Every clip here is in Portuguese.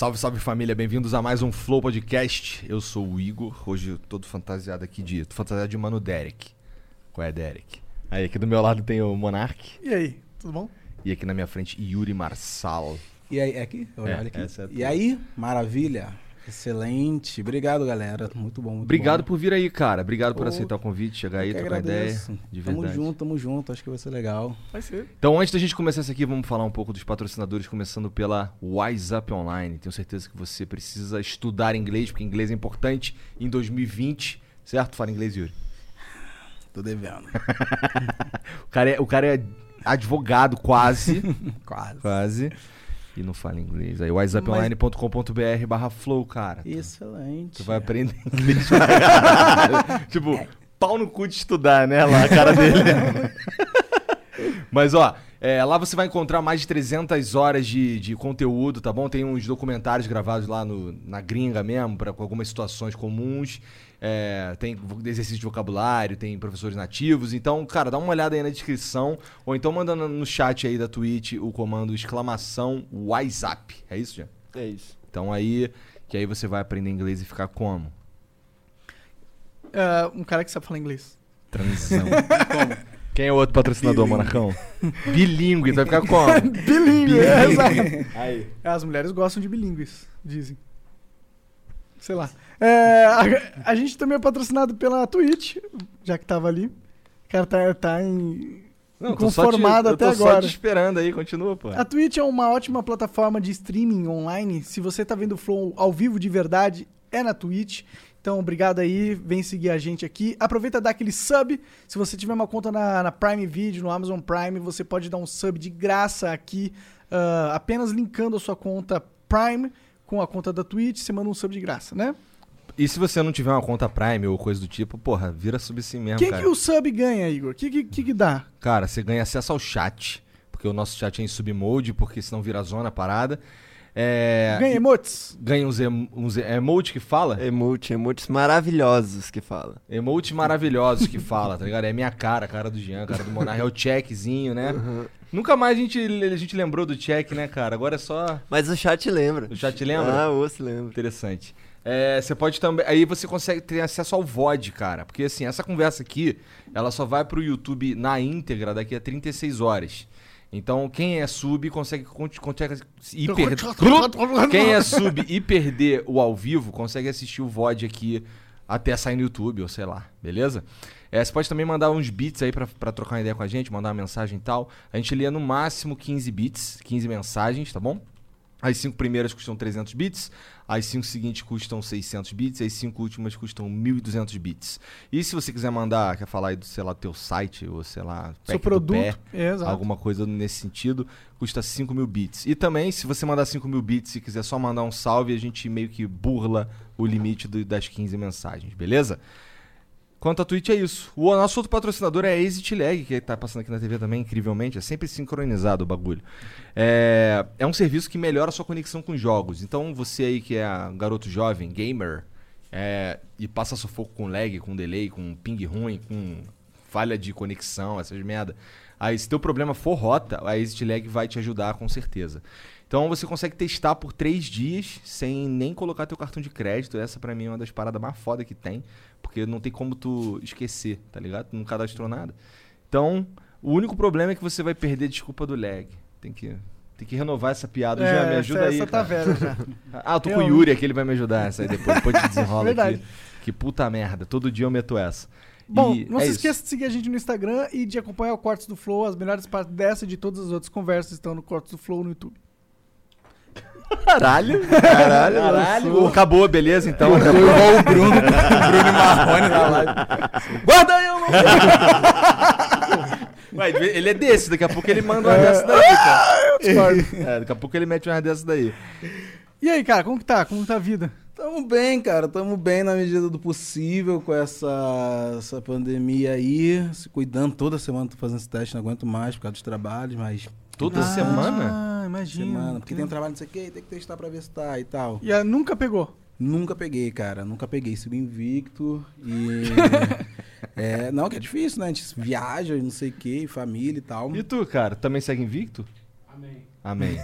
Salve, salve família, bem-vindos a mais um Flow Podcast. Eu sou o Igor, hoje todo fantasiado aqui de. Tô fantasiado de mano Derek. Qual é, Derek? Aí, aqui do meu lado tem o Monark. E aí, tudo bom? E aqui na minha frente, Yuri Marçal. E aí, é aqui? Olha É, aqui. é e aí, maravilha. Excelente. Obrigado, galera. Muito bom, muito Obrigado bom. por vir aí, cara. Obrigado por Pô, aceitar o convite, chegar aí, trocar ideia. De Tamo verdade. junto, tamo junto. Acho que vai ser legal. Vai ser. Então, antes da gente começar isso aqui, vamos falar um pouco dos patrocinadores, começando pela Wise Up Online. Tenho certeza que você precisa estudar inglês, porque inglês é importante em 2020, certo? Fala inglês, Yuri. Tô devendo. O cara é, o cara é advogado, quase. Quase. quase. E não fala inglês. Aí, wiseuponline.com.br barra flow, cara. Excelente. Tu vai aprender inglês pra caralho. Tipo, pau no cu de estudar, né? Lá a cara dele. Mas, ó, é, lá você vai encontrar mais de 300 horas de, de conteúdo, tá bom? Tem uns documentários gravados lá no, na gringa mesmo, pra, com algumas situações comuns. É, tem exercício de vocabulário, tem professores nativos. Então, cara, dá uma olhada aí na descrição. Ou então manda no, chat aí da Twitch o comando exclamação WhatsApp. É isso, Jean? É isso. Então aí, que aí você vai aprender inglês e ficar como? É, um cara que sabe falar inglês. Transão. Quem é o outro patrocinador, Monarcão? Bilíngue, tu vai ficar como? Bilingue, é, exato. Aí. As mulheres gostam de bilíngues, dizem. Sei lá. É, a, a gente também é patrocinado pela Twitch, já que tava ali. O cara tá, tá em. Não, tô só te- Conformado eu até tô só agora. te esperando aí, continua, pô. A Twitch é uma ótima plataforma de streaming online. Se você tá vendo o Flow ao vivo de verdade, é na Twitch. Então, obrigado aí, vem seguir a gente aqui. Aproveita e dá aquele sub. Se você tiver uma conta na, na Prime Video, no Amazon Prime, você pode dar um sub de graça aqui, ah, apenas linkando a sua conta Prime com a conta da Twitch, você manda um sub de graça, né? E se você não tiver uma conta Prime ou coisa do tipo, porra, vira sub sim mesmo, O que, cara. que o sub ganha, Igor? O que, que, que que dá? Cara, você ganha acesso ao chat, porque o nosso chat é em submode, porque senão vira zona a parada. É... Ganha emotes? Ganha uns, em... uns emote que fala? Emote, emotes maravilhosos que fala. Emotes maravilhosos que fala, tá ligado? É minha cara, a cara do Jean, a cara do Monar, é o checkzinho, né? Nunca mais a gente, a gente lembrou do check, né, cara? Agora é só. Mas o chat lembra. O chat lembra? Ah, o osso lembra. Interessante. É, você pode também. Aí você consegue ter acesso ao VOD, cara. Porque assim, essa conversa aqui, ela só vai pro YouTube na íntegra daqui a 36 horas. Então, quem é sub consegue, con- consegue e perder. Quem é sub e perder o ao vivo consegue assistir o VOD aqui até sair no YouTube, ou sei lá, beleza? É, você pode também mandar uns bits aí pra trocar uma ideia com a gente, mandar uma mensagem e tal. A gente lê no máximo 15 bits, 15 mensagens, tá bom? As cinco primeiras custam 300 bits, as cinco seguintes custam 600 bits, as cinco últimas custam 1.200 bits. E se você quiser mandar, quer falar aí do, sei lá, teu site, ou sei lá, Seu produto. pé, É, alguma coisa nesse sentido, custa 5 mil bits. E também, se você mandar 5 mil bits e quiser só mandar um salve, a gente meio que burla o limite do- das 15 mensagens, beleza? Quanto a Twitch é isso. O nosso outro patrocinador é a Exit Lag, que tá passando aqui na TV também, incrivelmente. É sempre sincronizado o bagulho. É, é um serviço que melhora a sua conexão com jogos. Então, você aí que é um garoto jovem, gamer, é, e passa sufoco com lag, com delay, com ping ruim, com falha de conexão, essas merda. Aí, se teu problema for rota, a Exit Lag vai te ajudar com certeza. Então você consegue testar por três dias sem nem colocar teu cartão de crédito. Essa pra mim é uma das paradas mais foda que tem. Porque não tem como tu esquecer, tá ligado? Tu não cadastrou nada. Então, o único problema é que você vai perder desculpa do lag. Tem que, tem que renovar essa piada. Já me ajuda essa, aí. essa tá velha já. Ah, eu tô com o. Yuri aqui, ele vai me ajudar essa aí depois. Depois te desenrola Verdade. aqui. Que puta merda. Todo dia eu meto essa. Bom, E não é se isso. esqueça de seguir a gente no Instagram e de acompanhar o Cortes do Flow. As melhores partes dessa e de todas as outras conversas estão no Cortes do Flow no YouTube. Caralho. Caralho. Caralho, acabou, beleza? Então, acabou. Igual o Bruno, Bruno Marrone na live. Guarda aí, eu não Ué, ele é desse, daqui a pouco ele manda uma dessa daí, cara. É, daqui a pouco ele mete uma dessa daí. E aí, cara, como que tá? Como tá a vida? Tamo bem, cara. Tamo bem na medida do possível com essa, essa pandemia aí. Se cuidando toda semana, tô fazendo esse teste, não aguento mais por causa dos trabalhos, mas. Toda semana? Ah, imagina. Semana. Porque tem um trabalho, não sei o que, tem que testar pra ver se tá e tal. E ah, nunca pegou? Nunca peguei, cara. Nunca peguei. Sigo invicto e. é, não, que é difícil, né? A gente viaja e não sei o que, família e tal. E tu, cara, também segue invicto? Amém. Amém.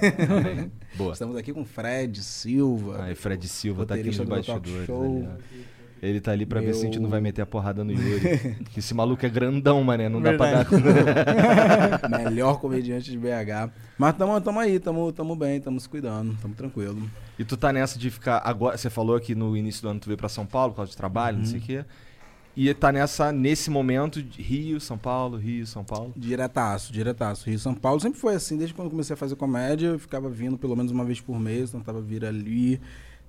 Boa. Estamos aqui com Fred Silva. Aí, Fred Silva tá aqui nos bastidores. Show. ali. Ele tá ali pra ver se a gente Meu- não vai meter a porrada no Yuri. esse maluco é grandão, mané. Não dá pra dar. Melhor comediante de BH. Mas tamo, tamo aí, tamo, tamo bem, tamo se cuidando, tamo tranquilo. E tu tá nessa de ficar. Agora, você falou que no início do ano tu veio pra São Paulo por causa de trabalho, não sei o quê. E tá nessa, nesse momento de Rio, São Paulo, Rio, São Paulo. Diretaço, diretaço. Rio São Paulo sempre foi assim, desde quando eu comecei a fazer comédia, eu ficava vindo pelo menos uma vez por mês, tentava vir ali,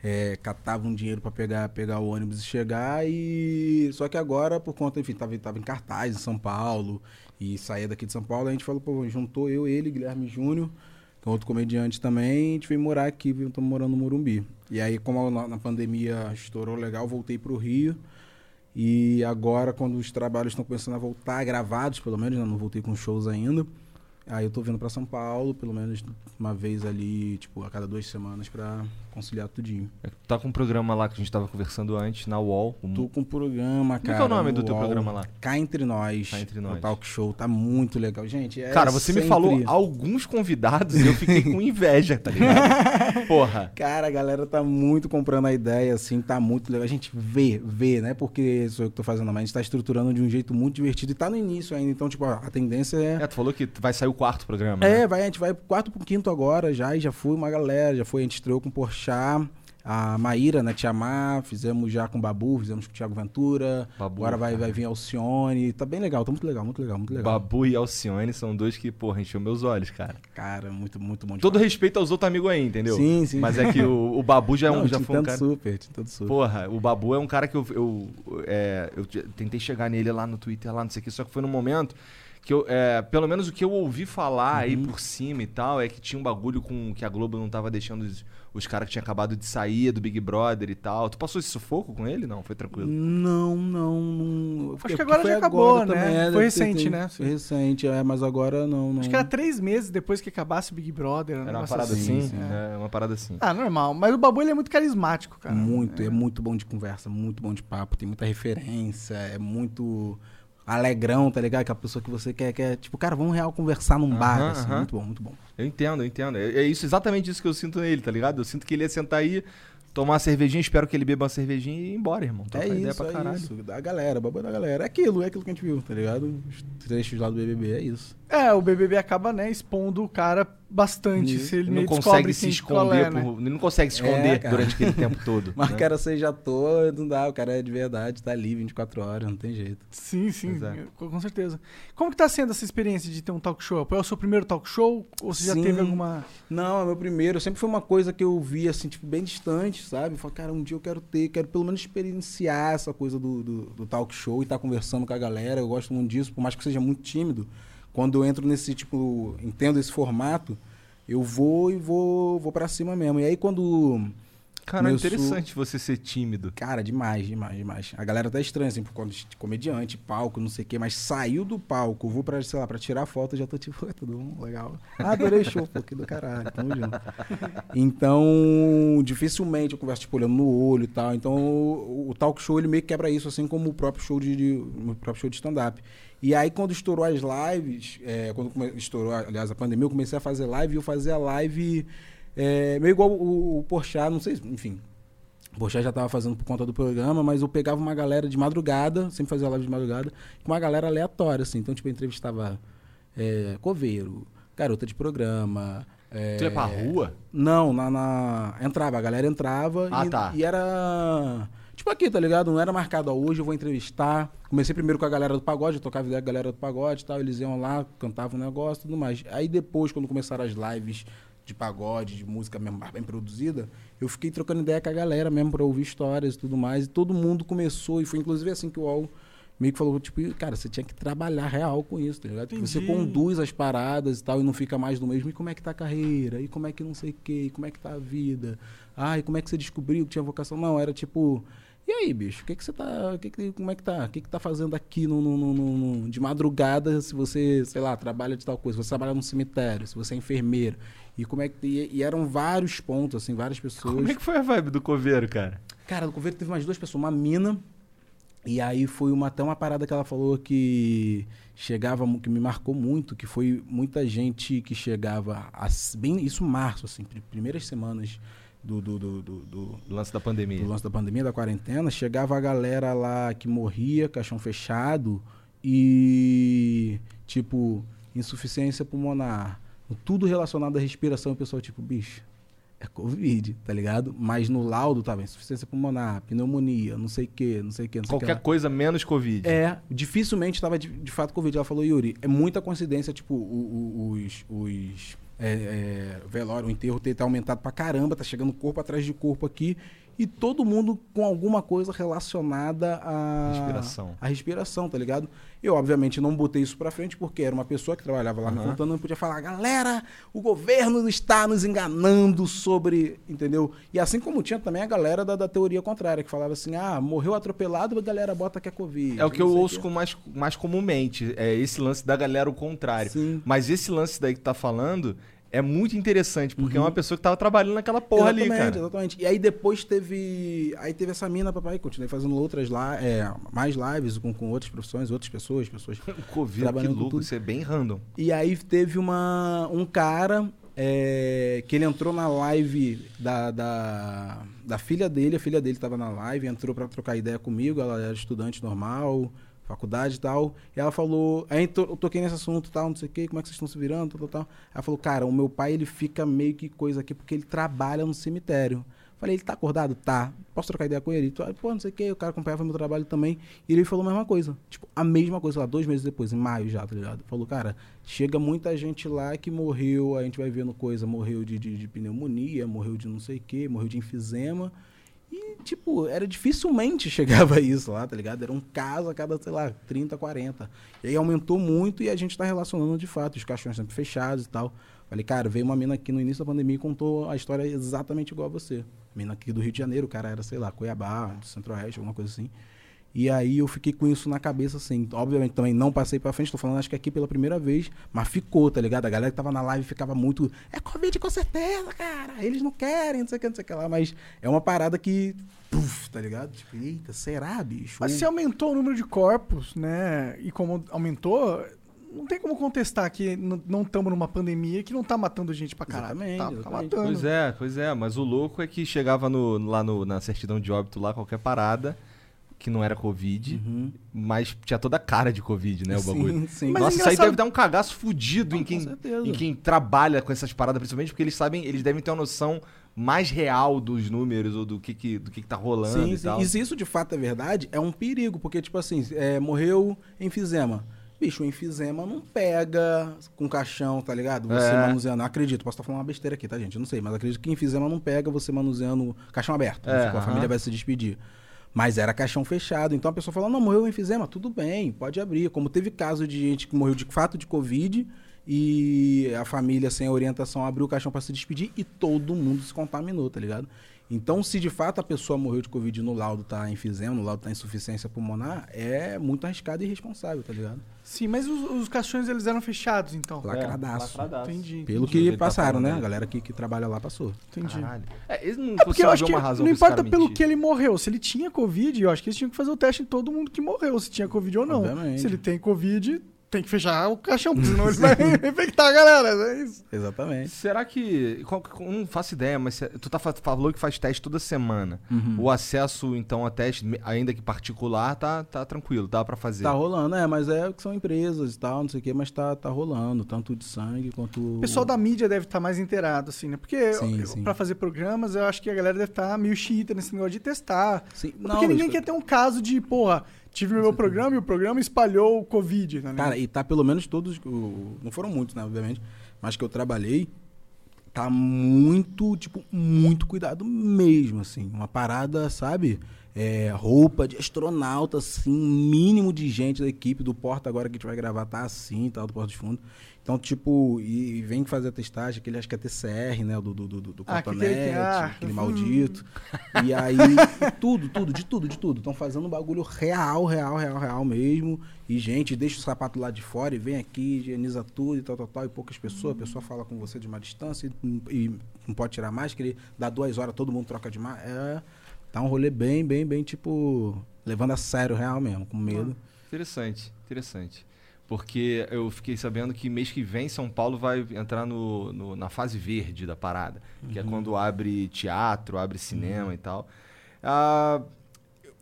é, catava um dinheiro pra pegar, pegar o ônibus e chegar. E só que agora, por conta, enfim, tava, tava em cartaz em São Paulo e saía daqui de São Paulo, a gente falou, pô, juntou eu, ele, Guilherme Júnior, que é outro comediante também, a gente veio morar aqui, estamos morando no Morumbi. E aí, como na, na pandemia estourou legal, voltei pro Rio. E agora, quando os trabalhos estão começando a voltar, gravados pelo menos, né? não voltei com shows ainda. Aí eu tô vindo pra São Paulo, pelo menos uma vez ali, tipo, a cada duas semanas pra conciliar tudinho. É, Tu tá com um programa lá que a gente tava conversando antes, na UOL. com- Tô com um programa, Como é que é cara. o nome no do teu UOL, programa lá? Cá Entre Nós. Cá Entre Nós. talk show. Tá muito legal. Gente, é Cara, você me sempre- falou alguns convidados e eu fiquei com inveja, tá ligado? Porra. Cara, a galera tá muito comprando a ideia, assim, tá muito legal. A gente vê, vê, né? Porque sou eu que tô fazendo, mas a gente tá estruturando de um jeito muito divertido e tá no início ainda. Então, tipo, a tendência é. É, tu falou que vai sair o quarto programa. né? É, vai, a gente vai pro quarto pro quinto agora já, e já foi uma galera, já foi, a gente estreou com o Porchat, a Maíra, né, Tiamar, fizemos já com o Babu, fizemos com o Thiago Ventura, Babu, agora vai, cara. vai vir Alcione, tá bem legal, tá muito legal, muito legal, muito legal. Babu e Alcione são dois que, porra, encheu meus olhos, cara. Cara, muito, muito bom. Todo respeito aos outros amigos aí, entendeu? Sim, sim. Mas é que o, o Babu já, é um, Não, já foi um cara. super, super. Porra, o Babu é um cara que eu, eu, é, eu te- tentei chegar nele lá no Twitter, lá, não sei o que, só que foi num momento que eu, é, pelo menos o que eu ouvi falar aí Uhum. por cima e tal, é que tinha um bagulho com que a Globo não tava deixando os, os caras que tinham acabado de sair do Big Brother e tal. Tu passou esse sufoco com ele? Não, foi tranquilo. Não, não, não. Acho que agora já acabou, né? Foi recente, né? Foi recente, é, mas agora não, não. Acho que era três meses depois que acabasse o Big Brother. Era uma negócio parada assim, assim? sim, É, uma parada assim. Ah, normal. Mas o Babu ele é muito carismático, cara. Muito, é. muito bom de conversa, muito bom de papo, tem muita referência, é muito alegrão, tá ligado? Que a pessoa que você quer, quer tipo, cara, vamos real conversar num bar, assim, muito bom, muito bom. Eu entendo, eu entendo. É, é isso, exatamente isso que eu sinto nele, tá ligado? Eu sinto que ele ia sentar aí, tomar uma cervejinha, espero que ele beba uma cervejinha e ir embora, irmão. é ideia isso, pra é caralho. isso, da galera, babá da galera, é aquilo, é aquilo que a gente viu, tá ligado? Os trechos lá do BBB, é isso. É, o BBB acaba, né, expondo o cara bastante. Isso. Se ele Ele não consegue descobre se esconder, é, né? por- ele não consegue se esconder É, durante aquele tempo todo. Mas né? o cara seja ator, não dá, o cara é de verdade, tá ali 24 horas, não tem jeito. Sim, sim, Exato. com certeza. Como que tá sendo essa experiência de ter um talk show? É o seu primeiro talk show? Ou você já Sim. teve alguma... Não, é meu primeiro. Sempre foi uma coisa que eu vi, assim, tipo, bem distante, sabe? Eu falei, cara, um dia eu quero ter, quero pelo menos experienciar essa coisa do, do, do talk show e estar conversando com a galera. Eu gosto muito disso, por mais que seja muito tímido. Quando eu entro nesse, tipo, entendo esse formato, eu vou e vou, vou pra cima mesmo. E aí quando. Cara, é interessante você ser tímido. Cara, demais, demais, demais. A galera tá estranha, assim, por conta de comediante, palco, não sei o quê, mas saiu do palco, vou pra, sei lá, pra tirar foto, já tô tipo, "Ué, tudo bom, legal. Ah, adorei o show, pô, que do caralho, tamo junto. Então, dificilmente eu converso, tipo, olhando no olho e tal. Então, o, o talk show, ele meio que quebra isso, assim como o próprio show de, de- o próprio show de stand-up. E aí, quando estourou as lives, é, quando estourou, aliás, a pandemia, eu comecei a fazer live e eu fazia live é, meio igual o, o Porchat, não sei, enfim, o Porchat já tava fazendo por conta do programa, mas eu pegava uma galera de madrugada, sempre fazia live de madrugada, com uma galera aleatória, assim. Então, tipo, eu entrevistava é, coveiro, garota de programa. é, Tu ia pra rua? Não, na, na- Entrava, a galera entrava Ah, e, tá. e era. Tipo aqui, tá ligado? Não era marcado, ó, hoje eu vou entrevistar. Comecei primeiro com a galera do pagode, eu tocava ideia com a galera do pagode e tal. Eles iam lá, cantavam um negócio e tudo mais. Aí depois, quando começaram as lives de pagode, de música mesmo bem produzida, eu fiquei trocando ideia com a galera mesmo pra ouvir histórias e tudo mais. E todo mundo começou, e foi inclusive assim que o UOL meio que falou, tipo, cara, você tinha que trabalhar real com isso, tá ligado? Porque Você conduz as paradas e tal, e não fica mais do mesmo. E como é que tá a carreira? E como é que não sei o quê? E como é que tá a vida? Ah, e como é que você descobriu que tinha vocação? Não, era tipo... E aí, bicho, o que que você tá... o Que que, como é que tá? O que que tá fazendo aqui no, no- no- no- de madrugada se você, sei lá, trabalha de tal coisa? Se você trabalha num cemitério, se você é enfermeiro. E como é que... E, e eram vários pontos, assim, várias pessoas. Como é que foi a vibe do coveiro, cara? Cara, do Coveiro teve mais duas pessoas. Uma mina E aí foi uma, até uma parada que ela falou que chegava, que me marcou muito, que foi muita gente que chegava, as- bem isso março, assim, pri- primeiras semanas do, do, do, do- Lance da pandemia. do lance da pandemia, da quarentena, chegava a galera lá que morria, caixão fechado, e tipo, insuficiência pulmonar, tudo relacionado à respiração, o pessoal, tipo, bicho, é Covid, tá ligado? Mas no laudo tava insuficiência pulmonar, pneumonia, não sei o que, não sei o que, não que. Qualquer lá. coisa menos Covid. É, dificilmente estava de, de fato Covid. Ela falou, Yuri, é muita coincidência, tipo, os, os é, é, velório, o enterro ter, ter aumentado pra caramba, tá chegando corpo atrás de corpo aqui, e todo mundo com alguma coisa relacionada à Respiração. à respiração, tá ligado? Eu, obviamente, não botei isso pra frente, porque era uma pessoa que trabalhava lá me Aham. contando, não podia falar, galera, o governo está nos enganando sobre, entendeu? E assim como tinha também a galera da, da teoria contrária, que falava assim, ah, morreu atropelado, a galera bota que é Covid. É o que eu ouço com mais, mais comumente. É esse lance da galera o contrário. Sim. Mas esse lance daí que tá falando é muito interessante, porque é uma pessoa que tava trabalhando naquela porra ali, Uhum. exatamente, cara. exatamente. E aí depois teve. Aí teve essa mina, papai, continuei fazendo outras lá, é, mais lives com, com outras profissões, outras pessoas, pessoas. O Covid, que Trabalhando com louco, tudo. isso é bem random. E aí teve uma, um cara é, que ele entrou na live da, da, da filha dele, a filha dele estava na live, entrou para trocar ideia comigo, ela era estudante normal, faculdade e tal. E ela falou, aí eu toquei nesse assunto tal, não sei o que, como é que vocês estão se virando, tal, tal. Ela falou, cara, o meu pai ele fica meio que coisa aqui porque ele trabalha no cemitério. Falei, ele tá acordado? Tá. Posso trocar ideia com ele? Tu- Pô, não sei o que, o cara acompanhava meu trabalho também. E ele falou a mesma coisa. Tipo, a mesma coisa lá, dois meses depois, em maio já, tá ligado? Falou, cara, chega muita gente lá que morreu, a gente vai vendo coisa, morreu de, de, de pneumonia, morreu de não sei o que, morreu de enfisema. E, tipo, era dificilmente chegava isso lá, tá ligado? Era um caso a cada, sei lá, 30, 40. E aí aumentou muito e a gente tá relacionando de fato, os caixões sempre fechados e tal. Falei, cara, veio uma mina aqui no início da pandemia e contou a história exatamente igual a você. Mina aqui do Rio de Janeiro, o cara era, sei lá, Cuiabá, do Centro-Oeste, alguma coisa assim. E aí eu fiquei com isso na cabeça, assim. Obviamente também não passei pra frente, tô falando acho que aqui pela primeira vez, mas ficou, tá ligado? A galera que tava na live ficava muito. É Covid com certeza, cara. Eles não querem, não sei o que, não sei o que lá. Mas é uma parada que. Puf, tá ligado? Tipo, eita, será, bicho? Mas se aumentou o número de corpos, né? E como aumentou, não tem como contestar que não estamos numa pandemia que não tá matando gente pra caralho. Exatamente, tá, tá matando. Pois é, pois é. Mas o louco é que chegava no- lá no- na certidão de óbito, lá, qualquer parada, que não era Covid, Uhum. mas tinha toda a cara de Covid, né? O bagulho. Sim, sim. Mas Nossa, isso aí engraçado- deve dar um cagaço fudido em quem, em quem trabalha com essas paradas, principalmente porque eles sabem, eles devem ter uma noção mais real dos números ou do que, que, do que, que tá rolando Sim, e sim. tal. E se isso de fato é verdade, é um perigo, porque, tipo assim, é, morreu enfisema. Bicho, o enfisema não pega com caixão, tá ligado? Você É. manuseando. Acredito, posso estar falando uma besteira aqui, tá, gente? Eu não sei, mas acredito que enfisema não pega você manuseando caixão aberto. É, Tipo, a família vai se despedir. Mas era caixão fechado. Então a pessoa falou: não, morreu o enfisema, tudo bem, pode abrir. Como teve caso de gente que morreu de fato de Covid e a família sem orientação abriu o caixão para se despedir e todo mundo se contaminou, tá ligado? Então, se de fato a pessoa morreu de Covid e no laudo tá enfisema, no laudo tá insuficiência pulmonar, é muito arriscado e irresponsável, tá ligado? Sim, mas os, os caixões eles eram fechados, então. Lacradaço. Entendi. Pelo Entendi o que ele tá passaram, falando né? A galera que, que trabalha lá passou. Entendi. Caralho. É, eles não É porque eu acho que não importa pelo mentir. que ele morreu. Se ele tinha Covid, eu acho que eles tinham que fazer o teste em todo mundo que morreu, se tinha Covid ou não. Obviamente. Se ele tem Covid, tem que fechar o caixão, porque senão ele vai infectar a galera. É isso. Exatamente. Será que. qual- não faço ideia, mas se- tu tá, fa- falou que faz teste toda semana. Uhum. O acesso, então, a teste, ainda que particular, tá, tá tranquilo, dá pra fazer. Tá rolando, é, mas é que são empresas e tal, não sei o quê, mas tá, tá rolando, tanto de sangue quanto. O pessoal da mídia deve estar mais inteirado, assim, né? Porque Sim, eu- sim. pra fazer programas, eu acho que a galera deve estar meio chita nesse negócio de testar. Sim, Porque não, ninguém isso- quer ter um caso de, porra, tive meu programa e o programa espalhou o Covid, né? Cara, e tá pelo menos todos. Não foram muitos, né, obviamente. Mas que eu trabalhei. Tá muito, tipo, muito cuidado mesmo, assim. Uma parada, sabe? É, roupa de astronauta, assim, mínimo de gente da equipe do Porta agora que a gente vai gravar tá assim, tal, do Porta dos Fundos. Então, tipo, e, e vem fazer a testagem, aquele acho que é TCR, né? Do, do, do, do Ah, Cotonete, aquele que- ah, aquele hum. maldito. E aí, tudo, tudo, de tudo, de tudo. Estão fazendo um bagulho real, real, real, real mesmo. E, gente, deixa o sapato lá de fora e vem aqui, higieniza tudo e tal, tal, tal. E poucas pessoas, a pessoa fala com você de uma distância e, e não pode tirar máscara, ele dá duas horas, todo mundo troca de máscara. É Tá um rolê bem, bem, bem, tipo, levando a sério real mesmo, com medo. Interessante, interessante. Porque eu fiquei sabendo que mês que vem São Paulo vai entrar no, no- na fase verde da parada, que é quando abre teatro, abre cinema e tal. Ah,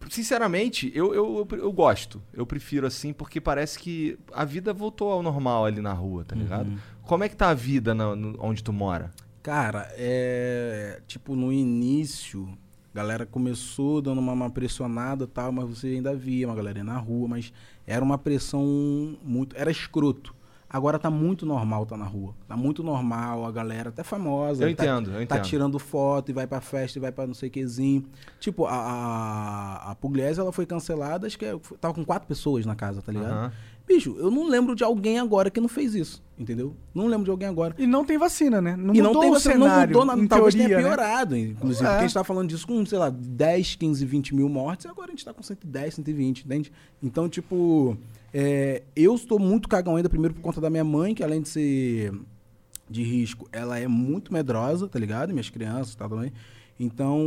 sinceramente, eu, eu, eu, eu gosto. Eu prefiro assim, porque parece que a vida voltou ao normal ali na rua, tá ligado? Como é que tá a vida na- no- onde tu mora? Cara, é. Tipo, no início, galera começou dando uma, uma pressionada tal, mas você ainda via uma galera na rua, mas era uma pressão muito. Era escroto. Agora tá muito normal tá na rua. Tá muito normal, a galera até famosa. Eu tá, entendo, eu Tá entendo. tirando foto e vai pra festa e vai pra não sei quezinho. Tipo, a, a, a Pugliese, ela foi cancelada, acho que é- tava com quatro pessoas na casa, tá ligado? Aham. Bicho, eu não lembro de alguém agora que não fez isso, entendeu? Não lembro de alguém agora. E não tem vacina, né? Não e não tem você cenário, não mudou nada. em Talvez teoria, tenha né? piorado, inclusive. É. Porque a gente tá falando disso com, sei lá, 10, 15, 20 mil mortes, e agora a gente tá com 110, 120, entende? Então, tipo, é, eu estou muito cagão ainda, primeiro por conta da minha mãe, que além de ser de risco, ela é muito medrosa, tá ligado? Minhas crianças e tal também. Então.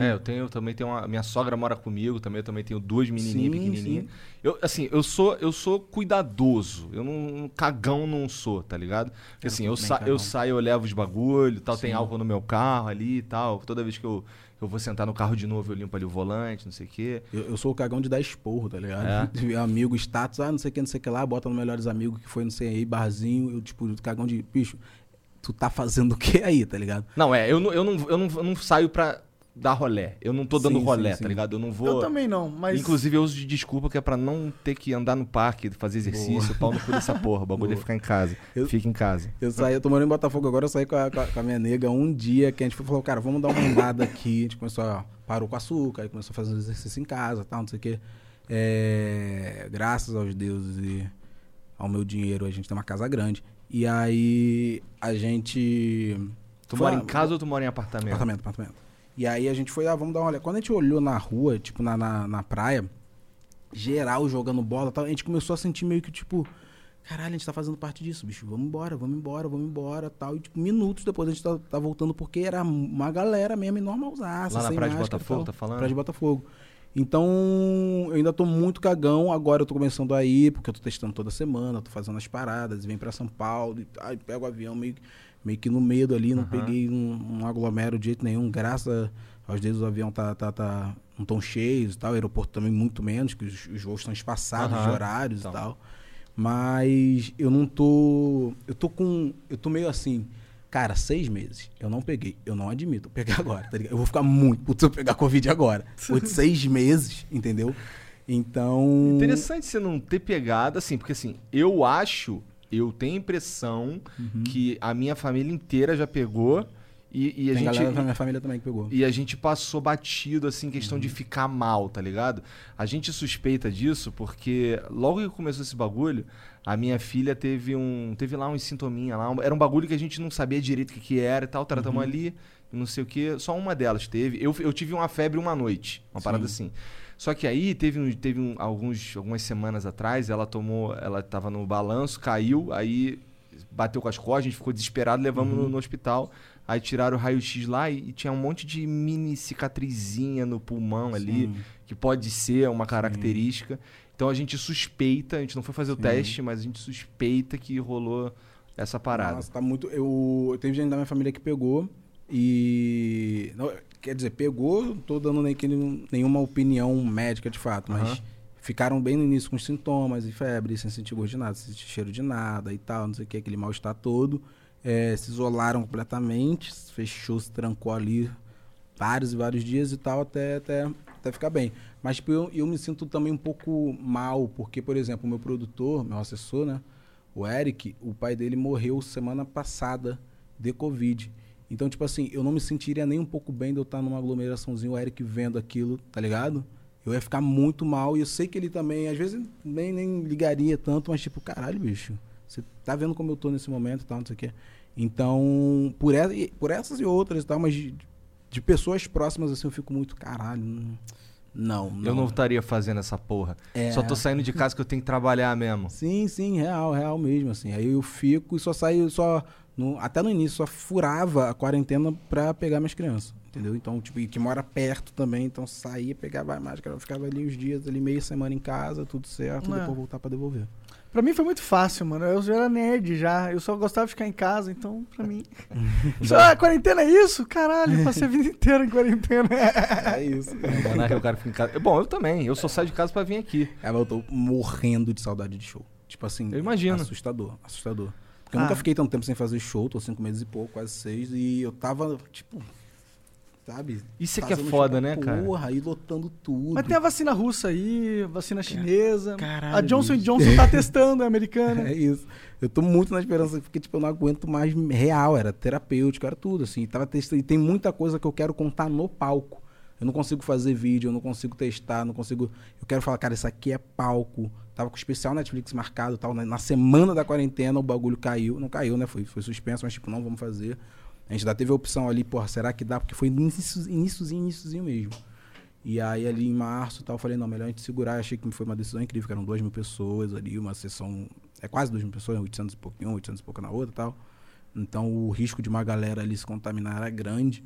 É, eu tenho também tenho uma. Minha sogra mora comigo também, eu também tenho duas menininhas Sim, pequenininhas. sim. Eu, assim, eu sou, eu sou cuidadoso. Eu não. Cagão não sou, tá ligado? Porque assim, eu, sa eu saio, eu levo os bagulho, tal, tem Sim. álcool no meu carro ali e tal. Toda vez que eu, eu vou sentar no carro de novo, eu limpo ali o volante, não sei o quê. Eu, eu sou o cagão de dar esporro, tá ligado? É? Amigo, status, ah, não sei o que, não sei o que lá, bota no Melhores Amigos, que foi, não sei aí, barzinho, eu, tipo, cagão de, bicho, tu tá fazendo o que aí, tá ligado? Não, é, eu não, eu não, eu não, eu não saio pra dar rolé. Eu não tô dando Sim, rolé, sim, tá sim. ligado? Eu não vou. Eu também não, mas. Inclusive, eu uso de desculpa que é pra não ter que andar no parque, fazer exercício, pau no cu dessa porra. O bagulho é ficar em casa. Eu- Fica em casa. Eu saí, eu tô morando em Botafogo agora, eu saí com a, com a- minha nega um dia que a gente falou, cara, vamos dar uma andada aqui. A gente começou a. Parou com açúcar, aí começou a fazer um exercício em casa tal, não sei o quê. É, graças aos deuses e ao meu dinheiro, a gente tem uma casa grande. E aí a gente. Tu mora lá- em casa ou tu mora em apartamento? Apartamento, apartamento. E aí a gente foi, ah, vamos dar uma olhada. Quando a gente olhou na rua, tipo, na, na, na praia, geral jogando bola e tal, a gente começou a sentir meio que, tipo, caralho, a gente tá fazendo parte disso, bicho. Vamos embora, vamos embora, vamos embora tal. E, tipo, minutos depois a gente tá, tá voltando, porque era uma galera mesmo, normalzaça, Lá na Praia de Botafogo, tal. tá falando? Praia de Botafogo. Então, eu ainda tô muito cagão. Agora eu tô começando a ir, porque eu tô testando toda semana, tô fazendo as paradas, vem pra São Paulo, e, ai, pego o avião meio, meio que no medo ali, não Aham. peguei um, um aglomero de jeito nenhum. Graças aos dedos o avião tá, tá, tá, não tão cheios e tal, o aeroporto também muito menos, que os, os voos estão espaçados Aham. de horários Então. e tal. Mas eu não tô. Eu tô com. Eu tô meio assim. Cara, seis meses. Eu não peguei. Eu não admito. Peguei agora, tá ligado? Eu vou ficar muito puto se eu pegar Covid agora. De seis meses, entendeu? Então. Interessante você não ter pegado, assim, porque assim, eu acho, eu tenho a impressão Uhum. que a minha família inteira já pegou e, e a Tem gente. galera da minha família também que pegou. E a gente passou batido, assim, questão Uhum. de ficar mal, tá ligado? A gente suspeita disso porque logo que começou esse bagulho, a minha filha teve um. Teve lá uns sintominha lá. um- era um bagulho que a gente não sabia direito o que, que era e tal. Tratamos Uhum. ali, não sei o que. Só uma delas teve. Eu, eu tive uma febre uma noite, uma Sim. parada assim. Só que aí teve, um, teve um- alguns, algumas semanas atrás, ela tomou. Ela tava no balanço, caiu, aí bateu com as costas, a gente ficou desesperado, levamos Uhum. no, no hospital. Aí tiraram o raio-x lá e, e tinha um monte de mini cicatrizinha no pulmão ali, Sim. que pode ser uma característica. Então a gente suspeita, a gente não foi fazer o Sim. teste, mas a gente suspeita que rolou essa parada. Nossa, tá muito. Eu, eu teve gente da minha família que pegou e. não, quer dizer, pegou, não tô dando nem, que- nenhuma opinião médica de fato, mas Aham. ficaram bem no início com os sintomas e febre, sem sentir gosto de nada, sem sentir cheiro de nada e tal, não sei o que, aquele mal-estar todo. É, se isolaram completamente, fechou, se trancou ali vários e vários dias e tal, até, até, até ficar bem. Mas tipo, eu, eu me sinto também um pouco mal, porque, por exemplo, meu produtor, meu assessor, né? O Eric, o pai dele morreu semana passada de Covid. Então, tipo assim, eu não me sentiria nem um pouco bem de eu estar numa aglomeraçãozinha, o Eric vendo aquilo, tá ligado? Eu ia ficar muito mal. E eu sei que ele também, às vezes, nem, nem ligaria tanto, mas tipo, caralho, bicho, você tá vendo como eu tô nesse momento e tal, não sei o quê. Então, por, essa, por essas e outras e tal, mas de, pessoas próximas, assim, eu fico muito, caralho, não, Não, não. Eu não estaria fazendo essa porra. É. Só tô saindo de casa que eu tenho que trabalhar mesmo. Sim, sim, real, real mesmo, assim. Aí eu fico e só saio, só. no- até no início, só furava a quarentena pra pegar minhas crianças. Entendeu? Então, tipo, e que mora perto também, então saía, pegava a máscara, eu ficava ali os dias, ali meia semana em casa, tudo certo, É. e depois voltar pra devolver. Pra mim foi muito fácil, mano. Eu já era nerd já. Eu só gostava de ficar em casa, então, pra mim. Só, ah, quarentena é isso? Caralho, eu passei a vida inteira em quarentena. É isso. O Monarca, o cara fica em casa. Bom, eu também. Eu só saio de casa pra vir aqui. Aí eu tô morrendo de saudade de show. Tipo assim, Eu imagino. assustador, assustador. Porque eu Ah. nunca fiquei tanto tempo sem fazer show, tô cinco meses e pouco, quase seis, e eu tava, tipo, sabe? Isso é que é foda, né, pra cara? Porra, aí lotando tudo. Mas tem a vacina russa aí, vacina chinesa. caralho, a Johnson. Johnson tá testando, é americana. É isso. Eu tô muito na esperança, porque, tipo, eu não aguento mais real, era terapêutico, era tudo, assim. Tava testando, e tem muita coisa que eu quero contar no palco. Eu não consigo fazer vídeo, eu não consigo testar, não consigo. Eu quero falar, cara, isso aqui é palco. Tava com o especial Netflix marcado tal. Na semana da quarentena o bagulho caiu. Não caiu, né? Foi, foi suspenso, mas tipo, não vamos fazer. A gente ainda teve a opção ali, porra, será que dá? Porque foi início, iníciozinho, iníciozinho mesmo. E aí ali em março tal, eu falei, não, melhor a gente segurar. Eu achei que foi uma decisão incrível, que eram duas mil pessoas ali, uma sessão. É quase duas mil pessoas, 800 e pouquinho, 800 e pouco na outra tal. Então o risco de uma galera ali se contaminar era grande.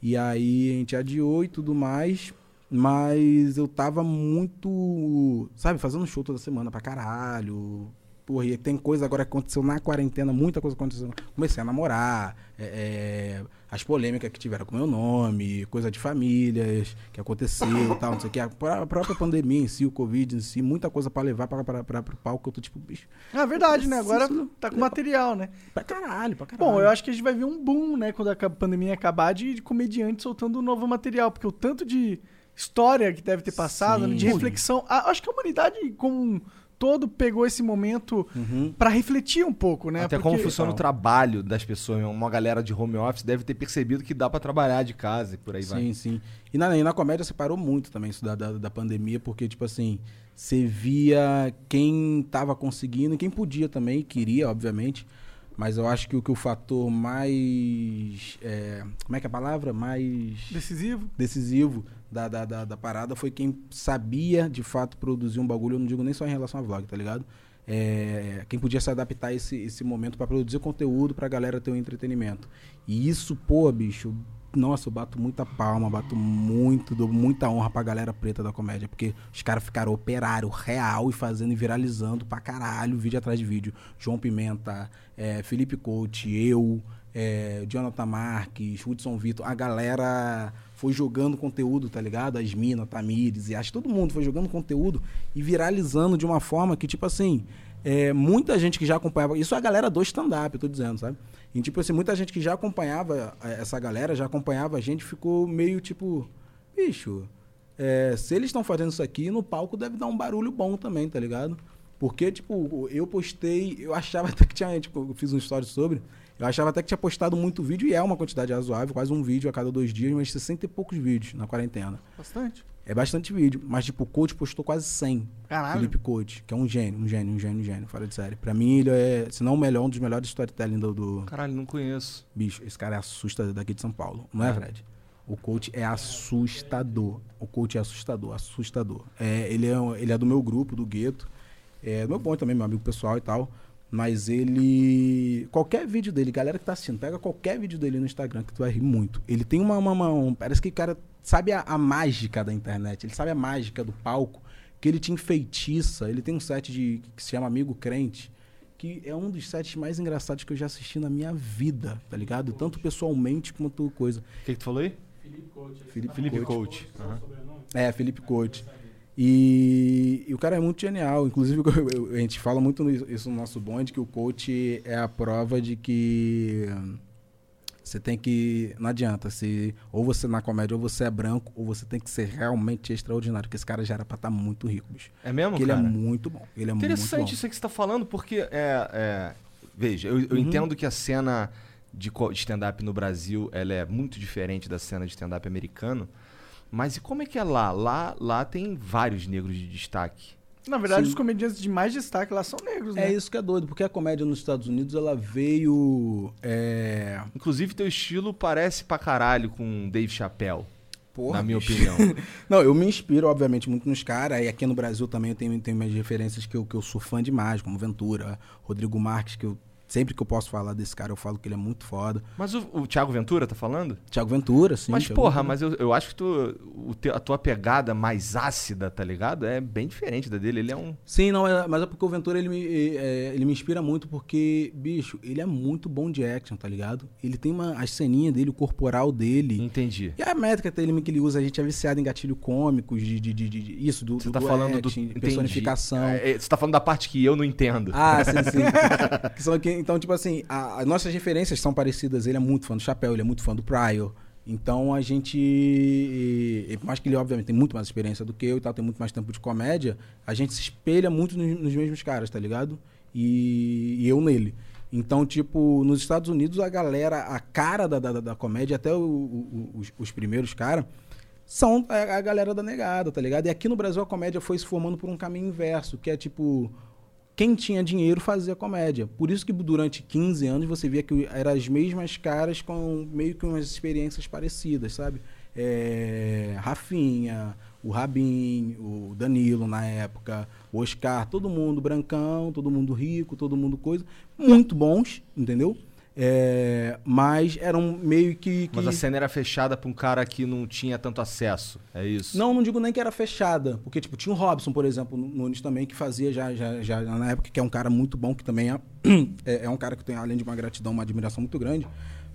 E aí a gente adiou e tudo mais. Mas eu tava muito, sabe, fazendo show toda semana pra caralho. Porra, e tem coisa agora que aconteceu na quarentena, muita coisa aconteceu. Comecei a namorar, é, é, as polêmicas que tiveram com meu nome, coisa de famílias que aconteceu e tal, não sei o que. A a própria pandemia em si, o Covid em si, muita coisa pra levar pra, pra, pra, pro palco. Eu tô tipo, bicho, Ah, verdade, né? Agora tá com material, né? pra caralho, pra caralho. Bom, eu acho que a gente vai ver um boom, né, quando a pandemia acabar, de, de comediantes soltando um novo material, porque o tanto de história que deve ter passado, Sim. né, de reflexão. Ah, acho que a humanidade como todo pegou esse momento Uhum. pra refletir um pouco, né? Até porque- como funciona o trabalho das pessoas. Uma galera de home office deve ter percebido que dá pra trabalhar de casa e por aí vai. Sim, sim. E na, e na comédia separou muito também isso da, da, da pandemia, porque, tipo assim, você via quem tava conseguindo e quem podia também, queria, obviamente. Mas eu acho que o que o fator mais. é, como é que é a palavra? Mais Decisivo. decisivo da, da, da, da parada foi quem sabia de fato produzir um bagulho. Eu não digo nem só em relação a vlog, tá ligado? É, quem podia se adaptar a esse, esse momento pra produzir conteúdo pra galera ter um entretenimento. E isso, pô, bicho, nossa, eu bato muita palma, bato muito, dou muita honra pra galera preta da comédia, porque os caras ficaram operário real e fazendo e viralizando pra caralho, vídeo atrás de vídeo. João Pimenta, é, Felipe Coach, eu, é, Jonathan Marques, Hudson Vitor, a galera foi jogando conteúdo, tá ligado? As minas, Tamires, e acho todo mundo foi jogando conteúdo e viralizando de uma forma que, tipo assim, é, muita gente que já acompanhava. Isso é a galera do stand-up, eu tô dizendo, sabe? E, tipo assim, muita gente que já acompanhava é, essa galera, já acompanhava a gente, ficou meio tipo, bicho, é, se eles estão fazendo isso aqui, no palco deve dar um barulho bom também, tá ligado? Porque, tipo, eu postei, eu achava até que tinha, tipo, eu fiz um story sobre, eu achava até que tinha postado muito vídeo, e é uma quantidade razoável, quase um vídeo a cada dois dias, mas 60 e poucos vídeos na quarentena. Bastante. É bastante vídeo, mas, tipo, o coach postou quase 100. Caralho. Felipe Coach, que é um gênio, um gênio, um gênio, um gênio, fora de série. Pra mim, ele é, se não o melhor, um dos melhores storytelling do, do... Caralho, não conheço. Bicho, esse cara é assustador daqui de São Paulo, não é, É. Fred? O coach é assustador. O coach é assustador, assustador. É, ele, é, ele é do meu grupo, do gueto. É do meu ponto também, meu amigo pessoal e tal. Mas ele. Qualquer vídeo dele, galera que tá assistindo, pega qualquer vídeo dele no Instagram que tu vai rir muito. Ele tem uma. uma, uma- um- parece que o cara sabe a, a mágica da internet, ele sabe a mágica do palco, que ele te enfeitiça. Ele tem um set de, que se chama Amigo Crente, que é um dos sets mais engraçados que eu já assisti na minha vida, tá ligado? Tanto pessoalmente quanto coisa. O que, que tu falou aí? Felipe, Felipe Coach. Coach. Aham. É, Felipe Coach. E, e o cara é muito genial. Inclusive, a gente fala muito isso no nosso bonde, que o coach é a prova de que você tem que. Não adianta. Se, ou você na comédia, ou você é branco, ou você tem que ser realmente extraordinário. Porque esse cara já era pra estar muito rico, bicho. É mesmo, Porque ele cara? é muito bom. Ele é muito Interessante bom. isso que você tá falando, porque é. é- veja, eu, eu Uhum. entendo que a cena de stand-up no Brasil ela é muito diferente da cena de stand-up americano. Mas e como é que é lá? Lá, lá tem vários negros de destaque. Na verdade, Sim. os comediantes de mais destaque lá são negros, né? É isso que é doido, porque a comédia nos Estados Unidos ela veio. é, Inclusive, teu estilo parece pra caralho com Dave Chappelle. Porra, na minha bicho. opinião. Não, eu me inspiro, obviamente, muito nos caras. E aqui no Brasil também eu tenho, tenho umas referências que eu, que eu sou fã demais, como Ventura, Rodrigo Marques, que eu sempre que eu posso falar desse cara, eu falo que ele é muito foda. Mas o, o Thiago Ventura tá falando? Thiago Ventura, sim. mas, Thiago porra, Ventura. mas eu, eu acho que tu, o te- a tua pegada mais ácida, tá ligado? É bem diferente da dele. Ele é um. Sim, não, é- mas é porque o Ventura ele me, é, ele me inspira muito porque, bicho, ele é muito bom de action, tá ligado? Ele tem uma, as ceninhas dele, o corporal dele. Entendi. E a métrica dele que ele usa, a gente é viciado em gatilho cômicos, de, de, de, de- isso, do, Você do, tá do falando do. action, entendi. personificação. É, é, você tá falando da parte que eu não entendo. Ah, sim, sim. Que são que- então, tipo assim, a- as nossas referências são parecidas. Ele é muito fã do Chapéu, ele é muito fã do Pryor. Então a gente. e- mais que ele, obviamente, tem muito mais experiência do que eu e tal, tem muito mais tempo de comédia, a gente se espelha muito nos, nos mesmos caras, tá ligado? E, e eu nele. Então, tipo, nos Estados Unidos, a galera, a cara da, da, da comédia, até o- o- os, os primeiros caras, são a, a galera da negada, tá ligado? E aqui no Brasil a comédia foi se formando por um caminho inverso, que é tipo quem tinha dinheiro fazia comédia. Por isso que durante 15 anos você via que eram as mesmas caras com meio que umas experiências parecidas, sabe? É, Rafinha, o Rabin, o Danilo na época, o Oscar, todo mundo brancão, todo mundo rico, todo mundo coisa. Muito bons, entendeu? É, mas eram meio que. que... Mas a cena era fechada pra um cara que não tinha tanto acesso. É isso? Não, não digo nem que era fechada. Porque, tipo, tinha o Robson, por exemplo, no- Nunes também, que fazia já, já, já na época, que é um cara muito bom, que também é, é, é um cara que tem, além de uma gratidão, uma admiração muito grande.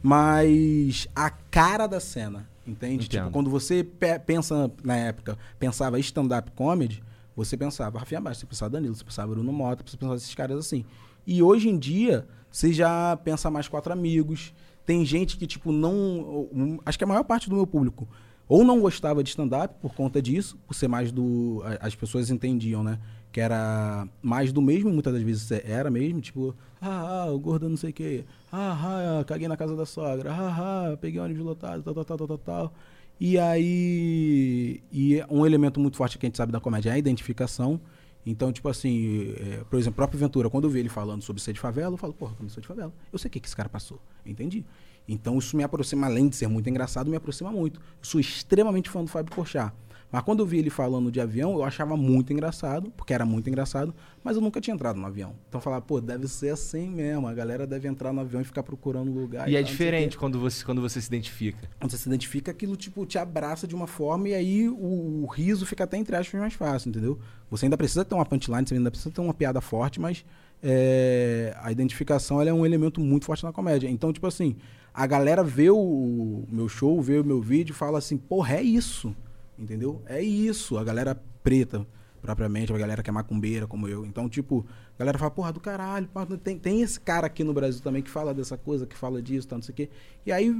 Mas a cara da cena, entende? Entendo. Tipo, quando você pe- pensa, na época, pensava stand-up comedy, você pensava Rafinha Baixo, você pensava Danilo, você pensava Bruno Mota, você pensava esses caras assim. E hoje em dia, você já pensa mais quatro amigos. Tem gente que, tipo, não. Acho que a maior parte do meu público ou não gostava de stand-up por conta disso, por ser mais do. As pessoas entendiam, né? Que era mais do mesmo, muitas das vezes era mesmo, tipo, ah, ah o gordo não sei o quê, ah, ah, caguei na casa da sogra, ah, ah, peguei ônibus lotado, tal, tal, tal, tal, tal, tal. E aí. E um elemento muito forte que a gente sabe da comédia é a identificação. Então, tipo assim, é, por exemplo, o próprio Ventura, quando eu vi ele falando sobre ser de favela, eu falo, porra, não sou de favela. Eu sei o que, que esse cara passou. Entendi. Então, isso me aproxima, além de ser muito engraçado, me aproxima muito. Eu sou extremamente fã do Fábio Porchat. Mas quando eu vi ele falando de avião, eu achava muito engraçado, porque era muito engraçado, mas eu nunca tinha entrado no avião. Então eu falava, pô, deve ser assim mesmo. A galera deve entrar no avião e ficar procurando lugar. E é tal, sei o quê diferente quando você, quando você se identifica. quando você se identifica, aquilo tipo te abraça de uma forma e aí o, o riso fica até entre aspas mais fácil, entendeu? Você ainda precisa ter uma punchline, você ainda precisa ter uma piada forte, mas é, a identificação é um elemento muito forte na comédia. Então, tipo assim, a galera vê o, o meu show, vê o meu vídeo e fala assim, porra, é isso, entendeu? É isso. A galera preta, propriamente, a galera que é macumbeira como eu. Então, tipo, a galera fala, porra, do caralho, pá, tem, tem esse cara aqui no Brasil também que fala dessa coisa, que fala disso, tal, não sei o quê. E aí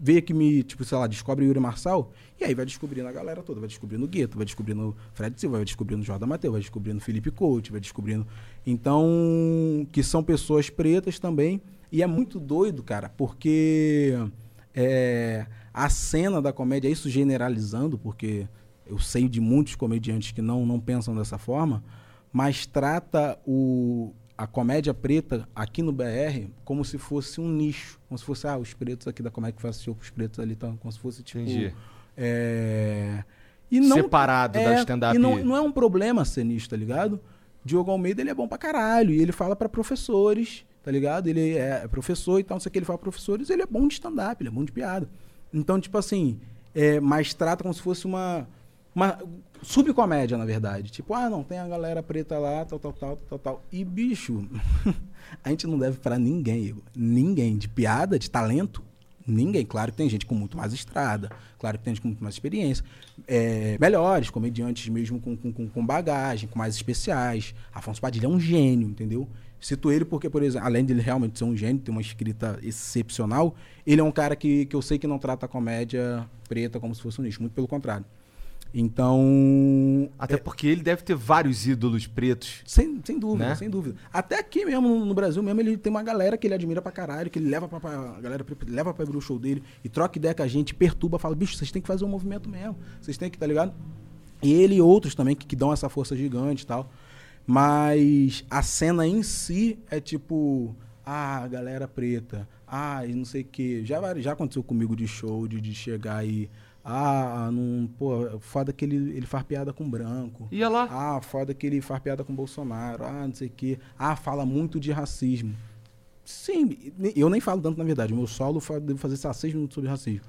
vê que me, tipo, sei lá, descobre Yuri Marçal, e aí vai descobrindo a galera toda, vai descobrindo o Gueto, vai descobrindo o Fred Silva, vai descobrindo o Jordan Mateu, vai descobrindo o Felipe Couto, vai descobrindo. Então, que são pessoas pretas também. E é muito doido, cara, porque é, a cena da comédia, isso generalizando, porque eu sei de muitos comediantes que não, não pensam dessa forma, mas trata o, a comédia preta aqui no BR como se fosse um nicho. Como se fosse, ah, os pretos aqui da comédia que faz show os pretos ali, então, como se fosse tipo. Entendi. É, e não, Separado da é, stand-up. E não, não é um problema ser nisso, tá ligado? Diogo Almeida, ele é bom pra caralho. E ele fala pra professores, tá ligado? Ele é professor e tal, não sei o que. Ele fala pra professores, ele é bom de stand-up, ele é bom de piada. Então, tipo assim, é, mas trata como se fosse uma, uma subcomédia, na verdade. Tipo, ah, não, tem a galera preta lá, tal, tal, tal, tal, tal. E, bicho, a gente não deve pra ninguém, Igor. Ninguém. De piada, de talento, ninguém. Claro que tem gente com muito mais estrada, claro que tem gente com muito mais experiência. É, melhores, comediantes mesmo com, com- com bagagem, com mais especiais. Afonso Padilha é um gênio, entendeu? Cito ele porque, por exemplo, além dele realmente ser um gênio, ter uma escrita excepcional, ele é um cara que, que eu sei que não trata a comédia preta como se fosse um nicho, muito pelo contrário. Então. Até porque ele deve ter vários ídolos pretos. Sem, sem dúvida, Né? sem dúvida. Até aqui mesmo, no, Brasil mesmo, ele tem uma galera que ele admira pra caralho, que ele leva pra, pra- a galera leva pra abrir o show dele e troca ideia com a gente, perturba, fala, bicho, vocês têm que fazer um movimento mesmo. Vocês têm que, tá ligado? E ele e outros também que, que dão essa força gigante e tal. Mas a cena em si é tipo, ah, galera preta, ah, e não sei o quê. Já, já aconteceu comigo de show, de, de chegar e. Ah, não, pô, foda que ele, ele faz piada com branco. Ia lá. Ah, foda que ele faz piada com Bolsonaro. Ah, não sei o quê. Ah, fala muito de racismo. Sim, eu nem falo tanto na verdade. O meu solo devo fazer minutos sobre racismo.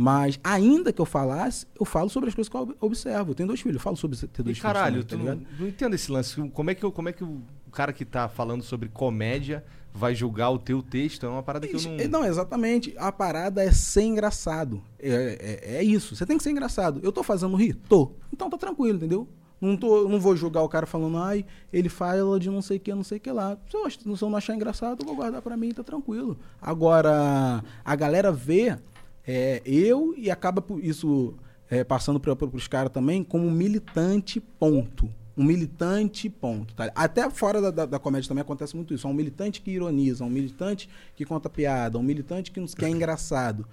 Mas ainda que eu falasse, eu falo sobre as coisas que eu ob- observo. Eu tenho dois filhos, eu falo sobre ter E dois caralho, filhos. tu também, tá não, não entendo esse lance. Como é, que, eu- como é que o cara que tá falando sobre comédia vai julgar o teu texto? É uma parada que eu Isso, não. é, Não, exatamente. A parada é ser engraçado. É, é, é isso. Você tem que ser engraçado. Eu tô fazendo rir? Tô. Então tá tranquilo, entendeu? Não, tô, não vou julgar o cara falando, ai, ele fala de não sei o que, não sei o que lá. Se eu, se eu não achar engraçado, eu vou guardar pra mim, tá tranquilo. Agora, a galera vê é, eu e acaba por isso é, passando para os caras também como um militante, ponto. Um militante, ponto. tá? Até fora da, da, da comédia também acontece muito isso. É um militante que ironiza, um militante que conta piada, um militante que, que é engraçado.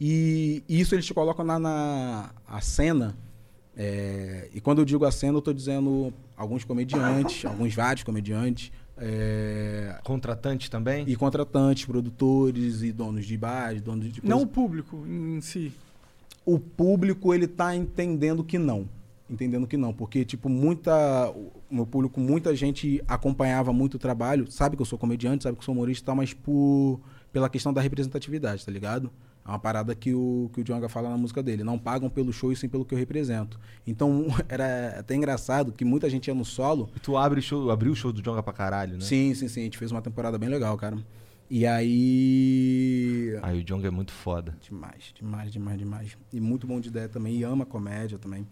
E isso eles te colocam na, na a cena. é, e quando eu digo a cena, eu estou dizendo alguns comediantes, alguns vários comediantes. É, Contratante também? e contratantes, produtores e donos de bares, donos de Não o coisa. público em si. o público ele tá entendendo que não. Entendendo que não, porque tipo muita o meu público, muita gente acompanhava muito o trabalho, sabe que eu sou comediante, sabe que eu sou humorista, e tal, mas por pela questão da representatividade, tá ligado? É uma parada que o que o Djonga fala na música dele, não pagam pelo show e sim pelo que eu represento. Então era até engraçado que muita gente ia no solo E tu abre show, abriu o show do Jonga pra caralho, né? Sim, sim, sim. A gente fez uma temporada bem legal, cara. E aí. Aí o Jonga é muito foda. Demais, demais, demais, demais. E muito bom de ideia também. E ama comédia também.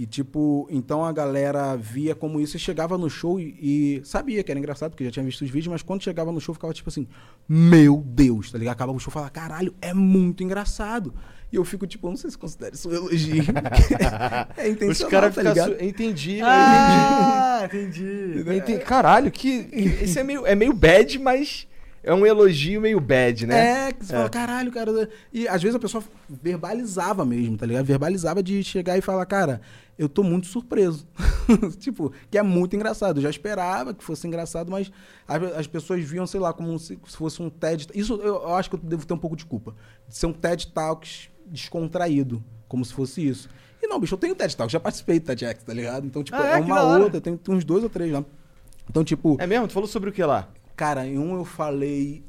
E tipo, então a galera via como isso e chegava no show e, e sabia que era engraçado, porque já tinha visto os vídeos, mas quando chegava no show ficava tipo assim, meu Deus, tá ligado? Acabava o show e falava, caralho, é muito engraçado. E eu fico tipo, eu não sei se considera isso um elogio. é Os intencional, caras tá ficam. ligado? su- Entendi. Ah, entendi. entendi. Caralho, que. que esse é meio, é meio bad, mas é um elogio meio bad, né? É, que você fala, caralho, cara. E às vezes a pessoa verbalizava mesmo, tá ligado? Verbalizava de chegar e falar, cara, eu tô muito surpreso. tipo, que é muito engraçado. Eu já esperava que fosse engraçado, mas as, as pessoas viam, sei lá, como se, se fosse um TED. Isso eu, eu acho que eu devo ter um pouco de culpa. De ser um TED Talks descontraído, como se fosse isso. E não, bicho, eu tenho TED Talks, já participei do TEDx, tá ligado? Então, tipo, Ah, é? é, uma outra, tem, tem uns dois ou três lá. Então, tipo, É mesmo? Tu falou sobre o que lá? Cara, em um eu falei.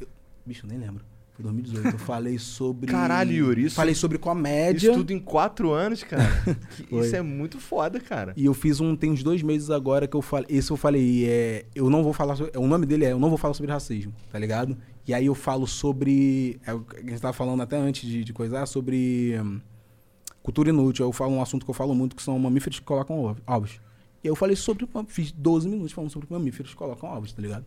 Bicho, eu nem lembro. Foi 2018. Eu falei sobre. Caralho, Yuri, isso- Falei sobre comédia. Isso tudo em quatro anos, cara. Isso é muito foda, cara. E eu fiz um. Tem uns dois meses agora que eu falei. Esse eu falei. É, eu não vou falar sobre. O nome dele é Eu não vou falar sobre racismo, tá ligado? E aí eu falo sobre. É, a gente tava falando até antes de, de coisar, sobre. hum, cultura inútil. Eu falo um assunto que eu falo muito que são mamíferos que colocam ovo- ovos. E eu falei sobre. Fiz 12 minutos falando sobre mamíferos que colocam ovos, tá ligado?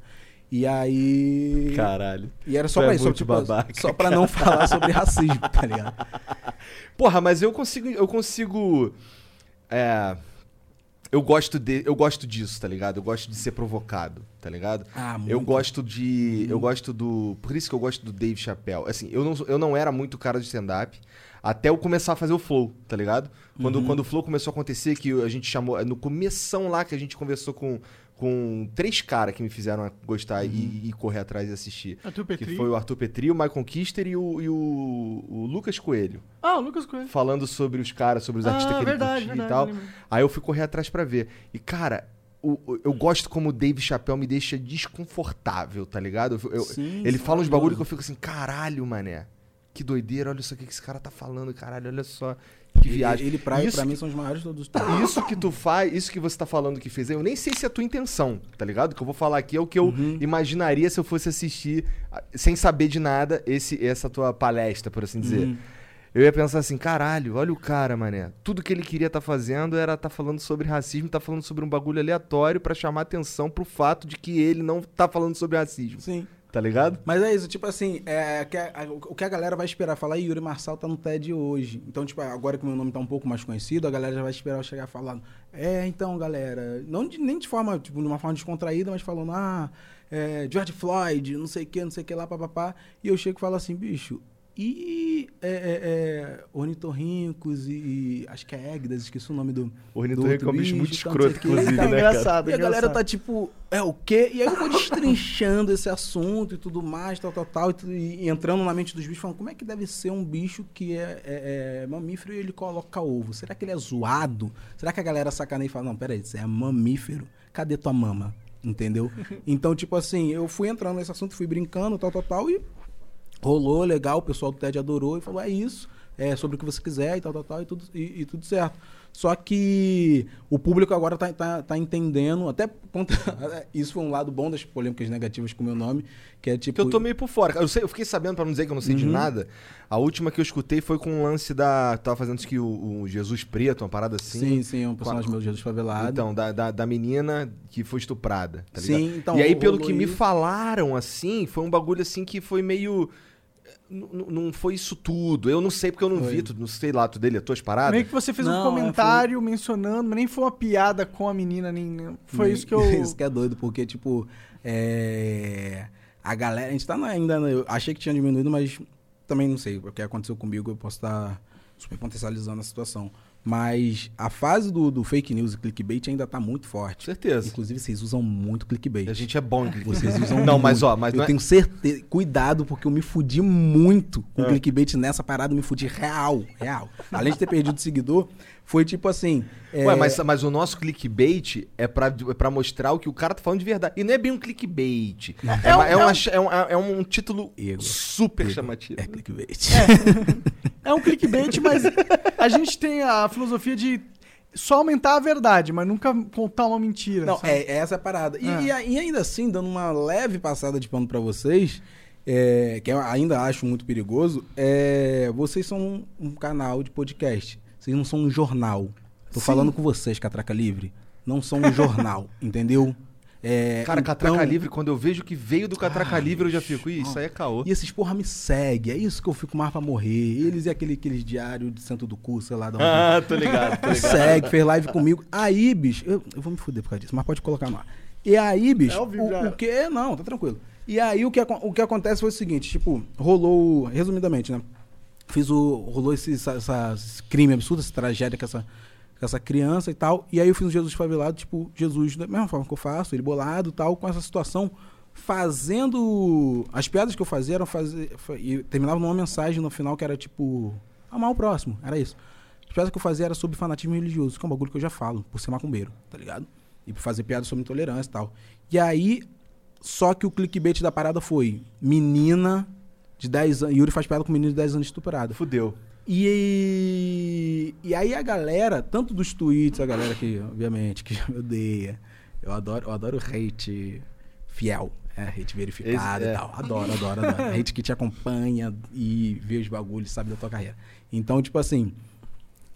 E aí. Caralho. E era só é pra isso, só, muito tipo, babaca, só pra não falar sobre racismo, tá ligado? Porra, mas eu consigo. Eu consigo. É. Eu gosto, de, eu gosto disso, tá ligado? Eu gosto de ser provocado, tá ligado? Ah, Eu muito. gosto de. Eu gosto do. Por isso que eu gosto do Dave Chappelle. Assim, eu não, eu não era muito cara de stand-up. Até eu começar a fazer o flow, tá ligado? Quando, Uhum. quando o flow começou a acontecer, que a gente chamou. No começão lá que a gente conversou com, com três caras que me fizeram gostar Uhum. e, e correr atrás e assistir. Arthur Que Petri. foi o Arthur Petri, o Michael Kister e o, e o, o Lucas Coelho. Ah, o Lucas Coelho. Falando sobre os caras, sobre os artistas ah, que ele verdade, curtia verdade. e tal. lembro. Aí eu fui correr atrás pra ver. E, cara, o- o- eu gosto como o Dave Chappelle me deixa desconfortável, tá ligado? Eu- eu- Sim, ele sim, fala uns bagulho que eu fico assim, caralho, mané. Que doideira, olha isso aqui que esse cara tá falando, caralho, olha só. Que viagem. Ele, pra, Isso pra mim, são os maiores de todos os tempos. Isso que tu faz, isso que você tá falando que fez eu nem sei se é a tua intenção, tá ligado? O que eu vou falar aqui é o que eu Uhum. imaginaria se eu fosse assistir, sem saber de nada, esse, essa tua palestra, por assim dizer. Uhum. Eu ia pensar assim, caralho, olha o cara, mané. Tudo que ele queria tá fazendo era tá falando sobre racismo, tá falando sobre um bagulho aleatório pra chamar atenção pro fato de que ele não tá falando sobre racismo, Sim. Tá ligado? Mas é isso, tipo assim, é, que a- o que a galera vai esperar, falar, "Ih, Yuri Marçal tá no TED hoje. Então, tipo, agora que o meu nome tá um pouco mais conhecido, a galera já vai esperar eu chegar falando, é, então, galera, não de- nem de forma, tipo, de uma forma descontraída, mas falando, ah, é, George Floyd, não sei o que, não sei o que lá, papapá. E eu chego e falo assim, bicho, e é, é, é, ornitorrincos e, e acho que é éguidas, esqueci o nome do. Ornitorrinco é um bicho muito tal, escroto, inclusive, Tá né, cara? engraçado, E a galera engraçado. tá tipo, é o quê? E aí eu vou destrinchando esse assunto e tudo mais, tal, tal, tal, e, e entrando na mente dos bichos, falando, como é que deve ser um bicho que é, é- é mamífero e ele coloca ovo? Será que ele é zoado? Será que a galera sacaneia e fala, não, peraí, você é mamífero, cadê tua mama? Entendeu? Então, tipo assim, eu fui entrando nesse assunto, fui brincando, tal, tal, tal, e rolou, legal, o pessoal do TED adorou e falou, é isso, é sobre o que você quiser e tal, tal, tal, e tudo, e, e tudo certo. Só que o público agora tá, tá, tá entendendo, até conta- isso foi um lado bom das polêmicas negativas com o meu nome, que é tipo... Que eu tô meio por fora. Eu, sei- eu fiquei sabendo, pra não dizer que eu não sei de Uhum. nada, a última que eu escutei foi com um lance da. Tava fazendo isso que o, o Jesus Preto, uma parada assim. Sim, sim, um personagem meu, Jesus Favelado. Então, da, da, da menina que foi estuprada, tá ligado? Sim, então, e aí, pelo que me isso. falaram, assim, foi um bagulho assim que foi meio. Não foi isso tudo. Eu não sei porque eu não Foi. vi, tu, não sei lá, tu dele, as tuas paradas. Meio que você fez Não, um é, comentário mencionando, mas nem foi uma piada com a menina, nem. Foi Nem- isso que eu. Isso que é doido, porque, tipo, é... a galera. A gente tá ainda. Eu achei que tinha diminuído, mas também não sei. O que aconteceu comigo, eu posso estar super potencializando a situação. Mas a fase do, do fake news e clickbait ainda tá muito forte. certeza. Inclusive, vocês usam muito clickbait. A gente é bom em clickbait. Vocês usam Não, muito. mas ó, mas eu é- tenho certeza. Cuidado, porque eu me fudi muito com É. clickbait nessa parada, eu me fudi real, real. Além de ter perdido seguidor, foi tipo assim. é, Ué, mas, mas o nosso clickbait é pra, é pra mostrar o que o cara tá falando de verdade. E não é bem um clickbait. É, É um- uma- é é um- é um, é um título Ego. super Ego. chamativo. É clickbait. É um clickbait, mas a gente tem a filosofia de só aumentar a verdade, mas nunca contar uma mentira. Não, sabe? é, é essa a parada. E, Ah. e ainda assim, dando uma leve passada de pano pra vocês, é, que eu ainda acho muito perigoso, é, vocês são um, um canal de podcast. Vocês não são um jornal. Tô Sim. falando com vocês, Catraca Livre. Não são um jornal, entendeu? É, Cara, Catraca então- Livre, quando eu vejo que veio do Catraca Ai, Livre, eu já fico, ih, isso aí é caô. E esses porra me segue. É isso que eu fico mais pra morrer. Eles e aquele, aqueles diários de Santo do Cu, sei lá. Da onde. Ah, tô ligado, tô Me ligado. segue, fez live comigo. Aí, bicho, eu, eu vou me fuder por causa disso, mas pode colocar no ar. E aí, bicho, É já. o, o que. Não, tá tranquilo. E aí o que, o que acontece foi o seguinte, tipo, rolou, resumidamente, né? Fiz o. rolou esse, essa, essa- esse crime absurdo, essa tragédia com essa, com essa criança e tal. E aí eu fiz um Jesus favelado, tipo, Jesus, da mesma forma que eu faço, ele bolado e tal, com essa situação, fazendo. As piadas que eu fazia eram fazer. fa- E terminava numa mensagem no final que era tipo. Amar o próximo, era isso. As piadas que eu fazia era sobre fanatismo religioso, que é um bagulho que eu já falo, por ser macumbeiro, tá ligado? E por fazer piada sobre intolerância e tal. E aí, só que o clickbait da parada foi menina de 10 anos. Yuri faz piada com menino de 10 anos estuprado. Fudeu. E, e aí a galera, tanto dos tweets, a galera que, obviamente, que me odeia. Eu adoro, eu adoro hate fiel. É, hate verificado Esse- é. e tal. Adoro, adoro, adoro. hate que te acompanha e vê os bagulhos, sabe da tua carreira. Então, tipo assim,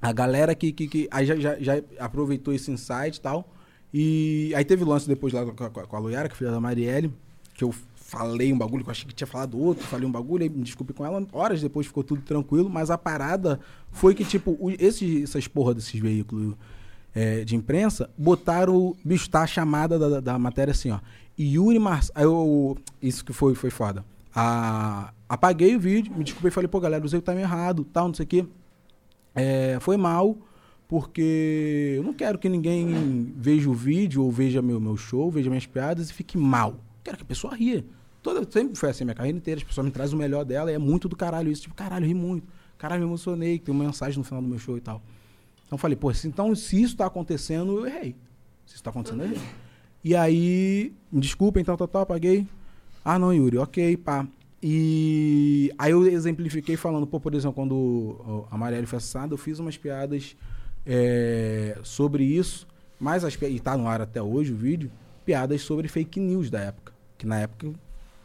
a galera que, que, que aí já, já, já aproveitou esse insight e tal. E aí teve lance depois lá com a, com a que é filha da Marielle, que eu falei um bagulho, que eu achei que tinha falado outro, falei um bagulho, aí me desculpe com ela. Horas depois ficou tudo tranquilo, mas a parada foi que, tipo, o- esse, essas porra desses veículos é, de imprensa botaram, bicho, tá a chamada da, da- matéria assim, ó. Yuri eu, isso que foi, foi foda. Ah, apaguei o vídeo, me desculpei, falei, pô, galera, usei o time errado, tal, não sei o quê. É, foi mal, porque eu não quero que ninguém veja o vídeo ou veja meu, meu show, veja minhas piadas e fique mal. Quero que a pessoa ria. Toda, sempre foi assim minha carreira inteira, as pessoas me trazem o melhor dela e é muito do caralho isso. Tipo, caralho, ri muito. Caralho, me emocionei, tem uma mensagem no final do meu show e tal. Então falei, pô, se, então se isso tá acontecendo, eu errei. Se isso tá acontecendo, eu errei. E aí, me desculpem, tal, tal, tal, apaguei. Ah, não, Yuri, ok, pá. E aí eu exemplifiquei falando, pô, por exemplo, quando a Marielle foi assassinada, eu fiz umas piadas é, sobre isso, mas as e tá no ar até hoje o vídeo, piadas sobre fake news da época. Que na época,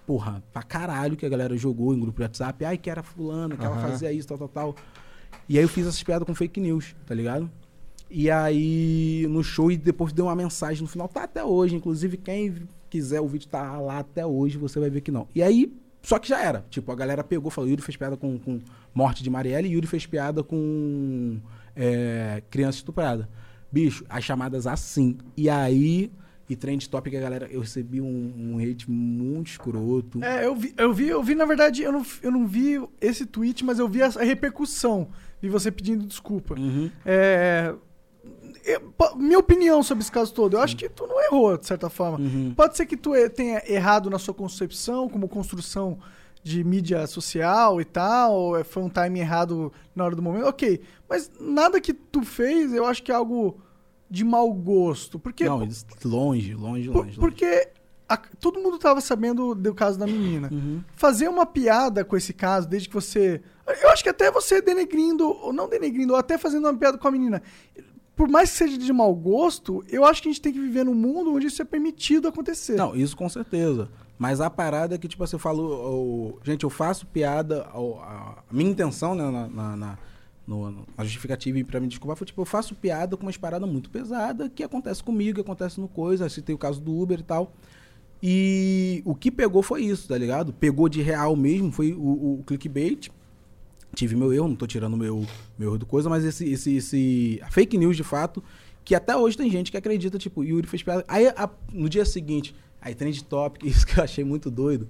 porra, pra caralho que a galera jogou em grupo de WhatsApp, ai, que era fulano, que ela Aham. fazia isso, tal, tal, tal. E aí eu fiz essas piadas com fake news, tá ligado? E aí, no show, e depois deu uma mensagem no final, tá até hoje. Inclusive, quem quiser, o vídeo tá lá até hoje, você vai ver que não. E aí, só que já era. Tipo, a galera pegou, falou, Yuri fez piada com, com morte de Marielle e Yuri fez piada com é, criança estuprada. Bicho, as chamadas assim. E aí, E Trend Topic, a galera, eu recebi um, um hate muito escroto. É, eu vi, eu vi, eu vi, na verdade, eu não, eu não vi esse tweet, mas eu vi a, a repercussão. Vi você pedindo desculpa. Uhum. É, eu- po- minha opinião sobre esse caso todo, eu acho que tu não errou, de certa forma. Uhum. Pode ser que tu e- tenha errado na sua concepção, como construção de mídia social e tal, ou é- foi um time errado na hora do momento, ok. Mas nada que tu fez, eu acho que é algo de mau gosto. Porque, Não, eles- longe, longe, por- longe. porque a- todo mundo tava sabendo do caso da menina. Uhum. Fazer uma piada com esse caso, desde que você. Eu acho que até você denegrindo, ou não denegrindo, ou até fazendo uma piada com a menina. Por mais que seja de mau gosto, eu acho que a gente tem que viver num mundo onde isso é permitido acontecer. Não, isso com certeza. Mas a parada é que, tipo, você falou. gente, eu faço piada. a, a minha intenção, né, na, na, na, no- na justificativa pra me desculpar foi, tipo, eu faço piada com umas paradas muito pesadas que acontece comigo, que acontece no coisa. Citei o caso do Uber e tal. E o que pegou foi isso, tá ligado? Pegou de real mesmo, foi o, o clickbait. Tive meu erro, não tô tirando meu, meu erro do coisa, mas esse, esse, esse. A fake news de fato, que até hoje tem gente que acredita, tipo, Yuri fez piada. Aí a- no dia seguinte, aí trend topic, isso que eu achei muito doido,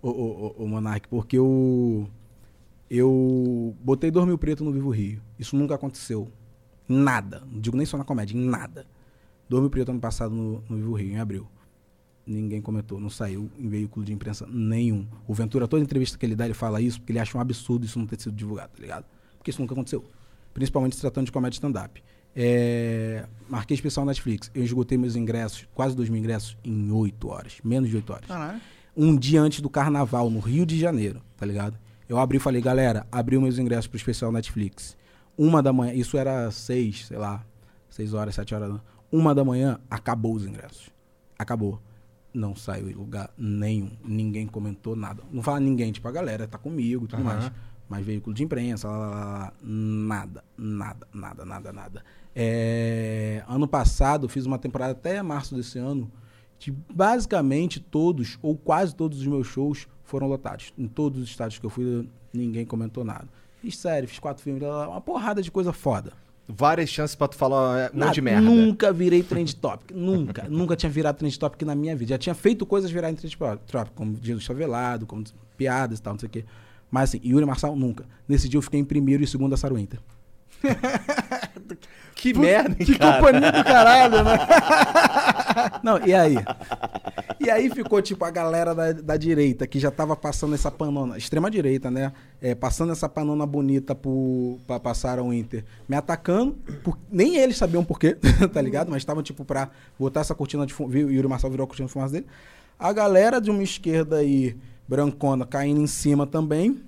o, o, o, o Monark, porque eu. Eu botei dormir preto no Vivo Rio. Isso nunca aconteceu. Nada. Não digo nem só na comédia, em nada. Dormir preto ano passado no, no Vivo Rio, em abril. Ninguém comentou, não saiu em veículo de imprensa nenhum. O Ventura, toda entrevista que ele dá, ele fala isso porque ele acha um absurdo isso não ter sido divulgado, tá ligado? Porque isso nunca aconteceu. Principalmente se tratando de comédia stand-up. É, marquei especial Netflix. Eu esgotei meus ingressos, quase dois mil ingressos, em oito horas. Menos de oito horas Caralho. um dia antes do carnaval, no Rio de Janeiro, tá ligado? Eu abri e falei, galera, abriu meus ingressos pro especial Netflix. Uma da manhã, isso era seis, sei lá, seis horas, sete horas. Uma da manhã, acabou os ingressos. Acabou. Não saiu em lugar nenhum. Ninguém comentou nada. Não fala ninguém, tipo, a galera tá comigo e tudo Aham. mais. Mas veículo de imprensa, lá, lá, lá, nada, nada, nada, nada, nada. É, ano passado, fiz uma temporada até março desse ano, que basicamente todos, ou quase todos os meus shows foram lotados. Em todos os estádios que eu fui, ninguém comentou nada. Fiz série, fiz quatro filmes, uma porrada de coisa foda. Várias chances pra tu falar é, um monte de merda. Nunca virei trend topic. Nunca. nunca tinha virado trend topic na minha vida. Já tinha feito coisas virarem trend topic, como dia do chavelado, como piadas e tal, não sei o quê. Mas assim, Yuri Marçal, nunca. Nesse dia eu fiquei em primeiro e segundo da Sarah Que merda, hein, Que cara? companhia do caralho, né? Não, e aí? E aí ficou, tipo, a galera da, da direita, que já tava passando essa panona, extrema direita, né? É, passando essa panona bonita pro, pra passar ao Inter, me atacando. por- nem eles sabiam por quê, tá ligado? Mas estavam, tipo, pra botar essa cortina de fumaça. O Yuri Marçal virou a cortina de fumaça dele. A galera de uma esquerda aí, brancona, caindo em cima também.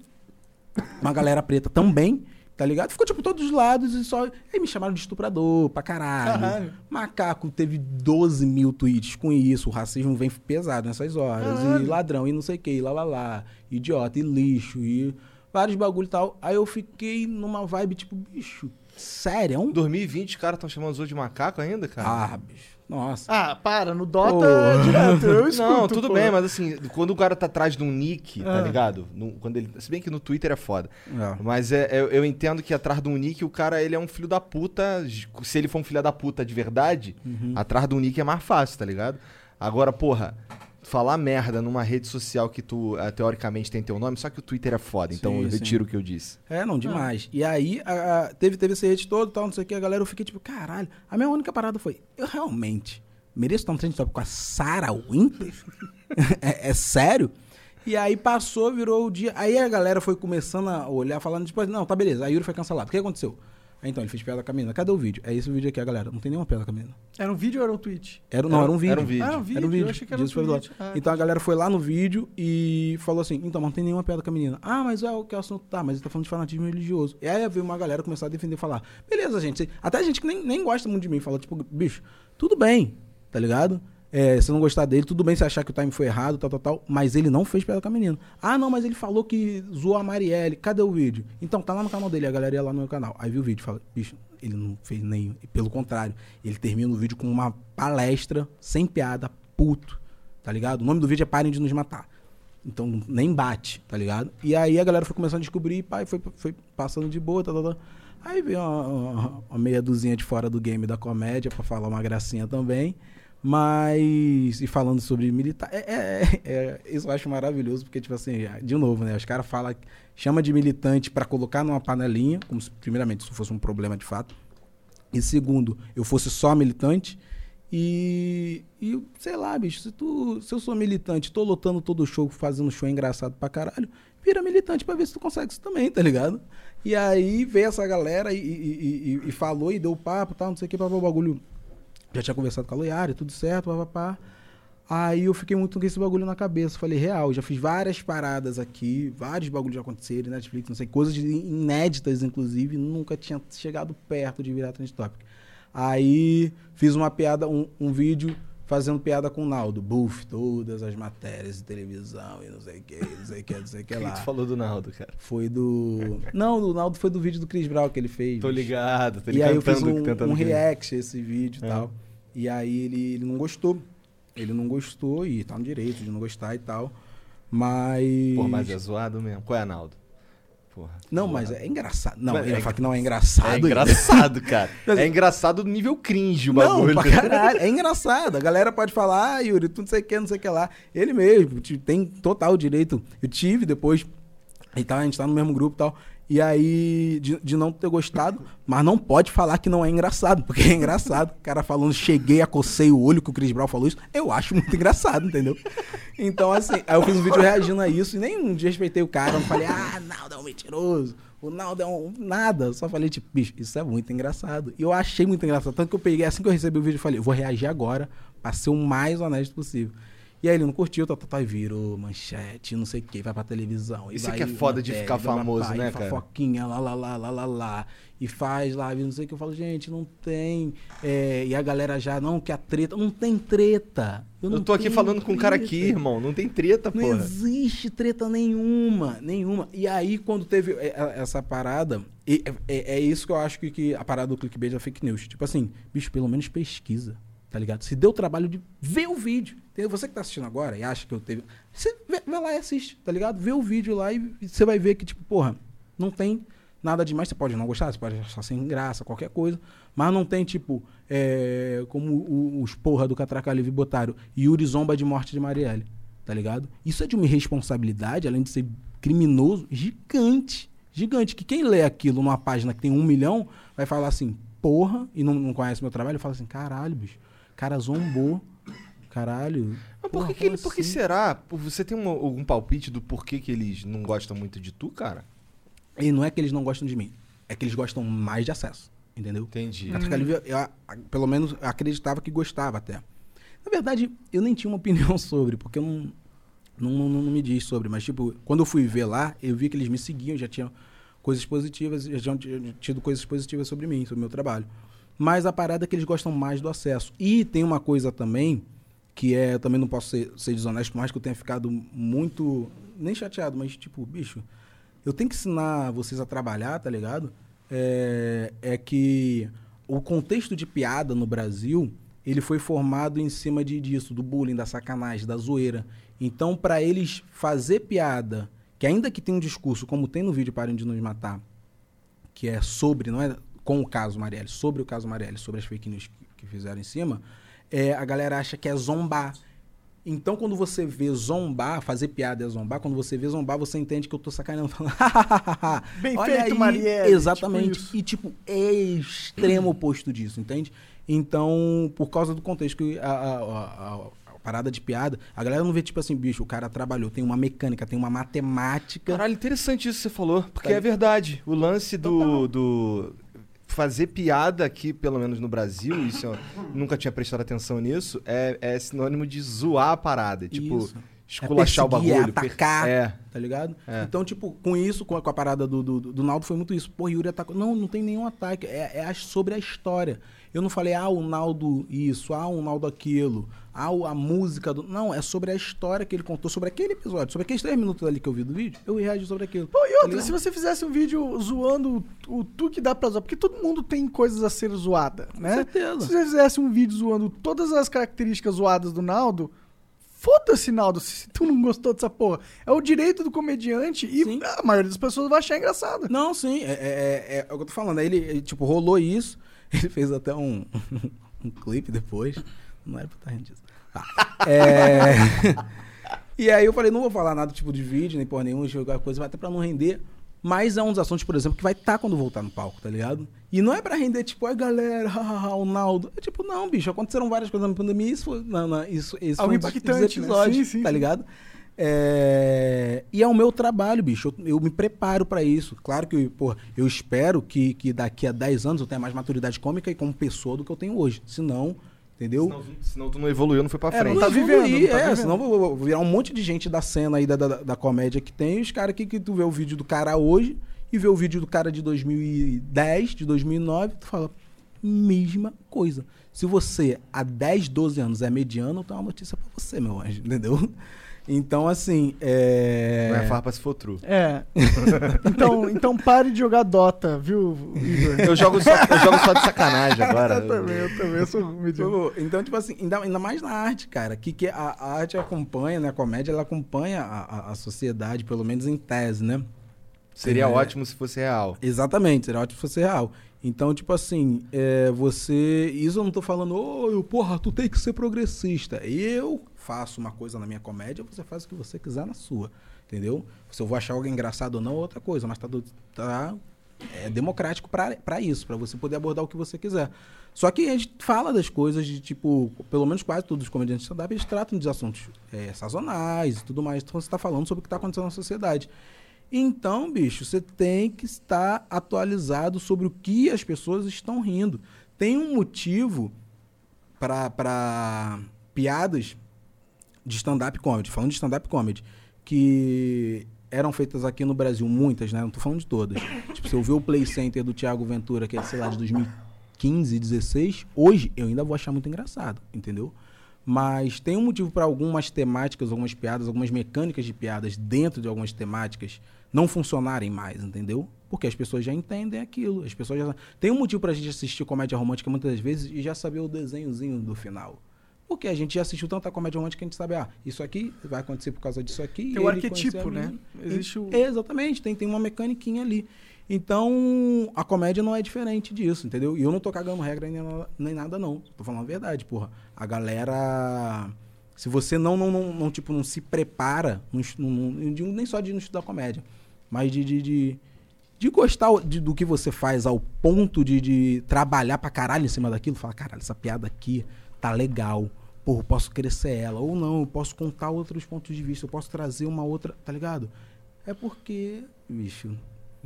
Uma galera preta também, tá ligado? Ficou, tipo, todos os lados e só. Aí me chamaram de estuprador pra caralho. Caralho. Macaco teve 12 mil tweets com isso. O racismo vem pesado nessas horas. Caralho. E ladrão, e não sei o que, e lá, lá, lá. Idiota, e lixo, e vários bagulho e tal. Aí eu fiquei numa vibe, tipo, bicho, sério? É um 2020 os caras estão chamando os outros de macaco ainda, cara? Ah, bicho. Nossa. Ah, para, no Dota é direto, eu escuto. Não, tudo pô. bem, mas assim, quando o cara tá atrás de um nick, tá Ah. ligado? No- quando ele, se bem que no Twitter é foda. É. Mas é, eu, eu entendo que atrás de um nick o cara ele é um filho da puta. Se ele for um filho da puta de verdade, Uhum. atrás do nick é mais fácil, tá ligado? Agora, porra, falar merda numa rede social que tu eh, teoricamente tem teu nome, só que o Twitter é foda, então Sim, eu sim. retiro o que eu disse. É, não, demais. E aí, a- a- teve, teve esse hate todo e tal, não sei o que, a galera, eu fiquei tipo, caralho. A minha única parada foi, eu realmente mereço estar no trend top com a Sarah Winter? é, é sério? E aí passou, virou o dia. Aí a galera foi começando a olhar, falando, tipo, não, tá beleza, a Yuri foi cancelado. O que aconteceu? Aí, então, ele fez piada com a menina. Cadê o vídeo? É esse o vídeo aqui, a galera. Não tem nenhuma piada com a menina. Era um vídeo ou era um tweet? Era, não, Era- era um vídeo. era um vídeo. Ah, era um vídeo? Era um vídeo. Eu achei que era um disso tweet. Ah, então a galera foi lá no vídeo e falou assim: então, não tem nenhuma piada com a menina. Ah, mas é o que o assunto tá, mas ele tá falando de fanatismo religioso. E aí veio uma galera começar a defender e falar: beleza, gente. Até gente que nem, nem gosta muito de mim falou: tipo, bicho, tudo bem, tá ligado? É, se não gostar dele, tudo bem se achar que o time foi errado, tal, tal, tal. Mas ele não fez piada com a menina. Ah, não, mas ele falou que zoou a Marielle. Cadê o vídeo? Então, tá lá no canal dele. A galera ia lá no meu canal. Aí viu o vídeo e fala, bicho, ele não fez nenhum. E pelo contrário, ele termina o vídeo com uma palestra, sem piada, puto. Tá ligado? O nome do vídeo é Parem de Nos Matar. Então, nem bate, tá ligado? E aí a galera foi começando a descobrir, pai, foi, foi passando de boa, tal, tal, tal. Aí veio uma, uma- uma meia duzinha de fora do game da comédia pra falar uma gracinha também. Mas, e falando sobre militar, é, é- é- isso eu acho maravilhoso, porque, tipo assim, de novo, né? Os caras falam, chama de militante pra colocar numa panelinha, como se, primeiramente, isso fosse um problema de fato. E segundo, eu fosse só militante. E, e sei lá, bicho, se, tu, se eu sou militante, tô lotando todo show, fazendo show engraçado pra caralho, vira militante pra ver se tu consegue isso também, tá ligado? E aí veio essa galera e, e- e- e- falou e deu papo, tal, não sei o que, papá, o bagulho. Já tinha conversado com a Loiara, tudo certo, papapá. Aí eu fiquei muito com esse bagulho na cabeça. Falei, real, já fiz várias paradas aqui, vários bagulhos já aconteceram, Netflix, não sei, coisas inéditas, inclusive, nunca tinha chegado perto de virar trend topic. Aí fiz uma piada, um, um vídeo fazendo piada com o Naldo. Buff, todas as matérias de televisão e não sei o que, não sei o que, não sei o que O que lá. tu falou do Naldo, cara? Foi do. Não, o Naldo foi do vídeo do Chris Brown que ele fez. Tô ligado, tô E aí eu fiz um, um react a esse vídeo e É. tal. E aí ele, ele não gostou. Ele não gostou e tá no direito de não gostar e tal. Mas. Pô, mas é zoado mesmo. Qual é, Naldo? Porra. Não, mas é engraçado. Não, ele é vai falar que não é É engraçado. engraçado, cara. É engraçado no nível cringe o Não, bagulho. pra caralho. É engraçado. A galera pode falar, ah, Yuri, tu não sei o que, não sei o que lá. Ele mesmo t- tem total direito. Eu tive depois. E tal, a gente tá no mesmo grupo e tal. E aí, de, de não ter gostado, mas não pode falar que não é engraçado, porque é engraçado. O cara falando, cheguei, acocei o olho, que o Chris Brown falou isso. Eu acho muito engraçado, entendeu? Então, assim, aí eu fiz um vídeo reagindo a isso e nem desrespeitei o cara. Não falei, ah, Naldo é um mentiroso. O Naldo é um. Nada. Só falei, tipo, bicho, isso é muito engraçado. E eu achei muito engraçado. Tanto que eu peguei, assim que eu recebi o vídeo, eu falei, vou reagir agora pra ser o mais honesto possível. E aí ele não curtiu, tá, tá, tá, e virou manchete, não sei o que, vai pra televisão. Isso vai que é foda de ficar famoso, né, cara? Fofoquinha, lá, lá, lá, lá, lá, lá. E faz live, não sei o que. Eu falo, gente, não tem. É, e a galera já, não, que a treta. Não tem treta. Eu não tô aqui falando com um cara treta. aqui, irmão. Não tem treta, Não porra. existe treta nenhuma, nenhuma. E aí, quando teve é, é, essa parada, e- é, é isso que eu acho que, que a parada do clickbait é fake news. Tipo assim, bicho, pelo menos pesquisa, tá ligado? Se deu o trabalho de ver o vídeo. Você que tá assistindo agora e acha que eu teve. Você vê, vê lá e assiste, tá ligado? Vê o vídeo lá e você vai ver que, tipo, porra, não tem nada demais. Você pode não gostar, você pode achar sem graça, qualquer coisa. Mas não tem, tipo, é, como o- os porra do Catraca Livre botaram, Yuri zomba de morte de Marielle, tá ligado? Isso é de uma irresponsabilidade, além de ser criminoso, gigante. Gigante. Que quem lê aquilo numa página que tem um milhão, vai falar assim, porra, e não, não conhece meu trabalho, fala assim, caralho, bicho, cara zombou. Caralho. Mas por que, que, ele, por que assim? será? Você tem algum palpite do porquê que eles não gostam muito de tu, cara? E não é que eles não gostam de mim, é que eles gostam mais de acesso, entendeu? Entendi. Catraca Livre, eu, a- pelo menos, eu acreditava que gostava até. Na verdade, eu nem tinha uma opinião sobre, porque eu não, não, não, não me diz sobre. Mas, tipo, quando eu fui ver lá, eu vi que eles me seguiam, já tinham coisas positivas, já tinham tido coisas positivas sobre mim, sobre o meu trabalho. Mas a parada é que eles gostam mais do acesso. E tem uma coisa também, que é, eu também não posso ser, ser desonesto, por mais que eu tenha ficado muito, nem chateado, mas tipo, bicho, eu tenho que ensinar vocês a trabalhar, tá ligado? É, é que o contexto de piada no Brasil, ele foi formado em cima de, disso, do bullying, da sacanagem, da zoeira. Então, para eles fazer piada, que ainda que tenha um discurso, como tem no vídeo Parem de Nos Matar, que é sobre, não é com o caso Marielle, sobre o caso Marielle, sobre as fake news que, fizeram em cima, é, a galera acha que é zombar. Então, quando você vê zombar, fazer piada é zombar, quando você vê zombar, você entende que eu tô sacaneando, falando, Bem Olha feito, aí, Marielle, Exatamente. tipo e, tipo, é extremo oposto disso, entende? Então, por causa do contexto que a- a- a- a parada de piada, a galera não vê, tipo assim, bicho, o cara trabalhou, tem uma mecânica, tem uma matemática. Caralho, interessante isso que você falou, porque Tá. é verdade. O lance do, do fazer piada aqui, pelo menos no Brasil, isso eu nunca tinha prestado atenção nisso, é, é sinônimo de zoar a parada. Tipo, Isso. esculachar o perseguir, é bagulho. per- atacar. É. Tá ligado? É. Então, tipo, com isso, com a, com a parada do, do, do Naldo, foi muito isso. Pô, Yuri atacou. Não, não tem nenhum ataque. É, é sobre a história. Eu não falei, ah, o Naldo isso, ah, o Naldo aquilo, ah, a música do. Não, é sobre a história que ele contou, sobre aquele episódio, sobre aqueles três minutos ali que eu vi do vídeo, eu reagi sobre aquilo. Pô, e Tá outra, se você fizesse um vídeo zoando o, o tu que dá pra zoar, porque todo mundo tem coisas a ser zoada, né? certeza. Se você fizesse um vídeo zoando todas as características zoadas do Naldo, foda-se, Naldo, se tu não gostou dessa porra. É o direito do comediante e Sim. a maioria das pessoas vai achar engraçado. Não, sim, é, é, é- é o que eu tô falando. Ele, ele, tipo, rolou isso. Ele fez até um, um clipe depois. Não era pra estar rindo disso. Tá. É... e aí eu falei, não vou falar nada tipo de vídeo, nem por nenhuma, jogar coisa, vai até pra não render. Mas é um dos assuntos, por exemplo, que vai estar quando voltar no palco, tá ligado? E não é pra render, tipo, ai galera, hahaha, o Naldo. É tipo, não, bicho, aconteceram várias coisas na pandemia, isso foi. Não, não, isso, esse Algo foi um impactante, né? episódios, Sim, sim, tá sim. É, E é o meu trabalho, bicho. Eu, eu me preparo pra isso. Claro que, pô, eu espero que, que daqui a 10 anos eu tenha mais maturidade cômica e como pessoa do que eu tenho hoje. Senão, entendeu? Senão, senão tu não evoluiu, não foi pra É, frente. não tá evoluir, vivendo, não tá é, vivendo. senão eu vou vou virar um monte de gente da cena aí da, da, da comédia que tem, os caras que, que tu vê o vídeo do cara hoje e vê o vídeo do cara de 2010, de 2009, tu fala, mesma coisa. Se você há 10, 12 anos é mediano, eu tenho uma notícia pra você, meu anjo, entendeu? Então, assim, é... Não é farpa se for true. É. Então, então pare de jogar Dota, viu, Igor? Eu jogo só, eu jogo só de sacanagem agora. eu também, eu também, eu sou mediano. Então, tipo assim, ainda, ainda mais na arte, cara, que, que a, a arte acompanha, né? A comédia, ela acompanha a, a, a sociedade, pelo menos em tese, né? Seria É. ótimo se fosse real. Exatamente, seria ótimo se fosse real. Então, tipo assim, é, você. Isso eu não tô falando, ô, eu, porra, tu tem que ser progressista. Eu faço uma coisa na minha comédia, você faz o que você quiser na sua. Entendeu? Se eu vou achar alguém engraçado ou não, é outra coisa, mas tá, tá é democrático pra isso, pra você poder abordar o que você quiser. Só que a gente fala das coisas de, tipo, pelo menos quase todos os comediantes stand-up, eles tratam de assuntos é, sazonais e tudo mais. Então você tá falando sobre o que tá acontecendo na sociedade. Então, bicho, você tem que estar atualizado sobre o que as pessoas estão rindo. Tem um motivo para piadas de stand-up comedy, falando de stand-up comedy, que eram feitas aqui no Brasil, muitas, né? Não tô falando de todas. tipo, se eu ver o Play Center do Thiago Ventura, que é, sei lá, de 2015, 16, hoje eu ainda vou achar muito engraçado, entendeu? Mas tem um motivo para algumas temáticas, algumas piadas, algumas mecânicas de piadas dentro de algumas temáticas não funcionarem mais, entendeu? Porque as pessoas já entendem aquilo. As pessoas já... Tem um motivo pra gente assistir comédia romântica muitas vezes e já saber o desenhozinho do final. Porque a gente já assistiu tanta comédia romântica que a gente sabe, ah, isso aqui vai acontecer por causa disso aqui. Tem o arquetipo, né? Existe o- Exatamente, tem, tem uma mecaniquinha ali. Então, a comédia não é diferente disso, entendeu? E eu não tô cagando regra nem, nem nada, não. Tô falando a verdade, porra. A galera. Se você não, não, não, não, tipo, não se prepara, não, não, nem só de não estudar comédia, mas de, de, de, de gostar de- do que você faz ao ponto de, de trabalhar pra caralho em cima daquilo, falar, caralho, essa piada aqui tá legal. Pô, eu posso crescer ela. Ou não, eu posso contar outros pontos de vista, eu posso trazer uma outra, tá ligado? É porque, bicho,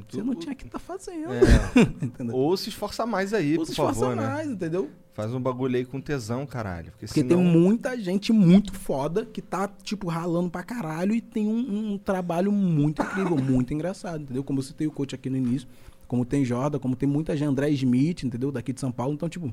você não tinha que estar fazendo. É. Ou se esforça mais aí, Ou por se esforça favor, né? mais, entendeu? Faz um bagulho aí com tesão, caralho. Porque, Porque senão... tem muita gente muito foda que tá, tipo, ralando pra caralho e tem um, um trabalho muito incrível, muito engraçado, entendeu? Como eu citei o coach aqui no início, como tem Jordan, como tem muita gente, André Smith, entendeu? Daqui de São Paulo. Então, tipo,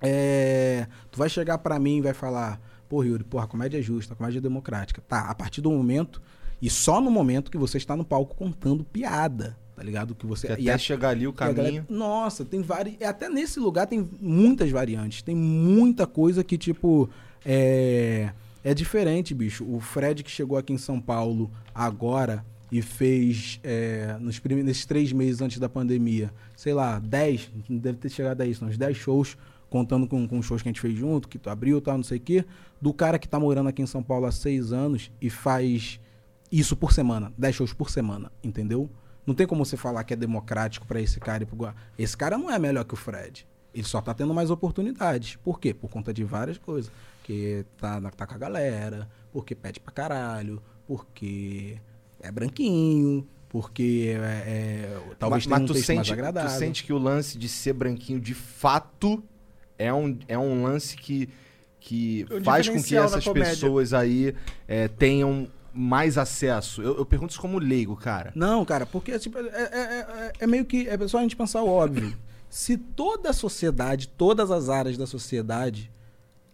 é, tu vai chegar pra mim e vai falar, pô, Yuri, porra, a comédia é justa, a comédia é democrática. Tá, a partir do momento, e só no momento que você está no palco contando piada, tá ligado? Que você... Que e até a- chegar ali o a galera- caminho. nossa, tem várias. Até nesse lugar tem muitas variantes. Tem muita coisa que, tipo, é, é diferente, bicho. O Fred que chegou aqui em São Paulo agora e fez é, nos prime- nesses três meses antes da pandemia, sei lá, 10, não deve ter chegado a isso, uns 10 shows, contando com, com shows que a gente fez junto, que tu abriu e tal, não sei o quê, do cara que tá morando aqui em São Paulo há seis anos e faz isso por semana, 10 shows por semana, entendeu? Não tem como você falar que é democrático pra esse cara e pro Esse cara não é melhor que o Fred. Ele só tá tendo mais oportunidades. Por quê? Por conta de várias coisas. Porque tá, na- tá com a galera, porque pede pra caralho, porque é branquinho, porque é, é- talvez mas, tenha um mas texto mais sente, agradável. tu sente que o lance de ser branquinho de fato é um, é um lance que, que É faz com que essas pessoas aí é, tenham mais acesso. Eu, eu pergunto isso como leigo, cara. Não, cara, porque tipo, é, é- é- é meio que. É só a gente pensar o óbvio. Se toda a sociedade, todas as áreas da sociedade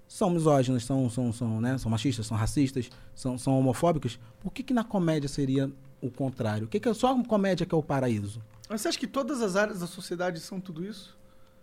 são misóginas, são, são, são, né, são machistas, são racistas, são, são homofóbicas, por que, que na comédia seria o contrário? O que, que é só a comédia que é o paraíso? Mas você acha que todas as áreas da sociedade são tudo isso?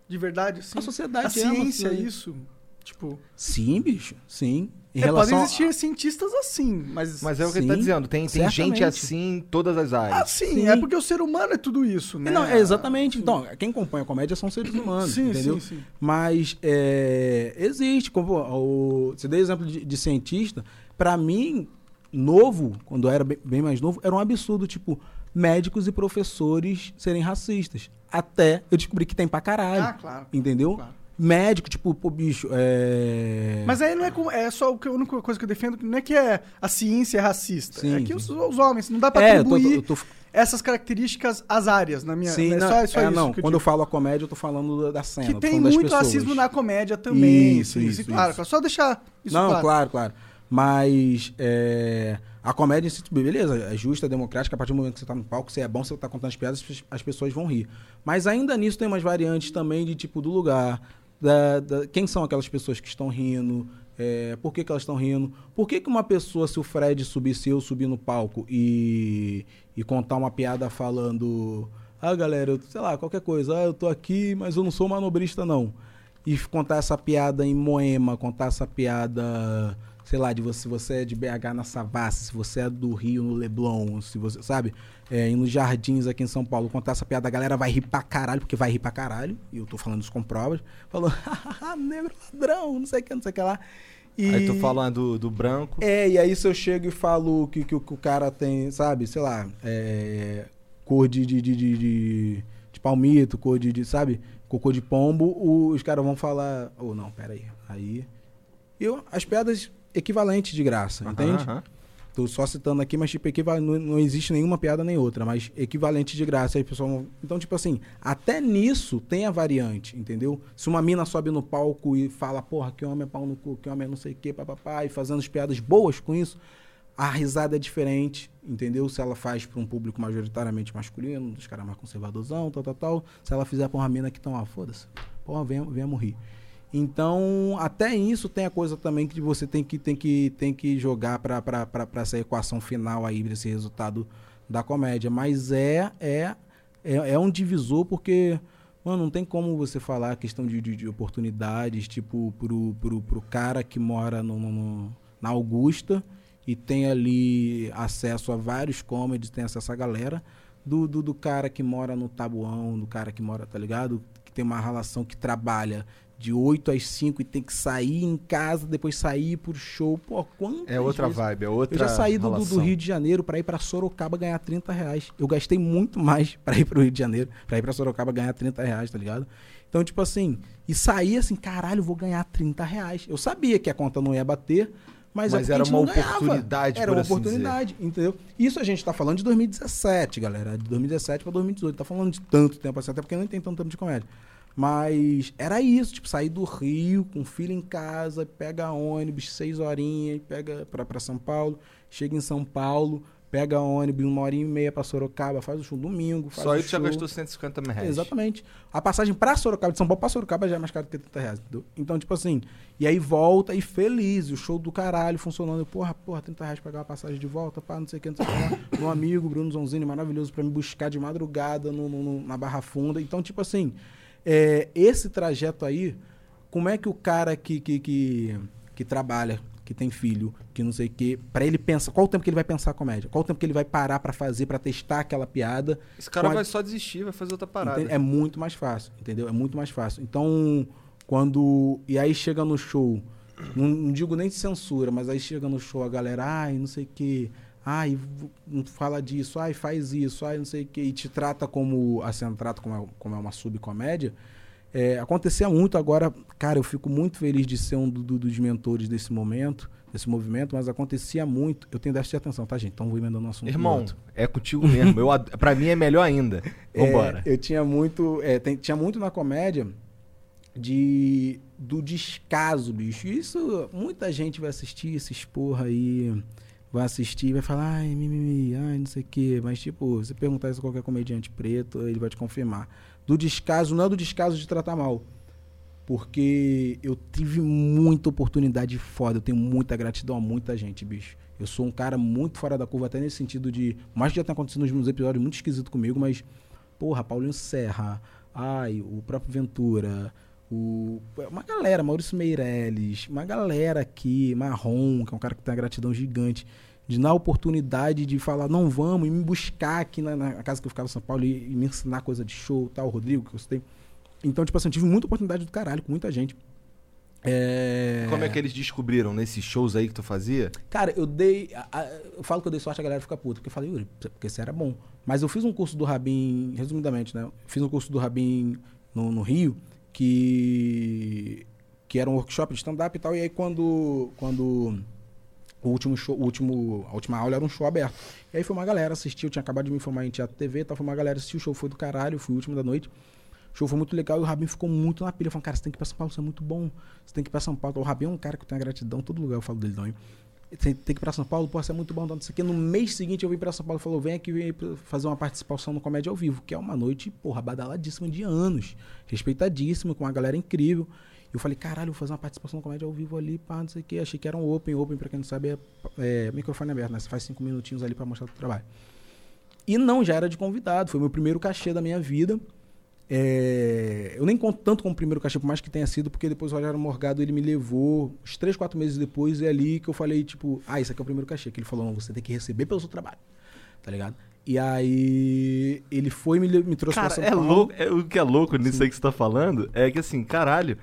De verdade, sim? A sociedade A é ciência, sociedade. isso. Tipo, Sim, bicho, sim. Em é, relação podem a- existir cientistas assim, mas... Mas é o que ele tá Sim, dizendo. Tem, tem gente assim em todas as Ah, áreas. sim, Sim. é porque o ser humano é tudo isso, né? Não, é exatamente. Então, quem compõe a comédia são seres humanos, Sim, entendeu? sim, sim. Mas é, existe. Como, o, você deu exemplo de, de cientista. Pra mim, novo, quando eu era bem, bem mais novo, era um absurdo, tipo, médicos e professores serem racistas. Até eu descobri que tem pra caralho. Ah, claro. Entendeu? Claro. Médico, tipo, pô, bicho, é. Mas aí não é, com- é só o que- a única coisa que eu defendo, não é que é a ciência é racista. Sim, é que os, os homens, não dá pra É, eu tô- atribuir eu tô- essas características às áreas na minha... Sim, é não, só, só é, isso não. eu Quando eu falo a comédia, eu tô falando da- cena. Que tem muito racismo na comédia também. Isso, isso, sim, claro, isso. Só deixar isso não, claro. claro, claro. Mas é, a comédia em si, beleza, é justa, é democrática. A partir do momento que você tá no palco, você é bom, você tá contando as piadas, as- as pessoas vão rir. Mas ainda nisso tem umas variantes também de tipo do lugar. da- da- quem são aquelas pessoas que estão rindo? é, por que, que elas estão rindo? Por que, que uma pessoa, se o Fred subir, se eu subir no palco e, e contar uma piada falando. Ah, galera, eu- sei lá, qualquer coisa. Ah, eu tô aqui, mas eu não sou manobrista, não e contar essa piada em Moema, contar essa piada, sei lá, de você, se você é de BH na Savassi, se você é do Rio no Leblon, se você, sabe, é, nos Jardins aqui em São Paulo, contar essa piada, a galera vai rir pra caralho, porque vai rir pra caralho, e eu tô falando isso com provas, falando, hahaha, negro ladrão, não sei o que, não sei o que lá. E... Aí tu falando do, do branco. É, e aí se eu chego e falo que, que, o- que o cara tem, sabe, sei lá, é, cor de, de, de, de, de- palmito, cor de, de, sabe, cocô de pombo, os caras vão falar, ou não, pera aí, aí... Eu, as piadas equivalentes de graça, Aham, entende? aham. Tô só citando aqui, mas tipo, equival... não, não existe nenhuma piada nem outra, mas equivalente de graça. Aí, pessoal... Então, tipo assim, até nisso tem a variante, entendeu? Se uma mina sobe no palco e fala, porra, que homem é pau no cu, que homem é não sei o que, papapá, e fazendo as piadas boas com isso, a risada é diferente, entendeu? Se ela faz para um público majoritariamente masculino, dos caras mais conservadorzão, tal, tal, tal. Se ela fizer pra uma mina que estão, ah, foda-se, porra, venha, venha morrer. Então, até isso tem a coisa também que você tem que, tem que, tem que jogar para essa equação final aí, desse resultado da comédia. Mas é, é, é, é um divisor porque, mano, não tem como você falar a questão de, de, de oportunidades, tipo, pro, pro, pro cara que mora no, no- na Augusta e tem ali acesso a vários comedies, tem acesso a galera, do, do, do cara que mora no Tabuão, do cara que mora, tá ligado? Que tem uma relação que trabalha de 8 às 5 e tem que sair em casa, depois sair pro show. Pô, quantas É outra vezes- vibe, é outra eu já saí do, do-. Rio de Janeiro pra ir pra Sorocaba ganhar 30 reais. Eu gastei muito mais pra ir pro Rio de Janeiro, pra ir pra Sorocaba ganhar 30 reais, tá ligado? Então, tipo assim, e saí assim, caralho, vou ganhar 30 reais. Eu sabia que a conta não ia bater, mas, é Mas a era uma oportunidade, Era uma assim oportunidade, entendeu? Isso a gente tá falando de 2017, galera. De 2017 pra 2018. Tá falando de tanto tempo assim, até porque não tem tanto tempo de comédia. Mas era isso, tipo, sair do Rio com filho em casa, pega ônibus, seis horinhas, pega pra, pra São Paulo, chega em São Paulo, pega ônibus, uma horinha e meia pra Sorocaba, faz o show domingo, faz Só aí tu já gastou 150 mil reais. Exatamente. A passagem pra Sorocaba, de São Paulo pra Sorocaba já é mais caro que 30 reais, entendeu? Então, tipo assim, e aí volta e feliz, o show do caralho funcionando. Eu, porra, porra, 30 reais pra pagar a passagem de volta, pá, não sei o que, não sei o que lá. Meu amigo, Bruno Zonzini, maravilhoso pra me buscar de madrugada no, no- no- na Barra Funda. Então, tipo assim, é, esse trajeto aí, como é que o cara que, que, que, que trabalha, que tem filho, que não sei o que, pra ele pensar, qual o tempo que ele vai pensar a comédia? Qual o tempo que ele vai parar pra fazer, pra testar aquela piada? Esse cara a- vai só desistir, vai fazer outra parada. Entende? É muito mais fácil, entendeu? É muito mais fácil. Então, quando. E aí chega no show, não, não digo nem de censura, mas aí chega no show a galera, ai, não sei o quê, ai, fala disso, ai, faz isso, ai, não sei o quê, e te trata como. Assim, trata como é, como é uma subcomédia. É, acontecia muito agora, cara, eu fico muito feliz de ser um do- do- dos mentores desse momento, desse movimento, mas acontecia muito. Eu tenho déficit de atenção, tá, gente? Então vou emendando um assunto. Irmão, é contigo mesmo. Eu, pra mim é melhor ainda. Vambora. É, eu tinha muito. é, tem- tinha muito na comédia de do descaso, bicho. Isso muita gente vai assistir esses porra aí. Vai assistir vai falar, ai, mimimi, ai, não sei o quê. Mas, tipo, você perguntar isso a qualquer comediante preto, ele vai te confirmar. Do descaso, não é do descaso de tratar mal. Porque eu tive muita oportunidade foda. Eu tenho muita gratidão a muita gente, bicho. Eu sou um cara muito fora da curva, até nesse sentido de. Mais que já tenha acontecido nos meus episódios muito esquisito comigo, mas. Porra, Paulinho Serra, ai, o próprio Ventura, o, uma galera, Maurício Meirelles, uma galera aqui, Marrom, que é um cara que tem uma gratidão gigante, de dar a oportunidade de falar, não vamos, e me buscar aqui na, na casa que eu ficava em São Paulo e, e me ensinar coisa de show tal, Rodrigo, que eu citei. Então, tipo assim, eu tive muita oportunidade do caralho com muita gente. É... Como é que eles descobriram nesses shows aí que tu fazia? Cara, eu dei. a- a- eu falo que eu dei sorte, a galera fica puta. Porque eu falei, Yuri, porque você era bom. Mas eu fiz um curso do Rabin, resumidamente, né? Fiz um curso do Rabin no, no Rio, que. que era um workshop de stand-up e tal. E aí quando. quando o último show, o último, a última aula era um show aberto. E aí foi uma galera assistir, eu tinha acabado de me formar em teatro TV, então foi uma galera assistir, o show foi do caralho, fui o último da noite. O show foi muito legal e o Rabin ficou muito na pilha. Falando, cara, você tem que ir pra São Paulo, você é muito bom. Você tem que ir pra São Paulo. O Rabin é um cara que eu tenho gratidão, em todo lugar eu falo dele também. Você tem que ir pra São Paulo, pô, você é muito bom, não sei o quê. No mês seguinte eu vim pra São Paulo e falou, vem aqui vem fazer uma participação no Comédia ao Vivo, que é uma noite, porra, badaladíssima de anos. Respeitadíssima, com uma galera incrível. Eu falei, caralho, vou fazer uma participação no Comédia ao Vivo ali, pá, não sei o quê. Achei que era um open, open, pra quem não sabe, é, é microfone aberto, né? Você faz cinco minutinhos ali pra mostrar o trabalho. E não, já era de convidado. Foi meu primeiro cachê da minha vida. É, eu nem conto tanto como primeiro cachê, por mais que tenha sido, porque depois o Rogério Morgado ele me levou uns três, quatro meses depois, e é ali que eu falei, tipo, ah, isso aqui é o primeiro cachê. Que ele falou, não, você tem que receber pelo seu trabalho. Tá ligado? E aí ele foi e me, me trouxe Cara, pra São é Paulo. louco. é- o que é louco nisso aí que você tá falando é que assim, caralho.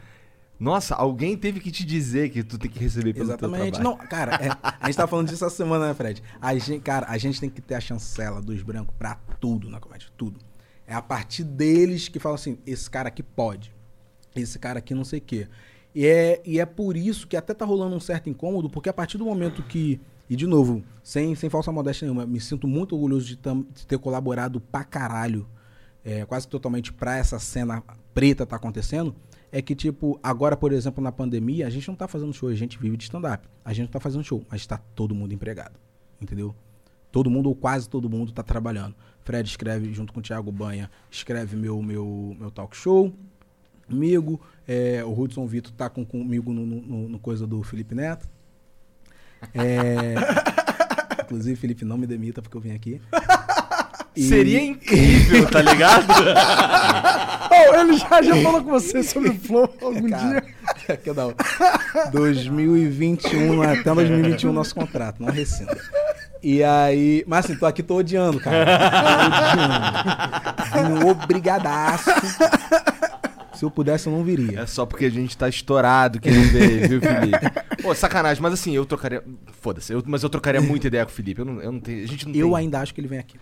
Nossa, alguém teve que te dizer que tu tem que receber pelo Exatamente. Não, cara, é, a gente tava falando disso essa semana, né, Fred? A gente, cara, a gente tem que ter a chancela dos brancos pra tudo na comédia, tudo. É a partir deles que falam assim, esse cara aqui pode. Esse cara aqui não sei o quê. E é, e é por isso que até tá rolando um certo incômodo, porque a partir do momento que. E de novo, sem, sem falsa modéstia nenhuma, me sinto muito orgulhoso de, tam- de ter colaborado pra caralho, é, quase totalmente pra essa cena preta tá acontecendo. É que, tipo, agora, por exemplo, na pandemia, a gente não tá fazendo show, a gente vive de stand-up. A gente não tá fazendo show, mas tá todo mundo empregado. Entendeu? Todo mundo, ou quase todo mundo, tá trabalhando. Fred escreve junto com o Thiago Banha, escreve meu, meu, meu talk show comigo. É, o Hudson Vitor tá com, comigo no, no- no coisa do Felipe Neto. É, inclusive, Felipe, não me demita porque eu vim aqui. E- Seria incrível, tá ligado? Oh, ele já, já falou com você sobre o Flow algum Cara, dia. que da hora. 2021, até 2021 nosso contrato, não rescinda. E aí, mas assim, tô aqui, tô odiando, cara. Tô odiando. Vim obrigadaço. Se eu pudesse, eu não viria. É só porque a gente tá estourado que ele veio, viu, Felipe? Pô, sacanagem, mas assim, eu trocaria. Foda-se, eu- mas eu trocaria muita ideia com o Felipe. Eu não, eu não tenho. A gente não Eu tem. ainda acho que ele vem aqui.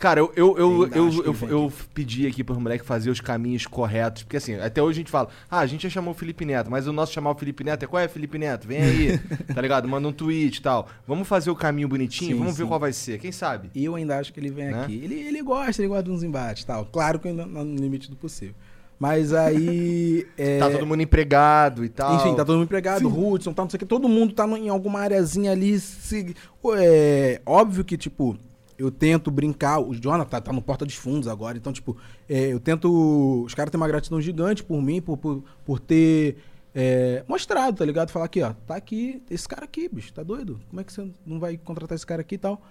Cara, eu, eu, eu, eu, eu, eu pedi aqui pros moleques fazer os caminhos corretos. Porque assim, até hoje a gente fala, ah, a gente já chamou o Felipe Neto, mas o nosso chamar o Felipe Neto é qual é, Felipe Neto? Vem aí, tá ligado? Manda um tweet e tal. Vamos fazer o caminho bonitinho, Sim, vamos ver sim. qual vai ser. Quem sabe? E eu ainda acho que ele vem Né? aqui. Ele, ele gosta, ele gosta de uns embates e tal. Claro que ainda no limite do possível. Mas aí. é, Tá todo mundo empregado e tal. Enfim, tá todo mundo empregado, Hudson, tá, não sei o que, todo mundo tá em alguma areazinha ali. Se, é, óbvio que, tipo, eu tento brincar. O Jonathan tá, tá no Porta dos Fundos agora, então, tipo, é, eu tento. Os caras têm uma gratidão gigante por mim, por, por, por ter é, mostrado, tá ligado? Falar aqui, ó, tá aqui, esse cara aqui, bicho, tá doido? Como é que você não vai contratar esse cara aqui e tal?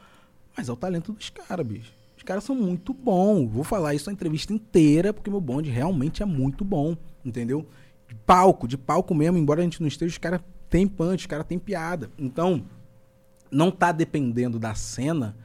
Mas é o talento dos caras, bicho. Os caras são muito bons. Vou falar isso a entrevista inteira, porque meu bonde realmente é muito bom, entendeu? De palco, de palco mesmo, embora a gente não esteja, os caras têm punch, os caras têm piada. Então, não tá dependendo da cena,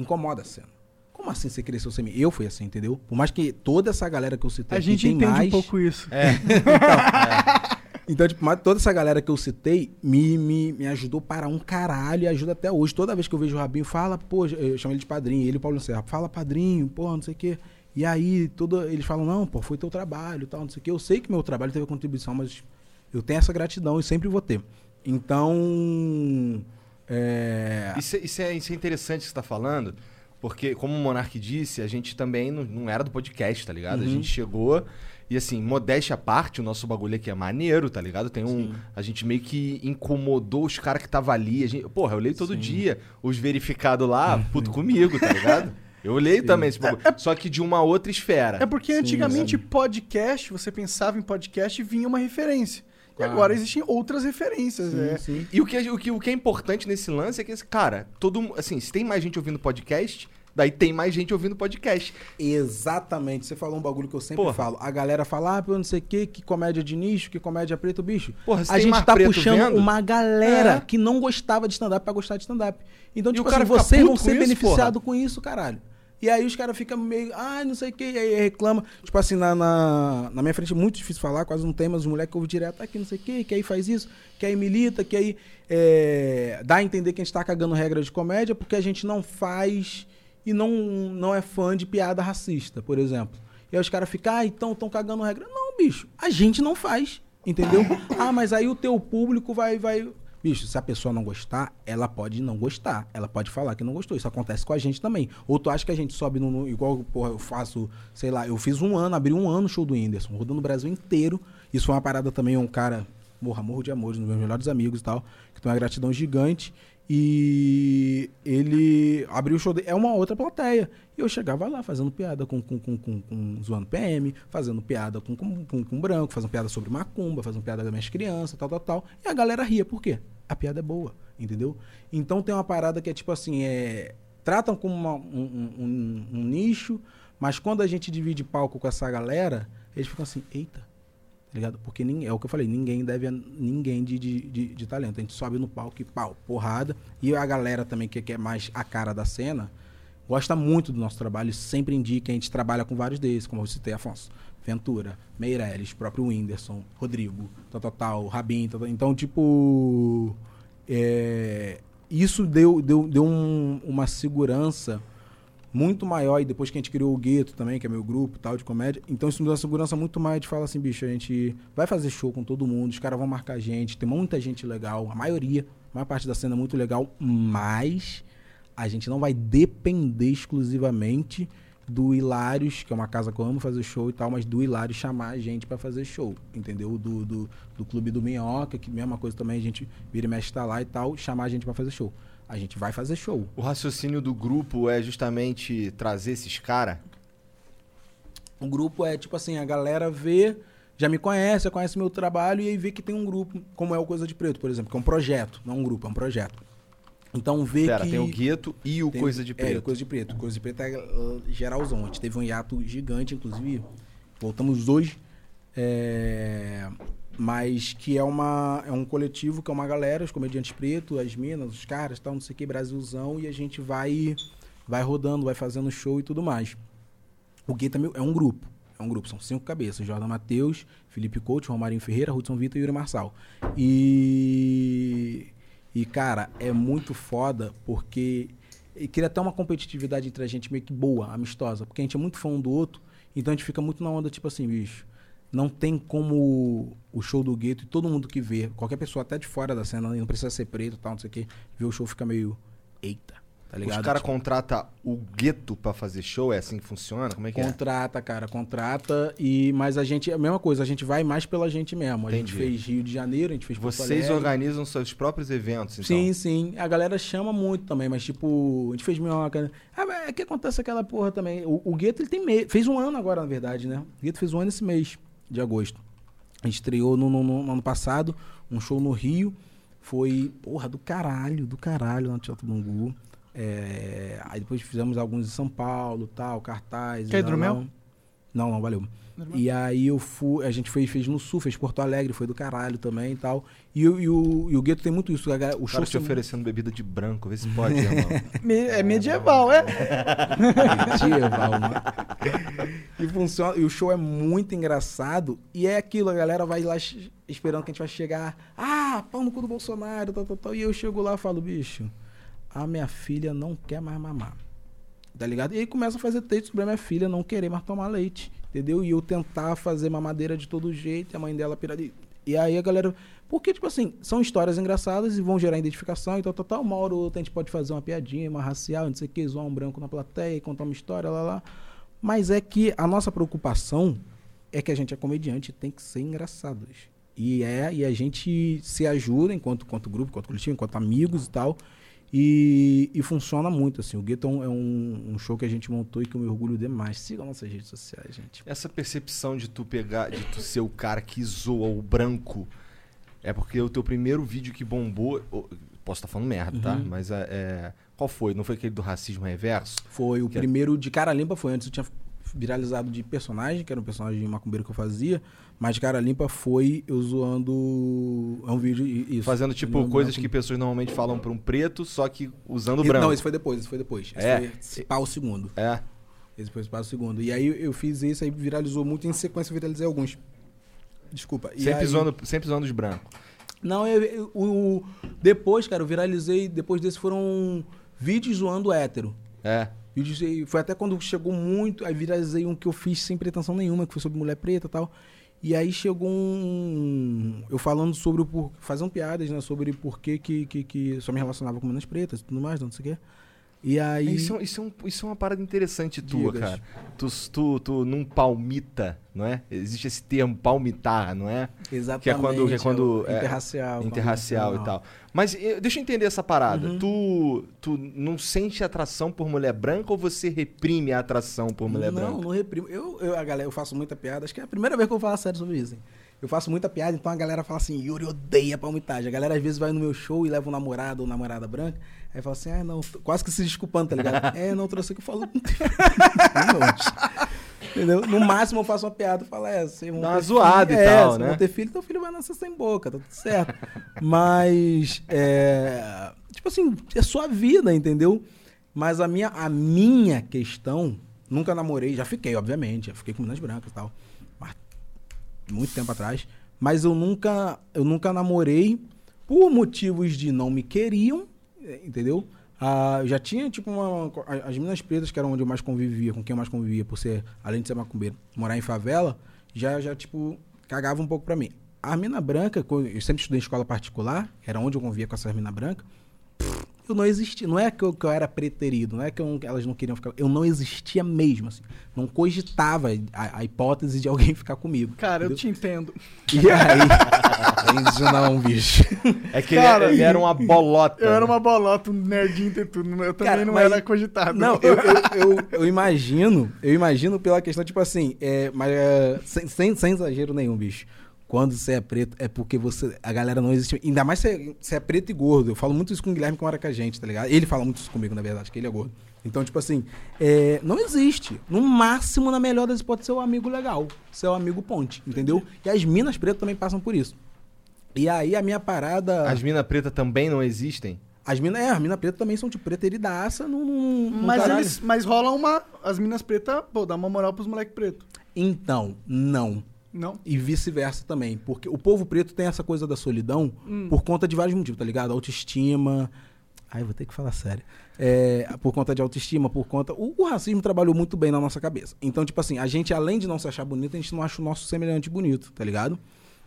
incomoda a cena. Como assim você cresceu sem mim? Eu fui assim, entendeu? Por mais que toda essa galera que eu citei A aqui gente tem entende mais... um pouco isso. É. Então, tipo, mas toda essa galera que eu citei me, me, me ajudou para um caralho e ajuda até hoje. Toda vez que eu vejo o Rabinho, fala, pô, eu chamo ele de padrinho, ele e o Paulo Serra, fala padrinho, pô, não sei o quê. E aí, todo, eles falam, não, pô, foi teu trabalho tal, não sei o quê. Eu sei que meu trabalho teve contribuição, mas eu tenho essa gratidão e sempre vou ter. Então, é... Isso, é- isso é, isso é interessante que você tá falando, porque, como o Monark disse, a gente também não, não era do podcast, tá ligado? A Uhum. gente chegou e, assim, modéstia à parte, o nosso bagulho aqui é maneiro, tá ligado? Tem um. A gente meio que incomodou os caras que tava ali. A gente, porra, eu leio todo dia os verificados lá, Uhum. puto comigo, tá ligado? Eu leio também esse bagulho. Só que de uma outra esfera. É porque antigamente podcast, você pensava em podcast e vinha uma referência. E agora existem outras referências. Sim, sim. E o que, é- o, que, o que é importante nesse lance é que, esse cara, todo assim, se tem mais gente ouvindo podcast, Daí tem mais gente ouvindo podcast. Exatamente. Você falou um bagulho que eu sempre Porra. falo. A galera fala, ah, não sei o que, que comédia de nicho, que comédia preto, bicho. Porra, se a tem gente tá puxando vendo- uma galera É. que não gostava de stand-up pra gostar de stand-up. Então, E tipo o cara assim, vão com ser isso, beneficiados com isso, caralho. E aí os caras ficam meio, ah, não sei o que, e aí reclama. Tipo assim, na, na, na minha frente é muito difícil falar, quase não tem, mas os moleques ouvem direto, aqui não sei o que, que aí faz isso, que aí milita, que aí é, dá a entender que a gente tá cagando regra de comédia porque a gente não faz e não, não é fã de piada racista, por exemplo. E aí os caras ficam, ah, então estão cagando regra. Não, bicho, a gente não faz, entendeu? ah, mas aí o teu público vai, vai... Bicho, se a pessoa não gostar, ela pode não gostar. Ela pode falar que não gostou. Isso acontece com a gente também. Ou tu acha que a gente sobe no. no- igual, porra, eu faço, sei lá, eu fiz um ano, abri um ano o show do Whindersson, rodando o Brasil inteiro. Isso foi uma parada também, um cara, morra, morro de amor, um dos meus melhores amigos e tal, que tem uma gratidão gigante. E ele abriu o show dele. É uma outra plateia. E eu chegava lá fazendo piada com, com, com, com, com zoando PM, fazendo piada com, com, com, com branco, fazendo piada sobre macumba, fazendo piada das minhas crianças, tal, tal, tal. E a galera ria. Por quê? A piada é boa, entendeu? Então tem uma parada que é tipo assim, é. Tratam como uma- um, um- um- um nicho, mas quando a gente divide palco com essa galera, eles ficam assim, eita, tá ligado? Porque ninguém, é o que eu falei, ninguém deve a ninguém de, de, de, de talento. A gente sobe no palco e pau, porrada. E a galera também, que, que é mais a cara da cena, gosta muito do nosso trabalho e sempre indica. A gente trabalha com vários deles, como eu citei, Afonso. Ventura, Meirelles, próprio Whindersson, Rodrigo, tal, tal, tal, Rabin, tal, tal. Então, tipo. é, isso deu, deu, deu um- uma segurança muito maior. E depois que a gente criou o Gueto também, que é meu grupo tal, de comédia. Então isso deu uma segurança muito mais de falar assim, bicho, a gente vai fazer show com todo mundo, os caras vão marcar a gente, tem muita gente legal, a maioria, a maior parte da cena é muito legal, mas a gente não vai depender exclusivamente do Hilários, que é uma casa que eu amo fazer show e tal, mas do Hilários chamar a gente pra fazer show, entendeu? Do, do, do Clube do Minhoca, que mesma coisa também, a gente vira e mexe tá lá e tal, chamar a gente pra fazer show. A gente vai fazer show. O raciocínio do grupo é justamente trazer esses caras. O grupo é tipo assim, a galera vê, já me conhece, já conhece meu trabalho e aí vê que tem um grupo, como é o Coisa de Preto, por exemplo, que é um projeto, não um grupo, é um projeto. Então vê Pera, que tem o Gueto e o tem- Coisa de É, Preto. o Coisa de Preto. Coisa de Preto é uh, geralzão. A gente teve um hiato gigante, inclusive. Voltamos hoje. É, Mas que é, uma, é um coletivo, que é uma galera, os comediantes pretos, as minas, os caras, tal, não sei o que, Brasilzão, e a gente vai, vai rodando, vai fazendo show e tudo mais. O também é um grupo. É um grupo, são cinco cabeças. Jordan Matheus, Felipe Couto, Romarinho Ferreira, Hudson Vitor e Yuri Marçal. E, e, cara, é muito foda porque e cria até uma competitividade entre a gente meio que boa, amistosa. Porque a gente é muito fã um do outro, então a gente fica muito na onda, tipo assim, bicho. Não tem como o show do gueto e todo mundo que vê, qualquer pessoa até de fora da cena, não precisa ser preto e tal, não sei o que, vê o show fica meio. Eita, tá ligado? Os caras Tipo, contratam o Gueto pra fazer show? É assim que funciona? Como é que é? Contrata, cara, contrata. E, mas a gente, é a mesma coisa, a gente vai mais pela gente mesmo. A gente Entendi. fez Rio de Janeiro, a gente fez Vocês organizam seus próprios eventos, então? Sim, sim. A galera chama muito também, mas tipo, a gente fez minhoca. né? Ah, mas é que acontece aquela porra também. O, o Gueto, ele tem mês. Fez um ano agora, na verdade, né? O Gueto fez um ano esse mês de agosto. A gente estreou no, no- no- no ano passado, um show no Rio. Foi, porra, do caralho, do caralho, no Teatro Bangu. É, aí depois fizemos alguns em São Paulo, tal, cartaz. Quer hidromel? Não, não, valeu. E aí eu fui, a gente fez, fez no Sul, fez Porto Alegre, foi do caralho também e tal. E, o- e o, e o Gueto tem muito isso. O O show cara te tem- oferecendo bebida de branco, vê se pode, irmão. É medieval, é? medieval, né? E funciona, e o show é muito engraçado. E é aquilo, a galera vai lá esperando que a gente vai chegar. Ah, pau no cu do Bolsonaro, tal, tal, tal. E eu chego lá e falo, bicho, a minha filha não quer mais mamar. Tá ligado? E aí começa a fazer texto sobre a minha filha não querer mais tomar leite. Entendeu? E eu tentar fazer mamadeira de todo jeito, e a mãe dela pirada. E aí a galera. Porque, tipo assim, são histórias engraçadas e vão gerar identificação e tal, tal. Uma hora ou outra a gente pode fazer uma piadinha, uma racial, não sei o que, zoar um branco na plateia contar uma história, lá, lá. Mas é que a nossa preocupação é que a gente é comediante tem que ser engraçados. E é, e a gente se ajuda enquanto, enquanto grupo, enquanto coletivo, enquanto amigos e tal. E, e funciona muito, assim. O Gueto é, um, é um- um show que a gente montou e que eu me orgulho demais. Sigam nossas redes sociais, gente. Essa percepção de tu pegar, de tu ser o cara que zoa o branco, é porque o teu primeiro vídeo que bombou. Posso estar falando merda, tá? Uhum. Mas é, é, Qual foi? Não foi aquele do racismo reverso? Foi o Que é- primeiro de cara limpa, foi antes eu tinha viralizado de personagem, que era um personagem macumbeiro que eu fazia, mas cara limpa foi eu zoando. É um vídeo. Isso. Fazendo, tipo, coisas macumbeiro. que pessoas normalmente falam pra um preto, só que usando Esse- branco. Não, esse foi depois, esse foi depois. Esse É. foi pau segundo. É. Esse foi pau o segundo. E aí eu- fiz isso, aí viralizou muito, em sequência eu viralizei alguns. Desculpa. E Sempre, aí- zoando, sempre zoando os brancos. Não, eu, eu- o, depois, cara, eu viralizei. Depois desse foram vídeos zoando hétero. É. Vídeos, e foi até quando chegou muito. Aí viralizei um que eu fiz sem pretensão nenhuma, que foi sobre mulher preta e tal. E aí chegou um. Eu falando sobre o. Fazendo piadas, né? Sobre por que, que, que, que só me relacionava com meninas pretas e tudo mais, não sei o quê. E aí. Isso, é- isso, é um- isso é uma parada interessante tua, Digas. cara. Tu, tu, tu não palmita, não é? Existe esse termo palmitar, não é? Exatamente. que é quando- que é quando- é, interracial. Interracial e não. tal. Mas eh, deixa eu entender essa parada. Uhum. Tu, tu não sente atração por mulher branca ou você reprime a atração por mulher não, branca? não reprimo. Eu, eu, a galera, eu faço muita piada. Acho que é a primeira vez que eu vou falar sério sobre isso. hein? Eu faço muita piada, então a galera fala assim, Yuri odeia palmitagem. A galera às vezes vai no meu show e leva um namorado ou namorada branca. Aí fala assim, ah, não, quase que se desculpando, tá ligado? é, não, trouxe aqui e falou. Entendeu? No máximo eu faço uma piada e falo, é, vão Dá uma zoada e filho, é, tal, né? vão ter filho, teu filho vai nascer sem boca, tá tudo certo. Mas, é, tipo assim, é sua vida, entendeu? Mas a minha, a minha questão, nunca namorei, já fiquei, obviamente, já fiquei com meninas brancas e tal, muito tempo atrás, mas eu nunca, eu nunca namorei por motivos de não me queriam, eh, entendeu? Ah, já tinha, tipo, uma, as meninas pretas, que eram onde eu mais convivia, com quem eu mais convivia, por ser, além de ser macumbeiro, morar em favela, já, já tipo, cagava um pouco pra mim. A mina branca, eu sempre estudei em escola particular, era onde eu convivia com essas minas brancas, eu não existia. Não é que eu, que eu era preterido, não é que eu- elas não queriam ficar. Eu não existia mesmo, assim. Não cogitava a, a hipótese de alguém ficar comigo. Cara, eu entendeu? te entendo. E aí. Isso não, bicho. É que Cara, ele, ele era uma bolota. Eu era uma bolota, um nerdinho e tudo. Eu também Cara, não mas- era cogitado. Não, eu, eu, eu, eu imagino, eu imagino pela questão, tipo assim, é, mas é, sem, sem, sem exagero nenhum, bicho. Quando você é preto, é porque você. A galera não existe. Ainda mais se é, se é preto e gordo. Eu falo muito isso com o Guilherme que mora com a gente, tá ligado? Ele fala muito isso comigo, na verdade, que ele é gordo. Então, tipo assim, é, não existe. No máximo, na melhor das hipóteses, seu amigo legal. Seu amigo ponte, entendeu? E as minas pretas também passam por isso. E aí a minha parada. As minas pretas também não existem? As minas, é, as minas pretas também são tipo preteridaça num, num, Mas, caralho. eles, mas rola uma. As minas pretas, pô, dá uma moral pros moleques pretos. Então, não. Não? E vice-versa também. Porque o povo preto tem essa coisa da solidão Hum. por conta de vários motivos, tá ligado? Autoestima. Ai, vou ter que falar sério. É, por conta de autoestima, por conta. O, o racismo trabalhou muito bem na nossa cabeça. Então, tipo assim, a gente, além de não se achar bonito, a gente não acha o nosso semelhante bonito, tá ligado?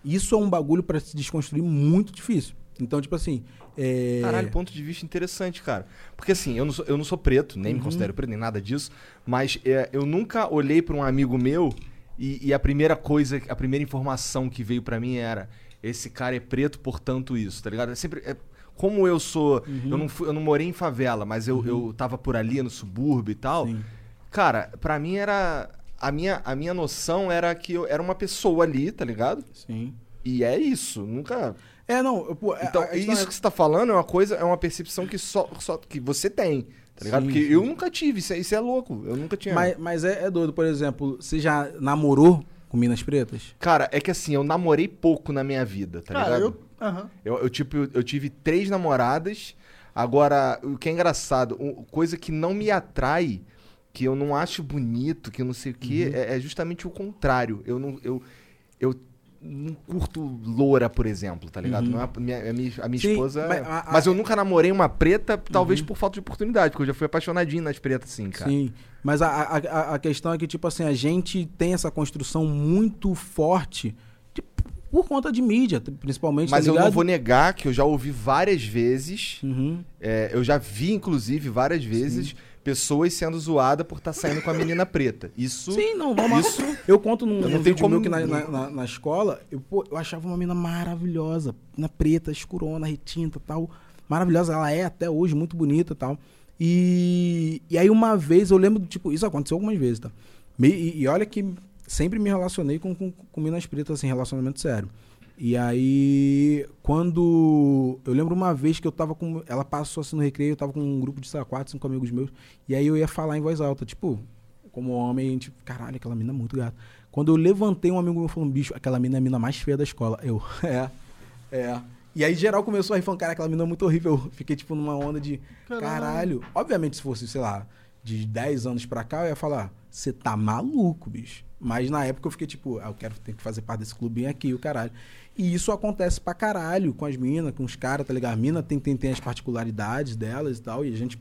Isso é um bagulho pra se desconstruir muito difícil. Então, tipo assim. É... Caralho, ponto de vista interessante, cara. Porque assim, eu não sou, eu não sou preto, nem me Uhum. considero preto, nem nada disso, mas é, eu nunca olhei pra um amigo meu e, e a primeira coisa, a primeira informação que veio pra mim era: esse cara é preto, portanto isso, tá ligado? É sempre. é- como eu sou. Uhum. Eu, não fui- eu não morei em favela, mas eu, eu tava por ali no subúrbio e tal. Sim. Cara, pra mim era. A minha, a minha noção era que eu era uma pessoa ali, tá ligado? Sim. E é isso. Nunca. É, não. pô, é- Então, isso é- que você tá falando é uma coisa, é uma percepção que só, só que você tem, tá ligado? Sim, Porque sim. eu nunca tive, isso é, isso é louco, eu nunca tinha. Mas, mas é, é doido, por exemplo, você já namorou com Minas Pretas? Cara, é que assim, eu namorei pouco na minha vida, tá Cara, ligado? eu. Aham. Eu, eu, tipo, eu, eu tive três namoradas. Agora, o que é engraçado, coisa que não me atrai, que eu não acho bonito, que eu não sei o quê, Uhum. é, é justamente o contrário. Eu não. Eu, eu não curto loura, por exemplo, tá ligado? Uhum. É a minha, a minha, a minha Sim, esposa. mas Mas, a- a- eu nunca namorei uma preta, talvez Uhum. por falta de oportunidade, porque eu já fui apaixonadinho nas pretas, assim, cara. Sim. Mas a, a, questão é que, tipo assim, a gente tem essa construção muito forte de- por conta de mídia, principalmente. Mas tá eu não vou negar que eu já ouvi várias vezes. Uhum. É, eu já vi, inclusive, várias vezes pessoas sendo zoadas por estar saindo com a menina preta. Isso. Sim, não, vamos Isso- Eu conto num, Eu não tenho como- meu que na, na, na- na escola, eu, pô, eu achava uma mina maravilhosa, na preta, escurona, retinta tal. Maravilhosa, ela é até hoje muito bonita tal. E, e aí uma vez, eu lembro, tipo, isso aconteceu algumas vezes, tá? Me- e, e olha que sempre me relacionei com, com, com minas pretas, assim, relacionamento sério. E aí, quando. Eu lembro uma vez que eu tava com. Ela passou assim no recreio, eu tava com um grupo de, sei lá, quatro, cinco amigos meus. E aí eu ia falar em voz alta, tipo, como homem, a gente. Caralho, aquela mina é muito gata. Quando eu levantei, um amigo meu falou: bicho, aquela mina é a mina mais feia da escola. Eu, é, é. E aí geral começou a rir falando, cara, aquela mina é muito horrível. Eu fiquei, tipo, numa onda de. Caralho. Caralho. Obviamente, se fosse, sei lá, de 10 anos pra cá, eu ia falar, você tá maluco, bicho. Mas na época eu fiquei tipo, ah, eu quero ter que fazer parte desse clubinho aqui, o caralho. E isso acontece pra caralho com as minas, com os caras, tá ligado? A mina tem, tem, tem as particularidades delas e tal, e a gente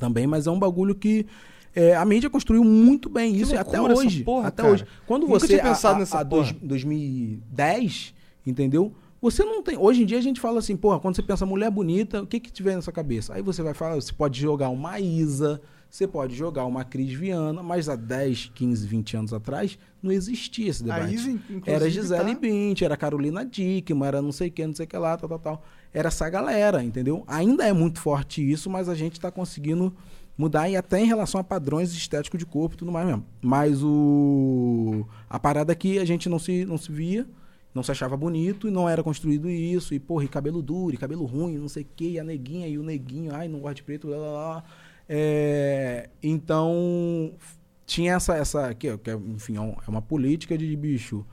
também, mas é um bagulho que é, a mídia construiu muito bem isso até hoje. porra, até cara. hoje. Quando Nunca você tinha pensado a, nessa a, dois- porra. 2010, entendeu? Você não tem. Hoje em dia a gente fala assim, porra, quando você pensa mulher bonita, o que que tiver na sua cabeça? Aí você vai falar, você pode jogar uma Isa, você pode jogar uma Cris Viana, mas há 10, 15, 20 anos atrás não existia esse debate. Inclusive, Era Gisele tá- Bint, era Carolina Dickman, era não sei o que, não sei o que lá, tal, tal, tal. Era essa galera, entendeu? Ainda é muito forte isso, mas a gente tá conseguindo mudar e até em relação a padrões estéticos de corpo e tudo mais mesmo. Mas o a parada é que a gente não se, não se via, não se achava bonito e não era construído isso. E, porra, e cabelo duro, e cabelo ruim, não sei o que, e a neguinha e o neguinho, ai, não gosta de preto, blá blá blá. É, então, tinha essa, essa que, que é, enfim, é é uma política de bicho.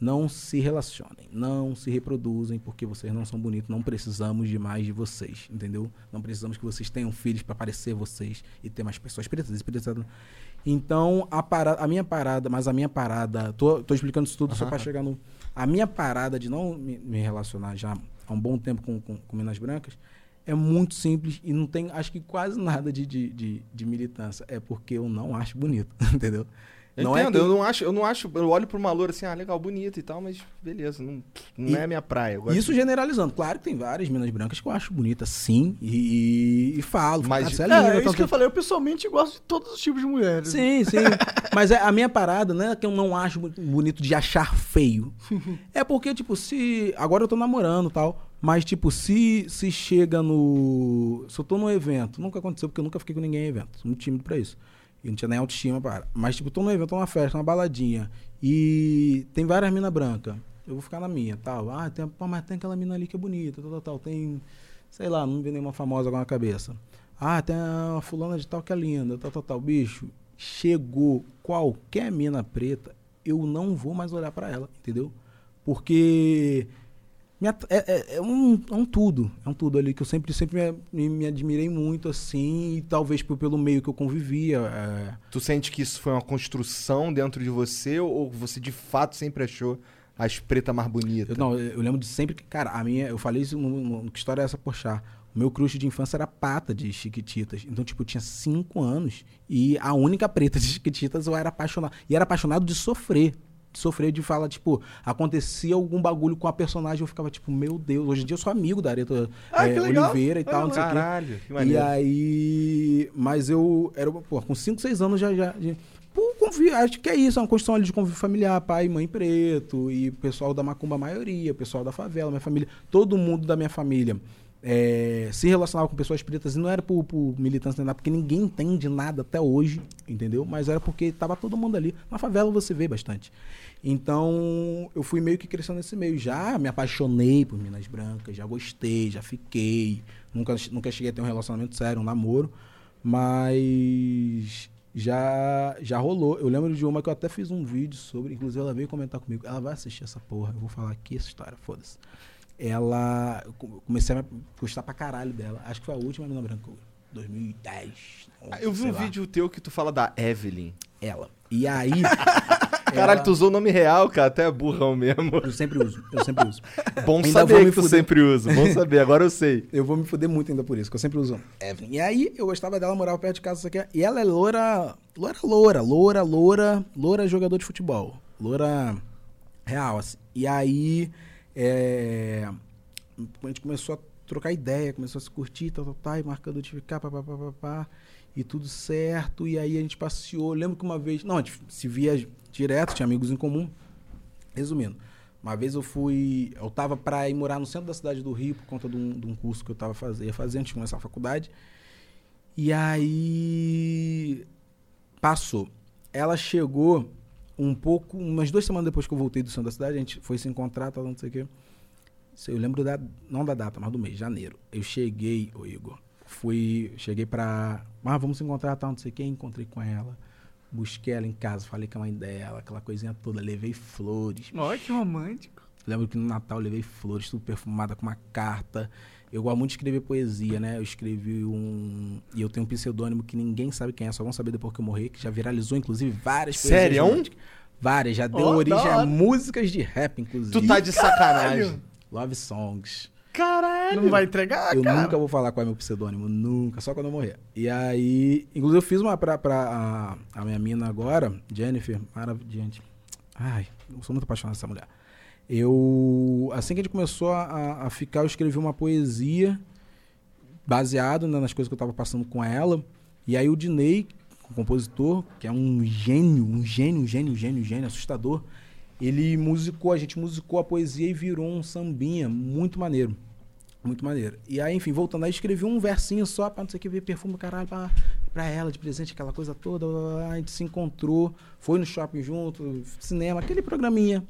Não se relacionem, não se reproduzem, porque vocês não são bonitos, não precisamos de mais de vocês, entendeu? Não precisamos que vocês tenham filhos para parecer vocês e ter mais pessoas pretas. pretas. Então, a, parada, a minha parada, mas a minha parada, tô, tô explicando isso tudo só para chegar no. A minha parada de não me, me relacionar já há um bom tempo com, com, com Minas Brancas é muito simples e não tem, acho que quase nada de, de, de, de militância. É porque eu não acho bonito, entendeu? Eu não entendo, é que- eu não acho, eu não acho, eu olho pro uma loura assim, ah, legal, bonito e tal, mas beleza, não, não E- é a minha praia. Isso de- generalizando. Claro que tem várias minas brancas que eu acho bonitas, sim, e, e falo. Mas- Mas, é É, linda, é isso tanto- que eu falei. Eu pessoalmente gosto de todos os tipos de mulheres. Sim, sim. Mas é, a minha parada não é que eu não acho bonito de achar feio. É porque, tipo, se. Agora eu tô namorando e tal. Mas, tipo, se, se chega no. Se eu tô num evento, nunca aconteceu, porque eu nunca fiquei com ninguém em evento. Sou muito tímido pra isso. E não tinha nem autoestima para. Mas, tipo, tô num evento, tô numa festa, numa baladinha. E tem várias minas brancas. Eu vou ficar na minha, tal. Ah, tem, pô, mas tem aquela mina ali que é bonita, tal, tal, tal. Tem, sei lá, não vem nenhuma famosa agora na cabeça. Ah, tem a fulana de tal que é linda, tal, tal, tal. Bicho, chegou qualquer mina preta, eu não vou mais olhar pra ela, entendeu? Porque é, é- é um, é um tudo, é um tudo ali que eu sempre, sempre me, me- admirei muito, assim, e talvez por- pelo meio que eu convivia. é, Tu sente que isso foi uma construção dentro de você ou você de fato sempre achou as pretas mais bonitas? Eu, não, eu lembro de sempre que, cara, a minha, eu falei isso no que história é essa, poxa. O meu crush de infância era pata de Chiquititas. Então, tipo, eu tinha cinco anos e a única preta de Chiquititas eu era apaixonado. E era apaixonado de sofrer. Sofrer, de falar, tipo, acontecia algum bagulho com a personagem, eu ficava, tipo, meu Deus, hoje em dia eu sou amigo da Areta Ah, legal. Oliveira e tal, não sei o quê. Caralho, que E maneiro. aí. Mas eu. Era, pô, com 5, 6 anos já. já, já convívio, acho que é isso, é uma construção ali de convívio familiar, pai, mãe preto, e pessoal da Macumba, a maioria, pessoal da favela, minha família, todo mundo da minha família. É, se relacionava com pessoas pretas e não era por, por militância nada, porque ninguém entende nada até hoje, entendeu? Mas era porque tava todo mundo ali. Na favela você vê bastante. Então, eu fui meio que crescendo nesse meio. Já me apaixonei por Minas Brancas, já gostei, já fiquei. Nunca, nunca cheguei a ter um relacionamento sério, um namoro. Mas já, já rolou. Eu lembro de uma que eu até fiz um vídeo sobre, inclusive ela veio comentar comigo. Ela vai assistir essa porra, eu vou falar aqui essa história, foda-se. Ela. Comecei a gostar pra caralho dela. Acho que foi a última Mina Branca. 2010. Ah, Eu vi um lá. vídeo teu que tu fala da Evelyn. Ela. E aí. Caralho, ela- tu usou o nome real, cara, até é burrão mesmo. Eu sempre uso, eu sempre uso. Bom Ainda saber que tu fuder. sempre usa, bom saber, agora eu sei. Eu vou me fuder muito ainda por isso, que eu sempre uso Evelyn. E aí, eu gostava dela, morava perto de casa, isso aqui. E ela é loura, loura, loura, loura, loura, loura jogador de futebol. Loura real, assim. E aí, é, a gente começou a trocar ideia, começou a se curtir, tal, tal, tal, e marcando de ficar, pá, pá, pá, pá, pá, e tudo certo. E aí a gente passeou. Lembro que uma vez, não, a gente se via direto, tinha amigos em comum. Resumindo, uma vez eu fui. Eu tava pra ir morar no centro da cidade do Rio por conta de um, de um curso que eu tava fazendo, fazer antes de começar a faculdade. E aí. Passou. Ela chegou um pouco, umas duas semanas depois que eu voltei do centro da cidade, a gente foi se encontrar, tal, não sei o quê. Se Eu lembro da, não da data, mas do mês, janeiro. Eu cheguei, ô Igor, fui, cheguei pra, ah, vamos se encontrar, tal, não sei o quê, encontrei com ela. Busquei ela em casa, falei com a mãe dela, aquela coisinha toda, levei flores. Olha que romântico. Lembro que no Natal eu levei flores, tudo perfumada com uma carta. Eu gosto muito de escrever poesia, né? Eu escrevi um. E eu tenho um pseudônimo que ninguém sabe quem é, só vão saber depois que eu morrer, que já viralizou, inclusive, várias Sério? poesias românticas. Várias, já deu Ó, origem a músicas de rap, inclusive. Tu tá de sacanagem. Love songs. Caralho. Não vai entregar, eu cara? nunca vou falar qual é meu pseudônimo, nunca, só quando eu morrer. E aí, inclusive eu fiz uma pra, pra a, a minha mina agora, Jennifer, maravilhosa. Ai, eu sou muito apaixonado dessa mulher. Eu, assim que a gente começou a, a- ficar, eu escrevi uma poesia baseado né, nas coisas que eu tava passando com ela. E aí o Dinei, o compositor, que é um gênio, um gênio, um gênio, um gênio, um gênio, assustador, ele musicou, a gente musicou a poesia e virou um sambinha muito maneiro. Muito maneiro. E aí, enfim, voltando aí, escrevi um versinho só pra não sei o que, ver perfume, caralho, pra, pra ela, de presente, aquela coisa toda. A gente se encontrou, foi no shopping junto, cinema, aquele programinha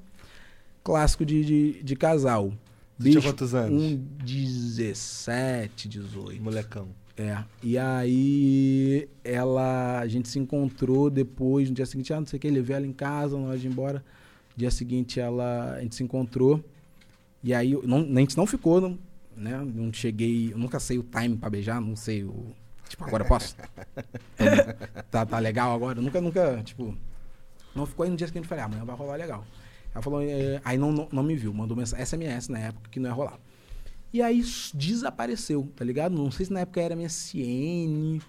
clássico de, de, de casal. Tinha Bicho, quantos anos? Um 17, 18. Molecão. É. E aí ela. A gente se encontrou depois, no dia seguinte, ah, não sei o que, levei ela em casa, na hora de ir embora. Dia seguinte ela. A gente se encontrou. E aí não, a gente não ficou, não, né? Não cheguei. Eu nunca sei o time pra beijar, não sei o. Tipo, agora eu posso? tá, tá legal agora? Eu nunca, nunca, tipo. Não ficou aí no dia seguinte eu falei, ah, amanhã vai rolar legal. Ela falou, é, aí não, não, não me viu, mandou mensagem, SMS na época que não ia rolar. E aí desapareceu, tá ligado? Não sei se na época era MSN.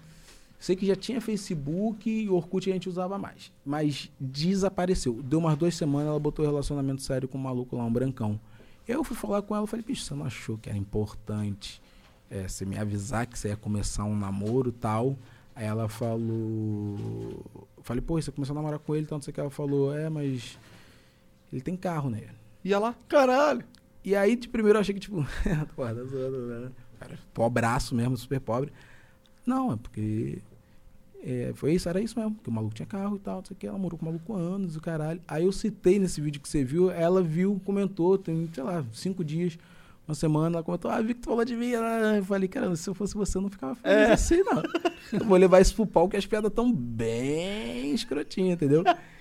Sei que já tinha Facebook e Orkut a gente usava mais. Mas desapareceu. Deu umas duas semanas, ela botou relacionamento sério com um maluco lá, um brancão. Eu fui falar com ela, falei, bicho, você não achou que era importante é, você me avisar que você ia começar um namoro tal? Aí ela falou. Falei, pô, você começou a namorar com ele, não sei que. Ela falou, é, mas. Ele tem carro, né? Ia lá. Caralho. E aí, de primeiro, eu achei que, tipo, porra, tá né? Cara, pobraço mesmo, super pobre. Não, é porque. é, foi isso, era isso mesmo. Que o maluco tinha carro e tal, não sei o que. Ela morou com o maluco há anos, o caralho. Aí eu citei nesse vídeo que você viu, ela viu, comentou, tem, sei lá, cinco dias, uma semana, ela comentou, ah, vi que tu falou de mim. Eu falei, cara, se eu fosse você, eu não ficava feliz assim, não. Eu vou levar isso pro pau, que as piadas tão bem escrotinhas, entendeu?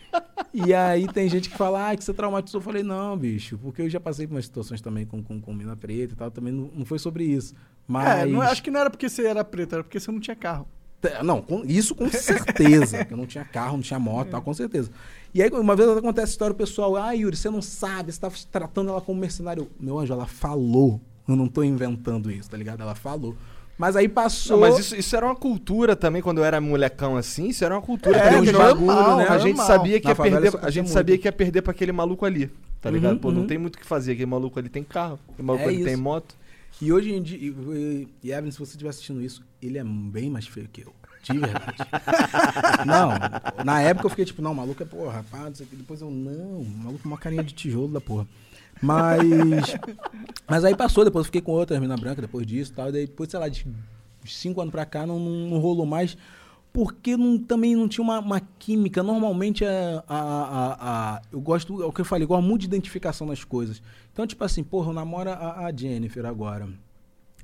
E aí tem gente que fala, ah, que você traumatizou. Eu falei, não, bicho, porque eu já passei por umas situações também com, com, com mina preta e tal, também não, não foi sobre isso. Mas. É, não, acho que não era porque você era preto, era porque você não tinha carro. Não, com- isso com certeza. que eu não tinha carro, não tinha moto, tal, com certeza. E aí, uma vez acontece a história, o pessoal, ah, Yuri, você não sabe, você tá tratando ela como mercenário. Meu anjo, ela falou. Eu não tô inventando isso, tá ligado? Ela falou. Mas aí passou. Não, mas isso, isso era uma cultura também, quando eu era molecão assim, isso era uma cultura. É, Tem uns normal, bagulho, né? A normal. gente sabia que Na ia perder, a gente muito. sabia que ia perder pra aquele maluco ali, tá Uhum, ligado? Pô, não uhum. tem muito o que fazer, aquele maluco ali tem carro, aquele maluco É ali tem isso. moto. E hoje em dia, e, e, Evan, se você estiver assistindo isso, ele é bem mais feio que eu. De verdade. não, na época eu fiquei tipo, não, o maluco é porra, pá, não sei o que. Depois eu, não, o maluco com uma carinha de tijolo da porra. Mas. Mas aí passou, depois fiquei com outra mina branca depois disso tal. Daí, depois, sei lá, de cinco anos pra cá não, não, rolou mais. Porque não- também não tinha uma, uma química. Normalmente é a, a, a- Eu gosto, é o que eu falei, eu gosto muito de identificação nas coisas. Então, tipo assim, porra, eu namoro a, a Jennifer agora.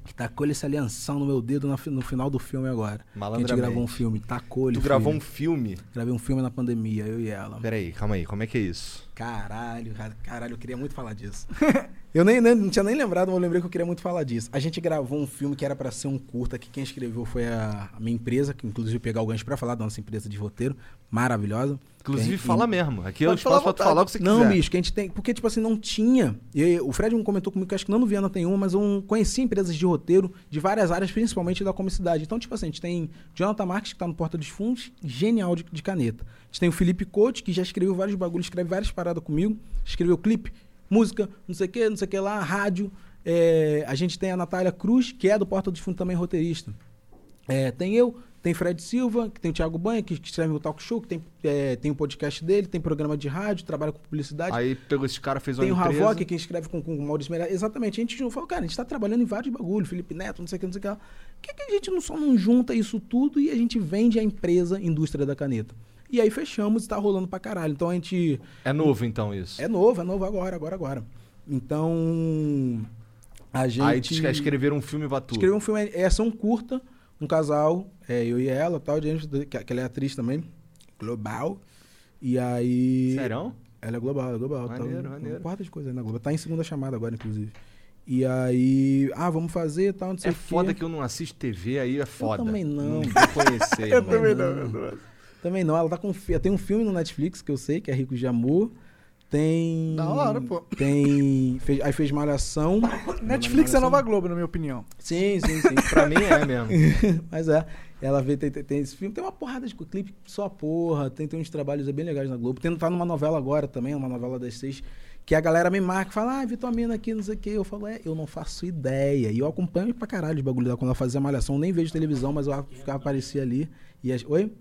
Que tacou-lhe esse alianção no meu dedo no, final do filme agora. Que a gente Malandramente. gravou um filme, tacou-lhe. Tu gravou um filme. Gravei um filme na pandemia, eu e ela. Peraí, calma aí, como é que é isso? Caralho, cara- caralho, eu queria muito falar disso. eu nem, nem- não tinha nem lembrado, mas eu lembrei que eu queria muito falar disso. A gente gravou um filme que era pra ser um curta, que quem escreveu foi a, a minha empresa, que inclusive eu pegar o gancho pra falar da nossa empresa de roteiro, maravilhosa. Inclusive, fala mesmo. Aqui falar espaço pra tu falar o que você não, quiser. bicho, que a gente tem. Porque, tipo assim, não tinha. E o Fred comentou comigo que acho que não no Viana tem uma, mas eu não conheci empresas de roteiro de várias áreas, principalmente da comicidade. Então, tipo assim, a gente tem Jonathan Marques, que tá no Porta dos Fundos, genial de, de caneta. A gente tem o Felipe Coach, que já escreveu vários bagulhos, escreve várias paradas comigo. Escreveu clipe, música, não sei o que, não sei o que lá, rádio. É, a gente tem a Natália Cruz, que é do Porta dos Fundos também roteirista. É, tem eu, tem Fred Silva, que tem o Thiago Banha, que escreve o talk show, que tem, é, tem o podcast dele, tem programa de rádio, trabalha com publicidade. Aí pegou esse cara, fez uma tem o. Havok, que escreve com, com o Maurício Meirelles. Exatamente. A gente falou, cara, a gente tá trabalhando em vários bagulhos, Felipe Neto, não sei o que, não sei o que. Por que, que a gente não só não junta isso tudo e a gente vende a empresa Indústria da Caneta? E aí fechamos e tá rolando pra caralho. Então a gente. É novo, então, isso. É novo, é novo agora, agora, agora. Então. A gente. Aí te escrever um filme pra tu. Escrevi um filme, é ação curta, um casal, é, eu e ela, tal, gente, que, que ela é atriz também, global. E aí. Serão? Ela é global, ela é global. Maneiro, tá, maneiro. Uma porta de coisa na Globo. Tá em segunda chamada agora, inclusive. E aí, ah, vamos fazer tal, não sei É foda que eu não assisto TV, aí é foda. também não. vou conhecer. Eu também não, eu não. Também não, ela tá com. Tem um filme no Netflix que eu sei, que é Rico de Amor. Tem. Da hora, pô. Tem. fez- aí fez Malhação. Netflix é Nova Globo, na minha opinião. Sim, sim, sim. Pra mim é mesmo. Mas é, ela vê, tem, tem- tem esse filme, tem uma porrada de clipe só porra, tem, tem uns trabalhos bem legais na Globo. Tem, tá numa novela agora também, uma novela das seis, que a galera me marca, fala, ah, vitamina aqui, não sei o quê. Eu falo, é, eu não faço ideia. E eu acompanho pra caralho os bagulho dela. Quando ela fazia malhação, eu nem vejo televisão, mas eu ficava, aparecia ali. E as, oi?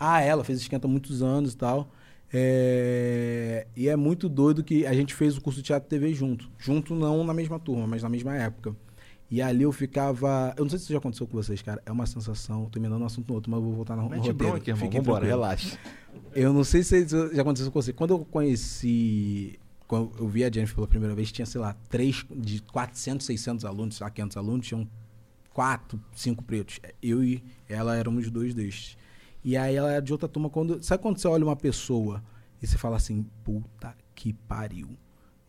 Ah, ela fez esquenta há muitos anos e tal. É, E é muito doido que a gente fez o curso de teatro e TV junto. Junto não na mesma turma, mas na mesma época. E ali eu ficava. Eu não sei se isso já aconteceu com vocês, cara. É uma sensação. Tô emendando um assunto no outro, mas eu vou voltar no Mete roteiro. bronca, irmão. Fiquem Vambora, relaxa. Eu não sei se isso já aconteceu com você. Quando eu conheci. Quando eu vi a Jennifer pela primeira vez, tinha, sei lá, três, de 400, 600 alunos, sei lá, 500 alunos, tinham quatro, cinco pretos. Eu e ela éramos dois destes. E aí ela era de outra turma. Quando, sabe quando você olha uma pessoa e você fala assim, puta que pariu.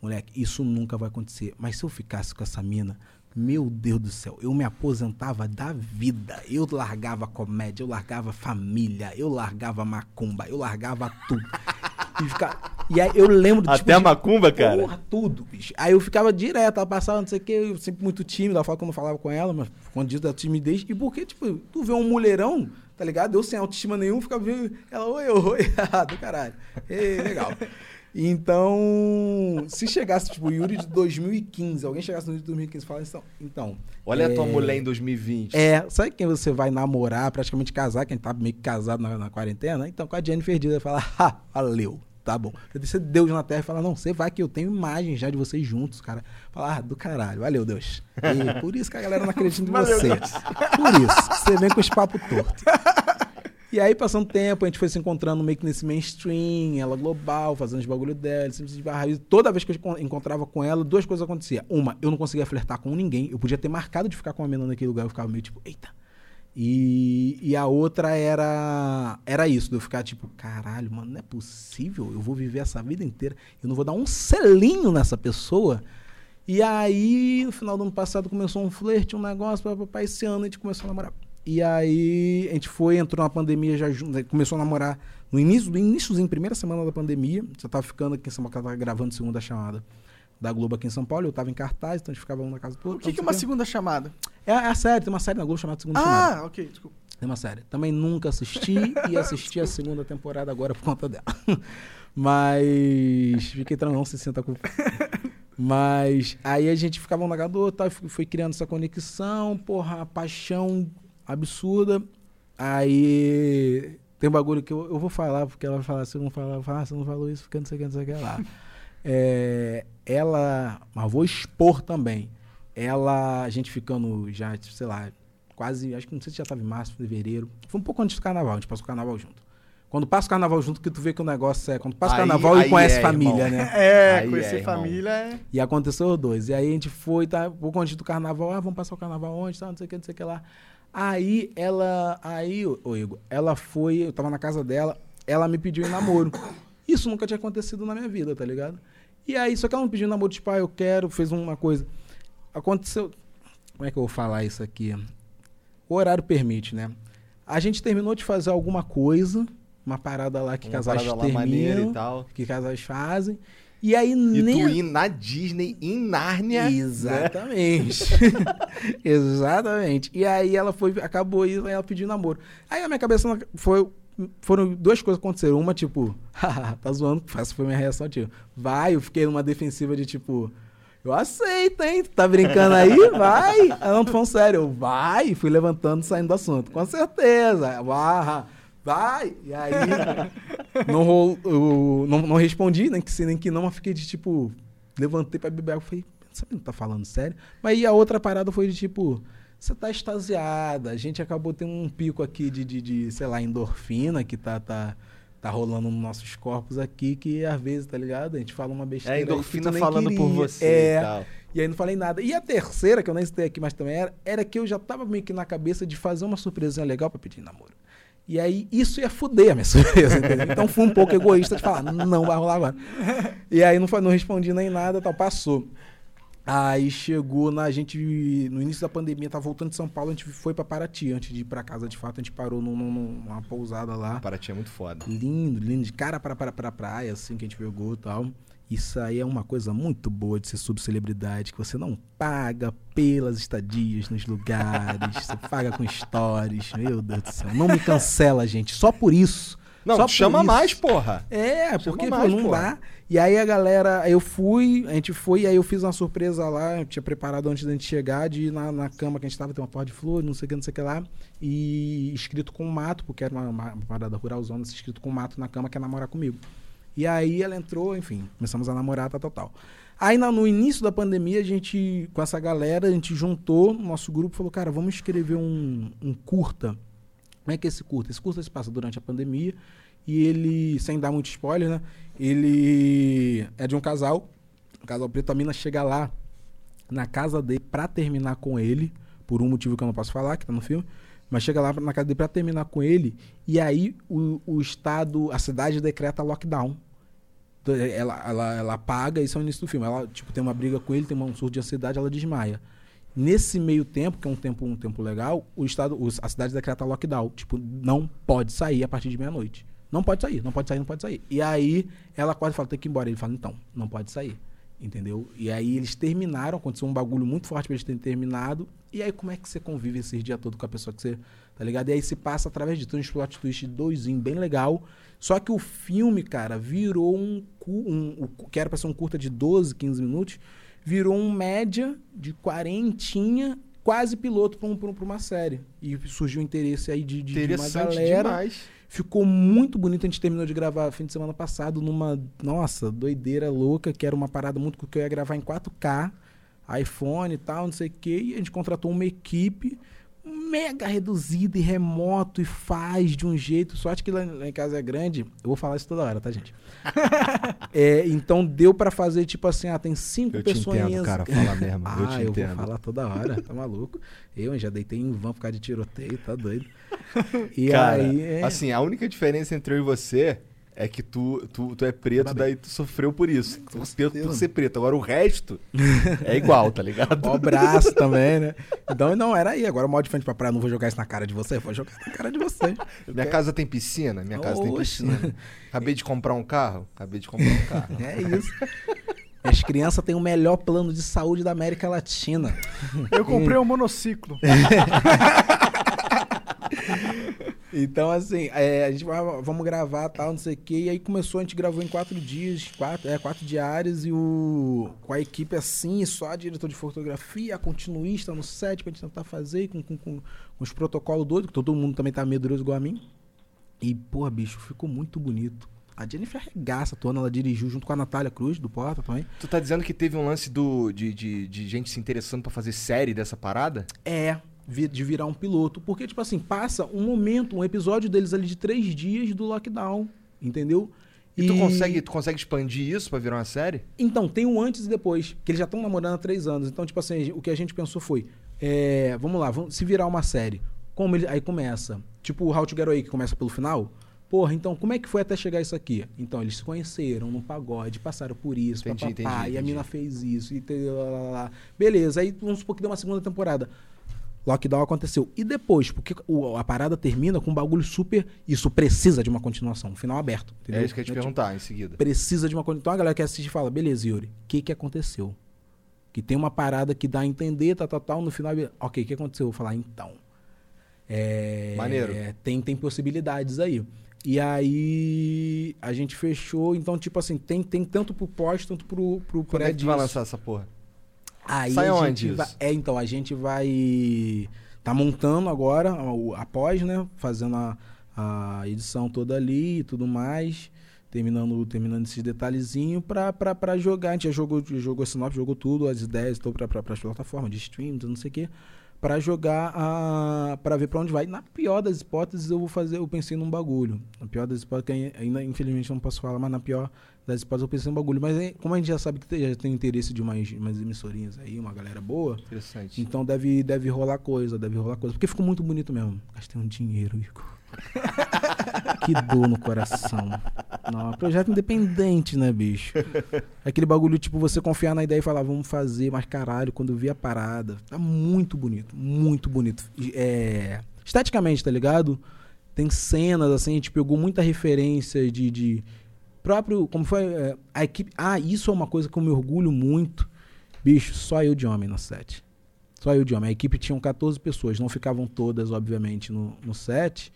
Moleque, isso nunca vai acontecer. Mas se eu ficasse com essa mina, meu Deus do céu, eu me aposentava da vida. Eu largava comédia, eu largava família, eu largava macumba, eu largava tudo. E, fica- e aí eu lembro de Até a macumba, cara. Porra, tudo, bicho. Aí eu ficava direto, ela passava, não sei o que, eu sempre muito tímido, ela fala que eu não falava com ela, mas escondido da timidez. E porque, tipo, tu vê um mulherão, tá ligado? Eu sem autoestima nenhum, ficava vendo ela, oi, oi, do caralho. Ei, legal. Então, se chegasse, tipo, o Yuri de 2015, alguém chegasse no Yuri de 2015 e falasse, então, então Olha a tua é, mulher em 2020. é, sabe quem você vai namorar, praticamente casar, quem tá meio que casado na, na quarentena? Então, com a Jennifer Dias, vai falar, ah, valeu, tá bom. Você Deus na terra e fala, não, você vai que eu tenho imagens já de vocês juntos, cara. Fala, ah, do caralho, valeu, Deus. E por isso que a galera não acredita em Valeu, vocês. Por isso, você vem com os papos tortos. E aí, passando tempo, a gente foi se encontrando meio que nesse mainstream, ela global, fazendo os bagulho dela, sempre se toda vez que eu encon- encontrava com ela, duas coisas aconteciam. Uma, eu não conseguia flertar com ninguém. Eu podia ter marcado de ficar com uma menina naquele lugar, eu ficava meio tipo, eita. E, e a outra era era isso, de eu ficar tipo, caralho, mano, não é possível, eu vou viver essa vida inteira, eu não vou dar um selinho nessa pessoa. E aí, no final do ano passado, começou um flerte, um negócio, papapá, esse ano a gente começou a namorar. E aí, a gente foi, entrou na pandemia já né, começou a namorar no início, no iníciozinho, primeira semana da pandemia, já tava ficando aqui em São Paulo, tava gravando segunda chamada da Globo aqui em São Paulo, eu tava em cartaz, então a gente ficava um na casa do O outro. que, que é uma o segunda chamada? É a série, tem uma série na Globo chamada Segunda Chamada. Ah, ok, desculpa. Tem uma série. Também nunca assisti e assisti a segunda temporada agora por conta dela. Mas. Fiquei tranquilo, não se sinta culpa. Mas aí a gente ficava um outro, tal, e foi- criando essa conexão, porra, paixão absurda. Aí tem um bagulho que eu, eu vou falar, porque ela vai falar, se eu não falar, eu falo, ah, você não falou isso, porque não sei o que, não sei o que lá. É, ela, mas vou expor também. Ela, a gente ficando já, sei lá, quase, acho que não sei se já estava em março, fevereiro. Foi um pouco antes do carnaval, a gente passou o carnaval junto. Quando passa o carnaval junto, que tu vê que o negócio é. Quando passa o carnaval aí e conhece é, família, irmão. né? É, Aí conhecer é, família é. E aconteceu os dois. E aí a gente foi, tá? Um pouco antes do carnaval, ah, vamos passar o carnaval onde, tá? Não sei o que, não sei o que lá. Aí ela. Aí, ô Igor, ela foi, eu tava na casa dela, ela me pediu em namoro. Isso nunca tinha acontecido na minha vida, tá ligado? E aí, só que ela me pediu namoro, tipo, ah, eu quero, fez uma coisa. Aconteceu. Como é que eu vou falar isso aqui? O horário permite, né? A gente terminou de fazer alguma coisa, uma parada lá que Uma casais parada lá maneira terminam, e tal. que casais fazem. E aí E nem tu ir na Disney, em Nárnia. né? Exatamente. Exatamente. E aí ela foi, acabou isso, aí ela pediu namoro. Aí a minha cabeça foi. Foram duas coisas que aconteceram. Uma, tipo, "Haha, tá zoando, essa foi minha reação, tipo, vai, eu fiquei numa defensiva de tipo. Eu aceito, hein? Tá brincando aí? Vai! Ela não tô falando sério. Vai! Fui levantando, saindo do assunto. Com certeza. Vai! Vai! E aí, não, rol- eu não, não respondi, nem que sim, nem que não, mas fiquei de tipo. Levantei pra beber água. Falei, que não tá falando sério? Mas aí a outra parada foi de tipo. você tá extasiada. A gente acabou tendo um pico aqui de, de, de, sei lá, endorfina que tá, tá, tá rolando nos nossos corpos aqui, que às vezes, tá ligado? A gente fala uma besteira. É tu endorfina falando por queria. você É. e tal. E aí não falei nada. E a terceira, que eu nem citei aqui, mas também era, era que eu já tava meio que na cabeça de fazer uma surpresinha legal pra pedir namoro. E aí isso ia fuder a minha surpresa, entendeu? Então fui um pouco egoísta de falar, não vai rolar agora. E aí não, foi- não respondi nem nada, tal, passou. Aí chegou na gente no início da pandemia, tava voltando de São Paulo, a gente foi pra Paraty antes de ir pra casa de fato, a gente parou num- num- numa pousada lá. Paraty é muito foda. Lindo, lindo, de cara para para para praia, assim que a gente pegou e tal. Isso aí é uma coisa muito boa de ser subcelebridade, que você não paga pelas estadias nos lugares, você paga com stories. Meu Deus do céu, não me cancela, gente, só por isso. Não, só chama isso. mais, porra. É, Chama porque mais, não pô. dá. E aí a galera, eu fui, a gente foi, e aí eu fiz uma surpresa lá, eu tinha preparado antes da gente chegar, de ir na, na cama que a gente tava, tem uma porta de flor, não sei o que, não sei o que lá, e escrito com mato, porque era uma, uma, uma parada ruralzona, escrito com mato na cama, quer namorar comigo. E aí ela entrou, enfim, começamos a namorar, tal, tal, tal. Aí na- no início da pandemia, a gente, com essa galera, a gente juntou no nosso grupo falou, cara, vamos escrever um, um curta. Como é que é esse curta? Esse curta se passa durante a pandemia e ele, sem dar muito spoiler, né? Ele é de um casal, um casal preto, a mina chega lá na casa dele pra terminar com ele, por um motivo que eu não posso falar, que tá no filme, mas chega lá na casa dele pra terminar com ele, e aí o, o estado, a cidade decreta lockdown. Ela, ela, ela paga, isso é o início do filme. Ela, tipo, tem uma briga com ele, tem um surto de ansiedade, ela desmaia. Nesse meio tempo, que é um tempo, um tempo legal, o estado, a cidade decreta lockdown. Tipo, não pode sair a partir de meia-noite. Não pode sair, não pode sair, não pode sair. E aí ela quase fala, tem que ir embora. Ele fala, então, não pode sair. Entendeu? E aí eles terminaram, aconteceu um bagulho muito forte pra eles terem terminado. E aí como é que você convive esses dias todo com a pessoa que você. Tá ligado? E aí se passa através de um plot twist doisinho, bem legal. Só que o filme, cara, virou um, um, cu- que era pra ser um curta de 12, 15 minutos, virou um média de quarentinha, quase piloto pra, um, pra um- uma série. E surgiu o interesse aí de, de, de uma galera. demais. Ficou muito bonito. A gente terminou de gravar fim de semana passado numa, nossa, doideira louca, que era uma parada muito que eu ia gravar em 4K, iPhone e tal, não sei o quê. E a gente contratou uma equipe mega reduzida e remoto e faz de um jeito. Sorte que lá, lá em casa é grande. Eu vou falar isso toda hora, tá, gente? É, então deu pra fazer tipo assim, ah, tem cinco Eu te pessoas. entendo, cara, fala mesmo. Ah, eu te eu entendo. vou falar toda hora, tá maluco? Eu já deitei em van por causa de tiroteio, tá doido. E Cara, aí. é- assim, a única diferença entre eu e você é que tu, tu, tu é preto, daí tu sofreu por isso. Tu por, certeza. por ser preto. Agora o resto é igual, tá ligado? O braço também, né? Então, não, era aí. Agora, o mal de frente pra praia, não vou jogar isso na cara de você, vou jogar na cara de você. Minha casa tem piscina? Minha casa tem Oxe. piscina. Acabei de comprar um carro? Acabei de comprar um carro. É isso. As crianças têm o melhor plano de saúde da América Latina. Eu comprei um monociclo. Então, assim, é, a gente vai, vamos gravar tal, não sei o quê. E aí começou, a gente gravou em quatro dias, quatro, é, quatro diários, e o, com a equipe assim, só a diretor de fotografia, a continuista no set pra gente tentar fazer, com, com, com, com os protocolos doidos, que todo mundo também tá medroso igual a mim. E, porra, bicho, ficou muito bonito. A Jennifer arregaça, atuando, ela dirigiu junto com a Natália Cruz, do Porta também. Tu tá dizendo que teve um lance do, de, de, de gente se interessando pra fazer série dessa parada? É, de virar um piloto. Porque, tipo assim, passa um momento, um episódio deles ali de três dias do lockdown, entendeu? E, tu, consegue, tu consegue expandir isso pra virar uma série? Então, tem o antes e depois, que eles já estão namorando há três anos. Então, tipo assim, o que a gente pensou foi, é, vamos lá, vamos, se virar uma série, como ele, aí começa, tipo o How to Get Away, que começa pelo final, porra, então como é que foi até chegar isso aqui? Então, eles se conheceram no pagode, passaram por isso, Entendi, papapá, entendi, e a mina fez isso, e lá, lá, lá. beleza, aí vamos supor que deu uma segunda temporada. Lockdown aconteceu. E depois, porque o- a parada termina com um bagulho super. Isso precisa de uma continuação, um final aberto. Entendeu? É isso que eu ia te é tipo, perguntar em seguida. precisa de uma continuação. Então a galera que assiste fala, beleza, Yuri, o que que aconteceu? Que tem uma parada que dá a entender, tal, tal, tal, no final, ok, o que aconteceu? Eu vou falar, então. É, Maneiro. é, tem, tem possibilidades aí. E aí a gente fechou, então, tipo assim, tem, tem tanto pro pós, tanto pro, pro Quando é pré que tu vai lançar essa porra? Aí Sai onde vai? É, então, a gente vai. Tá montando agora o- a pós, né? Fazendo a, a edição toda ali e tudo mais. Terminando, terminando esses detalhezinhos pra, pra, pra jogar. A gente já jogou, jogou a sinopse, jogou tudo, as ideias, então pra, pra, pras plataformas de stream, não sei o quê. pra jogar a. pra ver pra onde vai. Na pior das hipóteses, eu vou fazer. Eu pensei num bagulho. Na pior das hipóteses, que ainda infelizmente não posso falar, mas na pior das hipóteses eu pensei num bagulho. Mas aí, como a gente já sabe que tem- já tem interesse de umas, umas emissorinhas aí, uma galera boa. Interessante. Então deve, deve rolar coisa, deve rolar coisa. Porque ficou muito bonito mesmo. Gastei um dinheiro, Igor. que dor no coração. Não, projeto independente, né, bicho? Aquele bagulho, tipo, você confiar na ideia e falar, vamos fazer, mas caralho, quando vi a parada, tá muito bonito, muito bonito. É, esteticamente, tá ligado? Tem cenas, assim, a gente pegou muita referência de. de próprio. Como foi? é, a equipe. Ah, isso é uma coisa que eu me orgulho muito. Bicho, só eu de homem no set. Só eu de homem. A equipe tinha 14 pessoas. Não ficavam todas, obviamente, no, no set,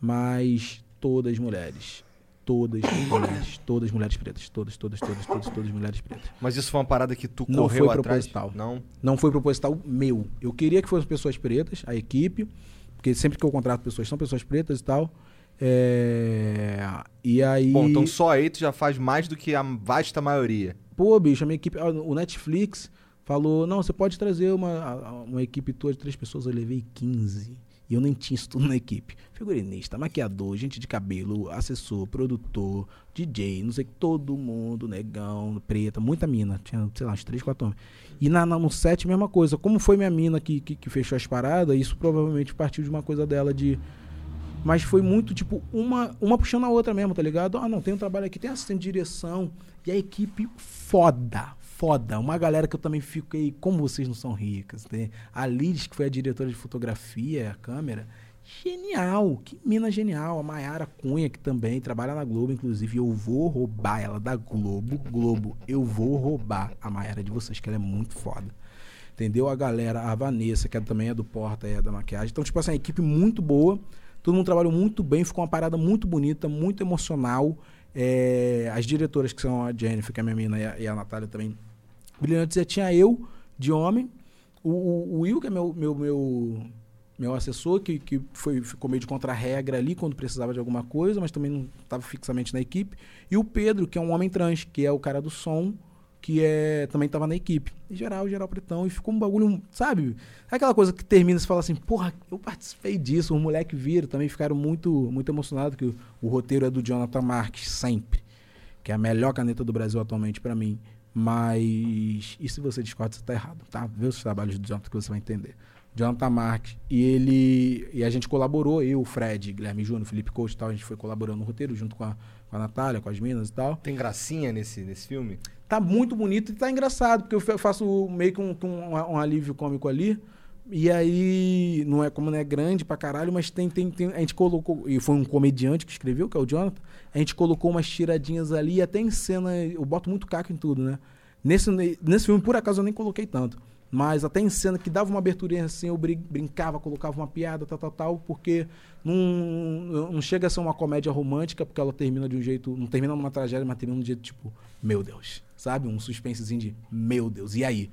mas todas mulheres. Todas mulheres. Todas mulheres pretas. Todas, todas, todas, todas, todas mulheres pretas. Mas isso foi uma parada que tu Não correu foi atrás? proposital. Não. Não foi proposital meu. Eu queria que fossem pessoas pretas, a equipe, porque sempre que eu contrato pessoas, são pessoas pretas e tal. É, E aí. Bom, então só aí tu já faz mais do que a vasta maioria. Pô, bicho, a minha equipe. ah, O Netflix falou: não, você pode trazer uma, uma equipe toda de três pessoas. Eu levei 15. E eu nem tinha isso tudo na equipe. Figurinista, maquiador, gente de cabelo, assessor, produtor, DJ, não sei, todo mundo, negão, preta, muita mina. Tinha, sei lá, uns três, quatro homens. E na, na- no set, mesma coisa. Como foi minha mina que, que, que fechou as paradas, isso provavelmente partiu de uma coisa dela de. Mas foi muito, tipo, uma, uma puxando a outra mesmo, tá ligado? Ah, não, tem um trabalho aqui, tem assistente de direção. E a equipe foda, foda. Uma galera que eu também fiquei, como vocês não são ricas, né? A Liz, que foi a diretora de fotografia, a câmera, genial, que mina genial. A Mayara Cunha, que também trabalha na Globo, inclusive, eu vou roubar ela da Globo, Globo, eu vou roubar a Mayara de vocês, que ela é muito foda. Entendeu? A galera, a Vanessa, que é- também é do Porta, é da maquiagem. Então, tipo assim, a equipe muito boa. Todo mundo trabalhou muito bem, ficou uma parada muito bonita, muito emocional. É, as diretoras, que são a Jennifer, que é a minha mina, e a, e a Natália também, brilhantes. E tinha eu, de homem, o, o, o Will, que é meu, meu, meu, meu assessor, que, que foi, ficou meio de contra-regra ali quando precisava de alguma coisa, mas também não estava fixamente na equipe. E o Pedro, que é um homem trans, que é o cara do som, que é, também estava na equipe. E geral, geral pretão. E ficou um bagulho, sabe? É aquela coisa que termina e fala assim, porra, eu participei disso. Os moleques viram, também ficaram muito, muito emocionados, que o, o roteiro é do Jonathan Marques, sempre. Que é a melhor caneta do Brasil atualmente pra mim. Mas. E se você discorda, você tá errado, tá? Vê os trabalhos do Jonathan que você vai entender. Jonathan Marques. E ele. E a gente colaborou, eu, Fred, Guilherme Júnior, Felipe Coach e tal. A gente foi colaborando no roteiro junto com a, com a Natália, com as minas e tal. Tem gracinha nesse, nesse filme? Tá muito bonito e tá engraçado, porque eu fa- faço meio que um, um, um alívio cômico ali. E aí, não é como não é grande pra caralho, mas tem, tem, tem. A gente colocou. E foi um comediante que escreveu, que é o Jonathan. A gente colocou umas tiradinhas ali, até em cena. Eu boto muito caco em tudo, né? Nesse, nesse filme, por acaso, eu nem coloquei tanto. Mas até em cena que dava uma aberturinha assim, eu brin- brincava, colocava uma piada, tal, tal, tal, porque não, não chega a ser uma comédia romântica, porque ela termina de um jeito. Não termina numa tragédia, mas termina de um jeito tipo, meu Deus. Sabe? Um suspensezinho de, meu Deus, e aí?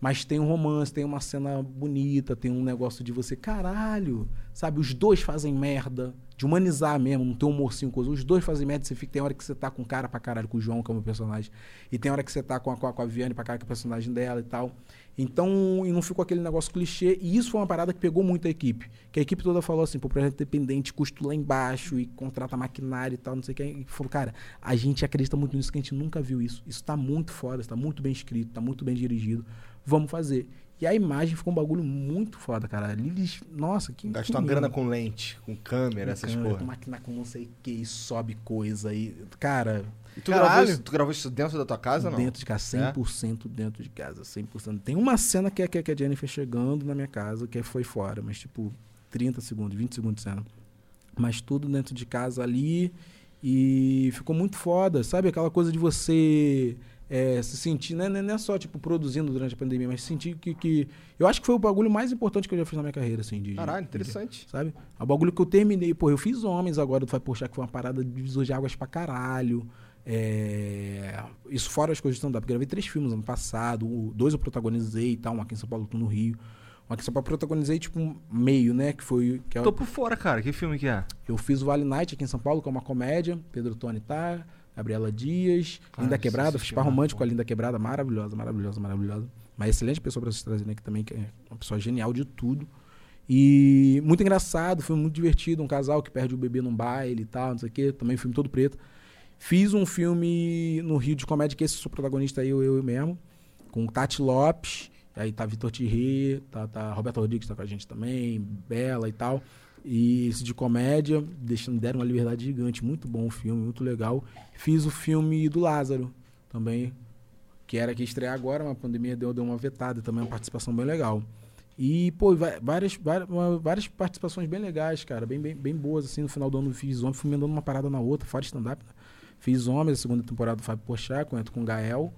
Mas tem um romance, tem uma cena bonita, tem um negócio de você, caralho, sabe? Os dois fazem merda, de humanizar mesmo, não tem um morcinho coisa. Os dois fazem merda, você fica, tem hora que você tá com cara pra caralho com o João, que é o meu personagem, e tem hora que você tá com a, com a, com a Viane pra caralho, que é o personagem dela e tal. Então, e não ficou aquele negócio clichê, e isso foi uma parada que pegou muito a equipe. Que a equipe toda falou assim, pô, projeto independente, custo lá embaixo, e contrata maquinário e tal, não sei o que. E falou, cara, a gente acredita muito nisso, que a gente nunca viu isso. Isso tá muito foda, está muito bem escrito, tá muito bem dirigido. Vamos fazer. E a imagem ficou um bagulho muito foda, cara. Lilis, nossa, que. Gastou uma grana com lente, com câmera, essas Câmera, porra. Com máquina com não sei o que, e sobe coisa aí. Cara, E tu Caralho. gravou, isso, tu gravou isso dentro da tua casa, não? Dentro de casa, 100% dentro de casa, 100%. Tem uma cena que é, que é que é a Jennifer chegando na minha casa, que foi fora, mas tipo, 30 segundos, 20 segundos de cena. Mas tudo dentro de casa ali e ficou muito foda, sabe? Aquela coisa de você é, se sentir, né? não é só tipo produzindo durante a pandemia, mas sentir que, que. Eu acho que foi o bagulho mais importante que eu já fiz na minha carreira, assim. De, de- Caralho, de- interessante. sabe? É um bagulho que eu terminei. Pô, eu fiz Homens agora do Vai Puxar, que foi uma parada de divisor de águas pra caralho. É, Isso fora as coisas de stand-up. Gravei três filmes ano passado. o- Dois eu protagonizei e tal. Um aqui em São Paulo, outro no Rio. Um aqui em São Paulo eu protagonizei, tipo, um meio, né? Que foi... Que é, Tô por fora, cara. Que filme que é? Eu fiz o Vale Night aqui em São Paulo, que é uma comédia. Pedro Tony tá, Gabriela Dias, Cara, Linda isso Quebrada. Fiz par romântico com a Linda Quebrada. Maravilhosa, maravilhosa, maravilhosa. Uma excelente pessoa pra vocês trazerem aqui também, que é uma pessoa genial de tudo. E muito engraçado, filme muito divertido. Um casal que perde o bebê num baile e tal, não sei o quê. Também filme todo preto. Fiz um filme no Rio de comédia, que esse sou protagonista eu, eu mesmo, com o Tati Lopes. Aí tá Vitor Thierry, tá, tá Roberto Rodrigues tá com a gente também, Bela e tal. E esse de comédia, deixando, deram uma liberdade gigante. Muito bom o filme, muito legal. Fiz o filme do Lázaro também, que era que estrear agora, mas a pandemia deu, deu uma vetada também, uma participação bem legal. E, pô, várias, várias, várias participações bem legais, cara, bem, bem, bem boas, assim, no final do ano fiz homem, fui emendando uma parada na outra, fora stand-up, né? Fiz Homens, a segunda temporada do Fábio Porchat, com, com o Gael.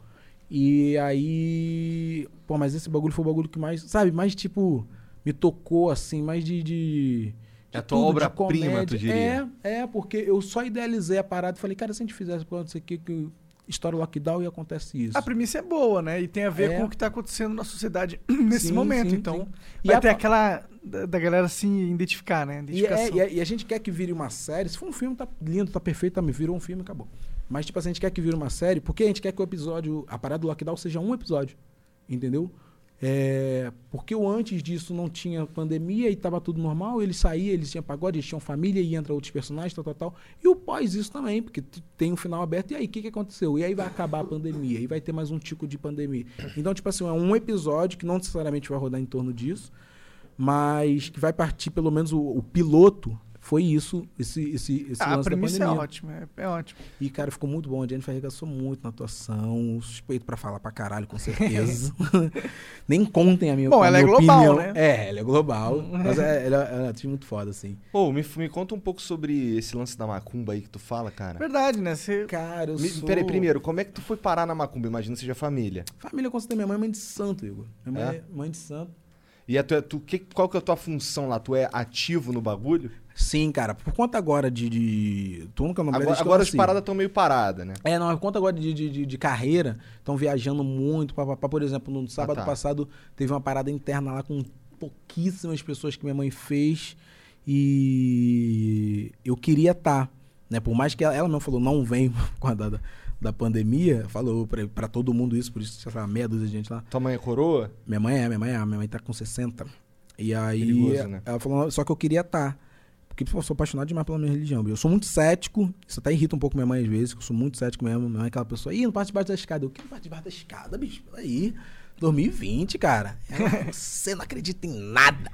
E aí, pô, mas esse bagulho foi o bagulho que mais, sabe, mais, tipo, me tocou, assim, mais de de É a tua obra-prima, tu diria. É, é, porque eu só idealizei a parada e falei, cara, se a gente fizesse por isso aqui, que estoura o lockdown e acontece isso. A premissa é boa, né? E tem a ver É. com o que tá acontecendo na sociedade nesse Sim, momento. sim, então, sim. E vai a aquela da, da galera se identificar, né? E, é- e a, e a gente quer que vire uma série. Se for um filme, tá lindo, tá perfeito, tá, me virou um filme, acabou. Mas, tipo assim, a gente quer que vire uma série porque a gente quer que o episódio, a parada do lockdown seja um episódio. Entendeu? É, porque o antes disso não tinha pandemia e tava tudo normal, eles saíam, eles tinham pagode, eles tinham família e entra outros personagens, tal, tal, tal. E o pós isso também, porque tem um final aberto, e aí, o que, que aconteceu? E aí vai acabar a pandemia, e vai ter mais um tico de pandemia. Então, tipo assim, é um episódio que não necessariamente vai rodar em torno disso, mas que vai partir, pelo menos, o, o piloto foi isso, esse, esse, esse Ah, a lance da premissa é pandemia. ótima, é, é ótimo. E, cara, ficou muito bom. A Jennifer arregaçou muito na atuação. Suspeito pra falar pra caralho, com certeza. Nem contem a minha, Bom, a ela é global, opinião. né? É, ela é global. mas é, ela, ela é uma atriz muito foda, assim. Pô, me, me conta um pouco sobre esse lance da macumba aí que tu fala, cara. Verdade, né? Você Cara, eu Me, sou... Peraí, primeiro, como é que tu foi parar na macumba? Imagina seja família. Família, com certeza. Minha mãe é mãe de santo, Igor. Minha mãe É? é mãe de santo. E a tua, tu, que, qual que é a tua função lá? Tu é ativo no bagulho? Sim, cara. Por conta agora de... de... Tu nunca não Agora, agora as paradas estão meio paradas, né? É, não, por conta agora de, de, de, carreira, estão viajando muito. Pá, pá, pá. Por exemplo, no sábado tá. passado teve uma parada interna lá com pouquíssimas pessoas que minha mãe fez. E eu queria estar, né? Por mais que ela, ela mesmo falou, não vem por causa da, da pandemia, falou pra, pra todo mundo isso, por isso, lá, meia dúzia de gente lá. Tua mãe é coroa? Minha mãe é, minha mãe é, minha mãe tá com 60. E aí, Perigoso, né? ela falou, só que eu queria estar. Porque pô, eu sou apaixonado demais pela minha religião. Eu sou muito cético, isso até irrita um pouco minha mãe às vezes, que eu sou muito cético mesmo. Minha mãe é aquela pessoa, ih, não parte debaixo da escada. Eu, que não parte debaixo da escada, bicho? Peraí. 2020, cara. Você não acredita em nada.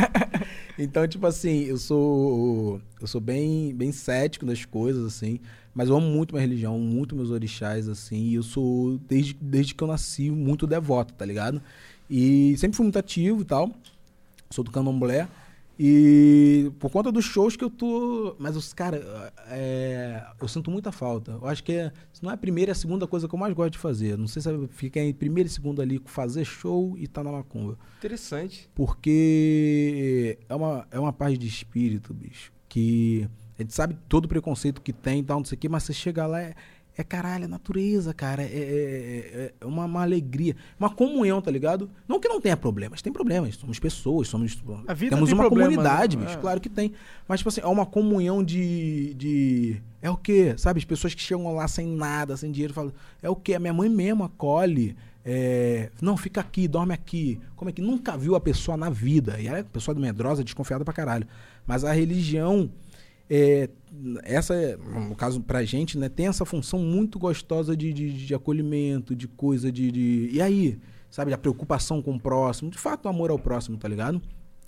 então, tipo assim, eu sou eu sou bem, bem cético das coisas, assim. Mas eu amo muito minha religião, muito meus orixás, assim. E eu sou, desde, desde que eu nasci, muito devoto, tá ligado? E sempre fui muito ativo e tal. Sou do candomblé. E por conta dos shows que eu tô. Mas, os cara, é, eu sinto muita falta. Eu acho que é, se não é a primeira, é a segunda coisa que eu mais gosto de fazer. Não sei se é ficar em primeiro e segundo ali, fazer show e tá na macumba. Interessante. Porque é uma, é uma paz de espírito, bicho. Que a gente sabe todo o preconceito que tem e tal, não sei o quê, mas você chega lá, é, é caralho, é natureza, cara. É, é- é uma, uma alegria. Uma comunhão, tá ligado? Não que não tenha problemas, tem problemas. Somos pessoas, somos. A vida temos tem uma problema, comunidade, né? bicho. É. Claro que tem. Mas, tipo assim, é uma comunhão de. de é o quê? Sabe? As pessoas que chegam lá sem nada, sem dinheiro, falam. É o quê? A minha mãe mesmo acolhe. é, não, fica aqui, dorme aqui. Como é que nunca viu a pessoa na vida? E ela é pessoa medrosa, desconfiada pra caralho. Mas a religião, é, essa, é, no caso pra gente, né, tem essa função muito gostosa de, de, de acolhimento, de coisa, de, de. E aí? Sabe, a preocupação com o próximo, de fato, o amor ao próximo, tá ligado?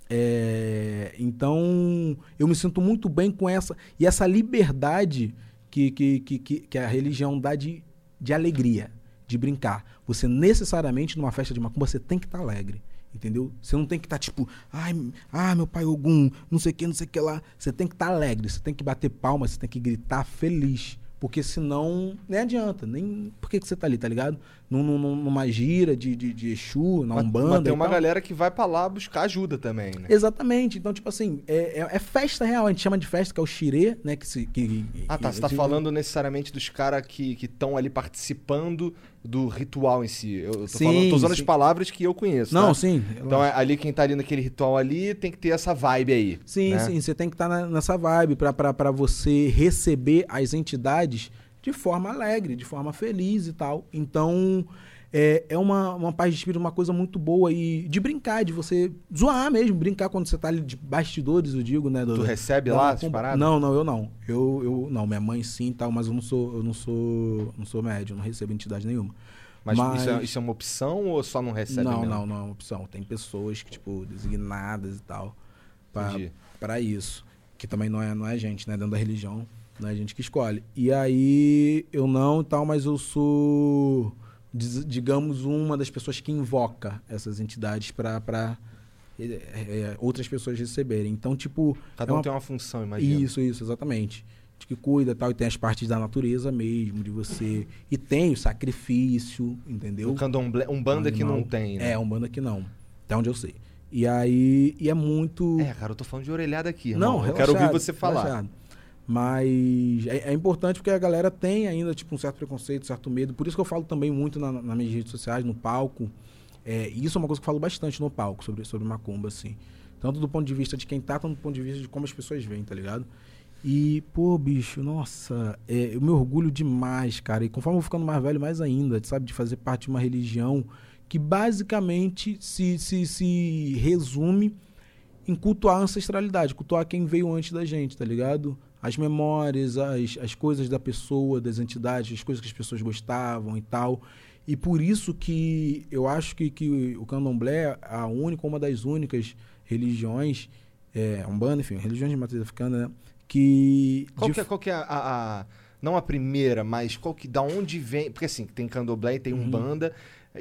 É, então, eu me sinto muito bem com essa. E essa liberdade que, que, que, que, a religião dá de, de alegria, de brincar. Você necessariamente, numa festa de macumba, você tem que estar alegre. Entendeu? Você não tem que estar tipo, ai, ah, meu pai Ogum, não sei o que, não sei o que lá. Você tem que estar alegre, você tem que bater palmas, você tem que gritar feliz. Porque senão nem adianta. Nem. Por que, que você tá ali, tá ligado? Num, num- numa gira de, de, de Exu, na Mas- Umbanda. mas tem uma galera que vai pra lá buscar ajuda também, né? Exatamente. Então, tipo assim, é, é- é festa real. A gente chama de festa, que é o xirê, né? Que se, que, Ah, tá. que- Você tá falando necessariamente dos caras que estão ali participando do ritual em si. Eu tô, Sim, falando, tô usando sim. as palavras que eu conheço. Não, tá? sim. Então é ali quem tá ali naquele ritual ali tem que ter essa vibe aí. Sim, né? sim. Você tem que estar nessa vibe pra você receber as entidades de forma alegre, de forma feliz e tal. Então, é, é uma, uma paz de espírito, uma coisa muito boa e de brincar, de você zoar mesmo, brincar quando você tá ali de bastidores, eu digo, né? do- Tu recebe lá as paradas? Não, não, eu não. Eu, eu não, minha mãe sim e tal, mas eu não sou, eu não sou, não sou médium, não recebo entidade nenhuma. Mas, Mas- Isso, é, isso é uma opção ou só não recebe não, mesmo? não, não é uma opção. Tem pessoas que, tipo, designadas e tal, pra isso. Que também não é, não é gente, né? Dentro da religião, é gente que escolhe. E aí, eu não e tal, mas eu sou, digamos, uma das pessoas que invoca essas entidades pra, pra é, é, outras pessoas receberem. Então, tipo. Cada é um uma tem uma função, imagina. isso, isso, exatamente. De que cuida tal, e tem as partes da natureza mesmo, de você. E tem o sacrifício, entendeu? O candomblé, um banda que não tem, né? É, um banda que não. Até onde eu sei. E aí. E é muito. É, cara, eu tô falando de orelhada aqui, irmão. não, eu quero ouvir você falar. relaxado. Mas é, é importante porque a galera tem ainda tipo, um certo preconceito, um certo medo. Por isso que eu falo também muito na, nas minhas redes sociais, no palco. É, isso é uma coisa que eu falo bastante no palco sobre, sobre macumba, assim. Tanto do ponto de vista de quem tá, tanto do ponto de vista de como as pessoas veem, tá ligado? E, pô, bicho, nossa, é, eu me orgulho demais, cara. E conforme eu vou ficando mais velho, mais ainda, sabe? De fazer parte de uma religião que basicamente se, se, se resume em cultuar a ancestralidade, cultuar quem veio antes da gente, tá ligado? As memórias, as, as coisas da pessoa, das entidades, as coisas que as pessoas gostavam e tal. E por isso que eu acho que, que o candomblé é a única, uma das únicas religiões, é, umbanda, enfim, religiões de matriz africana, né? que... Qual que é, qual que é a, a- Não a primeira, mas qual que. Da onde vem. Porque assim, tem candomblé e tem Uhum. umbanda.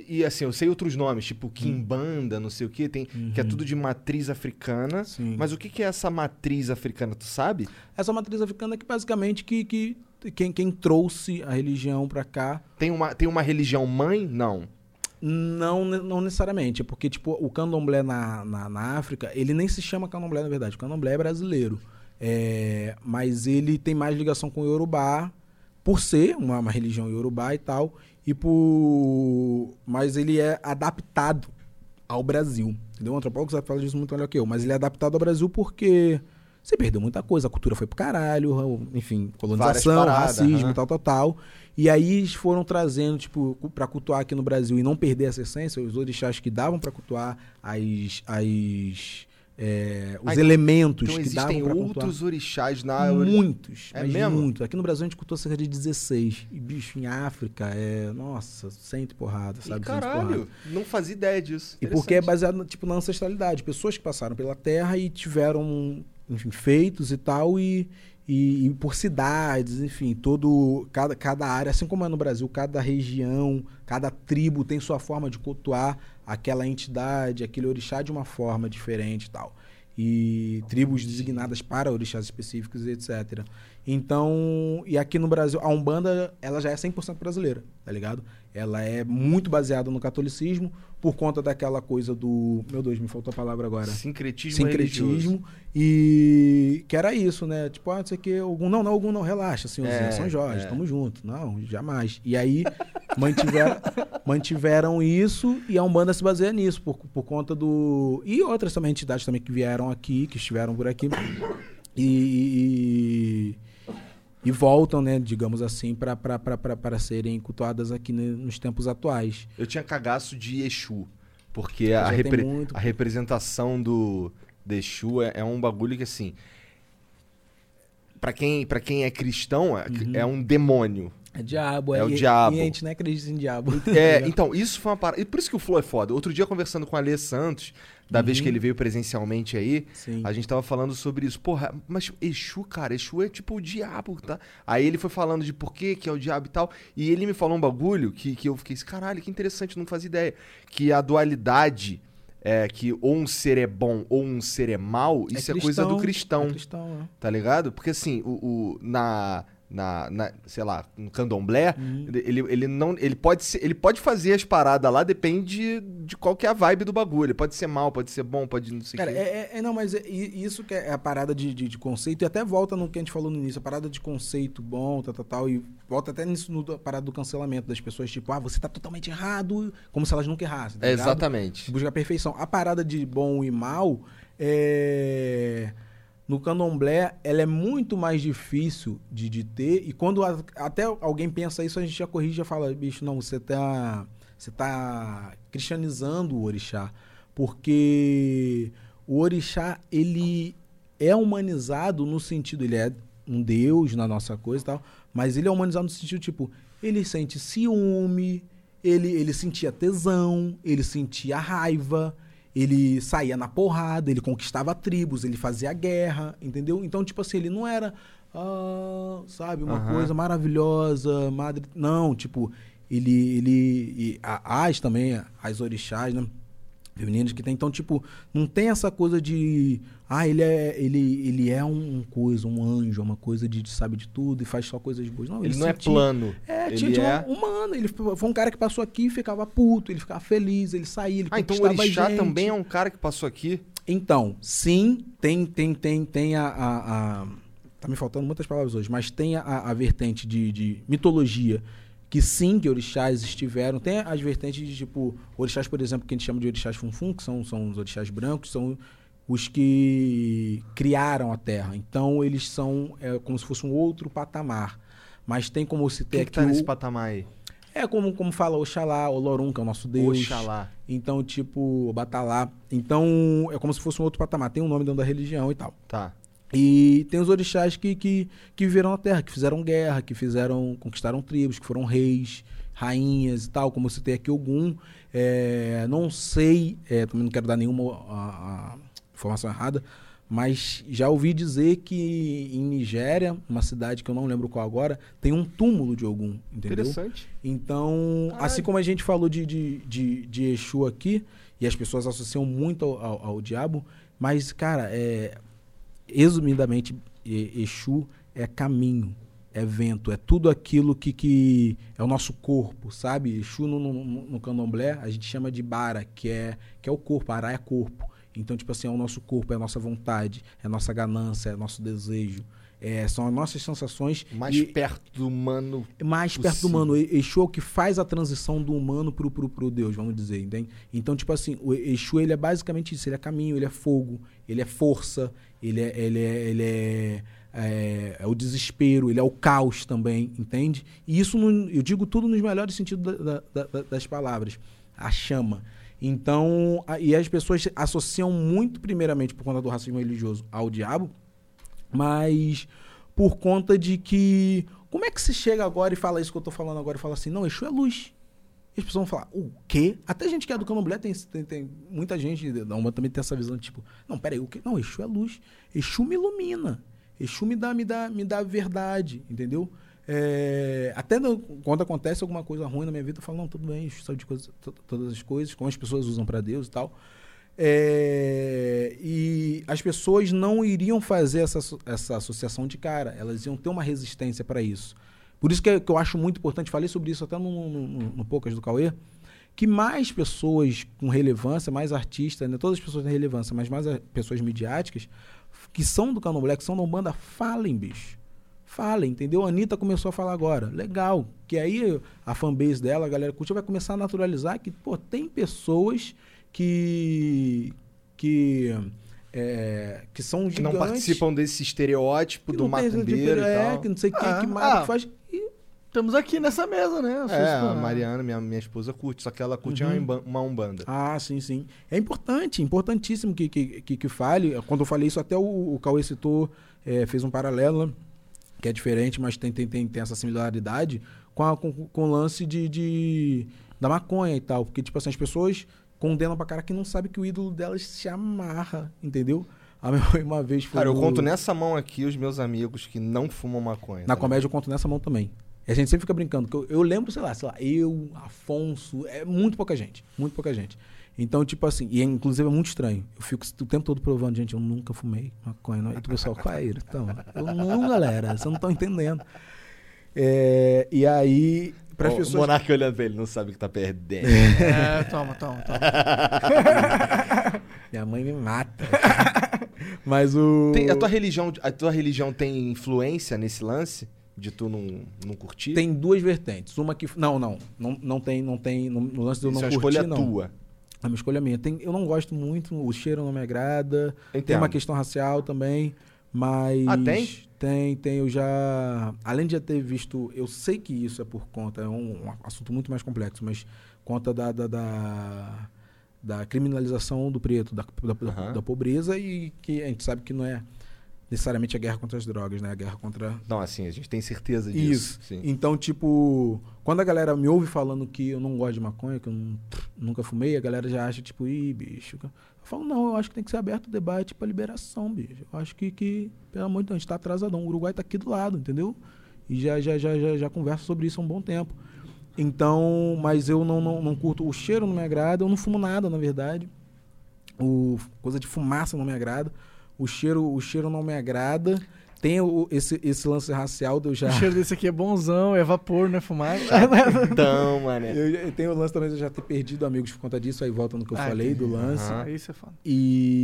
E assim, eu sei outros nomes, tipo Kimbanda, não sei o quê, tem, que é tudo de matriz africana. Uhum. Sim. Mas o que, que é essa matriz africana, tu sabe? Essa matriz africana é que basicamente que, que quem, quem trouxe a religião pra cá Tem uma, tem uma religião mãe? Não. Não, não necessariamente. É porque, tipo, o candomblé na, na, na África, ele nem se chama candomblé, na verdade. O candomblé é brasileiro. É, mas ele tem mais ligação com o Yorubá, por ser uma, uma religião Yorubá e tal. E por... Mas ele é adaptado ao Brasil. Entendeu? O antropólogo sabe falar disso muito melhor que eu. Mas ele é adaptado ao Brasil porque... Você perdeu muita coisa, a cultura foi pro caralho, enfim, colonização, paradas, racismo, aham. tal, tal, tal. E aí eles foram trazendo, tipo, pra cultuar aqui no Brasil e não perder essa essência, os orixás que davam pra cultuar, as, as, é, os Ah, elementos Então que davam existem pra outros orixás na. Muitos, É mas mesmo? muito. Aqui no Brasil a gente cultua cerca de 16. E, bicho, em África é, nossa, cento e porrada, sabe? E porrada. caralho, não fazia ideia disso. E porque é baseado tipo, na ancestralidade. Pessoas que passaram pela Terra e tiveram, enfim, feitos e tal, e, e, e por cidades, enfim, todo. Cada, cada área, assim como é no Brasil, cada região, cada tribo tem sua forma de cultuar aquela entidade, aquele orixá de uma forma diferente e tal. E tribos designadas para orixás específicos e etc. Então, e aqui no Brasil, a Umbanda, ela já é 100% brasileira, tá ligado? Ela é muito baseada no catolicismo, por conta daquela coisa do. Meu Deus, me faltou a palavra agora. Sincretismo, religioso. Sincretismo. E que era isso, né? Tipo, ah, não sei o que, algum. Não, não, algum não, relaxa, senhorzinho, É, São Jorge, é. tamo junto. Não, jamais. E aí mantiveram, mantiveram isso e a Umbanda se baseia nisso, por, por conta do. E outras também entidades também que vieram aqui, que estiveram por aqui. E. e e voltam, né, digamos assim, para serem cultuadas aqui nos tempos atuais. Eu tinha cagaço de Exu. Porque a, repre- muito. a representação do de Exu é, é um bagulho que, assim. Pra quem, pra quem é cristão, é, Uhum. é um demônio. É diabo, É o e- diabo. E a gente não acredita em diabo. É, então, isso foi uma parada. E por isso que o Flow é foda. Outro dia, conversando com o Alê Santos, da vez Uhum. que ele veio presencialmente aí, Sim. a gente tava falando sobre isso. Porra, mas Exu, cara, Exu é tipo o diabo, tá? Aí ele foi falando de por que que é o diabo e tal. E ele me falou um bagulho que, que eu fiquei assim, caralho, que interessante, não fazia ideia. Que a dualidade é que ou um ser é bom ou um ser é mal, isso é, coisa do cristão, É cristão, é. tá ligado? Porque assim, o, o- na, na, na, sei lá, no candomblé, Uhum. ele, ele não. Ele pode, ser, ele pode fazer as paradas lá, depende de qual que é a vibe do bagulho. Pode ser mal, pode ser bom, pode não sei o Cara, quê. é, é- é- não, mas é- isso que é a parada de, de, de conceito, e até volta no que a gente falou no início, a parada de conceito bom, tal, tal, tal, e volta até nisso no a parada do cancelamento das pessoas, tipo, ah, você tá totalmente errado, como se elas nunca errassem. tá É, exatamente. Busca a perfeição. A parada de bom e mal é. No candomblé, ela é muito mais difícil de, de ter. E quando a- até alguém pensa isso, a gente já corrige e fala, bicho, não, você tá. você tá cristianizando o orixá, porque o orixá ele é humanizado no sentido ele é um deus na nossa coisa e tal, mas ele é humanizado no sentido tipo ele sente ciúme, ele ele sentia tesão, ele sentia raiva, ele saía na porrada, ele conquistava tribos, ele fazia guerra, entendeu? Então, tipo assim, ele não era, ah, sabe, uma Aham. coisa maravilhosa, madre. Não, tipo, ele. ele as também, as orixás, né? Femininas que tem. Então, tipo, não tem essa coisa de. Ah, ele é, ele, ele é um coisa, um anjo, uma coisa de, de sabe de tudo e faz só coisas boas. Não, Ele não é plano. é, ele tinha, tinha é... um humano. Ele foi um cara que passou aqui e ficava puto, ele ficava feliz, ele saía, ele Ah, então o orixá também é um cara que passou aqui. Então, sim, tem, tem, tem, tem a, a, a- Tá me faltando muitas palavras hoje, mas tem a, a vertente de, de mitologia que sim, que orixás estiveram. Tem as vertentes de, tipo, orixás, por exemplo, que a gente chama de orixás funfun, que são, são os orixás brancos, são os que criaram a Terra. Então, eles são é, como se fosse um outro patamar. Mas tem como se ter Quem que aqui tá o- nesse patamar aí? É como, como fala Oxalá, Olorum, que é o nosso Deus. Oxalá. Então, tipo, Batalá. Então, é como se fosse um outro patamar. Tem um nome dentro da religião e tal. Tá. E tem os orixás que, que, que viveram na Terra, que fizeram guerra, que fizeram, conquistaram tribos, que foram reis, rainhas e tal, como você tem aqui Ogum. É, não sei, é, também não quero dar nenhuma a- a informação errada, mas já ouvi dizer que em Nigéria, uma cidade que eu não lembro qual agora, tem um túmulo de Ogum, entendeu? Interessante. Então, Caralho. assim como a gente falou de, de, de, de Exu aqui, e as pessoas associam muito ao, ao, ao diabo, mas, cara, é, resumidamente, Exu é caminho, é vento, é tudo aquilo que, que é o nosso corpo, sabe? Exu no, no, no candomblé a gente chama de bara, que é, que é o corpo, ará é corpo. Então, tipo assim, é o nosso corpo, é a nossa vontade, é a nossa ganância, é o nosso desejo. É, são as nossas sensações. Mais e- perto do humano. mais perto do possível. humano. Exu é o que faz a transição do humano pro, pro, pro Deus, vamos dizer, entende? Então, tipo assim, o Exu, ele é basicamente isso. Ele é caminho, ele é fogo, ele é força, ele é, ele é, ele é, é, é o desespero, ele é o caos também, entende? E isso, eu digo tudo nos melhores sentidos da- da- da- das palavras. A chama. Então, a- e as pessoas associam muito, primeiramente, por conta do racismo religioso, ao diabo, mas por conta de que. Como é que se chega agora e fala isso que eu tô falando agora e fala assim, não, Exu é luz. E as pessoas vão falar, o quê? Até gente que é do candomblé tem, tem, tem muita gente da Umbanda também tem essa visão tipo, não, peraí, o quê? Não, Exu é luz. Exu me ilumina. Exu me dá, me dá, me dá verdade, entendeu? É, até no- quando acontece alguma coisa ruim na minha vida, eu falo, não, tudo bem, sabe de coisa, to- todas as coisas, como as pessoas usam pra Deus e tal. É, e as pessoas não iriam fazer essa, essa associação de cara, elas iam ter uma resistência para isso. Por isso que, é- que eu acho muito importante, falei sobre isso até no, no, no, no Poucas do Cauê, que mais pessoas com relevância, mais artistas, né, todas as pessoas têm relevância, mas mais pessoas midiáticas, que são do Candomblé, que são da Umbanda, falem, bicho. Falem, entendeu? A Anitta começou a falar agora. Legal. Que aí a fanbase dela, a galera curte, vai começar a naturalizar que, pô, tem pessoas que. que. é, que são Que não gigantes. participam desse estereótipo do esse tipo macumbeiro e é, tal. que não sei quem, Ah, que mata, ah. que faz. E Estamos aqui nessa mesa, né? É, a. Mariana, minha, minha esposa, curte, só que ela curte Uhum. uma umbanda. Ah, sim, sim. É importante, importantíssimo que, que, que, que fale. Quando eu falei isso, até o, o Cauê citou, é, fez um paralelo, né? Que é diferente, mas tem, tem, tem, tem essa similaridade com, a- com, com o lance de, de- da maconha e tal. Porque, tipo assim, as pessoas condenam pra cara que não sabe que o ídolo delas se amarra, entendeu? A minha mãe uma vez foi. Cara, eu no- conto nessa mão aqui os meus amigos que não fumam maconha. Na tá comédia eu conto nessa mão também. E a gente sempre fica brincando. que Eu, eu lembro, sei lá, sei lá, eu, Afonso, é muito pouca gente. Muito pouca gente. Então, tipo assim, e é, inclusive é muito estranho. Eu fico o tempo todo provando, gente, eu nunca fumei maconha. Não. E o pessoal, qual é ele? Então, eu não, galera, vocês não estão entendendo. É, e aí, para as Ó, O pessoas. Monark olhando pra ele, não sabe o que tá perdendo. É, toma, toma, toma. Minha mãe me mata. Mas o. Tem- a, tua religião, a tua religião tem influência nesse lance? De tu não, não curtir? Tem duas vertentes. Uma que. Não, não. Não, não tem, não tem. No, no lance de eu Isso não é uma curtir, escolha não. tua. É uma escolha minha. Tem, eu não gosto muito, o cheiro não me agrada. Entendo. Tem uma questão racial também. Mas. Ah, tem? Tem, tem. Eu já. Além de já ter visto. Eu sei que isso é por conta. É um, um assunto muito mais complexo, mas conta da. da, da, da criminalização do preto, da, da, Aham. da pobreza e que a gente sabe que não é necessariamente a guerra contra as drogas, né? A guerra contra Não, assim, a gente tem certeza disso. isso. Sim. Então, tipo, quando a galera me ouve falando que eu não gosto de maconha, que eu não- nunca fumei, a galera já acha, tipo, ih, bicho. Eu falo, não, eu acho que tem que ser aberto o debate pra liberação, bicho. Eu acho que, que pelo amor de Deus, a gente tá atrasadão. O Uruguai tá aqui do lado, entendeu? E já, já, já, já, já sobre isso há um bom tempo. Então, mas eu não, não, não curto. O cheiro não me agrada, eu não fumo nada, na verdade. O, coisa de fumaça não me agrada. O cheiro, o cheiro não me agrada. Tem o- esse, esse lance racial de eu já. O cheiro desse aqui é bonzão, é vapor, não é fumaça. Então, mané. Eu, eu tenho o lance também de eu já ter perdido amigos por conta disso, aí volta no que eu Ah, falei do lance. Aham. Aí você fala.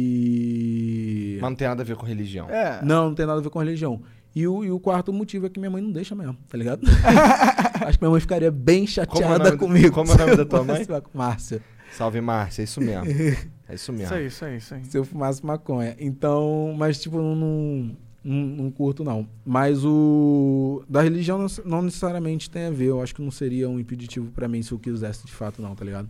E. Mas não tem nada a ver com religião. É. Não, não tem nada a ver com religião. E o, e o quarto motivo é que minha mãe não deixa mesmo, tá ligado? Acho que minha mãe ficaria bem chateada nome do- comigo. como é o nome da tua mãe? Márcia. Salve, Márcia, é isso mesmo. É isso mesmo. Isso aí, isso aí, isso aí. Se eu fumasse maconha. Então, mas tipo, não, não, não, curto não. Mas o. Da religião não, não necessariamente tem a ver. Eu acho que não seria um impeditivo pra mim se eu quisesse de fato, não, tá ligado?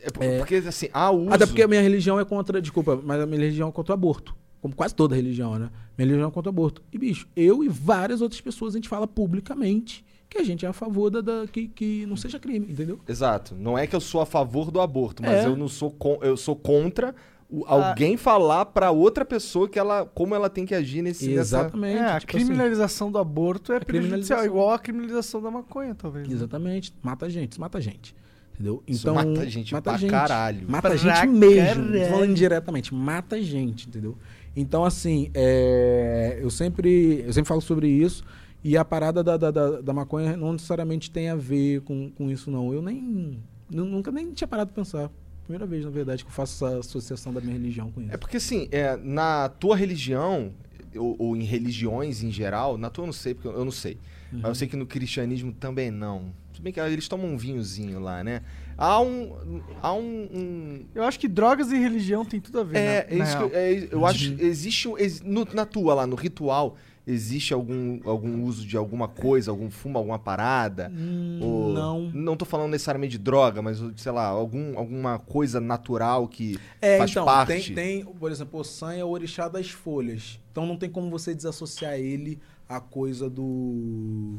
É É. porque, assim, há uso... Até porque a minha religião é contra. Desculpa, mas a minha religião é contra o aborto. Como quase toda religião, né? Minha religião é contra o aborto. E, bicho, eu e várias outras pessoas, a gente fala publicamente que a gente é a favor da, da- que, que não seja crime, entendeu? Exato. Não é que eu sou a favor do aborto, mas É. eu não sou eu sou contra o- alguém falar pra outra pessoa que ela como ela tem que agir nesse nessa... Exatamente. É, a tipo assim. criminalização do aborto é prejudicial, igual a criminalização da maconha, talvez. né? Exatamente. Mata a gente, isso mata a gente. Entendeu? Isso Então, mata gente pra caralho. Mata a Pra gente mesmo. falando indiretamente. Mata a gente, entendeu? Então, assim, é, eu, sempre, eu sempre falo sobre isso. E a parada da, da, da, da maconha não necessariamente tem a ver com, com isso, não. Eu nem. nu- Nunca nem tinha parado de pensar. Primeira vez, na verdade, que eu faço essa associação da minha religião com isso. É porque assim, é, na tua religião ou, ou em religiões em geral, na tua eu não sei porque eu eu não sei. Mas eu sei que no cristianismo também não. Se bem que eles tomam um vinhozinho lá, né? Há um há um, um- Eu acho que drogas e religião tem tudo a ver, É, né? é Na isso que eu, é, eu acho. Existe. um- ex- no- na tua lá, no ritual, existe algum, algum uso de alguma coisa, algum fumo, alguma parada? Hum, Ou- não. Não tô falando necessariamente de droga, mas, sei lá, algum, alguma coisa natural que É, faz então, parte. Tem, tem, por exemplo, o San é o orixá das folhas. Então não tem como você desassociar ele à coisa do,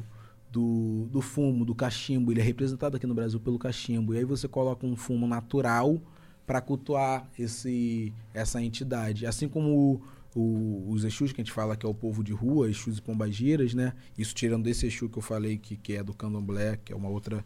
do, do fumo, do cachimbo. Ele é representado aqui no Brasil pelo cachimbo. E aí você coloca um fumo natural para cultuar esse, essa entidade. Assim como o- os Exus, que a gente fala que é o povo de rua, Exus e Pombagiras, né? Isso tirando desse Exu que eu falei, que, que é do candomblé, que é uma outra...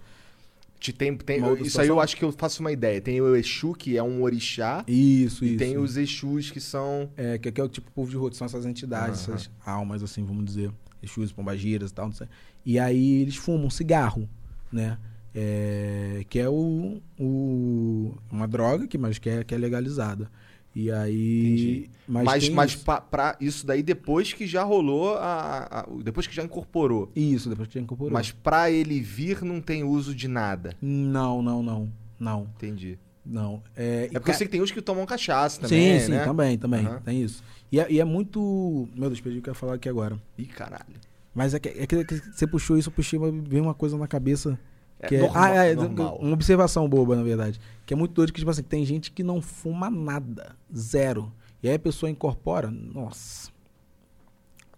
Te tem, tem- isso aí eu situação. acho que eu faço uma ideia. Tem o Exu, que é um orixá, Isso, e isso. tem os Exus, que são. É, que aqui é o tipo povo de rua, que são essas entidades, Aham. essas almas, assim, vamos dizer. Exus, pombagiras e tal, não sei. E aí eles fumam cigarro, né? É, que é o, o- uma droga que, mas que é, que é legalizada. E aí... Entendi. Mas, Mas, mas isso. pa- pra isso daí depois que já rolou, a, a- depois que já incorporou. Isso, depois que já incorporou. Mas pra ele vir não tem uso de nada. Não, não, não. Não, Entendi. não. É, É porque eu sei que tem uns que tomam cachaça Sim, também, sim, né? também, também. Aham. Tem isso. E é, e é muito... Meu Deus, perdi o que eu ia falar aqui agora. Ih, caralho. Mas é que, é que- é você puxou isso, eu puxei, veio uma coisa na cabeça É Que é, normal, ah, é, normal. uma observação boba, na verdade. Que é muito doido que, tipo assim, tem gente que não fuma nada. Zero. E aí a pessoa incorpora, nossa.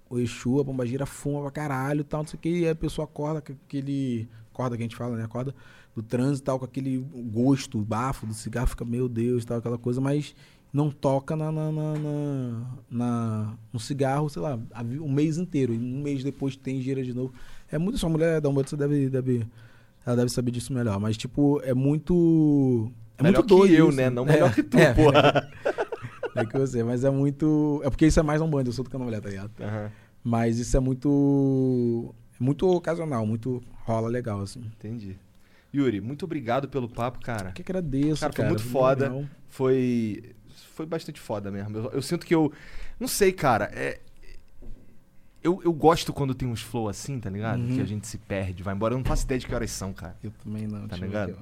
O Exu, a pombagira fuma pra caralho e tal, não sei o que. E aí a pessoa acorda com aquele. Acorda que a gente fala, né? Acorda do trânsito e tal, com aquele gosto, bafo do cigarro, fica, meu Deus, tal, aquela coisa, mas não toca na, na, na, na- na- no cigarro, sei lá, um mês inteiro. E um mês depois tem gira de novo. É muito. Sua mulher da Umbanda, você deve, deve. Ela deve saber disso melhor. Mas, tipo, é muito. É melhor muito doido. que eu, isso. né? Não É, melhor que tu, é, porra. É que você, mas é muito. É porque isso é mais um bando, eu sou do candomblé, tá ligado? Aham, Mas isso é muito. É muito ocasional, muito rola legal, assim. entendi. Yuri, muito obrigado pelo papo, cara. Eu que agradeço, Cara, cara. foi muito foda. legal. Foi. Foi bastante foda mesmo. Eu, eu sinto que eu. Não sei, cara. É. Eu, eu gosto quando tem uns flow assim, tá ligado? Uhum. Que a gente se perde, vai embora. Eu não faço ideia de que horas são, cara. Eu também não. Tá ligado?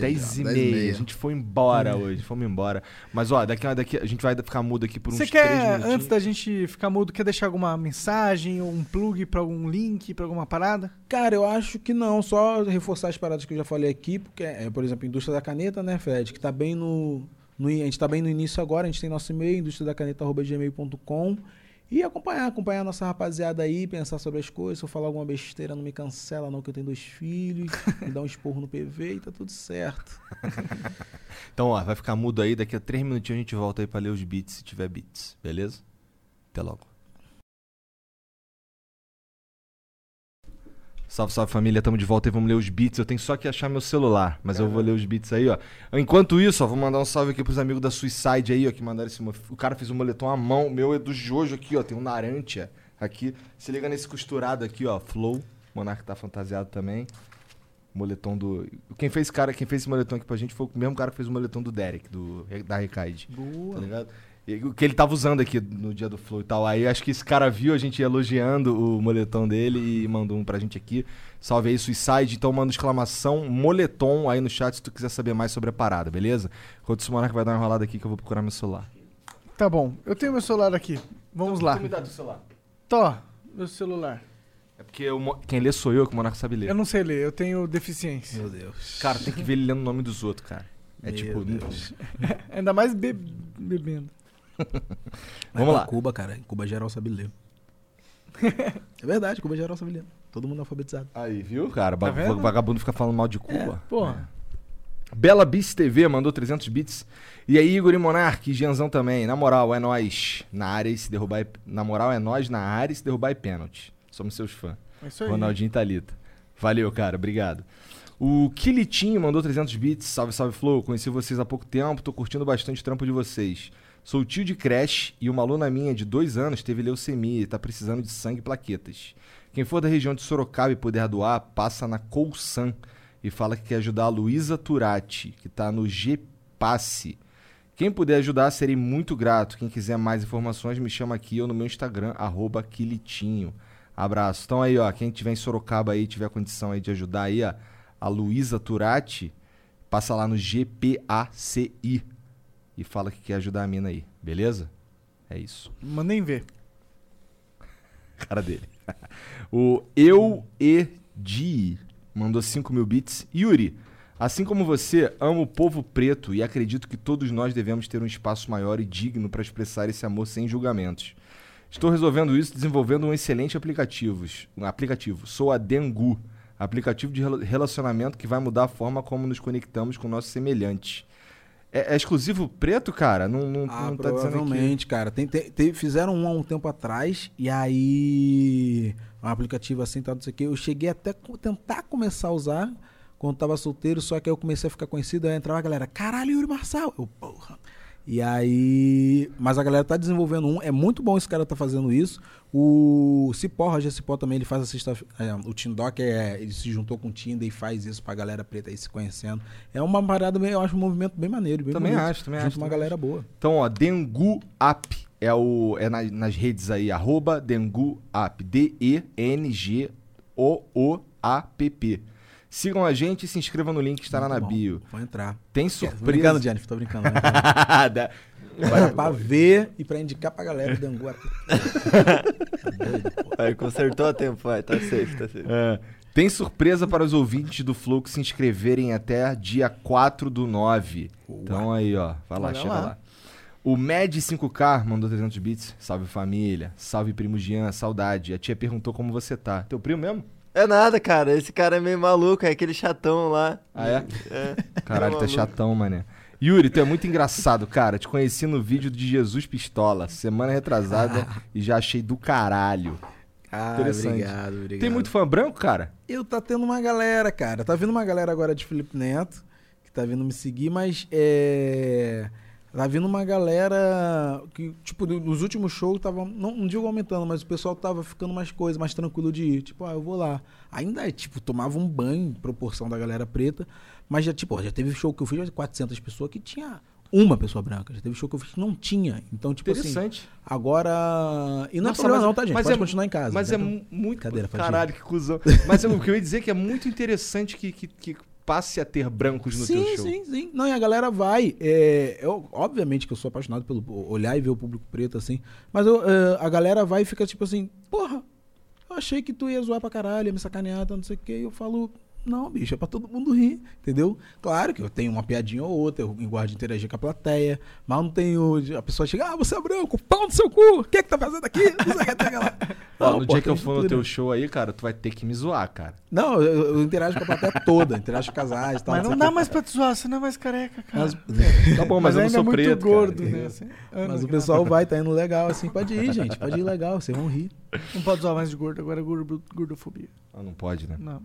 10 ó, e 10 meia. A gente foi embora hoje, fomos embora. Mas ó, daqui, daqui a gente vai ficar mudo aqui por uns Você 3 quer, antes da gente ficar mudo, quer deixar alguma mensagem ou um plug pra algum link, pra alguma parada? Cara, eu acho que não, só reforçar as paradas que eu já falei aqui, porque, é, por exemplo, a indústria da caneta, né, Fred, que tá bem no, no- A gente tá bem no início agora, a gente tem nosso e-mail, industriadacaneta.gmail.com. E acompanhar, acompanhar a nossa rapaziada aí, pensar sobre as coisas. Se eu falar alguma besteira, não me cancela, não, que eu tenho dois filhos. me dá um esporro no PV e tá tudo certo. Então, ó, vai ficar mudo aí. Daqui a 3 minutinhos a gente volta aí pra ler os beats, se tiver beats. Beleza? Até logo. Salve, salve família, tamo de volta e vamos ler os beats. Eu tenho só que achar meu celular, mas eu vou ler os beats aí, ó. Enquanto isso, ó, vou mandar um salve aqui pros amigos da Suicide aí, ó, que mandaram esse. O cara fez um moletom à mão, meu é do Jojo aqui, ó, tem um Narantia aqui. Se liga nesse costurado aqui, ó, Flow. O Monark tá fantasiado também. Moletom do. Quem fez cara, quem fez esse moletom aqui pra gente foi o mesmo cara que fez o moletom do Derek, do da Recaide. Tá Boa. ligado? O que ele tava usando aqui no dia do Flow e tal. Aí acho que esse cara viu a gente elogiando o moletom dele e mandou um pra gente aqui. Salve aí, Suicide. Então manda exclamação moletom aí no chat se tu quiser saber mais sobre a parada, beleza? Enquanto o Monark vai dar uma enrolada aqui que eu vou procurar meu celular. Tá bom, eu tenho meu celular aqui. Vamos lá. Tu me dá do celular. Tó, meu celular. É porque Mo- quem lê sou eu, que o Monark sabe ler. Eu não sei ler, eu tenho deficiência. Meu Deus. Cara, tem que ver ele lendo o nome dos outros, cara. É Meu tipo. Deus. Ainda mais be- bebendo. Vamos lá. Cuba, cara. Em Cuba geral sabe ler. é verdade, Cuba geral sabe ler. Todo mundo alfabetizado. Aí, viu, cara? Tá vendo? Vagabundo fica falando mal de Cuba. Porra. Bela Beats TV mandou 300 bits. E aí, Igor e Monark, e Gianzão também. Na moral, é nós na área e se derrubar. é- Na moral, é nós na área e se derrubar é pênalti. Somos seus fãs. É isso aí. Ronaldinho e Thalita. Valeu, cara. Obrigado. O Kilitinho mandou 300 bits. Salve, salve, Flow. Conheci vocês há pouco tempo. Tô curtindo bastante o trampo de vocês. Sou tio de creche e uma aluna minha de dois anos teve leucemia e tá precisando de sangue e plaquetas. Quem for da região de Sorocaba e puder doar, passa na Colsan e fala que quer ajudar a Luísa Turati, que tá no G-Passe. Quem puder ajudar, serei muito grato. Quem quiser mais informações, me chama aqui ou no meu Instagram, arroba Quilitinho. Abraço. Então aí, ó, quem tiver em Sorocaba aí, tiver condição aí de ajudar aí, ó, a Luísa Turati, passa lá no GPACI e fala que quer ajudar a mina aí, beleza? É isso. Mandem ver. Cara dele. o Eu E Di mandou 5 mil bits. Yuri, assim como você, amo o povo preto e acredito que todos nós devemos ter um espaço maior e digno para expressar esse amor sem julgamentos. Estou resolvendo isso desenvolvendo um excelente aplicativo. Um aplicativo. Sou a Dengu, aplicativo de rela- relacionamento que vai mudar a forma como nos conectamos com nossos semelhantes. É, é exclusivo preto, cara? Não, não, Ah, não tá provavelmente, cara. Tem, tem- tem- fizeram um há um tempo atrás e aí um aplicativo assim, tal, não sei o que. Eu cheguei até tentar começar a usar quando tava solteiro, só que aí eu comecei a ficar conhecido, aí entrava a galera, caralho, Yuri Marçal. Eu, porra. E aí. Mas a galera tá desenvolvendo um. É muito bom esse cara tá fazendo isso. O Cipó, Roger Cipó também, ele faz a sexta. é, o Tindoc é. Ele se juntou com o Tinder e faz isso pra galera preta aí se conhecendo. É uma parada, bem- eu acho um movimento bem maneiro. Bem Também bonito. acho, também Junta acho, uma também galera boa. Então, ó, Dengu App é, o, é na- nas redes aí, arroba Dengu App. D-E-N-G-O-O-A-P-P. Sigam a gente e se inscrevam no link que estará Muito na bom. bio. Vou entrar. Tem Tô surpresa. brincando, Jennifer, tô brincando. né? Da- Vai pra ver e pra indicar pra galera do Dangu. Aí, consertou a tempo, vai. Tá safe, tá safe. É. Tem surpresa para os ouvintes do Flow que se inscreverem até dia 4 do 9. Então aí, ó. Vai lá, Olha chega lá. lá. O Med 5K mandou 300 bits. Salve família. Salve primo Jean. Saudade. A tia perguntou como você tá. Teu primo mesmo? É nada, cara. Esse cara é meio maluco, é aquele chatão lá. Ah, é? É. Caralho, tá maluco. chatão, mané. Yuri, tu é muito engraçado, cara. Te conheci no vídeo de Jesus Pistola, semana retrasada, e já achei do caralho. Ah, Interessante. obrigado, obrigado. Tem muito fã branco, cara? Eu tá tendo uma galera, cara. Tá vindo uma galera agora de Felipe Neto, que tá vindo me seguir, mas é. Tá vindo uma galera que, tipo, no- nos últimos shows tava, não, não digo aumentando, mas o pessoal tava ficando mais coisa, mais tranquilo de ir. Tipo, ah, eu vou lá. Ainda é, tipo, tomava um banho em proporção da galera preta, mas já, tipo, ó, já teve show que eu fiz de 400 pessoas que tinha uma pessoa branca. Já teve show que eu fiz que não tinha. Então, tipo assim, Interessante. agora. E não Nossa, é problema mas- não, tá, gente? mas Pode é- continuar em casa. Mas né? é mu- muito. Cadeira. Caralho, que cuzão. Mas eu- o que eu ia dizer é que é muito interessante que, que, que passe a ter brancos no sim, teu show. sim, sim. Não, e a galera vai. é, eu, obviamente que eu sou apaixonado pelo olhar e ver o público preto, assim. Mas eu, é, a galera vai e fica tipo assim, porra, eu achei que tu ia zoar pra caralho, ia me sacanear, não sei o quê. E eu falo, não, bicho, é pra todo mundo rir, entendeu? Claro que eu tenho uma piadinha ou outra, eu gosto de interagir com a plateia, mas não tenho. A pessoa chega, ah, você é branco, pau no seu cu, o que é que tá fazendo aqui? Não sei o que, tem lá. Ó, Não, no pô, dia que eu for no teu show aí, cara, tu vai ter que me zoar, cara. Não, eu, eu interajo com a plateia toda, interajo com casais e tal. Mas não dá mais pra te zoar, você não é mais careca, cara. Mas- Tá bom, mas, eu não ainda sou é muito preto, gordo, cara. né? Assim, Mas o pessoal vai, tá indo legal, assim, pode ir, gente, pode ir legal, vocês vão rir. Não pode zoar mais de gordo, agora é gordo, gordofobia. Ah, não pode, né? Não.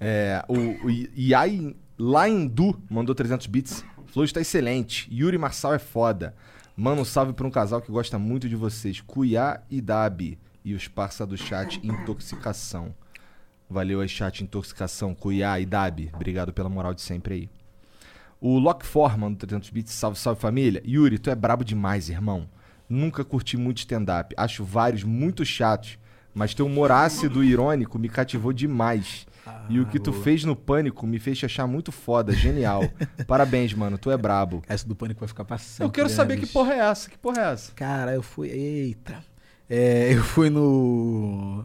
É, o, o Yai Laindu mandou 300 bits. Flow está excelente. Yuri Marçal é foda. Manda um salve pra um casal que gosta muito de vocês. Cuiá e Dabi. E os parça do chat Intoxicação. Valeu aí, chat Intoxicação. Cuiá e Dabi. Obrigado pela moral de sempre aí. O Lockfor mandou 300 bits. Salve, salve família. Yuri, tu é brabo demais, irmão. Nunca curti muito stand-up. Acho vários muito chatos. Mas teu humor ácido e irônico me cativou demais. E o que tu fez no Pânico me fez te achar muito foda, genial. Parabéns, mano, tu é brabo. Essa do pânico vai ficar passando. Eu quero saber que porra é essa, que porra é essa? Cara, eu fui. Eita. É, eu fui no.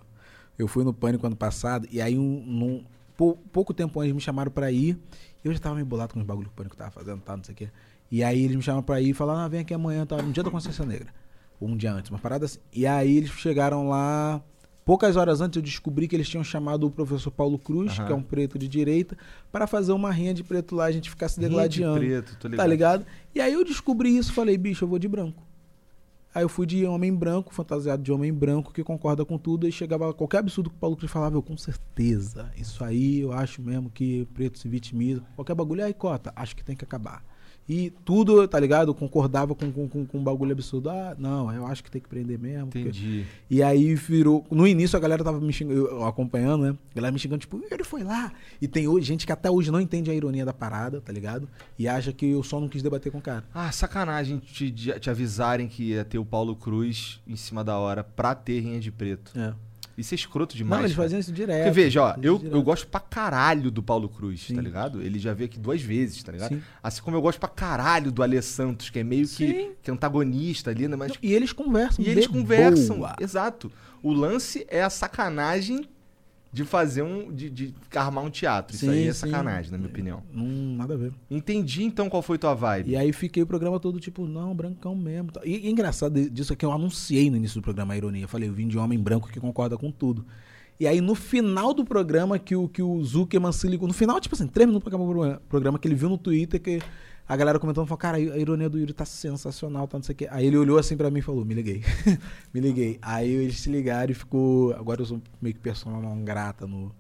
Eu fui no pânico ano passado, e aí um, num- pou- pouco tempo antes me chamaram pra ir. E eu já tava meio bolado com os bagulho que o pânico tava fazendo, tal, não sei o quê. E aí eles me chamaram pra ir e falaram, ah, vem aqui amanhã, tá? No dia da consciência negra. Ou um dia antes, uma parada assim. E aí eles chegaram lá. Poucas horas antes eu descobri que eles tinham chamado o professor Paulo Cruz, Aham. que é um preto de direita, para fazer uma rinha de preto lá, a gente ficar se Rinha de degladiando. preto, tô ligado. Tá ligado? E aí eu descobri isso, falei, bicho, eu vou de branco. Aí eu fui de homem branco, fantasiado de homem branco, que concorda com tudo, e chegava qualquer absurdo que o Paulo Cruz falava, eu com certeza. Isso aí eu acho mesmo que preto se vitimiza. Qualquer bagulho, aí cota, acho que tem que acabar. E tudo, tá ligado? Concordava com, com, com, com um bagulho absurdo. Ah, não, eu acho que tem que prender mesmo. porque- Entendi. e aí virou. No início a galera tava me xingando, eu acompanhando, né? A galera me xingando, tipo, ele foi lá. E tem hoje, gente que até hoje não entende a ironia da parada, tá ligado? E acha que eu só não quis debater com o cara. Ah, sacanagem te, te avisarem que ia ter o Paulo Cruz em cima da hora pra ter rinha de preto. É. Isso é escroto demais. não, eles cara. faziam isso direto. Porque veja, ó, eu, eu gosto pra caralho do Paulo Cruz, Sim. tá ligado? Ele já veio aqui duas vezes, tá ligado? Sim. Assim como eu gosto pra caralho do Alê Santos, que é meio que, que antagonista ali, né? Mas E eles conversam. E eles conversam. boa. Exato. O lance é a sacanagem de fazer um. de, de armar um teatro. Isso Sim, aí é sim. sacanagem, na minha opinião. Não, nada a ver. Entendi então qual foi tua vibe. E aí fiquei o programa todo tipo, não, brancão mesmo. tá. E, e engraçado disso é que eu anunciei no início do programa a ironia. Eu falei, eu vim de homem branco que concorda com tudo. E aí no final do programa que o, que o Zuckerman se ligou, no final, tipo assim, três minutos pra acabar o programa, que ele viu no Twitter que a galera comentando, falou, cara, a ironia do Yuri tá sensacional, tá não sei o quê. Aí ele olhou assim pra mim e falou, me liguei. me liguei. Aí eles se ligaram e ficou, agora eu sou meio que persona não grata no,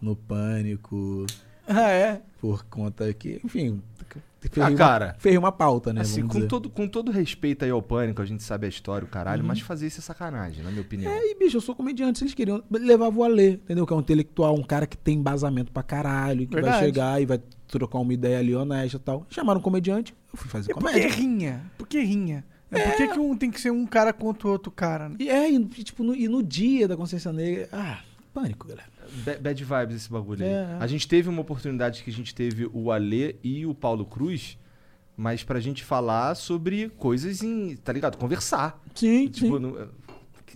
no Pânico, Ah, é? por conta que, enfim... Ah, ferrei uma- cara, Ferrei uma pauta, né? assim, com dizer. todo, com todo respeito aí ao pânico, a gente sabe a história, o caralho, mas fazer isso é sacanagem, na minha opinião. É, e bicho, eu sou comediante. Se eles queriam, levava o Alê, entendeu? Que é um intelectual, um cara que tem embasamento pra caralho, que vai Verdade. chegar e vai trocar uma ideia ali honesta e tal. Chamaram um comediante, eu fui fazer E por que comédia. rinha? Por que rinha? É. Por que, que um tem que ser um cara contra o outro cara? Né? E é, e, tipo, no, e no dia da consciência negra. Ah, pânico, galera. Ba- Bad vibes esse bagulho aí. É. A gente teve uma oportunidade que a gente teve o Alê e o Paulo Cruz, mas pra gente falar sobre coisas em. tá ligado? Conversar. Sim, Tipo, sim. no-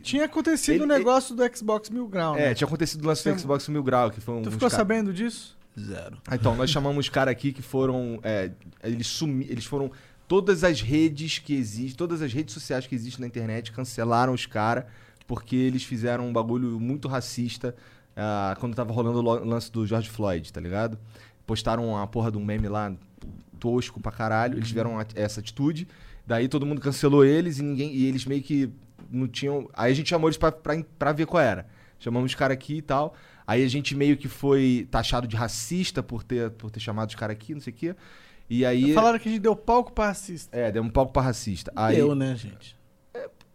Tinha acontecido o Ele- negócio do Xbox Mil Grau, é, né? tinha acontecido o lance do Xbox Mil Grau, que foi um. Tu ficou sabendo disso? Zero. Ah, Então, nós chamamos cara aqui que foram. é, eles sumi, eles foram. Todas as redes que existem, todas as redes sociais que existem na internet cancelaram os caras porque eles fizeram um bagulho muito racista ah, quando tava rolando o lance do George Floyd, tá ligado? Postaram a porra de um meme lá tosco pra caralho, eles tiveram essa atitude, daí todo mundo cancelou eles e ninguém. E eles meio que não tinham. Aí a gente chamou eles pra, pra, pra ver qual era. Chamamos os caras aqui e tal. Aí a gente meio que foi taxado de racista por ter, por ter chamado os caras aqui, não sei o quê. E aí. Falaram que a gente deu palco pra racista. É, deu um palco pra racista. Aí, Eu, né, gente?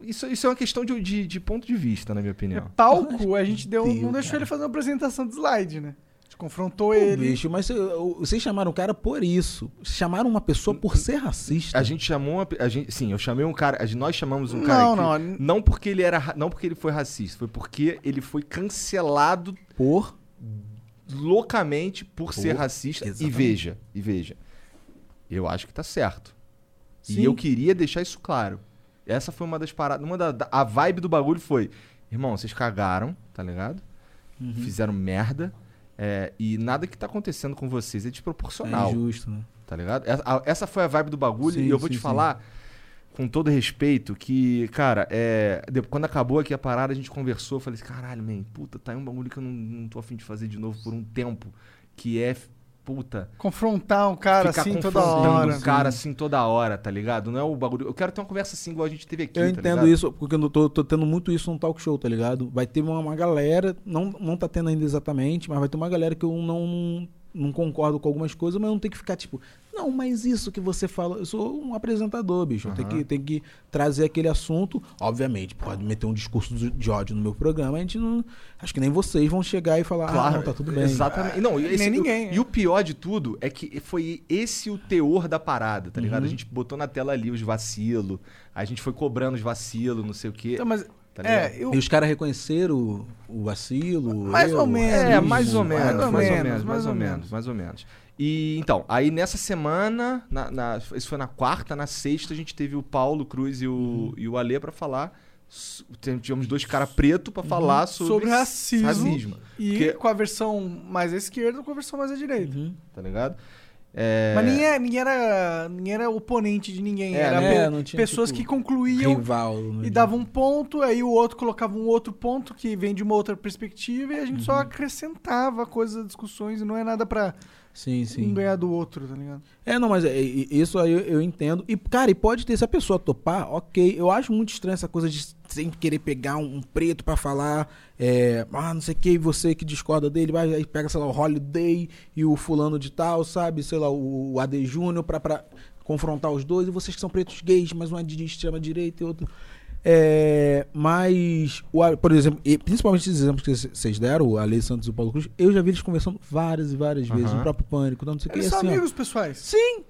isso, isso é uma questão de, de, de ponto de vista, na minha É opinião. palco, a gente deu, Deus, não deixou cara. ele fazer uma apresentação de slide, né? Gente confrontou Pô, ele. bicho, mas eu- vocês chamaram o cara por isso. Chamaram uma pessoa por ser racista. A gente chamou uma, a gente, sim, eu chamei um cara, gente- nós chamamos um cara Não, aqui, não. não porque ele era, ra- não porque ele foi racista, foi porque ele foi cancelado Por. loucamente por ser Pô, racista. E exatamente. veja, e veja. Eu acho que tá certo. Sim. E eu queria deixar isso claro. Essa foi uma das paradas. Uma da, da- a vibe do bagulho foi: irmão, vocês cagaram, tá ligado? Uhum. Fizeram merda. É, e nada que tá acontecendo com vocês é desproporcional, É injusto, né? tá ligado? Essa, foi a vibe do bagulho. Sim, e eu vou sim, te sim. falar, com todo respeito, que, cara, é, quando acabou aqui a parada, a gente conversou. Eu falei assim: caralho, man, puta, tá aí um bagulho que eu não, não tô afim de fazer de novo por um tempo. Que é, puta, Confrontar um cara ficar assim toda confrontando hora. um cara assim toda hora, tá ligado? Não é o bagulho. Eu quero ter uma conversa assim, igual a gente teve aqui. Eu tá entendo ligado? isso, porque eu tô, tô tendo muito isso no talk show, tá ligado? Vai ter uma, uma galera, não, não tá tendo ainda exatamente, mas vai ter uma galera que eu não, não concordo com algumas coisas, mas não tem que ficar tipo, não, mas isso que você fala, eu sou um apresentador, bicho. Eu tenho Aham. que, tenho que trazer aquele assunto. Obviamente, pode meter um discurso de ódio no meu programa, a gente não. Acho que nem vocês vão chegar e falar, ah, não, tá tudo bem. Exatamente. Não, e Nem esse- ninguém, E o pior de tudo é que foi esse o teor da parada, tá ligado? Uhum. A gente botou na tela ali os vacilos, a gente foi cobrando os vacilos, não sei o quê. Então, mas, Tá é, eu, E os caras reconheceram o, o vacilo. Mais eu, ou menos. É, racismo, mais ou menos, mais ou mais ou menos, mais ou menos, mais ou menos. E então, aí nessa semana, na, na- isso foi na quarta, na sexta, a gente teve o Paulo Cruz e o, e o Alê pra falar. Tivemos dois caras pretos pra falar sobre, sobre racismo. E Porque- com a versão mais à esquerda com a versão mais à direita. Uhum. Tá ligado? É, Mas ninguém, é- ninguém, era, ninguém era oponente de ninguém. É, era né? pe- Não tinha, pessoas tipo, que concluíam Rival. no e davam um ponto, aí o outro colocava um outro ponto que vem de uma outra perspectiva e a gente Uhum. só acrescentava coisas, discussões e não é nada pra Sim, um sim. ganhar do outro, tá ligado? É, não, mas é, é, isso aí eu, eu entendo. E, cara, e pode ter, se a pessoa topar, ok. Eu acho muito estranho essa coisa de sempre querer pegar um, um preto pra falar, é, ah, não sei o que, e você que discorda dele, vai, aí pega, sei lá, o Holiday e o fulano de tal, sabe? Sei lá, o, o AD Júnior pra, pra confrontar os dois, e vocês que são pretos gays, mas um é de extrema direita e outro. É, mas, o, por exemplo, e principalmente esses exemplos que vocês deram, o Ale Santos e o Paulo Cruz, eu já vi eles conversando várias e várias vezes, Aham. no próprio Pânico, não sei o que. Eles são assim, ó, amigos pessoais. Sim,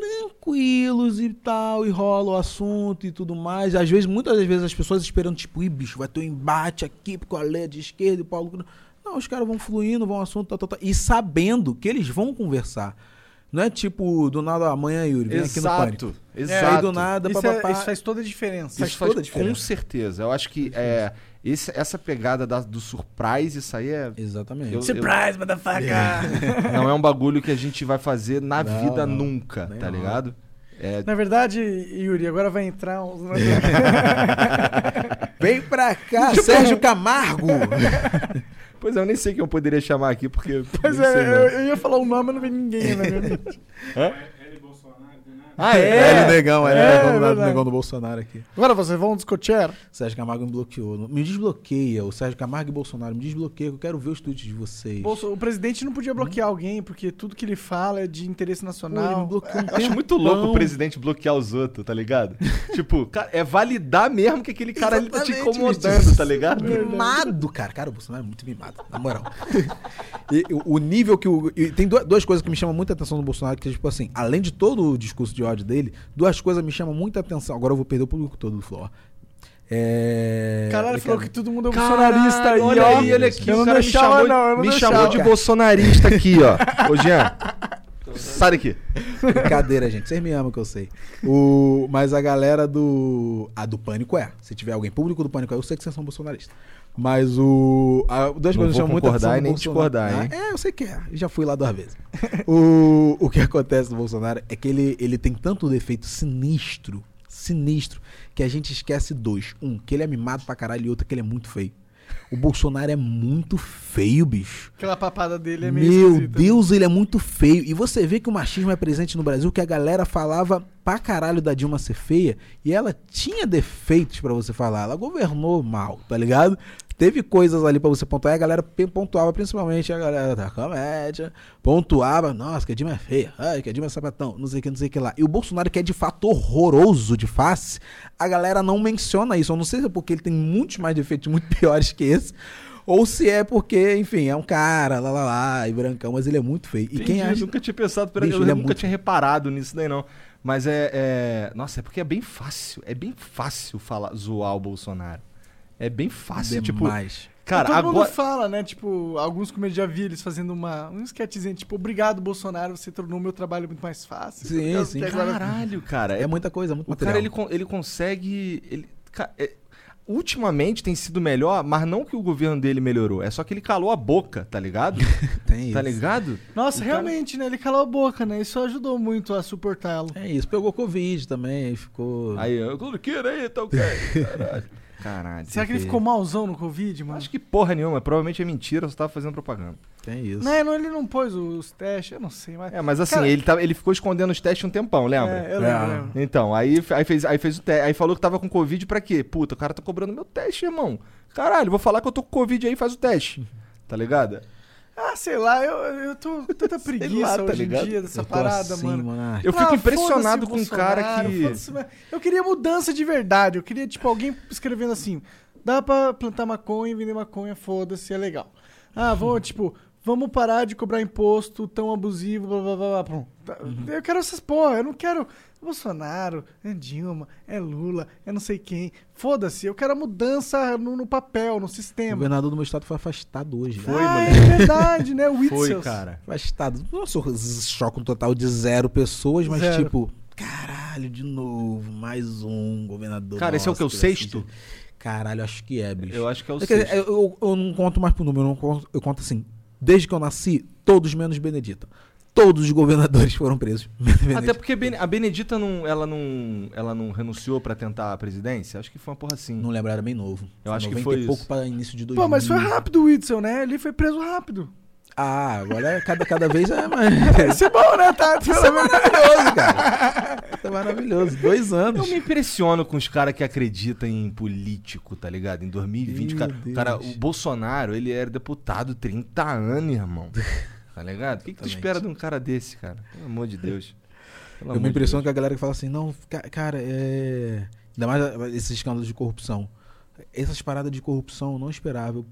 tranquilos e tal, e rola o assunto e tudo mais. Às vezes, muitas das vezes, as pessoas esperando, tipo, ih, bicho, vai ter um embate aqui, porque o Ale é de esquerda e o Paulo. Cruz." Não, os caras vão fluindo, vão assunto, tal, tal, tal. E sabendo que eles vão conversar. Não é tipo, do nada, amanhã, Yuri, vem aqui no Pânico. Exato, Aí exato. do nada, Isso, papapá. é- isso faz toda a diferença. Isso faz faz toda a com diferença. certeza. Eu acho que é, esse- essa pegada da- do surprise, isso aí é, Exatamente. Eu- Surprise, motherfucker! não é um bagulho que a gente vai fazer na Não, vida não. nunca, Nem tá rola. ligado? É, Na verdade, Yuri, agora vai entrar uns... Vem pra cá, Sérgio Camargo! Pois é, eu nem sei quem eu poderia chamar aqui, porque. Pois é, eu, eu ia falar um nome, mas não vem ninguém, na verdade. Ah, É, é? o negão, é, É, o negão, do- negão do Bolsonaro aqui. Agora vocês vão discutir. Sérgio Camargo me bloqueou. Me desbloqueia, o Sérgio Camargo e Bolsonaro, me desbloqueia, que eu quero ver os tweets de vocês. Bolso- O presidente não podia bloquear alguém, porque tudo que ele fala é de interesse Pô, ele nacional. me bloqueou um Eu acho muito louco o presidente bloquear os outros, tá ligado? tipo, cara, é validar mesmo que aquele cara ali tá te incomodando, tá ligado? Mimado, cara. Cara, o Bolsonaro é muito mimado, na moral. E o, nível que o. e tem du- duas coisas que me chamam muita atenção no Bolsonaro, que, tipo assim, além de todo o discurso de ódio dele, duas coisas me chamam muita atenção. Agora eu vou perder o público todo do Flor. É. Caralho, falou que todo mundo é Caralho, bolsonarista aí, olha ó. aí, olha aqui, Eu o não cara me chamou, não, eu não me deixava. chamou de bolsonarista aqui, ó. Ô, Jean, sai daqui. Brincadeira, gente. Vocês me amam que eu sei. O... Mas a galera do. A do Pânico é. Se tiver alguém público do Pânico é, eu sei que vocês são bolsonaristas. Mas o. A... Duas Não coisas chamam muita atenção e nem discordar, hein? Ah, É, eu sei que é. Já fui lá duas vezes. o... o que acontece do Bolsonaro é que ele, ele tem tanto defeito sinistro, sinistro, que a gente esquece dois. Um, que ele é mimado pra caralho, e outro, que ele é muito feio. O Bolsonaro é muito feio, bicho. Aquela papada dele é meio Meu esquisita. Deus, ele é muito feio. E você vê que o machismo é presente no Brasil, que a galera falava pra caralho da Dilma ser feia, e ela tinha defeitos pra você falar. Ela governou mal, tá ligado? Teve coisas ali pra você pontuar, a galera pontuava, principalmente a galera da comédia, pontuava, nossa, que a Dilma é feia, ai, que a Dilma é sapatão, não sei o que, não sei o que lá. E o Bolsonaro, que é de fato horroroso de face, a galera não menciona isso. Eu não sei se é porque ele tem muitos mais defeitos muito piores que esse, ou se é porque, enfim, é um cara, lá lá lá, e brancão, mas ele é muito feio. E quem Entendi, acha. Eu nunca tinha pensado, Bicho, eu ele é nunca muito- tinha reparado nisso daí, não. Mas é, é- Nossa, é porque é bem fácil. É bem fácil falar, zoar o Bolsonaro. É bem fácil. Tipo, Demais. Cara, Todo mundo agora. fala, né? Tipo, alguns comediantes já vi eles fazendo uma, um sketchzinho, tipo, obrigado, Bolsonaro, você tornou o meu trabalho muito mais fácil. Sim, sim. agora- Caralho, cara. É muita coisa, muito O material. cara, ele, ele consegue. Ele, ca- é, ultimamente tem sido melhor, mas não que o governo dele melhorou. É só que ele calou a boca, tá ligado? Tem tá isso. Nossa, ligado? O cara- realmente, né? Ele calou a boca, né? Isso ajudou muito a suportá-lo. É isso. Pegou Covid também, aí ficou. Aí, eu cloroquina aí, tá ok. Caralho. Caralho. Será que ele ficou malzão no Covid, mano? Acho que porra nenhuma. Provavelmente é mentira, só tava fazendo propaganda. Tem isso. Não, não, ele não pôs os testes, eu não sei, mas... É, mas assim, Cara- ele, tá, ele ficou escondendo os testes um tempão, lembra? É, eu lembro, É. lembro. Então, aí, aí, fez, aí fez o teste. Aí falou que tava com Covid pra quê? Puta, o cara tá cobrando meu teste, irmão. Caralho, vou falar que eu tô com Covid aí, faz o teste. Tá ligado? Ah, sei lá, eu, eu tô com tanta preguiça tá hoje ligado? em dia dessa parada, assim, mano. Ah, Eu fico Ah, impressionado com um cara que. Eu queria mudança de verdade. Eu queria, tipo, alguém escrevendo assim: dá pra plantar maconha e vender maconha, foda-se, é legal. Ah, vamos, tipo, vamos parar de cobrar imposto tão abusivo, blá blá blá blá. Pronto. Tá, Eu quero essas porra, eu não quero Bolsonaro, é Dilma, é Lula, é não sei quem. Foda-se, eu quero a mudança no, no papel, no O sistema. governador do meu estado foi afastado hoje. Foi, ah, mano. é verdade, né? O Foi, Witzel. cara. Afastado. Nossa, choque um total de zero pessoas, mas Zero. tipo, caralho, de novo, mais um governador. Cara, esse é o Nossa, que? O sexto? sentir- Caralho, acho que é, bicho. Eu acho que é o É sexto. eu, eu- eu não conto mais pro número, eu, conto, eu conto assim. Desde que eu nasci, todos menos Benedita. Todos os governadores foram presos. Até porque a Benedita não, ela não, ela não renunciou pra tentar a presidência. Acho que foi uma porra assim. Não lembro, era bem novo. Eu acho que 90 foi pouco para início de 2000. Pô, mas foi rápido o Witzel, né? Ele foi preso rápido. Ah, agora é cada, cada vez é mais. Isso é bom, né, Tati? Isso é maravilhoso, cara. Isso é maravilhoso. Dois anos. Eu me impressiono com os caras que acreditam em político, tá ligado? Em 2020, Meu cara, o cara, o Bolsonaro, ele era deputado 30 anos, irmão. Tá ligado? O que, que tu espera de um cara desse, cara? Pelo amor de Deus. Pelo Eu me de impressiono Deus. com a galera que fala assim, não, ca- cara, é. Ainda mais esses escândalos de corrupção. Essas paradas de corrupção eu não esperava. Eu,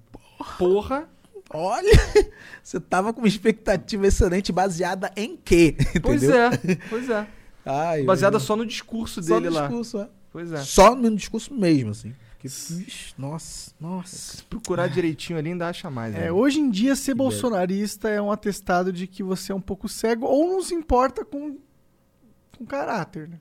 Porra! Olha, você tava com uma expectativa excelente baseada em quê? Pois Entendeu? é, pois é. Ai, Baseada eu- só no discurso só dele no lá. discurso, é. Pois é. Só no discurso mesmo, assim. Que, ixi, nossa, nossa. Se procurar direitinho ali, ainda acha mais. né? É, hoje em dia, ser bolsonarista é um atestado de que você é um pouco cego ou não se importa com, com caráter, né?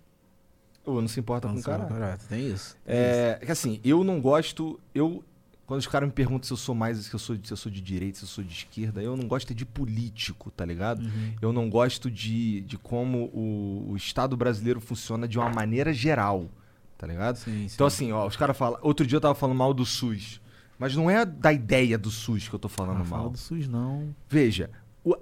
Ou não se importa com o Então, cara. cara, tem isso. tem É que assim, eu não gosto. Eu. Quando os caras me perguntam se eu sou mais, se eu sou, se eu sou de direita, se eu sou de esquerda, eu não gosto de político, tá ligado? isso. Uhum. Eu não gosto de, de como o, o Estado brasileiro funciona de uma maneira geral, tá ligado? Sim, sim. Então assim, ó, os caras falam. Outro dia eu tava falando mal do SUS. Mas não é da ideia do SUS que eu tô falando não fala mal. do SUS, não. Veja,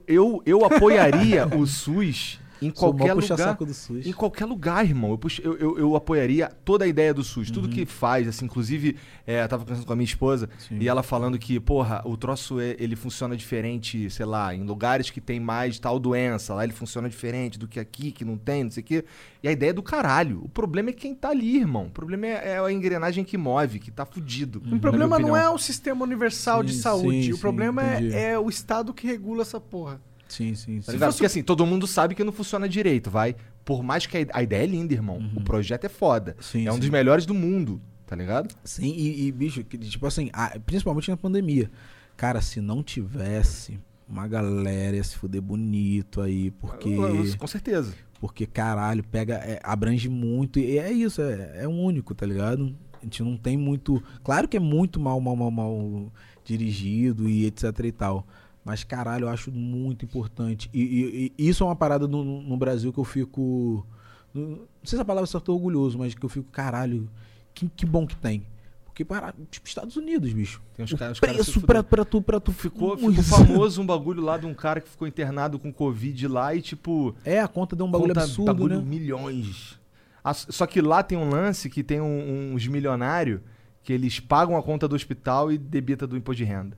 eu, eu apoiaria o SUS em qualquer lugar. Em qualquer lugar, irmão. Eu, puxo- eu, eu, eu apoiaria toda a ideia do SUS. Tudo que faz, assim, inclusive, é, eu tava conversando com a minha esposa Sim. e ela falando que, porra, o troço é- ele funciona diferente, sei lá, em lugares que tem mais tal doença. Lá ele funciona diferente do que aqui, que não tem, não sei o quê. E a ideia é do caralho. O problema é quem tá ali, irmão. O problema é, é a engrenagem que move, que tá fudido. O problema não é o sistema universal de Sim, saúde. sim, o problema é, é o Estado que regula essa porra. Sim, sim, Tá sim. fosse- Porque assim, todo mundo sabe que não funciona direito, vai. Por mais que a, ideia é linda, irmão. O projeto é foda. Sim, é um sim. dos melhores do mundo, tá ligado? Sim, e, e, bicho, que, tipo assim, a- principalmente na pandemia. Cara, se não tivesse, uma galera ia se fuder bonito aí, porque. Com certeza. Porque, caralho, pega, é, abrange muito. E é isso, é, é único, tá ligado? A gente não tem muito. Claro que é muito mal, mal, mal, mal dirigido e etc e tal. Mas, caralho, eu acho muito importante. E, e- e isso é uma parada no, no Brasil que eu fico. Não sei se a palavra certa orgulhoso, mas que eu fico, caralho, que, que bom que tem. Porque, para, tipo, Estados Unidos, bicho. Tem uns caras- preço pra, pra tu, pra tu. Ficou, ficou famoso um bagulho lá de um cara que ficou internado com Covid lá e, tipo. É, a conta deu um bagulho conta absurdo, bagulho né? milhões. Ah, Só que lá tem um lance que tem um- uns milionários que eles pagam a conta do hospital e debita do imposto de renda.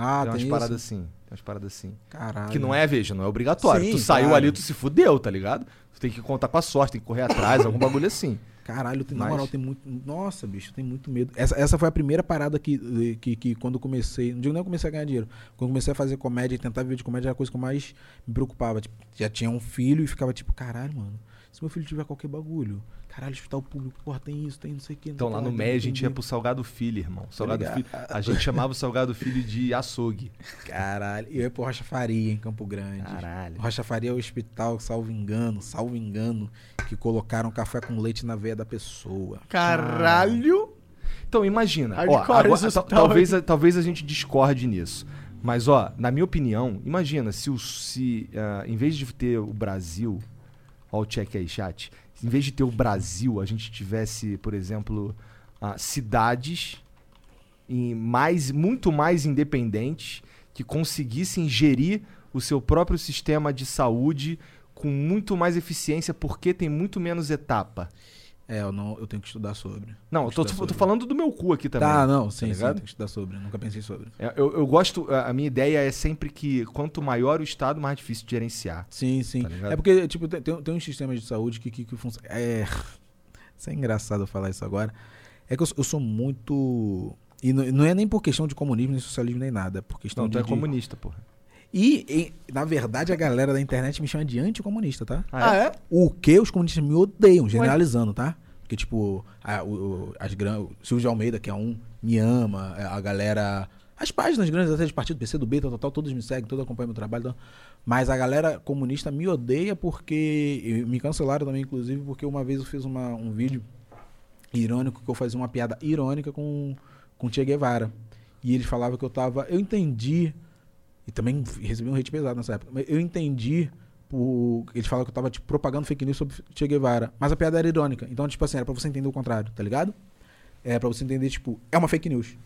Ah, tem umas tem paradas isso? assim. Tem umas paradas assim. Caralho. Que não é, veja, não é obrigatório. Sim, tu saiu claro. ali, tu se fudeu, tá ligado? Tu tem que contar com a sorte, tem que correr atrás, algum bagulho assim. Caralho, tem, na Mas- moral, tem muito. Nossa, bicho, tem muito medo. Essa, essa foi a primeira parada que, que, que quando eu comecei. Não digo nem eu comecei a ganhar dinheiro. Quando eu comecei a fazer comédia e tentar viver de comédia, era a coisa que eu mais me preocupava. Tipo, já tinha um filho e ficava tipo, caralho, mano. Se meu filho tiver qualquer bagulho, caralho, hospital público, porra, tem isso, tem não sei o que. Então lá no MEI a gente ia pro Salgado Filho, irmão. Salgado ligado. Filho. A gente chamava o Salgado Filho de açougue. Caralho, eu ia pro Rocha Faria, em Campo Grande. Caralho. Rocha Faria é o hospital, salvo engano, salvo engano, que colocaram café com leite na veia da pessoa. Caralho! Então imagina, ó, agora- talvez, a- talvez a gente discorde nisso. Mas ó, na minha opinião, imagina se, o, se ah, em vez de ter o Brasil, ó o check aí, chat, em vez de ter o Brasil, a gente tivesse, por exemplo, ah, cidades em mais, muito mais independentes que conseguissem gerir o seu próprio sistema de saúde com muito mais eficiência, porque tem muito menos etapa. É, eu, não, eu tenho que estudar sobre. Não, eu tô, eu tô sobre. falando do meu cu aqui também. Tá, não, sim, sim, ligado? tenho que estudar sobre. Nunca pensei sobre. É, Eu, eu gosto, a minha ideia é sempre que quanto maior o estado, mais difícil de gerenciar. Sim, sim. Tá é porque, tipo, tem, tem, uns sistemas de saúde que, que, que funcionam. É. Isso é engraçado eu falar isso agora. É que eu, sou- eu sou muito. E não, não é nem por questão de comunismo, nem socialismo, nem nada. É por questão Então tu de. é de- comunista, porra. E, e, na verdade, a galera da internet me chama de anticomunista, tá? Ah, é? O que os comunistas me odeiam, generalizando, tá? Porque, tipo, a, o, as gran... o Silvio de Almeida, que é um, me ama, é, a galera. As páginas grandes até de partido, PC do B, tal, tal, todos me seguem, todos acompanham meu trabalho. tal. Mas a galera comunista me odeia porque. Me cancelaram também, inclusive, porque uma vez eu fiz uma, um vídeo irônico que eu fazia uma piada irônica com, com Che Guevara. E eles falavam que eu tava. Eu entendi. E também recebi um hate pesado nessa época. Mas eu entendi. Por, eles falavam que eu tava tipo, propagando fake news sobre Che Guevara. Mas a piada era irônica. Então, tipo assim, era pra você entender o contrário, tá ligado? É pra você entender, tipo, é uma fake news.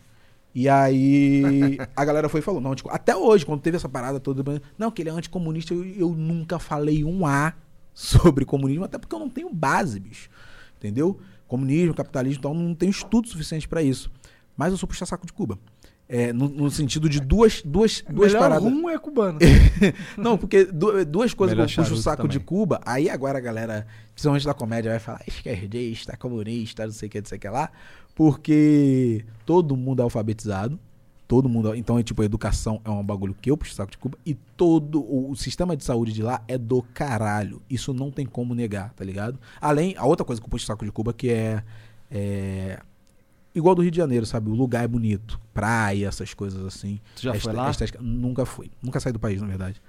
E aí a galera foi e falou, não, tipo, até hoje, quando teve essa parada toda, não, que ele é anticomunista, eu, eu nunca falei um A sobre comunismo, até porque eu não tenho base, bicho. Entendeu? Comunismo, capitalismo, então não tenho estudo suficiente pra isso. Mas eu sou puxa-saco de Cuba. É, no, no sentido de duas, duas, duas Melhor paradas. rum é cubano. Não, porque du- duas coisas que eu puxo o saco de também. Cuba, aí agora a galera, principalmente da comédia, vai falar esquerdista, comunista, não sei o que, não sei o que lá, porque todo mundo é alfabetizado, todo mundo, então é tipo, a educação é um bagulho que eu puxo o saco de Cuba, e todo o, o sistema de saúde de lá é do caralho, isso não tem como negar, tá ligado? Além, a outra coisa que eu puxo o saco de Cuba que é, é igual do Rio de Janeiro, sabe? O lugar é bonito, praia, essas coisas assim. Tu já A foi lá? estética- nunca fui. Nunca saí do país, na verdade.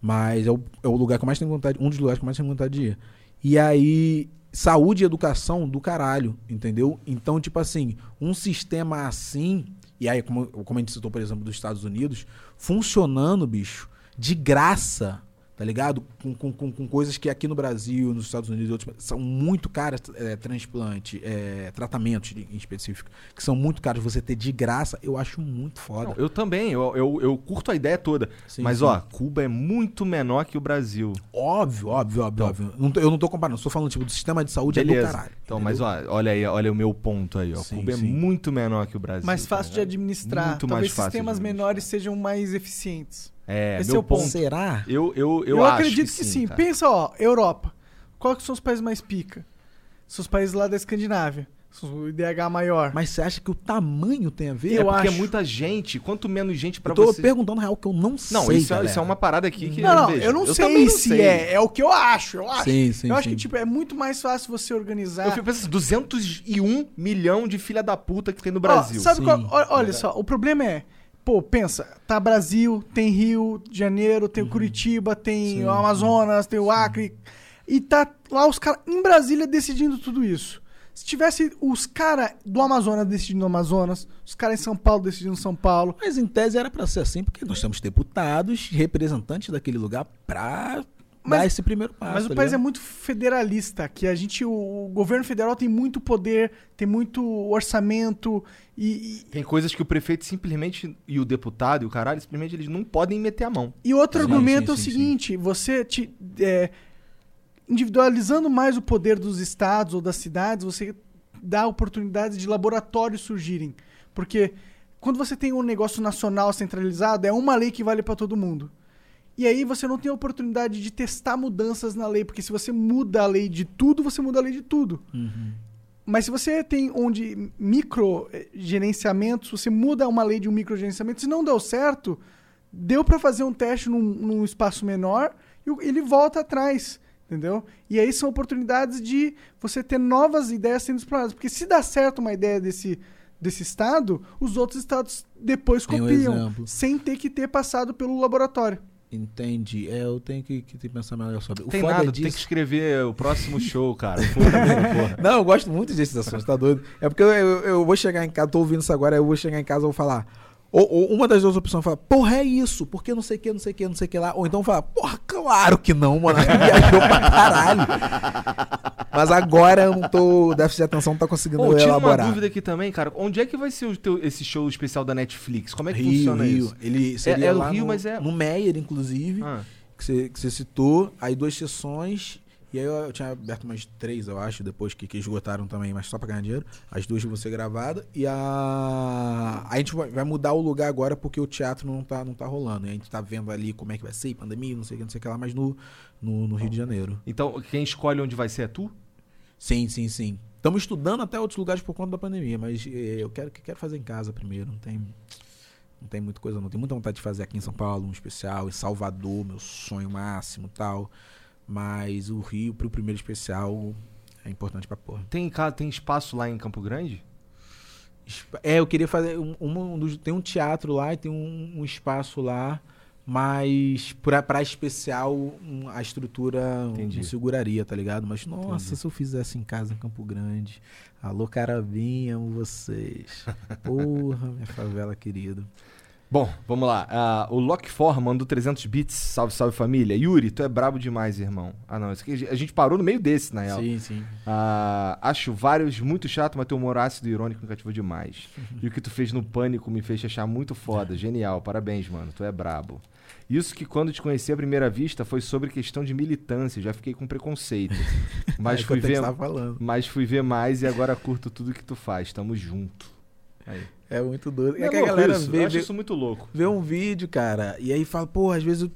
Mas é o, é o lugar que eu mais tenho vontade, um dos lugares que eu mais tenho vontade de ir. E aí, saúde e educação do caralho, entendeu? Então, tipo assim, um sistema assim, e aí, como, como a gente citou, por exemplo, dos Estados Unidos, funcionando, bicho, de graça, tá ligado? Com, com, com, com coisas que aqui no Brasil, nos Estados Unidos e outros são muito caras, é, transplante, é, tratamentos em específico, que são muito caros você ter de graça, eu acho muito foda. Não, eu também, eu, eu, eu curto a ideia toda. Sim, mas sim. ó, Cuba é muito menor que o Brasil. Óbvio, óbvio, óbvio, Então. óbvio. Não tô- eu não tô comparando, estou falando, tipo, do sistema de saúde é do Beleza. caralho. então, entendeu? mas ó, olha aí, olha o meu ponto aí, ó. Sim, Cuba é muito menor que o Brasil. mais tá fácil de ligado? administrar. Muito Talvez mais fácil de sistemas menores sejam mais eficientes. É, Esse meu é o ponto. ponto. Será? Eu, eu, eu, Eu, acho acredito que, sim. cara. Pensa, ó, Europa. Quais que são os países mais pica? São os países lá da Escandinávia. São o IDH maior. Mas você acha que o tamanho tem a ver? É Eu porque acho. é muita gente. Quanto menos gente pra eu tô você... perguntando real que eu não sei. Não, isso, é, isso é uma parada aqui que... não, não, eu não sei também não se sei. é. É o que eu acho. Eu acho. Sim, sim, eu acho sim. que tipo, é muito mais fácil você organizar. Eu fico pensando, 201 milhão de filha da puta que tem no Ó, Brasil. sabe Sim. qual? ó- Olha só, o problema é. Pô, pensa, tá Brasil, tem Rio de Janeiro, tem o Curitiba, tem Sim, o Amazonas, tem o Acre. E tá lá os caras em Brasília decidindo tudo isso. Se tivesse os caras do Amazonas decidindo no Amazonas, os caras em São Paulo decidindo São Paulo. Mas em tese era pra ser assim, porque nós temos deputados, representantes daquele lugar pra Mas- dar esse primeiro passo. Mas o tá país é muito federalista, que a gente, o, o governo federal tem muito poder, tem muito orçamento e, e- Tem coisas que o prefeito simplesmente, e o deputado e o caralho, simplesmente eles não podem meter a mão. E outro Sim, argumento sim, é o sim, seguinte: você te, é, individualizando mais o poder dos estados ou das cidades, você dá oportunidades de laboratórios surgirem. Porque quando você tem um negócio nacional centralizado, é uma lei que vale para todo mundo. E aí você não tem a oportunidade de testar mudanças na lei, porque se você muda a lei de tudo, você muda a lei de tudo. Uhum. Mas se você tem onde micro eh, gerenciamentos, você muda uma lei de um micro gerenciamento, se não deu certo, deu para fazer um teste num, num espaço menor e ele volta atrás. Entendeu? E aí são oportunidades de você ter novas ideias sendo exploradas. Porque se dá certo uma ideia desse, desse estado, os outros estados depois Tem um copiam, exemplo. sem ter que ter passado pelo laboratório. Entendi. É, eu tenho que, que pensar melhor sobre. O Tem foda nada, é tu tem que disso- escrever o próximo show, cara. Foda-se, porra. Não, eu gosto muito desses assuntos, tá doido? É porque eu, eu, eu vou chegar em casa, tô ouvindo isso agora, eu vou chegar em casa e vou falar. Ou, ou uma das duas opções fala, porra, é isso, porque não sei o que, não sei o que, não sei o que lá. Ou então fala, porra, claro que não, mano. Viajou pra caralho. Mas agora eu não tô. O déficit de atenção não tá conseguindo Pô, tira uma elaborar. dúvida aqui também, cara. Onde é que vai ser o teu- esse show especial da Netflix? Como é que Rio, funciona Rio. isso? Ele seria é no lá Rio, no, mas é- No Meyer, inclusive, Ah, que você citou. Aí duas sessões. E aí eu, eu tinha aberto mais três, eu acho, depois que, que esgotaram também, mas só pra ganhar dinheiro. As duas vão ser gravadas. E a. A gente vai, mudar o lugar agora porque o teatro não tá, não tá rolando. E a gente tá vendo ali como é que vai ser, pandemia, não sei o que, não sei o que lá, mas no, no, no Rio de Janeiro. então, quem escolhe onde vai ser é tu? Sim, sim, sim. Estamos estudando até outros lugares por conta da pandemia, mas eh, eu quero, quero fazer em casa primeiro. Não tem, não tem muita coisa, não. Tenho muita vontade de fazer aqui em São Paulo um especial, em Salvador, meu sonho máximo tal. Mas o Rio, pro primeiro especial, é importante pra porra. Tem, tem espaço lá em Campo Grande? É, eu queria fazer. Um, um tem um teatro lá e tem um, um espaço lá, mas pra, pra especial a estrutura Entendi. não seguraria, tá ligado? Mas nossa, Entendi. se eu fizesse em casa em Campo Grande. Alô, Carabinha, amo vocês. Porra, minha favela querida. Bom, vamos lá. Ah, o Lock4 mandou 300 bits. Salve, salve família. Yuri, tu é brabo demais, irmão. Ah, não. Aqui, a gente parou no meio desse, na real. Sim, sim. Ah, acho vários muito chato, mas teu humor ácido e irônico me cativou demais. E o que tu fez no Pânico me fez te achar muito foda. Genial. Parabéns, mano. Tu é brabo. Isso que quando te conheci à primeira vista foi sobre questão de militância. Já fiquei com preconceito. Mas É fui ver, mas fui ver mais e agora curto tudo que tu faz. Tamo junto. Aí. É muito doido. Não É que a galera isso? vê, Eu acho isso muito louco. vê um vídeo, cara, e aí fala, pô, às vezes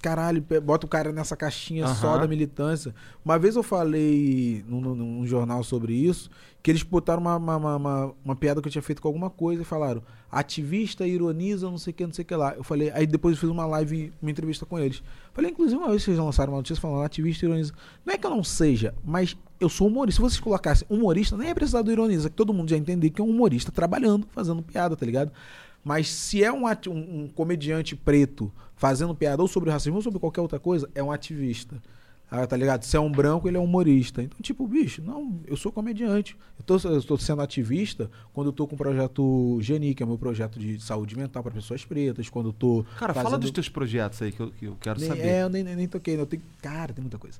caralho, bota o cara nessa caixinha só Aham. da militância. Uma vez eu falei num, num- num jornal sobre isso, que eles botaram uma, uma, uma, uma- uma piada que eu tinha feito com alguma coisa e falaram, ativista ironiza, não sei o que, não sei o que lá. Eu falei, aí depois eu fiz uma live, uma entrevista com eles. Falei, inclusive, uma vez vocês lançaram uma notícia falando, ativista ironiza. Não é que eu não seja, mas eu sou humorista. Se vocês colocassem humorista, nem é precisar do ironiza, que todo mundo já entender que é um humorista trabalhando, fazendo piada, tá ligado? Mas se é um, um- um comediante preto fazendo piada ou sobre racismo ou sobre qualquer outra coisa, é um ativista. Ah, tá ligado? Se é um branco, ele é um humorista. Então, tipo, bicho, não, eu sou comediante. Eu tô, eu tô sendo ativista quando eu tô com o projeto Geni, que é o meu projeto de saúde mental para pessoas pretas, quando eu tô. Cara, fala fazendo- dos teus projetos aí que eu, que eu quero nem, saber. É, eu nem, nem, nem toquei. Eu tenho, cara, tem muita coisa.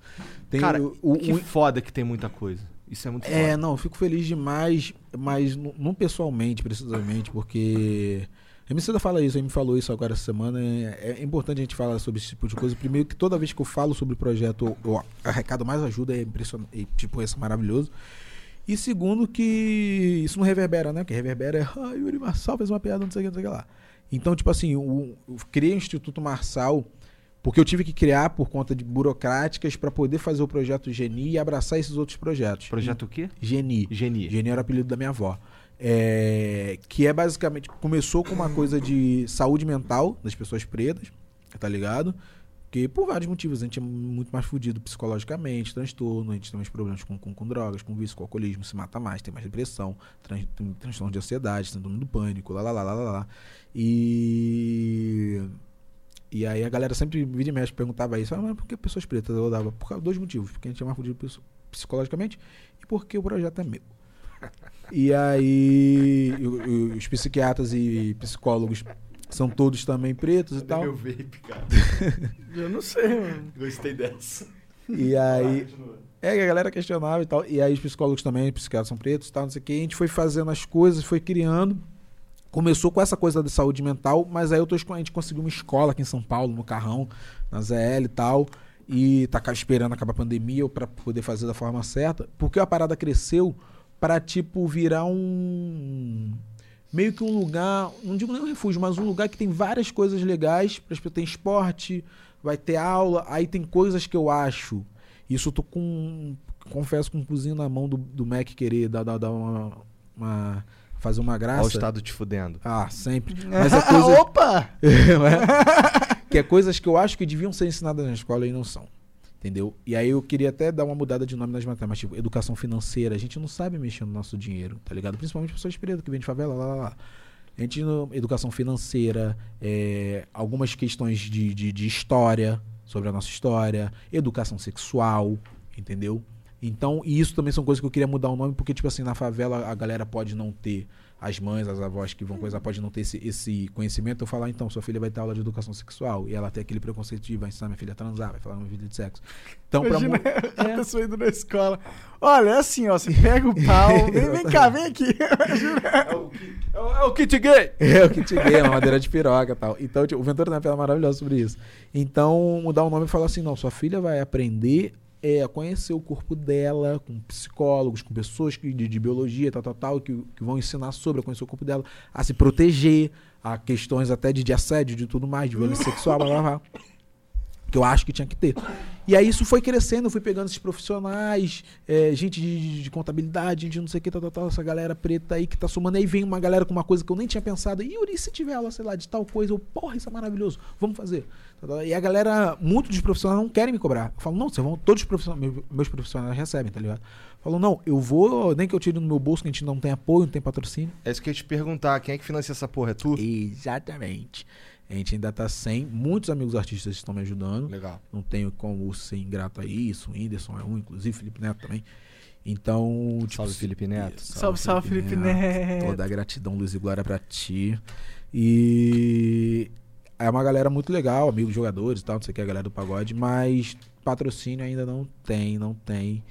Tem Cara, o, o- que o- foda que tem muita coisa. Isso é muito é, foda. não, eu fico feliz demais, mas não pessoalmente, precisamente, porque. A Emicida fala isso, ele me falou isso agora essa semana. É, é importante a gente falar sobre esse tipo de coisa. Primeiro, que toda vez que eu falo sobre o projeto, eu, eu arrecado mais ajuda, é impressionante. e, Tipo, isso é maravilhoso. E segundo, que isso não reverbera, né? Que reverbera é, ah, Yuri Marçal fez uma piada, não sei o que, não sei o que lá. Então, tipo assim, o, eu criei o Instituto Marçal porque eu tive que criar por conta de burocráticas para poder fazer o projeto Geni e abraçar esses outros projetos. Projeto o quê? Geni. Geni. Geni era o apelido da minha avó. É, que é basicamente. Começou com uma coisa de saúde mental das pessoas pretas, tá ligado? Que por vários motivos, a gente é muito mais fudido psicologicamente, transtorno, a gente tem mais problemas com, com, com drogas, com vício, com alcoolismo, se mata mais, tem mais depressão, tran, tem transtorno de ansiedade, síndrome do pânico, lá lá lá lá lá. E. E aí a galera sempre vira e mexe perguntava isso, ah, mas por que pessoas pretas? Eu dava por causa dois motivos, porque a gente é mais fudido psico- psicologicamente e porque o projeto é meu. E aí os psiquiatras e psicólogos são todos também pretos e tal. vape, cara. Eu não sei, mano. Gostei dessa. E aí é que a galera questionava e tal. E aí os psicólogos também, os psiquiatras são pretos e tal, não sei o que. A gente foi fazendo as coisas, foi criando. Começou com essa coisa da saúde mental, mas aí eu tô, a gente conseguiu uma escola aqui em São Paulo, no Carrão, na ZL e tal. E tá esperando acabar a pandemia para poder fazer da forma certa. Porque a parada cresceu para tipo virar um meio que um lugar, não digo nem um refúgio, mas um lugar que tem várias coisas legais, para tem esporte, vai ter aula, aí tem coisas que eu acho. Isso eu tô com confesso com um cozinho na mão do, do Mac querer dar, dar, dar uma, uma- fazer uma Olha o graça. estado te fudendo. Ah, sempre. Mas é coisa Opa! que é coisas que eu acho que deviam ser ensinadas na escola e não são. Entendeu? E aí eu queria até dar uma mudada de nome nas matérias, mas tipo, educação financeira, a gente não sabe mexer no nosso dinheiro, tá ligado? Principalmente pessoas pretas que vêm de favela, lá, lá, lá. A gente, no, educação financeira, é, algumas questões de, de, de história, sobre a nossa história, educação sexual, entendeu? Então, e isso também são coisas que eu queria mudar o nome, porque, tipo assim, na favela a galera pode não ter, as mães, as avós que vão coisar, pode não ter esse, esse conhecimento. Eu falar, então, sua filha vai ter aula de educação sexual, e ela tem aquele preconceito de vai ensinar minha filha a transar, vai falar uma vida de sexo. Então, pra Imagina mu- a pessoa indo na escola. Olha, é assim, ó. Você pega o pau. Vem, vem cá, vem aqui. É o, é o- é o kit gay! É o que te ganha, uma madeira de piroca e tal. Então, tipo, o Ventura tem uma piada maravilhosa sobre isso. Então, mudar o nome e falar assim: não, sua filha vai aprender é, conhecer o corpo dela com psicólogos, com pessoas que, de, de biologia, tal, tal, tal, que, que vão ensinar sobre a conhecer o corpo dela, a se proteger, a questões até de, de assédio, de tudo mais, de violência sexual, blá, blá, blá. Que eu acho que tinha que ter. E aí isso foi crescendo, eu fui pegando esses profissionais, é, gente de, de contabilidade, de não sei o que, tal, tal, tal, essa galera preta aí que tá somando. Aí vem uma galera com uma coisa que eu nem tinha pensado. E Yuri, se tiver aula, sei lá, de tal coisa, eu, porra, isso é maravilhoso, vamos fazer. E a galera, muitos dos profissionais não querem me cobrar. Eu falo, não, vocês vão, todos os profissionais, meus- profissionais recebem, tá ligado? Falam, não, eu vou, nem que eu tire no meu bolso, que a gente não tem apoio, não tem patrocínio. É isso que eu ia te perguntar. Quem é que financia essa porra? É tu? Exatamente. A gente ainda tá sem, muitos amigos artistas estão me ajudando. Legal. Não tenho como ser ingrato a isso. O Whindersson é um, inclusive, Felipe Neto também. Então, tipo, Salve, Felipe Neto. Salve, salve, Felipe Neto. Toda a gratidão, Luz e Glória pra ti. E é uma galera muito legal, amigos jogadores e tal, não sei o que, a galera do pagode, mas patrocínio ainda não tem, não tem.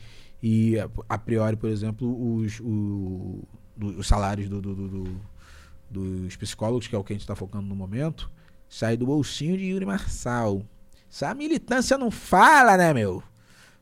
E a- priori, por exemplo, os, o- os salários do- do- do- do- dos psicólogos, que é o que a gente tá focando no momento, sai do bolsinho de Yuri Marçal. Essa militância não fala, né, meu?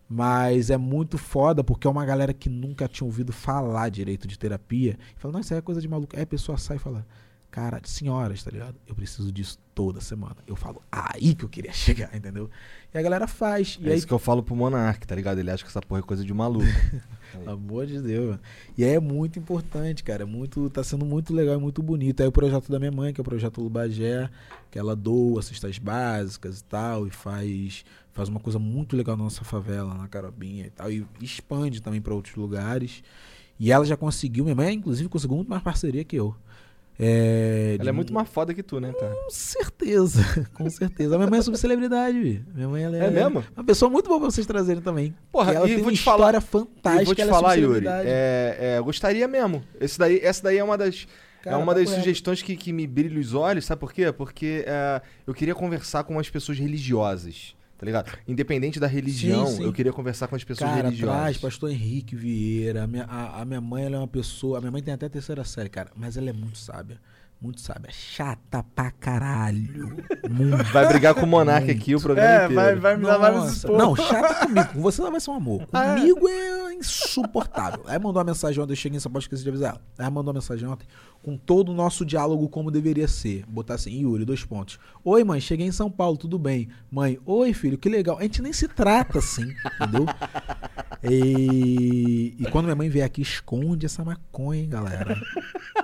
Mas é muito foda porque é uma galera que nunca tinha ouvido falar direito de terapia. Fala, não, isso é coisa de maluco. Aí a pessoa sai e fala, cara, senhoras, tá ligado? Eu preciso disso toda semana. Eu falo, aí que eu queria chegar, entendeu? E a galera faz. É aí, isso que eu falo pro Monark, tá ligado? Ele acha que essa porra é coisa de maluco. pelo amor de Deus, mano. E aí é muito importante, cara. É muito, tá sendo muito legal e muito bonito. Aí o projeto da minha mãe, que é o projeto Lubagé, que ela doa cestas básicas e tal, e faz, faz uma coisa muito legal na nossa favela, na Carobinha e tal, e expande também para outros lugares. E ela já conseguiu, minha mãe, inclusive, conseguiu muito mais parceria que eu. É, Ela de- é muito mais foda que tu, né, cara? Com certeza, com certeza. A minha mãe é subcelebridade, vi. Minha mãe ela é, É mesmo? uma pessoa muito boa pra vocês trazerem também. Porra, ela e tem vou te falar- história fantástica. Vou te é falar, Yuri, subcelebridade. é, é, eu gostaria mesmo. Esse daí, essa daí é uma das, Cara, é uma das papo reto. sugestões que, que me brilha os olhos, sabe por quê? Porque é, eu queria conversar com as pessoas religiosas, tá ligado? Independente da religião, Sim, sim. eu queria conversar com as pessoas Cara, religiosas. traz pastor Henrique Vieira. A minha, a, a minha mãe ela é uma pessoa. A minha mãe tem até a terceira série, cara. Mas ela é muito sábia. Muito sábia. Chata pra caralho. Muito. Vai brigar com o Monark aqui o programa É, inteiro. vai, vai me dar vários. Não, chato comigo. Com você não vai ser um amor. Ah, é? Comigo é insuportável. Aí mandou uma mensagem ontem, eu cheguei em São Paulo, esqueci de avisar ela. Aí mandou uma mensagem ontem com todo o nosso diálogo como deveria ser. Botar assim, Yuri, dois pontos. Oi, mãe, cheguei em São Paulo, tudo bem? Mãe, oi, filho, que legal. A gente nem se trata assim, entendeu? E, e quando minha mãe vier aqui, esconde essa maconha, hein, galera.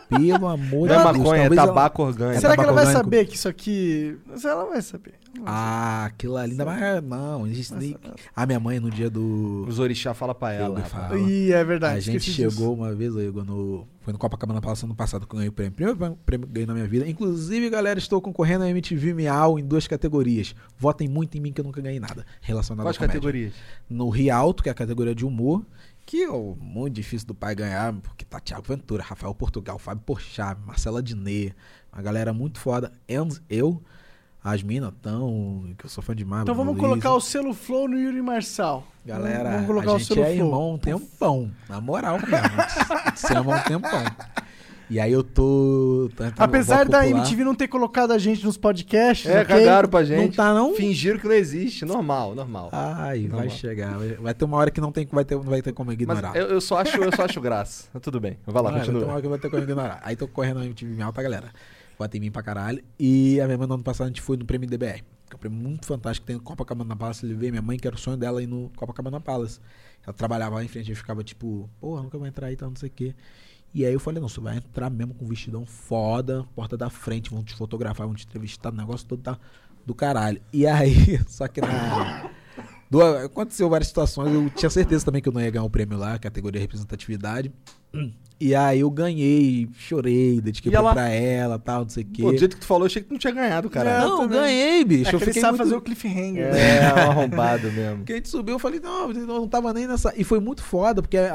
Pelo amor Não é de Deus. maconha, é talvez ela- tabaco orgânico. Será que ela vai tabaco orgânico. saber que isso aqui. Ela vai saber. Ah, aquilo ali ainda mais. Não, existe nem. A minha mãe no dia do. Os orixá fala pra ela. Eu falo. Ih, é verdade. A gente chegou disso. uma vez, Igor, no, foi no Copacabana Palace ano passado que eu ganhei o prêmio. Primeiro prêmio que ganhei na minha vida. Inclusive, galera, estou concorrendo a MTV Miau em duas categorias. Votem muito em mim que eu nunca ganhei nada relacionado Quais à comédia. categorias? No Rialto, que é a categoria de humor, que é o muito difícil do pai ganhar, porque tá Thiago Ventura, Rafael Portugal, Fábio Porchat, Marcela Diné, uma galera muito foda. And eu, as minas tão, que eu sou fã demais. Então vamos Luiz. colocar o selo Flow no Yuri Marçal. Galera, vamos colocar a o gente selo é Flow. irmão um tempão. Na moral mesmo. A gente se ama um tempão. E aí eu tô. tá- tá no Apesar da. MTV não ter colocado a gente nos podcasts, É, ok? cagaram pra gente. Não tá, não? Fingiram que não existe. Normal, normal. Ai, Não vai chegar. Vai, ter uma hora que não, tem, vai ter, não vai ter como Mas ignorar. eu, eu só acho, eu só acho graça. Mas Tudo bem. Vai lá, Vai, vai ter uma continua. hora que vai ter como ignorar. Aí tô correndo na MTV minha alta, galera. Bota em mim pra caralho. E a minha mãe no ano passado a gente foi no prêmio DBR. Que é um prêmio muito fantástico. Tem no Copacabana Palace. Ele veio, minha mãe, que era o sonho dela ir no Copacabana Palace. Ela trabalhava lá em frente e ficava tipo, porra, nunca vou entrar aí, tal, não sei o quê. E aí eu falei, não, você vai entrar mesmo com um vestidão foda, porta da frente, vão te fotografar, vão te entrevistar, o negócio todo tá do caralho. E aí, só que na, Do- aconteceu várias situações, eu tinha certeza também que eu não ia ganhar o prêmio lá, categoria representatividade. E aí eu ganhei, chorei, dediquei E ela- pra ela, tal, não sei o quê. Pô, do jeito que tu falou, eu achei que tu não tinha ganhado, cara. Não, não, ganhei, bicho. É que eu ele fiquei sabe muito... fazer o cliffhanger. É, um arrombado mesmo. Porque a gente subiu, eu falei, não, eu não tava nem nessa. E foi muito foda, porque a,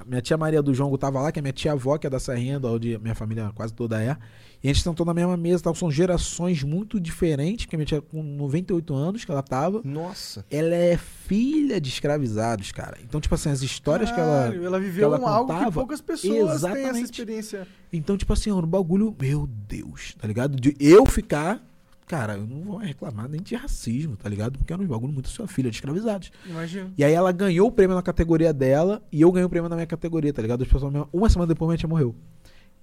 a- minha tia Maria do Jongo tava lá, que é minha tia avó, que é da Serrinha, onde minha família quase toda é. E a gente sentou na mesma mesa, tal. são gerações muito diferentes, porque a minha tia com 98 anos que ela tava. Nossa. Ela é filha de escravizados, cara. Então, tipo assim, as histórias que ela. Caralho, ela viveu que ela um- algo que contava, poucas pessoas têm essa exatamente. experiência. Então, tipo assim, um bagulho, meu Deus, tá ligado? De eu ficar. Cara, eu não vou reclamar nem de racismo, tá ligado? Porque era um bagulho muito sua filha de escravizados. Imagina. E aí ela ganhou o prêmio na categoria dela e eu ganhei o prêmio na minha categoria, tá ligado? As pessoas, uma semana depois minha tia morreu.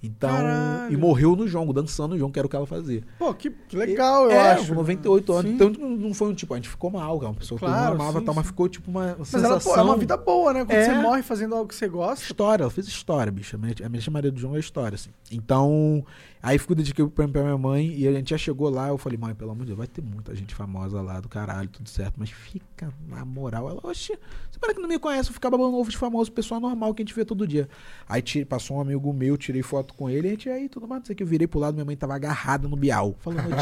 Então, Caralho. e morreu no jongo, dançando no jongo, que era o que ela fazia. Pô, que, que legal, eu é, acho. com 98 anos. Sim. Então não- não foi um tipo, a gente ficou mal, cara. Uma pessoa que Claro, eu amava e sim, tal, mas sim. ficou tipo uma Mas sensação. ela, pô, é uma vida boa, né? Quando É. você morre fazendo algo que você gosta. História, ela fez história, bicho. A minha, a minha Maria do João é história, assim. Então, aí fico dediquei o prêmio pra minha mãe e a gente já chegou lá. Eu falei, mãe, pelo amor de Deus, vai ter muita gente famosa lá do caralho, tudo certo, mas fica na moral. Ela, oxe, você para que não me conhece, eu ficava babando ovo de famoso, pessoa normal que a gente vê todo dia. Aí tirei, passou um amigo meu, tirei foto com ele, e a gente aí, tudo mais, não sei o que. Eu virei pro lado, minha mãe tava agarrada no Bial. Falando,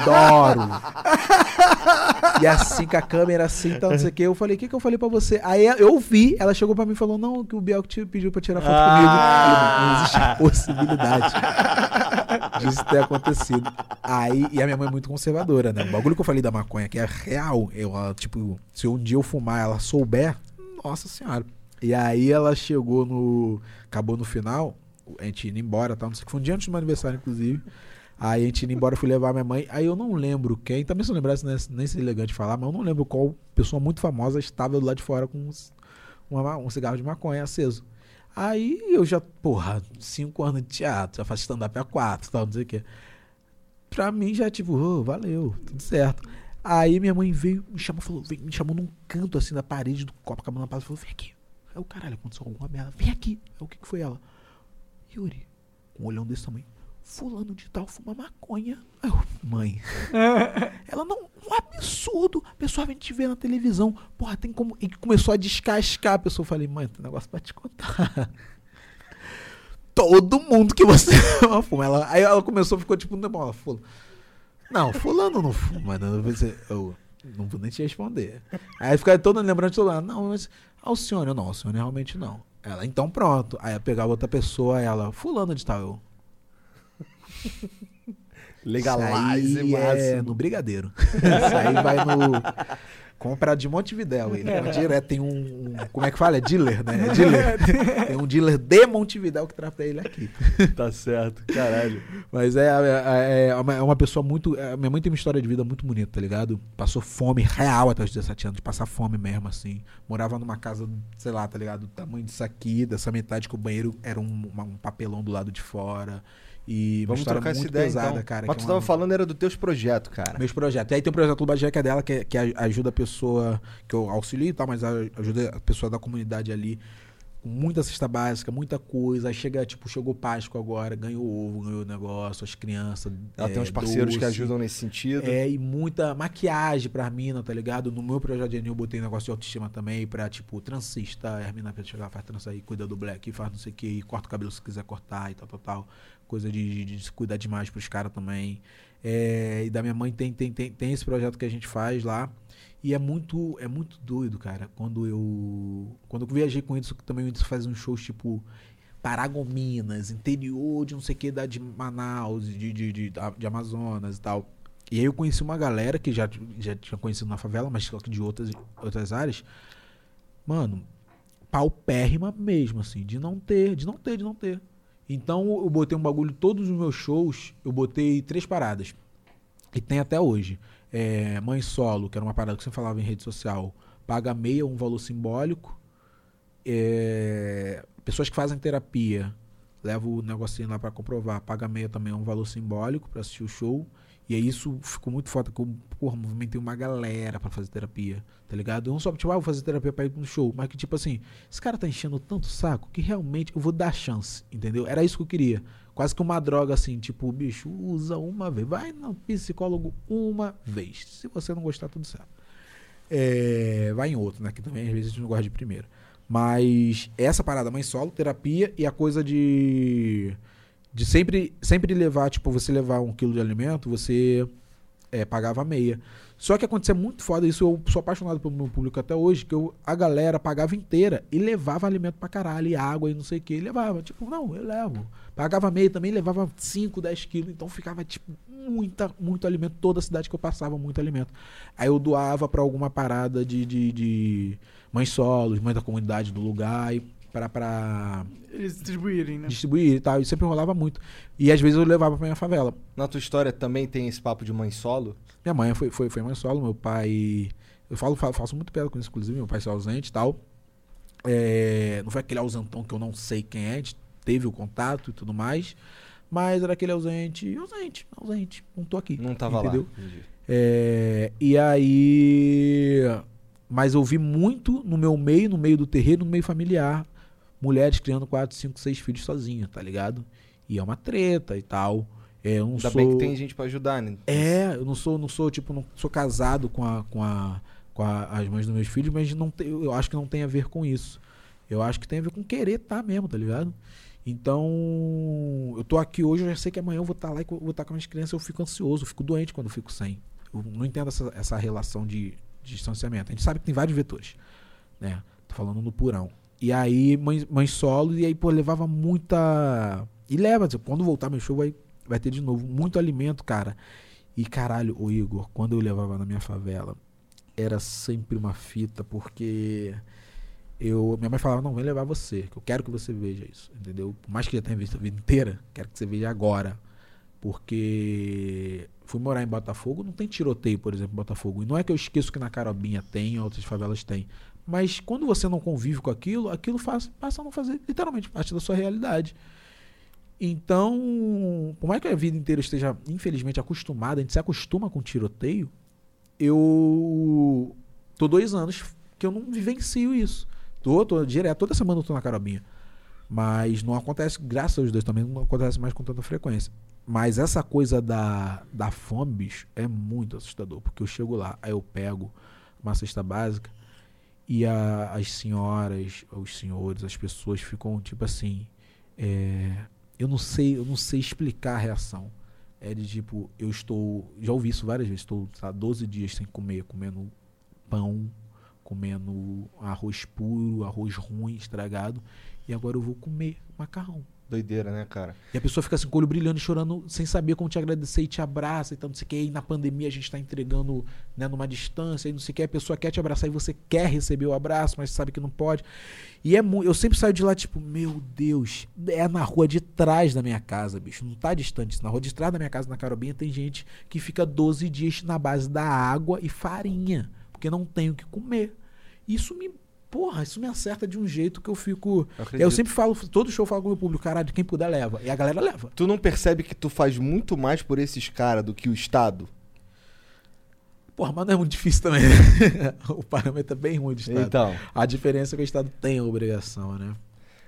adoro. E assim, com a câmera assim, tal, não sei o que. Eu falei, o que, que eu falei pra você? Aí eu vi, ela chegou pra mim e falou, não, que o Biel que te pediu pra tirar foto comigo. Eu falei, não existe possibilidade disso ter acontecido. Aí, e a minha mãe é muito conservadora, né? O bagulho que eu falei da maconha, que é real, ela, tipo, se um dia eu fumar ela souber, nossa senhora. E aí ela chegou no. Acabou no final, a gente indo embora, tal, não sei o que. Foi um dia antes do meu aniversário, inclusive. Aí a gente indo embora, fui levar minha mãe. Aí eu não lembro quem, também se eu lembrasse, né, nem seria elegante falar, mas eu não lembro qual pessoa muito famosa estava do lado de fora com uns- uma- um cigarro de maconha aceso. Aí eu já, porra, cinco anos de teatro, já faço stand-up há quatro, tal, não sei o quê. Pra mim já, tipo, ô, valeu, tudo certo. Aí minha mãe veio, me chamou, falou, veio, me chamou num canto assim da parede do Copacabana Plaza, falou, vem aqui. Aí o caralho, aconteceu alguma merda, vem aqui. Aí o que que foi ela? Yuri, com um olhão desse tamanho. Fulano de tal fuma maconha. Aí eu, mãe. Ela não, um absurdo. A pessoa vem te ver na televisão. Porra, tem como. E começou a descascar. A pessoa falei, mãe, tem um negócio pra te contar. Todo mundo que você fuma. Ela, aí ela começou, ficou tipo, não, ela falou, não, fulano não fuma. Não, eu, eu não vou nem te responder. Aí fica toda lembrando de todo lado. Não, mas Alcione, não, Alcione realmente não. Ela, então pronto. Aí eu pegava outra pessoa, ela, fulano de tal, eu. Legalize, Isso é no Brigadeiro. Isso aí vai no. Compra de Montevidéu. Ele vai direto, tem um, um- Como é que fala? É dealer, né? É dealer. Tem um dealer de Montevidéu que traz pra ele aqui. Tá certo, caralho. Mas é, é, é uma, é uma pessoa muito. é, minha mãe tem uma história de vida muito bonita, tá ligado? Passou fome real até os 17 anos, de passar fome mesmo, assim. Morava numa casa, sei lá, tá ligado? Do tamanho disso aqui, dessa metade que o banheiro era um, uma- um papelão do lado de fora. E Vamos trocar essa ideia, pesada, então. cara. Mas que tu é tava uma- falando era dos teus projetos, cara. meus projetos. E aí tem o projeto Lubajeca que é dela, que, é- que ajuda a pessoa, que eu auxilio e tal, mas ajuda a pessoa da comunidade ali com muita cesta básica, muita coisa. Aí chega, tipo, chegou Páscoa agora, ganhou ovo, ganhou negócio, as crianças. Ela é, tem uns parceiros que doce. ajudam nesse sentido. É, e muita maquiagem pra mina, tá ligado? No meu projeto de anil eu botei negócio de autoestima também pra, tipo, transista. A mina pra chegar, faz trança aí, cuida do black, faz não sei o que, corta o cabelo se quiser cortar e tal, tal, tal. Coisa de, de, de se cuidar demais pros caras também. É, e da minha mãe tem, tem, tem, tem esse projeto que a gente faz lá. E é muito, é muito doido, cara. Quando eu. Quando eu viajei com isso, também eu faz uns shows tipo. Paragominas, interior de não sei o que, da de Manaus, de, de, de, de Amazonas e tal. E aí eu conheci uma galera que já, já tinha conhecido na favela, mas de outras, outras áreas. Mano, paupérrima mesmo, assim, de não ter, de não ter, de não ter. Então eu botei um bagulho, todos os meus shows, eu botei três paradas. E tem até hoje. É, mãe solo, que era uma parada que você falava em rede social, paga meia, um valor simbólico. É, pessoas que fazem terapia, leva o negocinho lá pra comprovar, paga meia também um valor simbólico pra assistir o show. E aí isso ficou muito foda, eu porra, movimentei uma galera pra fazer terapia, tá ligado? Não só, tipo, ah, vou fazer terapia pra ir no show, mas que tipo assim, esse cara tá enchendo tanto saco que realmente eu vou dar chance, entendeu? Era isso que eu queria. Quase que uma droga assim, tipo, bicho, usa uma vez, vai no psicólogo uma vez. Se você não gostar, tudo certo. É, vai em outro, né? Que também às vezes a gente não gosta de primeiro. Mas essa parada, mãe solo, terapia e a coisa de. De sempre, sempre levar, tipo, você levar um quilo de alimento, você é, pagava meia. Só que acontecia muito foda, isso eu sou apaixonado pelo meu público até hoje, que eu, a galera pagava inteira e levava alimento pra caralho, e água e não sei o que, e levava. Tipo, não, eu levo. Pagava meia também, levava 5, 10 quilos, então ficava, tipo, muita, muito alimento, toda a cidade que eu passava, muito alimento. Aí eu doava pra alguma parada de, de, de mães solos, mães da comunidade do lugar, e pra, pra Eles distribuírem, né? distribuir e tal, e sempre rolava muito. E às vezes eu levava pra minha favela. Na tua história também tem esse papo de mãe solo? Minha mãe foi, foi, foi mãe solo, meu pai. Eu falo, falo faço muito piada com isso, inclusive, meu pai é ausente e tal. É, não foi aquele ausentão que eu não sei quem é, a gente teve o contato e tudo mais. Mas era aquele ausente, ausente, ausente, não tô aqui. Não tava entendeu? lá. Entendi. É, e aí. Mas eu vi muito no meu meio, no meio do terreiro, no meio familiar, mulheres criando 4, 5, 6 filhos sozinhas, tá ligado? E é uma treta e tal. É, eu não Ainda sou... bem que tem gente pra ajudar, né? É, eu não sou, não sou, tipo, não sou casado com, a, com, a, com a- as mães dos meus filhos, mas não tem, eu acho que não tem a ver com isso. Eu acho que tem a ver com querer tá mesmo, tá ligado? Então, eu tô aqui hoje, eu já sei que amanhã eu vou estar lá e vou estar com as minhas crianças, eu fico ansioso, eu fico doente quando eu fico sem. Eu não entendo essa, essa relação de, de distanciamento. A gente sabe que tem vários vetores, né? Tô falando no purão. E aí, mãe, mãe solo, e aí, pô, levava muita. E leva, tipo, quando voltar meu show vai, vai ter de novo muito alimento, cara. E caralho, o Igor, quando eu levava na minha favela, era sempre uma fita, porque eu minha mãe falava, não, vem levar você, que eu quero que você veja isso, entendeu? Por mais que já tenha visto a vida inteira, quero que você veja agora. Porque fui morar em Botafogo, não tem tiroteio, por exemplo, em Botafogo. E não é que eu esqueço que na Carobinha tem, outras favelas tem. Mas quando você não convive com aquilo, aquilo faz, passa a não fazer literalmente parte da sua realidade. Então, por mais que a vida inteira esteja, infelizmente, acostumada, a gente se acostuma com tiroteio, eu tô dois anos que eu não vivencio isso. Tô, tô direto, toda semana eu tô na carobinha. Mas não acontece, graças aos dois também, não acontece mais com tanta frequência. Mas essa coisa da, da fome, bicho, é muito assustador. Porque eu chego lá, aí eu pego uma cesta básica e a- as senhoras, os senhores, as pessoas ficam tipo assim. é, eu não sei, eu não sei explicar a reação. É de tipo, eu estou. Já ouvi isso várias vezes, estou tá, 12 dias sem comer, comendo pão, comendo arroz puro, arroz ruim, estragado. E agora eu vou comer macarrão. Doideira, né, cara? E a pessoa fica assim com o olho brilhando e chorando, sem saber como te agradecer e te abraça e tal, não sei o que. E na pandemia a gente tá entregando né, numa distância e não sei o que. A pessoa quer te abraçar e você quer receber o abraço, mas sabe que não pode. E é muito. Eu sempre saio de lá, tipo, meu Deus, é na rua de trás da minha casa, bicho. Não tá distante. Na rua de trás da minha casa, na Carobinha, tem gente que fica 12 dias na base da água e farinha, porque não tem o que comer. Isso me. Porra, isso me acerta de um jeito que eu fico. Eu. Eu sempre falo, todo show eu falo com o meu público, caralho, quem puder leva. E a galera leva. Tu não percebe que tu faz muito mais por esses caras do que o Estado? Porra, mas não é muito difícil também. o parâmetro é bem ruim do Estado. Então, A diferença é que o Estado tem a obrigação, né?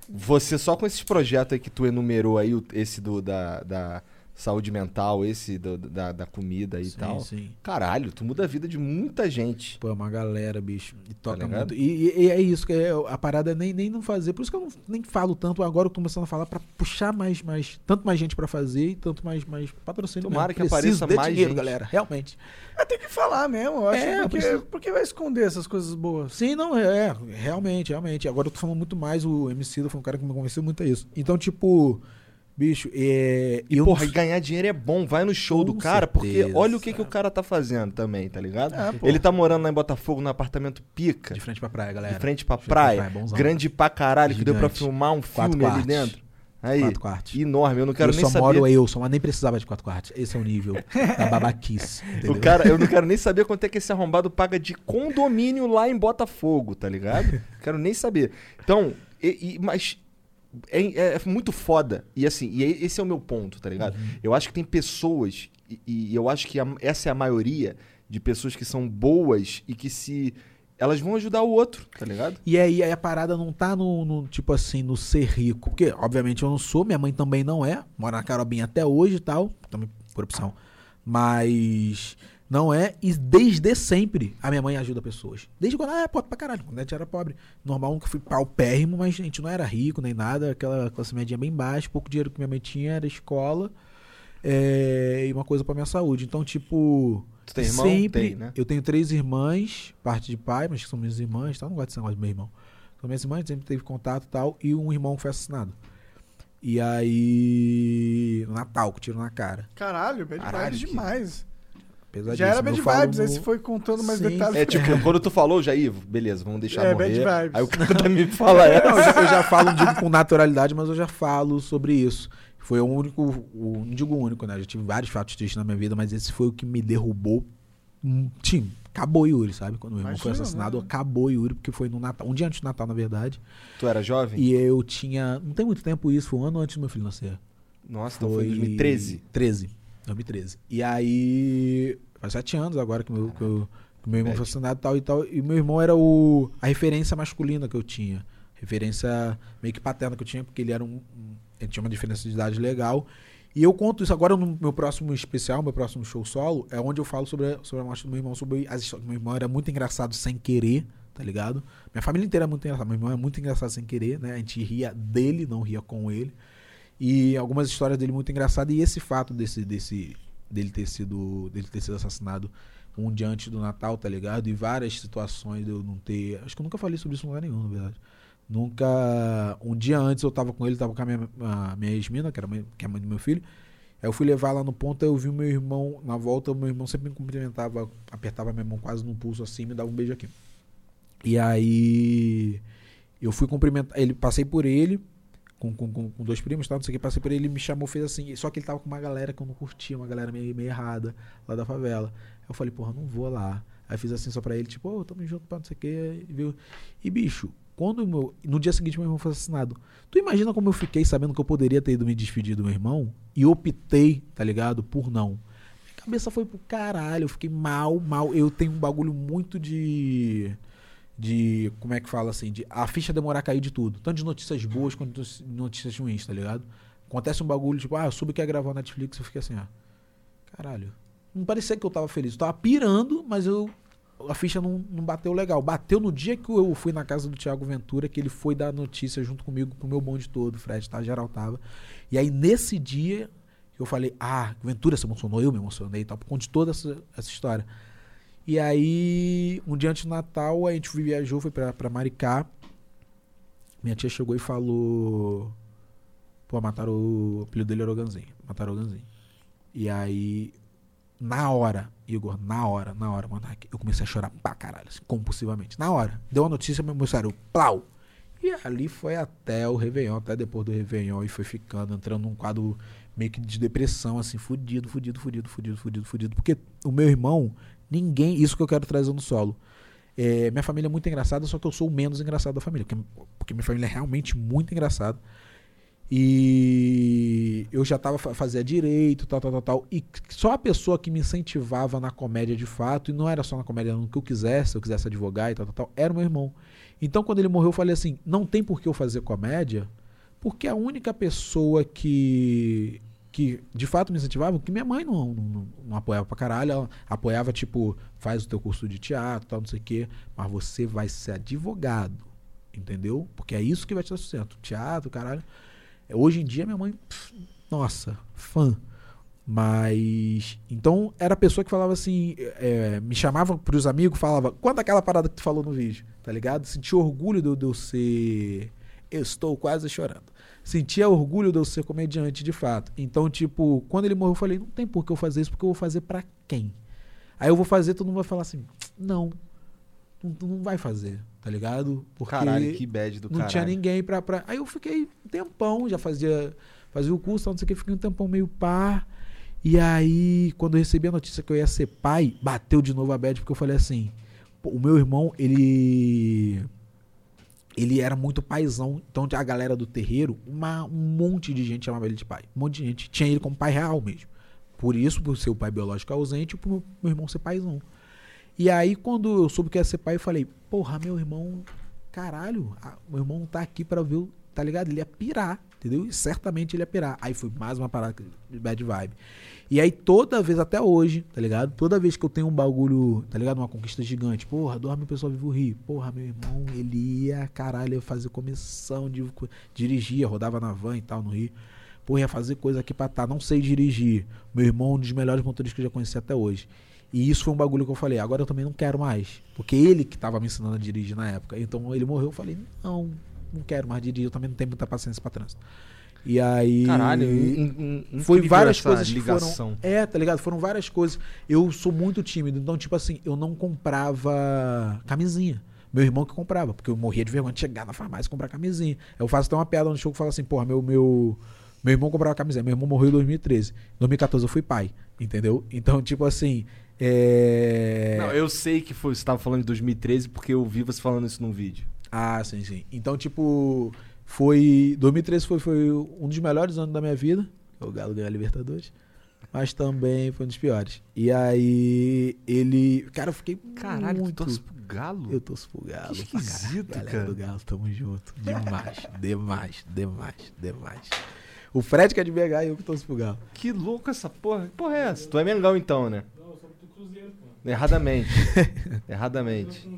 você só com esses projetos aí que tu enumerou aí, esse do da, da saúde mental, esse do- da, da comida e sim, tal. sim. Caralho, tu muda a vida de muita gente. Pô, é uma galera, bicho. E toca Tá muito. E, e- e é isso, que é, a parada é nem, nem não fazer. Por isso que eu não, nem falo tanto. Agora eu tô começando a falar pra puxar mais, mais tanto mais gente pra fazer e tanto mais, mais patrocínio. Tomara mesmo. que Preciso apareça mais dinheiro, gente. galera. Realmente. É, tem que falar mesmo, eu acho. É, porque, precisa- porque vai esconder essas coisas boas. Sim, não, é, é, realmente, realmente. Agora eu tô falando muito mais, o MC foi um cara que me convenceu muito a isso. Então, tipo, bicho, é. E, eu porra, não- ganhar dinheiro é bom. Vai no show Com do cara, porque certeza. olha o que, que o cara tá fazendo também, tá ligado? É. Ele tá morando lá em Botafogo, num apartamento pica, De frente pra praia, galera. de frente pra De frente pra praia, praia, bonzão. grande pra caralho, que deu pra Gigante. filmar um Quatro filme ali quartos. dentro. Aí, Quatro quartos. enorme, eu não quero eu nem só saber. moro eu, só, mas nem precisava de quatro quartos. Esse é o nível da babaquice. Entendeu? O cara, eu não quero nem saber quanto é que esse arrombado paga de condomínio lá em Botafogo, tá ligado? Quero nem saber. Então, e- e- mas é, é muito foda. E assim, e esse é o meu ponto, tá ligado? Eu acho que tem pessoas, e, e eu acho que a- essa é a maioria de pessoas que são boas e que se. Elas vão ajudar o outro, tá ligado? E aí, aí a parada não tá no, no, tipo assim, no ser rico. Porque, obviamente, eu não sou, minha mãe também não é. Mora na Carobinha até hoje e tal. Também por opção. Mas Não é, e desde sempre a minha mãe ajuda pessoas. Desde quando ela é pobre pra caralho, quando a gente era pobre. Normal, nunca fui paupérrimo, mas a gente não era rico nem nada, aquela classe média bem baixa, pouco dinheiro que minha mãe tinha era escola é, e uma coisa pra minha saúde. Então, tipo. Tu tem irmão? Sempre. Tem, né? Eu tenho três irmãs, parte de pai, mas que são minhas irmãs, tá? Eu não gosto desse negócio do meu irmão. São minhas irmãs, sempre teve contato e tal, e um irmão que foi assassinado. E aí. Natal, com tiro na cara. Caralho, bad Caralho, que- demais. Pesadíssimo. Já era bad Eu falo vibes, aí você foi contando mais Sim. detalhes. É tipo, quando tu falou, Jair, beleza, vamos deixar É, morrer. bad vibes. Aí o cara também fala essa. Não, eu, já, eu já falo, digo com naturalidade, mas eu já falo sobre isso. Foi o único, o, não digo o único, né? Eu já tive vários fatos tristes na minha vida, mas esse foi o que me derrubou. Hum, Tim, acabou Yuri, sabe? Quando o meu irmão foi Imagina, assassinado, né? acabou Yuri, porque foi no Natal, um dia antes do Natal, na verdade. Tu era jovem? E eu tinha, não tem muito tempo isso, foi um ano antes do meu filho nascer. Nossa, então foi em 2013. 13. 2013. E aí. Faz sete anos agora que meu, que eu- que meu irmão foi assassinado e tal e tal. E meu irmão era o, a referência masculina que eu tinha. Referência meio que paterna que eu tinha, porque ele era um. um- ele tinha uma diferença de idade legal. E eu conto isso agora no meu próximo especial, meu próximo show solo, é onde eu falo sobre a, sobre a morte do meu irmão, sobre as histórias. Meu irmão era muito engraçado sem querer, tá ligado? Minha família inteira é muito engraçada. Meu irmão é muito engraçado sem querer, né? A gente ria dele, não ria com ele. E algumas histórias dele muito engraçadas. E esse fato desse, desse, dele, ter sido, dele ter sido assassinado um dia antes do Natal, tá ligado? E várias situações de eu não ter. Acho que eu nunca falei sobre isso em lugar nenhum, na verdade. Nunca. Um dia antes eu tava com ele, tava com a minha, a minha ex-mina, que, era mãe- que é a mãe do meu filho. Aí eu fui levar lá no ponto, aí eu vi meu irmão na volta, meu irmão sempre me cumprimentava, apertava minha mão quase no pulso assim, me dava um beijo aqui. E aí eu fui cumprimentar, ele passei por ele, com, com, com, dois primos, não sei o que, passei por ele, ele me chamou, fez assim, só que ele tava com uma galera que eu não curtia, uma galera meio, meio errada, lá da favela. Eu falei, porra, não vou lá. Aí fiz assim só pra ele, tipo, ô, tamo junto, não sei o que, viu? E bicho, quando meu, no dia seguinte meu irmão foi assassinado, tu imagina como eu fiquei sabendo que eu poderia ter ido me despedir do meu irmão e optei, tá ligado, por não. Minha cabeça foi pro caralho, eu fiquei mal, mal. Eu tenho um bagulho muito de de como é que fala assim, de a ficha demorar a cair de tudo, tanto de notícias boas quanto de notícias ruins, tá ligado? Acontece um bagulho tipo, ah, eu soube que ia gravar Netflix, eu fiquei assim, ah, caralho. Não parecia que eu tava feliz, eu tava pirando, mas eu a ficha não, não bateu legal. Bateu no dia que eu fui na casa do Thiago Ventura, que ele foi dar notícia junto comigo pro meu bonde todo, Fred, tá, geral tava. E aí nesse dia eu falei, ah, Ventura se emocionou, eu me emocionei e tal, por conta de toda essa, essa história. E aí, um dia antes do Natal, a gente viajou, foi pra, pra Maricá. Minha tia chegou e falou. Pô, mataram o. O apelido dele era o Ganzinho. Mataram o Ganzinho. E aí, na hora, Igor, na hora, na hora, mano, eu comecei a chorar pra caralho, assim, compulsivamente. Na hora. Deu a notícia, me mostraram, plau! E ali foi até o Réveillon, até depois do Réveillon, e foi ficando, entrando num quadro meio que de depressão, assim, fudido, fudido, fudido, fudido, fudido, fudido. Porque o meu irmão, ninguém. Isso que eu quero trazer no solo. É, minha família é muito engraçada, só que eu sou o menos engraçado da família. Porque, porque minha família é realmente muito engraçada. E eu já tava fa- fazia direito, tal, tal, tal, tal. E só a pessoa que me incentivava na comédia de fato, e não era só na comédia, no que eu quisesse, se eu quisesse advogar e tal, tal, tal, era o meu irmão. Então, quando ele morreu, eu falei assim: não tem por que eu fazer comédia, porque a única pessoa que que de fato me incentivava, que minha mãe não, não, não apoiava pra caralho, ela apoiava tipo, faz o teu curso de teatro, tal, não sei o quê, mas você vai ser advogado, entendeu? Porque é isso que vai te dar sustento, teatro, caralho. Hoje em dia minha mãe, pff, nossa, fã. Mas. Então era a pessoa que falava assim. é, me chamava pros amigos, falava, quanto aquela parada que tu falou no vídeo, tá ligado? Sentia orgulho de eu ser. Estou quase chorando. Sentia orgulho de eu ser comediante de fato. Então, tipo, quando ele morreu, eu falei, não tem por que eu fazer isso, porque eu vou fazer pra quem? Aí eu vou fazer, todo mundo vai falar assim, não. Não, tu não vai fazer, tá ligado? Porque Caralho, que bad do não caralho. tinha ninguém pra, pra. Aí eu fiquei um tempão, já fazia, fazia o curso, não sei o que, fiquei um tempão meio par. E aí, quando eu recebi a notícia que eu ia ser pai, bateu de novo a bad, porque eu falei assim: o meu irmão, ele. Ele era muito paizão. Então a galera do terreiro, uma, um monte de gente chamava ele de pai. Um monte de gente. Tinha ele como pai real mesmo. Por isso, por ser o pai biológico ausente, por meu, irmão ser paizão. E aí, quando eu soube que ia ser pai, eu falei, porra, meu irmão, caralho, meu irmão tá aqui pra ver, tá ligado? Ele ia pirar, entendeu? E certamente ele ia pirar. Aí foi mais uma parada de bad vibe. E aí toda vez, até hoje, tá ligado? Toda vez que eu tenho um bagulho, tá ligado? Uma conquista gigante, porra, dorme o pessoal vivo rir. Porra, meu irmão, ele ia, caralho, ia fazer comissão, de, dirigia, rodava na van e tal no Rio. Porra, ia fazer coisa aqui pra tá, não sei dirigir. Meu irmão, um dos melhores motoristas que eu já conheci até hoje. E isso foi um bagulho que eu falei, agora eu também não quero mais. Porque ele que tava me ensinando a dirigir na época. Então ele morreu, eu falei, não, não quero mais dirigir, eu também não tenho muita paciência pra trânsito. E aí. Caralho, in- in- foi várias coisas que ligação. foram. É, tá ligado? Foram várias coisas. Eu sou muito tímido, então, tipo assim, eu não comprava camisinha. Meu irmão que comprava, porque eu morria de vergonha de chegar na farmácia e comprar camisinha. Eu faço até uma piada no show que fala assim, porra, meu, meu, meu irmão comprava camisinha. Meu irmão morreu em 2013. Em 2014 eu fui pai, entendeu? Então, tipo assim. É... Não, eu sei que foi, você tava falando de 2013 porque eu vi você falando isso num vídeo. Ah, sim, sim. Então, tipo, foi. 2013 foi, foi um dos melhores anos da minha vida. O Galo ganhou a Libertadores. Mas também foi um dos piores. E aí, ele. Cara, eu fiquei. Caralho, muito... tu torce pro Galo? Eu torço pro Galo. Que esquisito, cara. do Galo, tamo junto. Demais, demais, demais, demais. O Fred que é de BH e eu que torço pro Galo. Que louco essa porra. Que porra é essa? Tu é Mengão então, né? Não, eu sou do Cruzeiro, pô. Erradamente. Erradamente.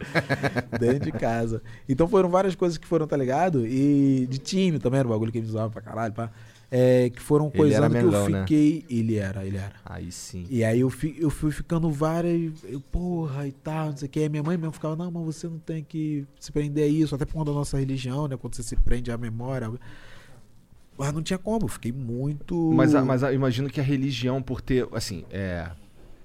Dentro de casa. Então foram várias coisas que foram, tá ligado? E de time também era um bagulho que eles usavam pra caralho, pá. É, que foram era que eu né? fiquei. Ele era, ele era. Aí sim. E aí eu, fi- eu fui ficando várias. Eu, porra, e tal, não sei o que. Aí minha mãe mesmo ficava, não, mas você não tem que se prender a isso, até por conta da nossa religião, né? Quando você se prende à memória. Mas não tinha como, eu fiquei muito. Mas, mas imagino que a religião, por ter, assim, é.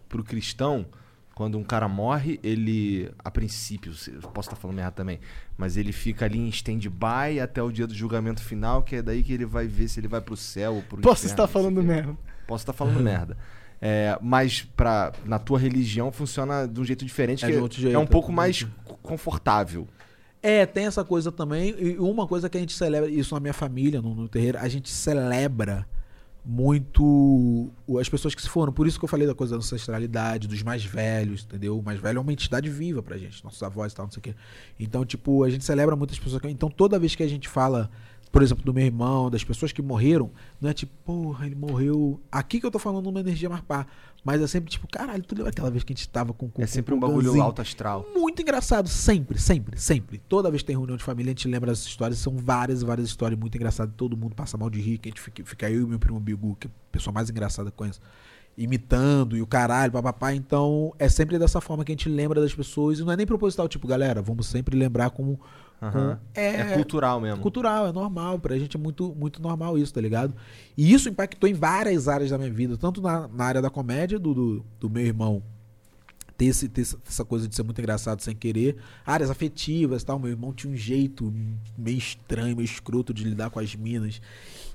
Pro cristão, quando um cara morre, ele, a princípio, posso estar falando errado também, mas ele fica ali em stand-by até o dia do julgamento final, que é daí que ele vai ver se ele vai pro céu ou pro Posso inferno, estar falando o quê. merda. Posso estar falando merda. É, mas pra, na tua religião funciona de um jeito diferente, É que de é, é jeito, um pouco é mais confortável. É, tem essa coisa também. E uma coisa que a gente celebra, isso na minha família, no, no terreiro, a gente celebra muito as pessoas que se foram. Por isso que eu falei da coisa da ancestralidade, dos mais velhos, entendeu? O mais velho é uma entidade viva pra gente, nossos avós e tal, não sei o quê. Então, tipo, a gente celebra muitas pessoas. Então, toda vez que a gente fala, por exemplo, do meu irmão, das pessoas que morreram, não é tipo, porra, ele morreu. Aqui que eu tô falando uma energia mais pá. Mas é sempre tipo, caralho, tu lembra aquela vez que a gente tava com. com É sempre com um bagulho Ganzinho? alto astral. muito engraçado, sempre, sempre, sempre. Toda vez que tem reunião de família, a gente lembra dessas histórias. São várias, várias histórias muito engraçadas. Todo mundo passa mal de rir, que a gente fica, fica eu e meu primo Bigu, que é a pessoa mais engraçada que conheço, imitando e o caralho, papapá. Então, é sempre dessa forma que a gente lembra das pessoas. E não é nem proposital, tipo, galera, vamos sempre lembrar como. Aham. com- É, cultural mesmo. cultural, é normal. Pra gente é muito, muito normal isso, tá ligado? E isso impactou em várias áreas da minha vida, tanto na, na área da comédia, do, do, do meu irmão ter, esse, ter essa- coisa de ser muito engraçado sem querer, áreas afetivas e tal. Meu irmão tinha um jeito meio estranho, meio escroto de lidar com as minas.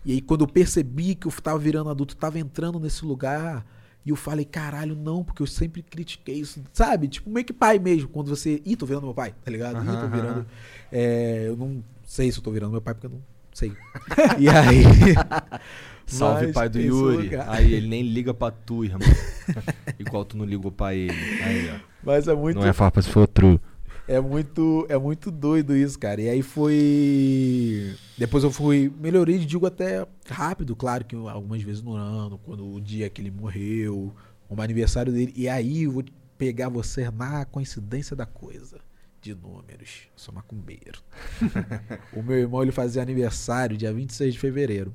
E aí, quando eu percebi que eu tava virando adulto, tava entrando nesse lugar. E eu falei, caralho, não, porque eu sempre critiquei isso, sabe? Tipo, meio que pai mesmo, quando você. Ih, tô virando meu pai, tá ligado? Ih, Aham, tô virando. É, eu não sei se eu tô virando meu pai, porque eu não sei. e aí. Salve, Mas pai do Yuri. lugar- Aí ele nem liga pra tu, irmão. Igual tu não ligou pra ele. Aí, ó. Mas é muito. Não é farpa se for true. É muito, é muito doido isso, cara. E aí foi. Depois eu fui. Melhorei, digo até rápido, claro que algumas vezes no ano, quando o dia que ele morreu, o aniversário dele. E aí eu vou pegar você na coincidência da coisa. De números. Eu sou macumbeiro. o meu irmão ele fazia aniversário dia 26 de fevereiro.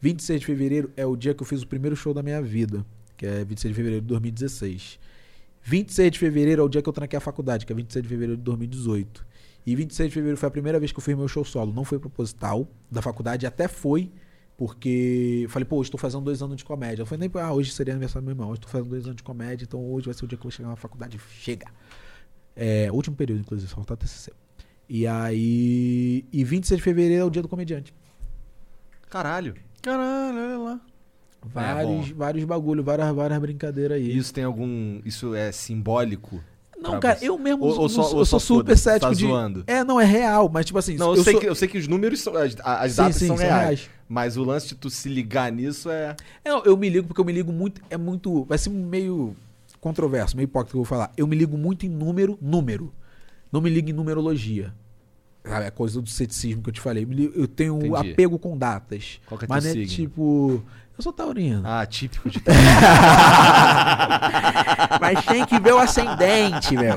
26 de fevereiro é o dia que eu fiz o primeiro show da minha vida, que é 26 de fevereiro de 2016. 26 de fevereiro é o dia que eu tranquei a faculdade, que é 26 de fevereiro de 2018. E 26 de fevereiro foi a primeira vez que eu fiz meu show solo. Não foi proposital da faculdade, até foi, porque falei, pô, hoje estou fazendo dois anos de comédia. Eu falei, nem, ah, hoje seria aniversário do meu irmão, hoje estou fazendo dois anos de comédia, então hoje vai ser o dia que eu vou chegar na faculdade. Chega! É, último período, inclusive, só falta TCC. E aí. E 26 de fevereiro é o dia do comediante. Caralho. Caralho, olha lá. Vários, bom. vários bagulho, várias, várias brincadeiras aí. Isso tem algum. Isso é simbólico? Não, cara, você? eu mesmo Ou- ou só- ou eu sou super cético tá de. zoando? É, não, é real, mas tipo assim. Não, eu, sei sou- que, eu sei que os números são. As, as Sim, datas sim, são são reais, reais. Mas o lance de tu se ligar nisso é. É, não, eu me ligo porque eu me ligo muito. É muito. Vai ser meio controverso, meio hipócrita que eu vou falar. Eu me ligo muito em número, número. Não me ligo em numerologia. sabe, a coisa do ceticismo que eu te falei. Eu tenho Entendi. apego com datas. Qual que é mas é signo? tipo. Eu sou taurino. Ah, típico de Mas tem que ver o ascendente, meu.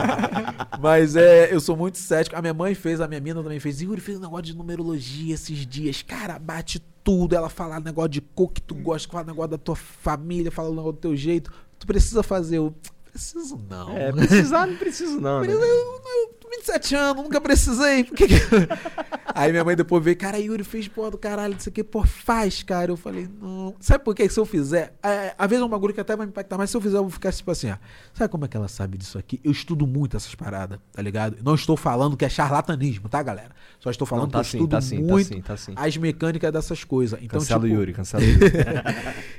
Mas é, eu sou muito cético. A minha mãe fez, a minha mina também fez. Yuri fez um negócio de numerologia esses dias. Cara, bate tudo. Ela fala negócio de cor que tu gosta, fala negócio da tua família, fala negócio do teu jeito. Tu precisa fazer o. Preciso não. É, precisar não preciso não, né? Eu, eu, eu, 27 anos, nunca precisei. Que que... Aí minha mãe depois veio, cara, Yuri fez porra do caralho, isso aqui, pô, faz, cara. Eu falei, não. Sabe por que se eu fizer? É, às vezes é um bagulho que até vai me impactar, mas se eu fizer, eu vou ficar tipo assim, ó. Sabe como é que ela sabe disso aqui? Eu estudo muito essas paradas, tá ligado? Não estou falando que é charlatanismo, tá, galera? Só estou falando Não, tá que eu sim, estudo tá sim, tá muito sim, tá sim. as mecânicas dessas coisas. Então, Cancela tipo, o Yuri, cancela o Yuri.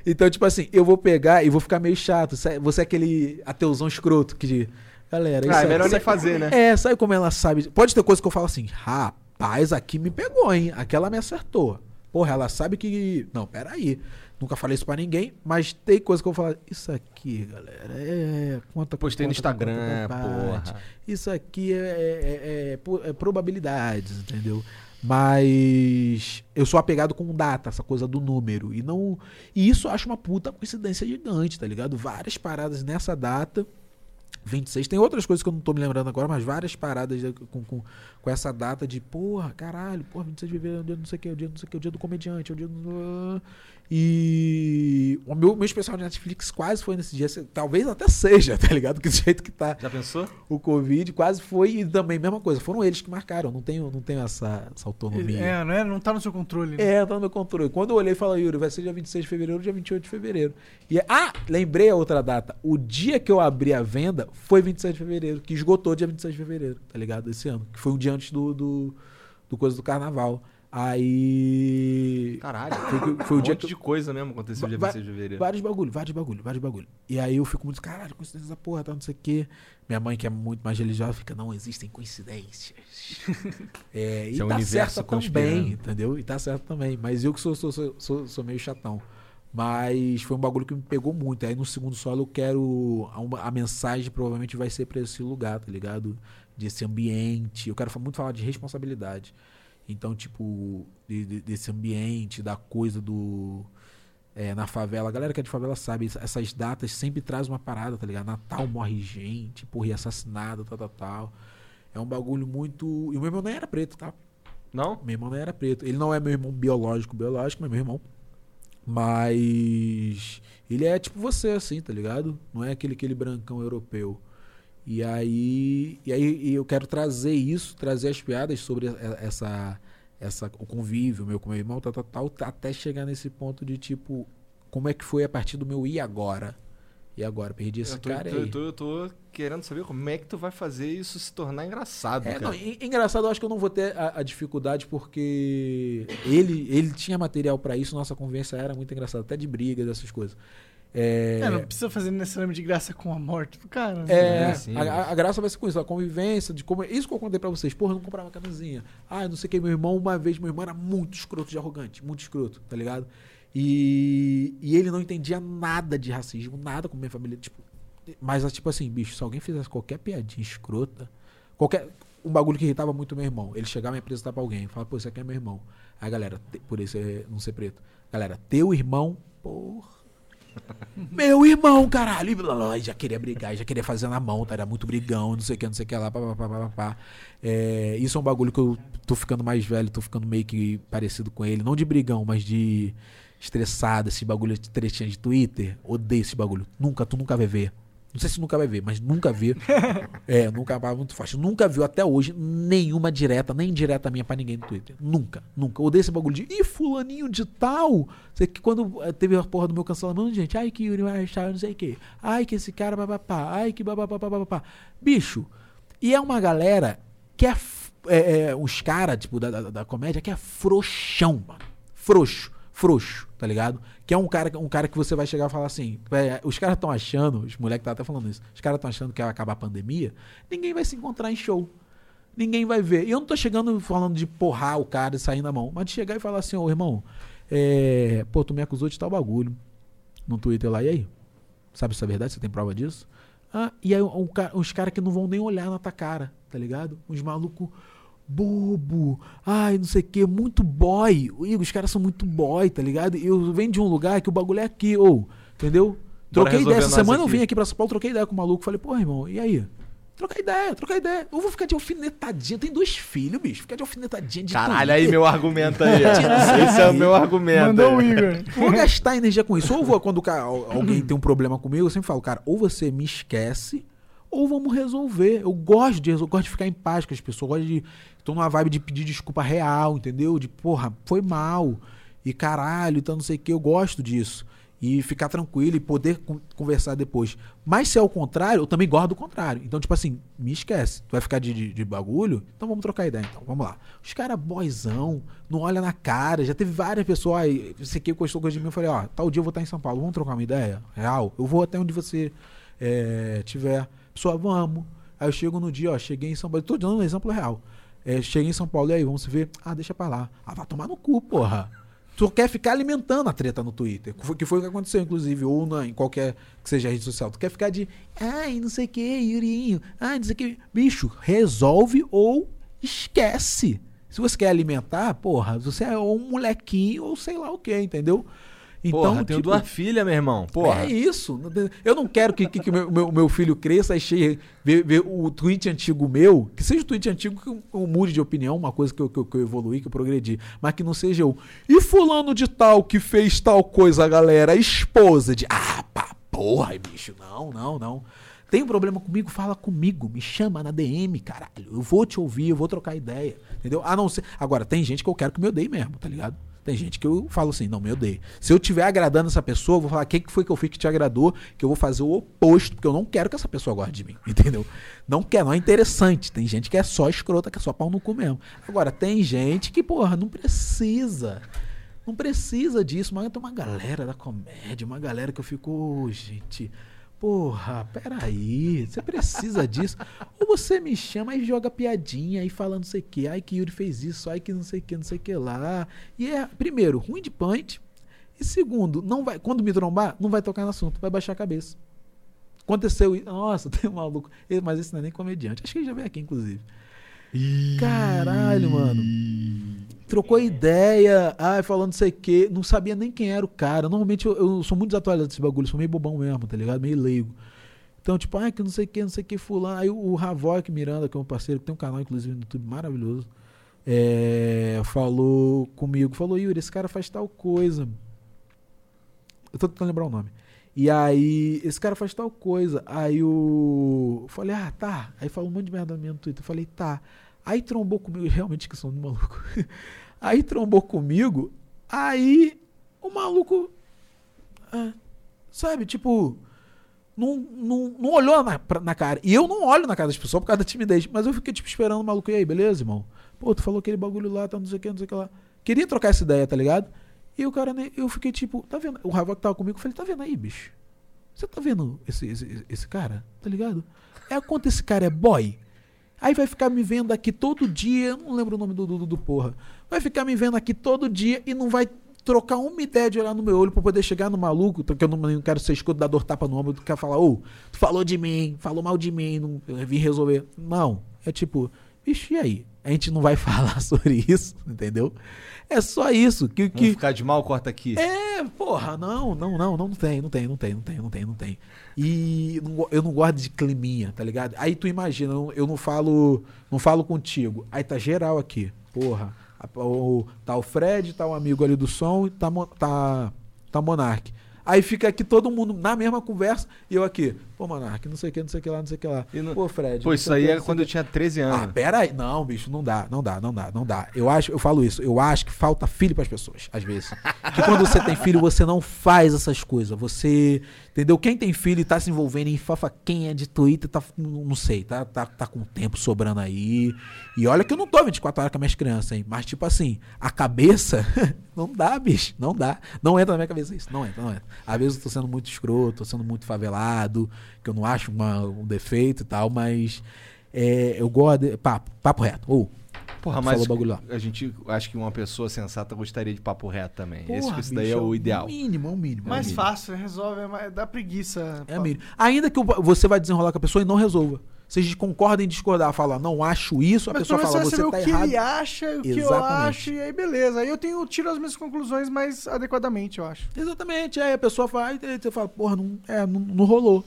então, tipo assim, eu vou pegar e vou ficar meio chato. Você é aquele ateuzão escroto que. Galera, Ah, é melhor nem fazer, né? É, sabe como ela sabe? Pode ter coisa que eu falo assim, rapaz, aqui me pegou, hein? Aquela me acertou. Porra, ela sabe que. Não, peraí. Nunca falei isso pra ninguém, mas tem coisa que eu falo. Isso aqui, galera, é. Conta com Postei no conta com Instagram, conta porra. Isso aqui é, é- é- é é probabilidades, entendeu? Mas eu sou apegado com data, essa coisa do número. E não. E isso eu acho uma puta coincidência gigante, tá ligado? Várias paradas nessa data. 26. Tem outras coisas que eu não tô me lembrando agora, mas várias paradas com, com, com essa data de, porra, caralho, porra, 26 de fevereiro é o dia não sei o que, é o dia não sei o que, é o dia do comediante, é o dia do. E o meu, meu especial de Netflix quase foi nesse dia, talvez até seja, tá ligado? Que do jeito que tá Já pensou? o Covid, quase foi, e também, mesma coisa, foram eles que marcaram, não tenho, não tenho essa, essa autonomia. É, não, é, não tá no seu controle. né? É, tá no meu controle. Quando eu olhei e falei, Yuri, vai ser dia 26 de fevereiro, dia 28 de fevereiro. E, ah, lembrei a outra data. O dia que eu abri a venda foi 27 de fevereiro, que esgotou dia 26 de fevereiro, tá ligado? Esse ano. Que foi um dia antes do, do, do coisa do carnaval. Aí. Caralho. Foi, foi o um dia monte que. de coisa mesmo aconteceu dia Va- 26 de fevereiro. Vários bagulho, vários bagulho, vários bagulho. E aí eu fico muito, caralho, coincidência da porra, tá, não sei o quê. Minha mãe, que é muito mais religiosa, fica, não existem coincidências. é, e Isso é um tá certo também, entendeu? E tá certo também. Mas eu que sou, sou, sou, sou, sou meio chatão. Mas foi um bagulho que me pegou muito. Aí no segundo solo eu quero. A, uma- a mensagem provavelmente vai ser pra esse lugar, tá ligado? Desse ambiente. Eu quero muito falar de responsabilidade. Então, tipo, de- de- desse ambiente, da coisa do. é, na favela, a galera que é de favela sabe, essa- essas datas sempre traz uma parada, tá ligado? Natal morre gente, porra, e assassinado, tal, tal, tal. É um bagulho muito. E o meu irmão nem era preto, tá? Não? Meu irmão não era preto. Ele não é meu irmão biológico, biológico, mas meu irmão. Mas ele é tipo você, assim, tá ligado? Não é aquele, aquele brancão europeu. E aí, e aí e eu quero trazer isso, trazer as piadas sobre essa, essa o convívio meu com meu irmão, tal, tal, tal, até chegar nesse ponto de tipo, como é que foi a partir do meu e agora? E agora? Perdi esse Eu tô, cara tô- aí. eu tô- eu tô querendo saber como é que tu vai fazer isso se tornar engraçado, É, não, en- engraçado, eu acho que eu não vou ter a, a dificuldade porque ele, ele tinha material pra isso, nossa convivência era muito engraçada, até de brigas, essas coisas. É, É, não precisa fazer necessariamente de graça com a morte do cara. né? é, É, sim, a, a- graça vai ser com isso, a convivência, de como. Isso que eu contei pra vocês, porra, eu não comprava camisinha. Ah, não sei o que, meu irmão, uma vez, meu irmão era muito escroto de arrogante, muito escroto, tá ligado? E, e ele não entendia nada de racismo, nada com minha família. Tipo, mas, tipo assim, bicho, se alguém fizesse qualquer piadinha escrota, qualquer. Um bagulho que irritava muito meu irmão. Ele chegava e me apresentar pra alguém, falava, pô, esse aqui é meu irmão. Aí, galera, te- por isso é não ser preto. Galera, teu irmão, porra. Meu irmão, caralho. E já queria brigar, já queria fazer na mão, tá? Era muito brigão, não sei o que, não sei o que lá, pá, pá, pá, pá. É, isso é um bagulho que eu tô ficando mais velho, tô ficando meio que parecido com ele. Não de brigão, mas de estressado, esse bagulho de tretinha de Twitter. Odeio esse bagulho. Nunca, tu nunca vai ver. Não sei se nunca vai ver, mas nunca vi. é, nunca vai muito forte. Nunca viu até hoje nenhuma direta, nem indireta minha pra ninguém no Twitter. Nunca, nunca. Odeio esse bagulho de, ih, fulaninho de tal. Sei que quando eh, teve a porra do meu cancelamento, gente, ai que Yuri Marshall, não sei o quê. Ai que esse cara, babapá. Ai que babapá. Bicho, e é uma galera que é, é, é, uns caras, tipo, da, da, da comédia, que é frouxão, mano. Frouxo, frouxo, tá ligado? Que é um cara, um cara que você vai chegar e falar assim, "Véi, os caras estão achando, os moleques tá até falando isso, os caras estão achando que vai acabar a pandemia, ninguém vai se encontrar em show. Ninguém vai ver. E eu não tô chegando falando de porrar o cara e sair na mão, mas de chegar e falar assim, ô irmão, é, pô, tu me acusou de tal bagulho no Twitter lá, e aí? Sabe se é verdade? Você tem prova disso? Ah, e aí um, ca- uns caras que não vão nem olhar na tua cara, tá ligado? Uns malucos bobo, ai, não sei o que, muito boy. O Igor, os caras são muito boy, tá ligado? E Eu venho de um lugar que o bagulho é aqui, ou, entendeu? Troquei ideia. Essa semana eu aqui. vim aqui pra São Paulo, troquei ideia com o maluco. Falei, pô, irmão, e aí? Trocar ideia, trocar ideia. Eu vou ficar de alfinetadinha. Tem dois filhos, bicho. Ficar de alfinetadinha de Caralho, aí Twitter. meu argumento aí. Esse é o meu argumento. Mandou o aí. Igor. Vou gastar energia com isso. Ou vou, quando alguém tem um problema comigo, eu sempre falo, cara, ou você me esquece, ou vamos resolver. Eu gosto de resolver, gosto de ficar em paz com as pessoas, gosto de. Tô numa vibe de pedir desculpa real, entendeu? De, porra, foi mal. E caralho, então não sei o que, eu gosto disso. E ficar tranquilo e poder con- conversar depois. Mas se é o contrário, eu também gosto do contrário. Então, tipo assim, me esquece. Tu vai ficar de, de, de bagulho? Então vamos trocar ideia, então. Vamos lá. Os caras boyzão, não olha na cara. Já teve várias pessoas. Aí, você que gostou coisa de mim, eu falei, ó, tal dia eu vou estar em São Paulo, vamos trocar uma ideia? Real? Eu vou até onde você é, tiver. Pessoa, vamos. Aí eu chego no dia, ó, cheguei em São Paulo. Tô dando um exemplo real. É, cheguei em São Paulo, e aí, vamos se ver? Ah, deixa pra lá. Ah, vai tomar no cu, porra. Tu quer ficar alimentando a treta no Twitter. Que foi, o que aconteceu, inclusive, ou na, em qualquer que seja rede social. Tu quer ficar de, ai, não sei o que, Yurinho, ai, não sei o que. Bicho, resolve ou esquece. Se você quer alimentar, porra, você é um molequinho ou sei lá o que, entendeu? Então, Porra, tenho tipo, duas filhas, meu irmão. Porra. é isso. Eu não quero que, que, que meu, meu, meu filho cresça e chegue, ver, ver o tweet antigo meu, que seja o tweet antigo que eu, eu mude de opinião, uma coisa que eu, que, eu, que eu evoluí, que eu progredi, mas que não seja eu. E fulano de tal que fez tal coisa, galera, esposa de. Ah, pá, porra, bicho. Não, não, não. Tem um problema comigo? Fala comigo, me chama na DM, caralho. Eu vou te ouvir, eu vou trocar ideia. Entendeu? A não ser. Agora, tem gente que eu quero que me odeie mesmo, tá ligado? Tem gente que eu falo assim, não, me odeia. Se eu estiver agradando essa pessoa, eu vou falar, o que foi que eu fiz que te agradou? Que eu vou fazer o oposto, porque eu não quero que essa pessoa goste de mim, entendeu? Não quer, não é interessante. Tem gente que é só escrota, que é só pau no cu mesmo. Agora, tem gente que, porra, não precisa. Não precisa disso, mas tem uma galera da comédia, uma galera que eu fico, "Ô, gente, porra, peraí, você precisa disso? Ou você me chama e joga piadinha e fala não sei o que, ai que Yuri fez isso, ai que não sei o que, não sei o que lá. E é, primeiro, ruim de punch, e segundo, não vai, quando me trombar, não vai tocar no assunto, vai baixar a cabeça. Aconteceu isso, nossa, tem um maluco, mas esse não é nem comediante, acho que ele já veio aqui, inclusive. Caralho, mano. Trocou ideia, ai, falando sei o quê, não sabia nem quem era o cara. Normalmente eu, eu sou muito desatualizado desse bagulho, sou meio bobão mesmo, tá ligado? Meio leigo. Então, tipo, ai, que não sei que, não sei que, fulano. Aí o, Havok Miranda, que é um parceiro, que tem um canal, inclusive, no YouTube maravilhoso, é, falou comigo, falou, Yuri, esse cara faz tal coisa. Eu tô tentando lembrar o nome. E aí, esse cara faz tal coisa. Aí o. Eu falei, ah, tá. Aí falou um monte de merda no meu Twitter. Eu falei, tá. Aí trombou comigo, realmente que sou um maluco. Aí trombou comigo. Aí o maluco. ah, sabe, tipo. Não, não, não olhou na, pra- na cara. E eu não olho na cara das pessoas por causa da timidez. Mas eu fiquei, tipo, esperando o maluco. E aí, beleza, irmão? Pô, tu falou aquele bagulho lá, tá não sei o que, não sei o que lá. Queria trocar essa ideia, tá ligado? E o cara, eu fiquei tipo, tá vendo? O Havok tava comigo, eu falei, tá vendo aí, bicho? Você tá vendo esse, esse, esse cara? Tá ligado? É quanto esse cara é boy. Aí vai ficar me vendo aqui todo dia, não lembro o nome do, do, do porra. Vai ficar me vendo aqui todo dia e não vai trocar uma ideia de olhar no meu olho pra poder chegar no maluco, porque eu não, não quero ser escudo da dor tapa no ombro, tu quer falar, ô, tu falou de mim, falou mal de mim, não, eu vim resolver. Não, é tipo, bicho, e aí? A gente não vai falar sobre isso, entendeu? É só isso, que, Vamos que, ficar de mal, corta aqui. é, porra, não, não, não, não tem, não tem, não tem, não tem, não tem, não tem. E eu não gosto de climinha, tá ligado? Aí tu imagina, eu não falo, não falo contigo. Aí tá geral aqui, porra. A- O, tá o Fred, tá o amigo ali do som tá, tá, tá Monark. Aí fica aqui todo mundo na mesma conversa e eu aqui, pô, Monark, não sei o que, não sei o que lá, não sei o que lá. Não- Pô, Fred. Pô, isso aí que, é quando o eu que. tinha 13 Ah, anos. pera aí. Não, bicho, não dá, não dá, não dá, não dá. Eu acho, eu falo isso, eu acho que falta filho pras pessoas, às vezes. Que quando você tem filho, você não faz essas coisas. Você, entendeu? Quem tem filho e tá se envolvendo em fofoquinha de Twitter, tá, não não sei, tá, tá, tá com tempo sobrando aí. E olha que eu não tô 24 horas com as minhas crianças, hein? Mas, tipo assim, a cabeça, não dá, bicho, não dá. Não entra na minha cabeça isso, não entra, não entra. Às vezes eu tô sendo muito escroto, tô sendo muito favelado, que eu não acho uma- um defeito e tal, mas é, eu gosto de. Papo, papo reto. Ou, Porra, Falou mas o bagulho lá. a gente acho que uma pessoa sensata gostaria de papo reto também. Esse, porra, esse daí bicho, é o ideal. mínimo, é o mínimo. é o Mais mínimo. fácil, resolve, é mais, dá preguiça. É o mínimo. Ainda que você vai desenrolar com a pessoa e não resolva. Vocês concordam em discordar, falar, não acho isso, a Mas pessoa fala, você vai tá saber o que errado. ele acha, o que eu Exatamente. acho, e aí beleza. Aí eu tenho, tiro as minhas conclusões mais adequadamente, eu acho. Exatamente, aí a pessoa faz, aí você fala, porra, não, é, não, não rolou.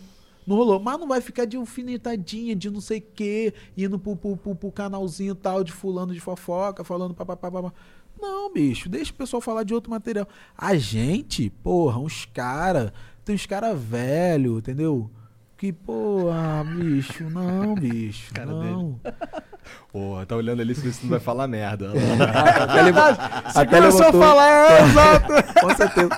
Não rolou. Mas não vai ficar de alfinetadinha, de não sei o quê, indo pro, pro, pro, pro canalzinho tal de fulano de fofoca, falando papapá. papá. Não, bicho, deixa o pessoal falar de outro material. A gente, porra, uns cara, tem uns cara velho, entendeu? Que, porra, bicho, não, bicho, Cara não. Porra, tá olhando ali se você não vai falar merda. Até levou- Você até começou a levantou- falar, é, exato. Com certeza.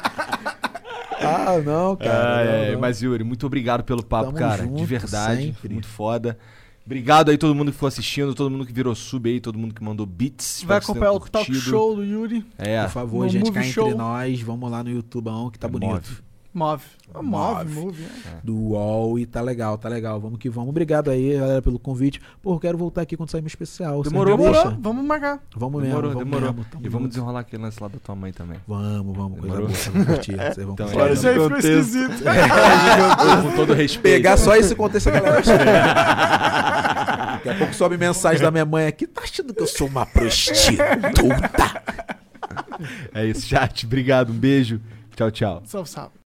Ah, não, cara. Não, não. Mas, Yuri, muito obrigado pelo papo, Tamo cara. junto, de verdade. sempre. Muito foda. Obrigado aí todo mundo que foi assistindo, todo mundo que virou sub aí, todo mundo que mandou beats. Vai acompanhar o talk show do Yuri. É, Por favor, No gente, cá Show. entre nós, vamos lá no YouTube que tá bonito. Move. Move. Move. Move, move. é. Do UOL e tá legal, tá legal. Vamos que vamos. Obrigado aí, galera, pelo convite. Pô, quero voltar aqui quando sair meu especial. Demorou, Demorou, vamos marcar. Vamos demorou, mesmo, vamos demorou. mesmo. E vamos desenrolar aquele lance lá da tua mãe também. Vamos, vamos, coisa Demorou? boa. Vão curtir. Vocês vão Então, curtir. é. Olha, isso aí ficou contexto. esquisito. Com todo respeito. Pegar só esse contexto, a galera Daqui a pouco sobe mensagem da minha mãe aqui. Tá achando que eu sou uma prostituta? É isso, chat. Obrigado, um beijo. Tchau, tchau. Salve, salve.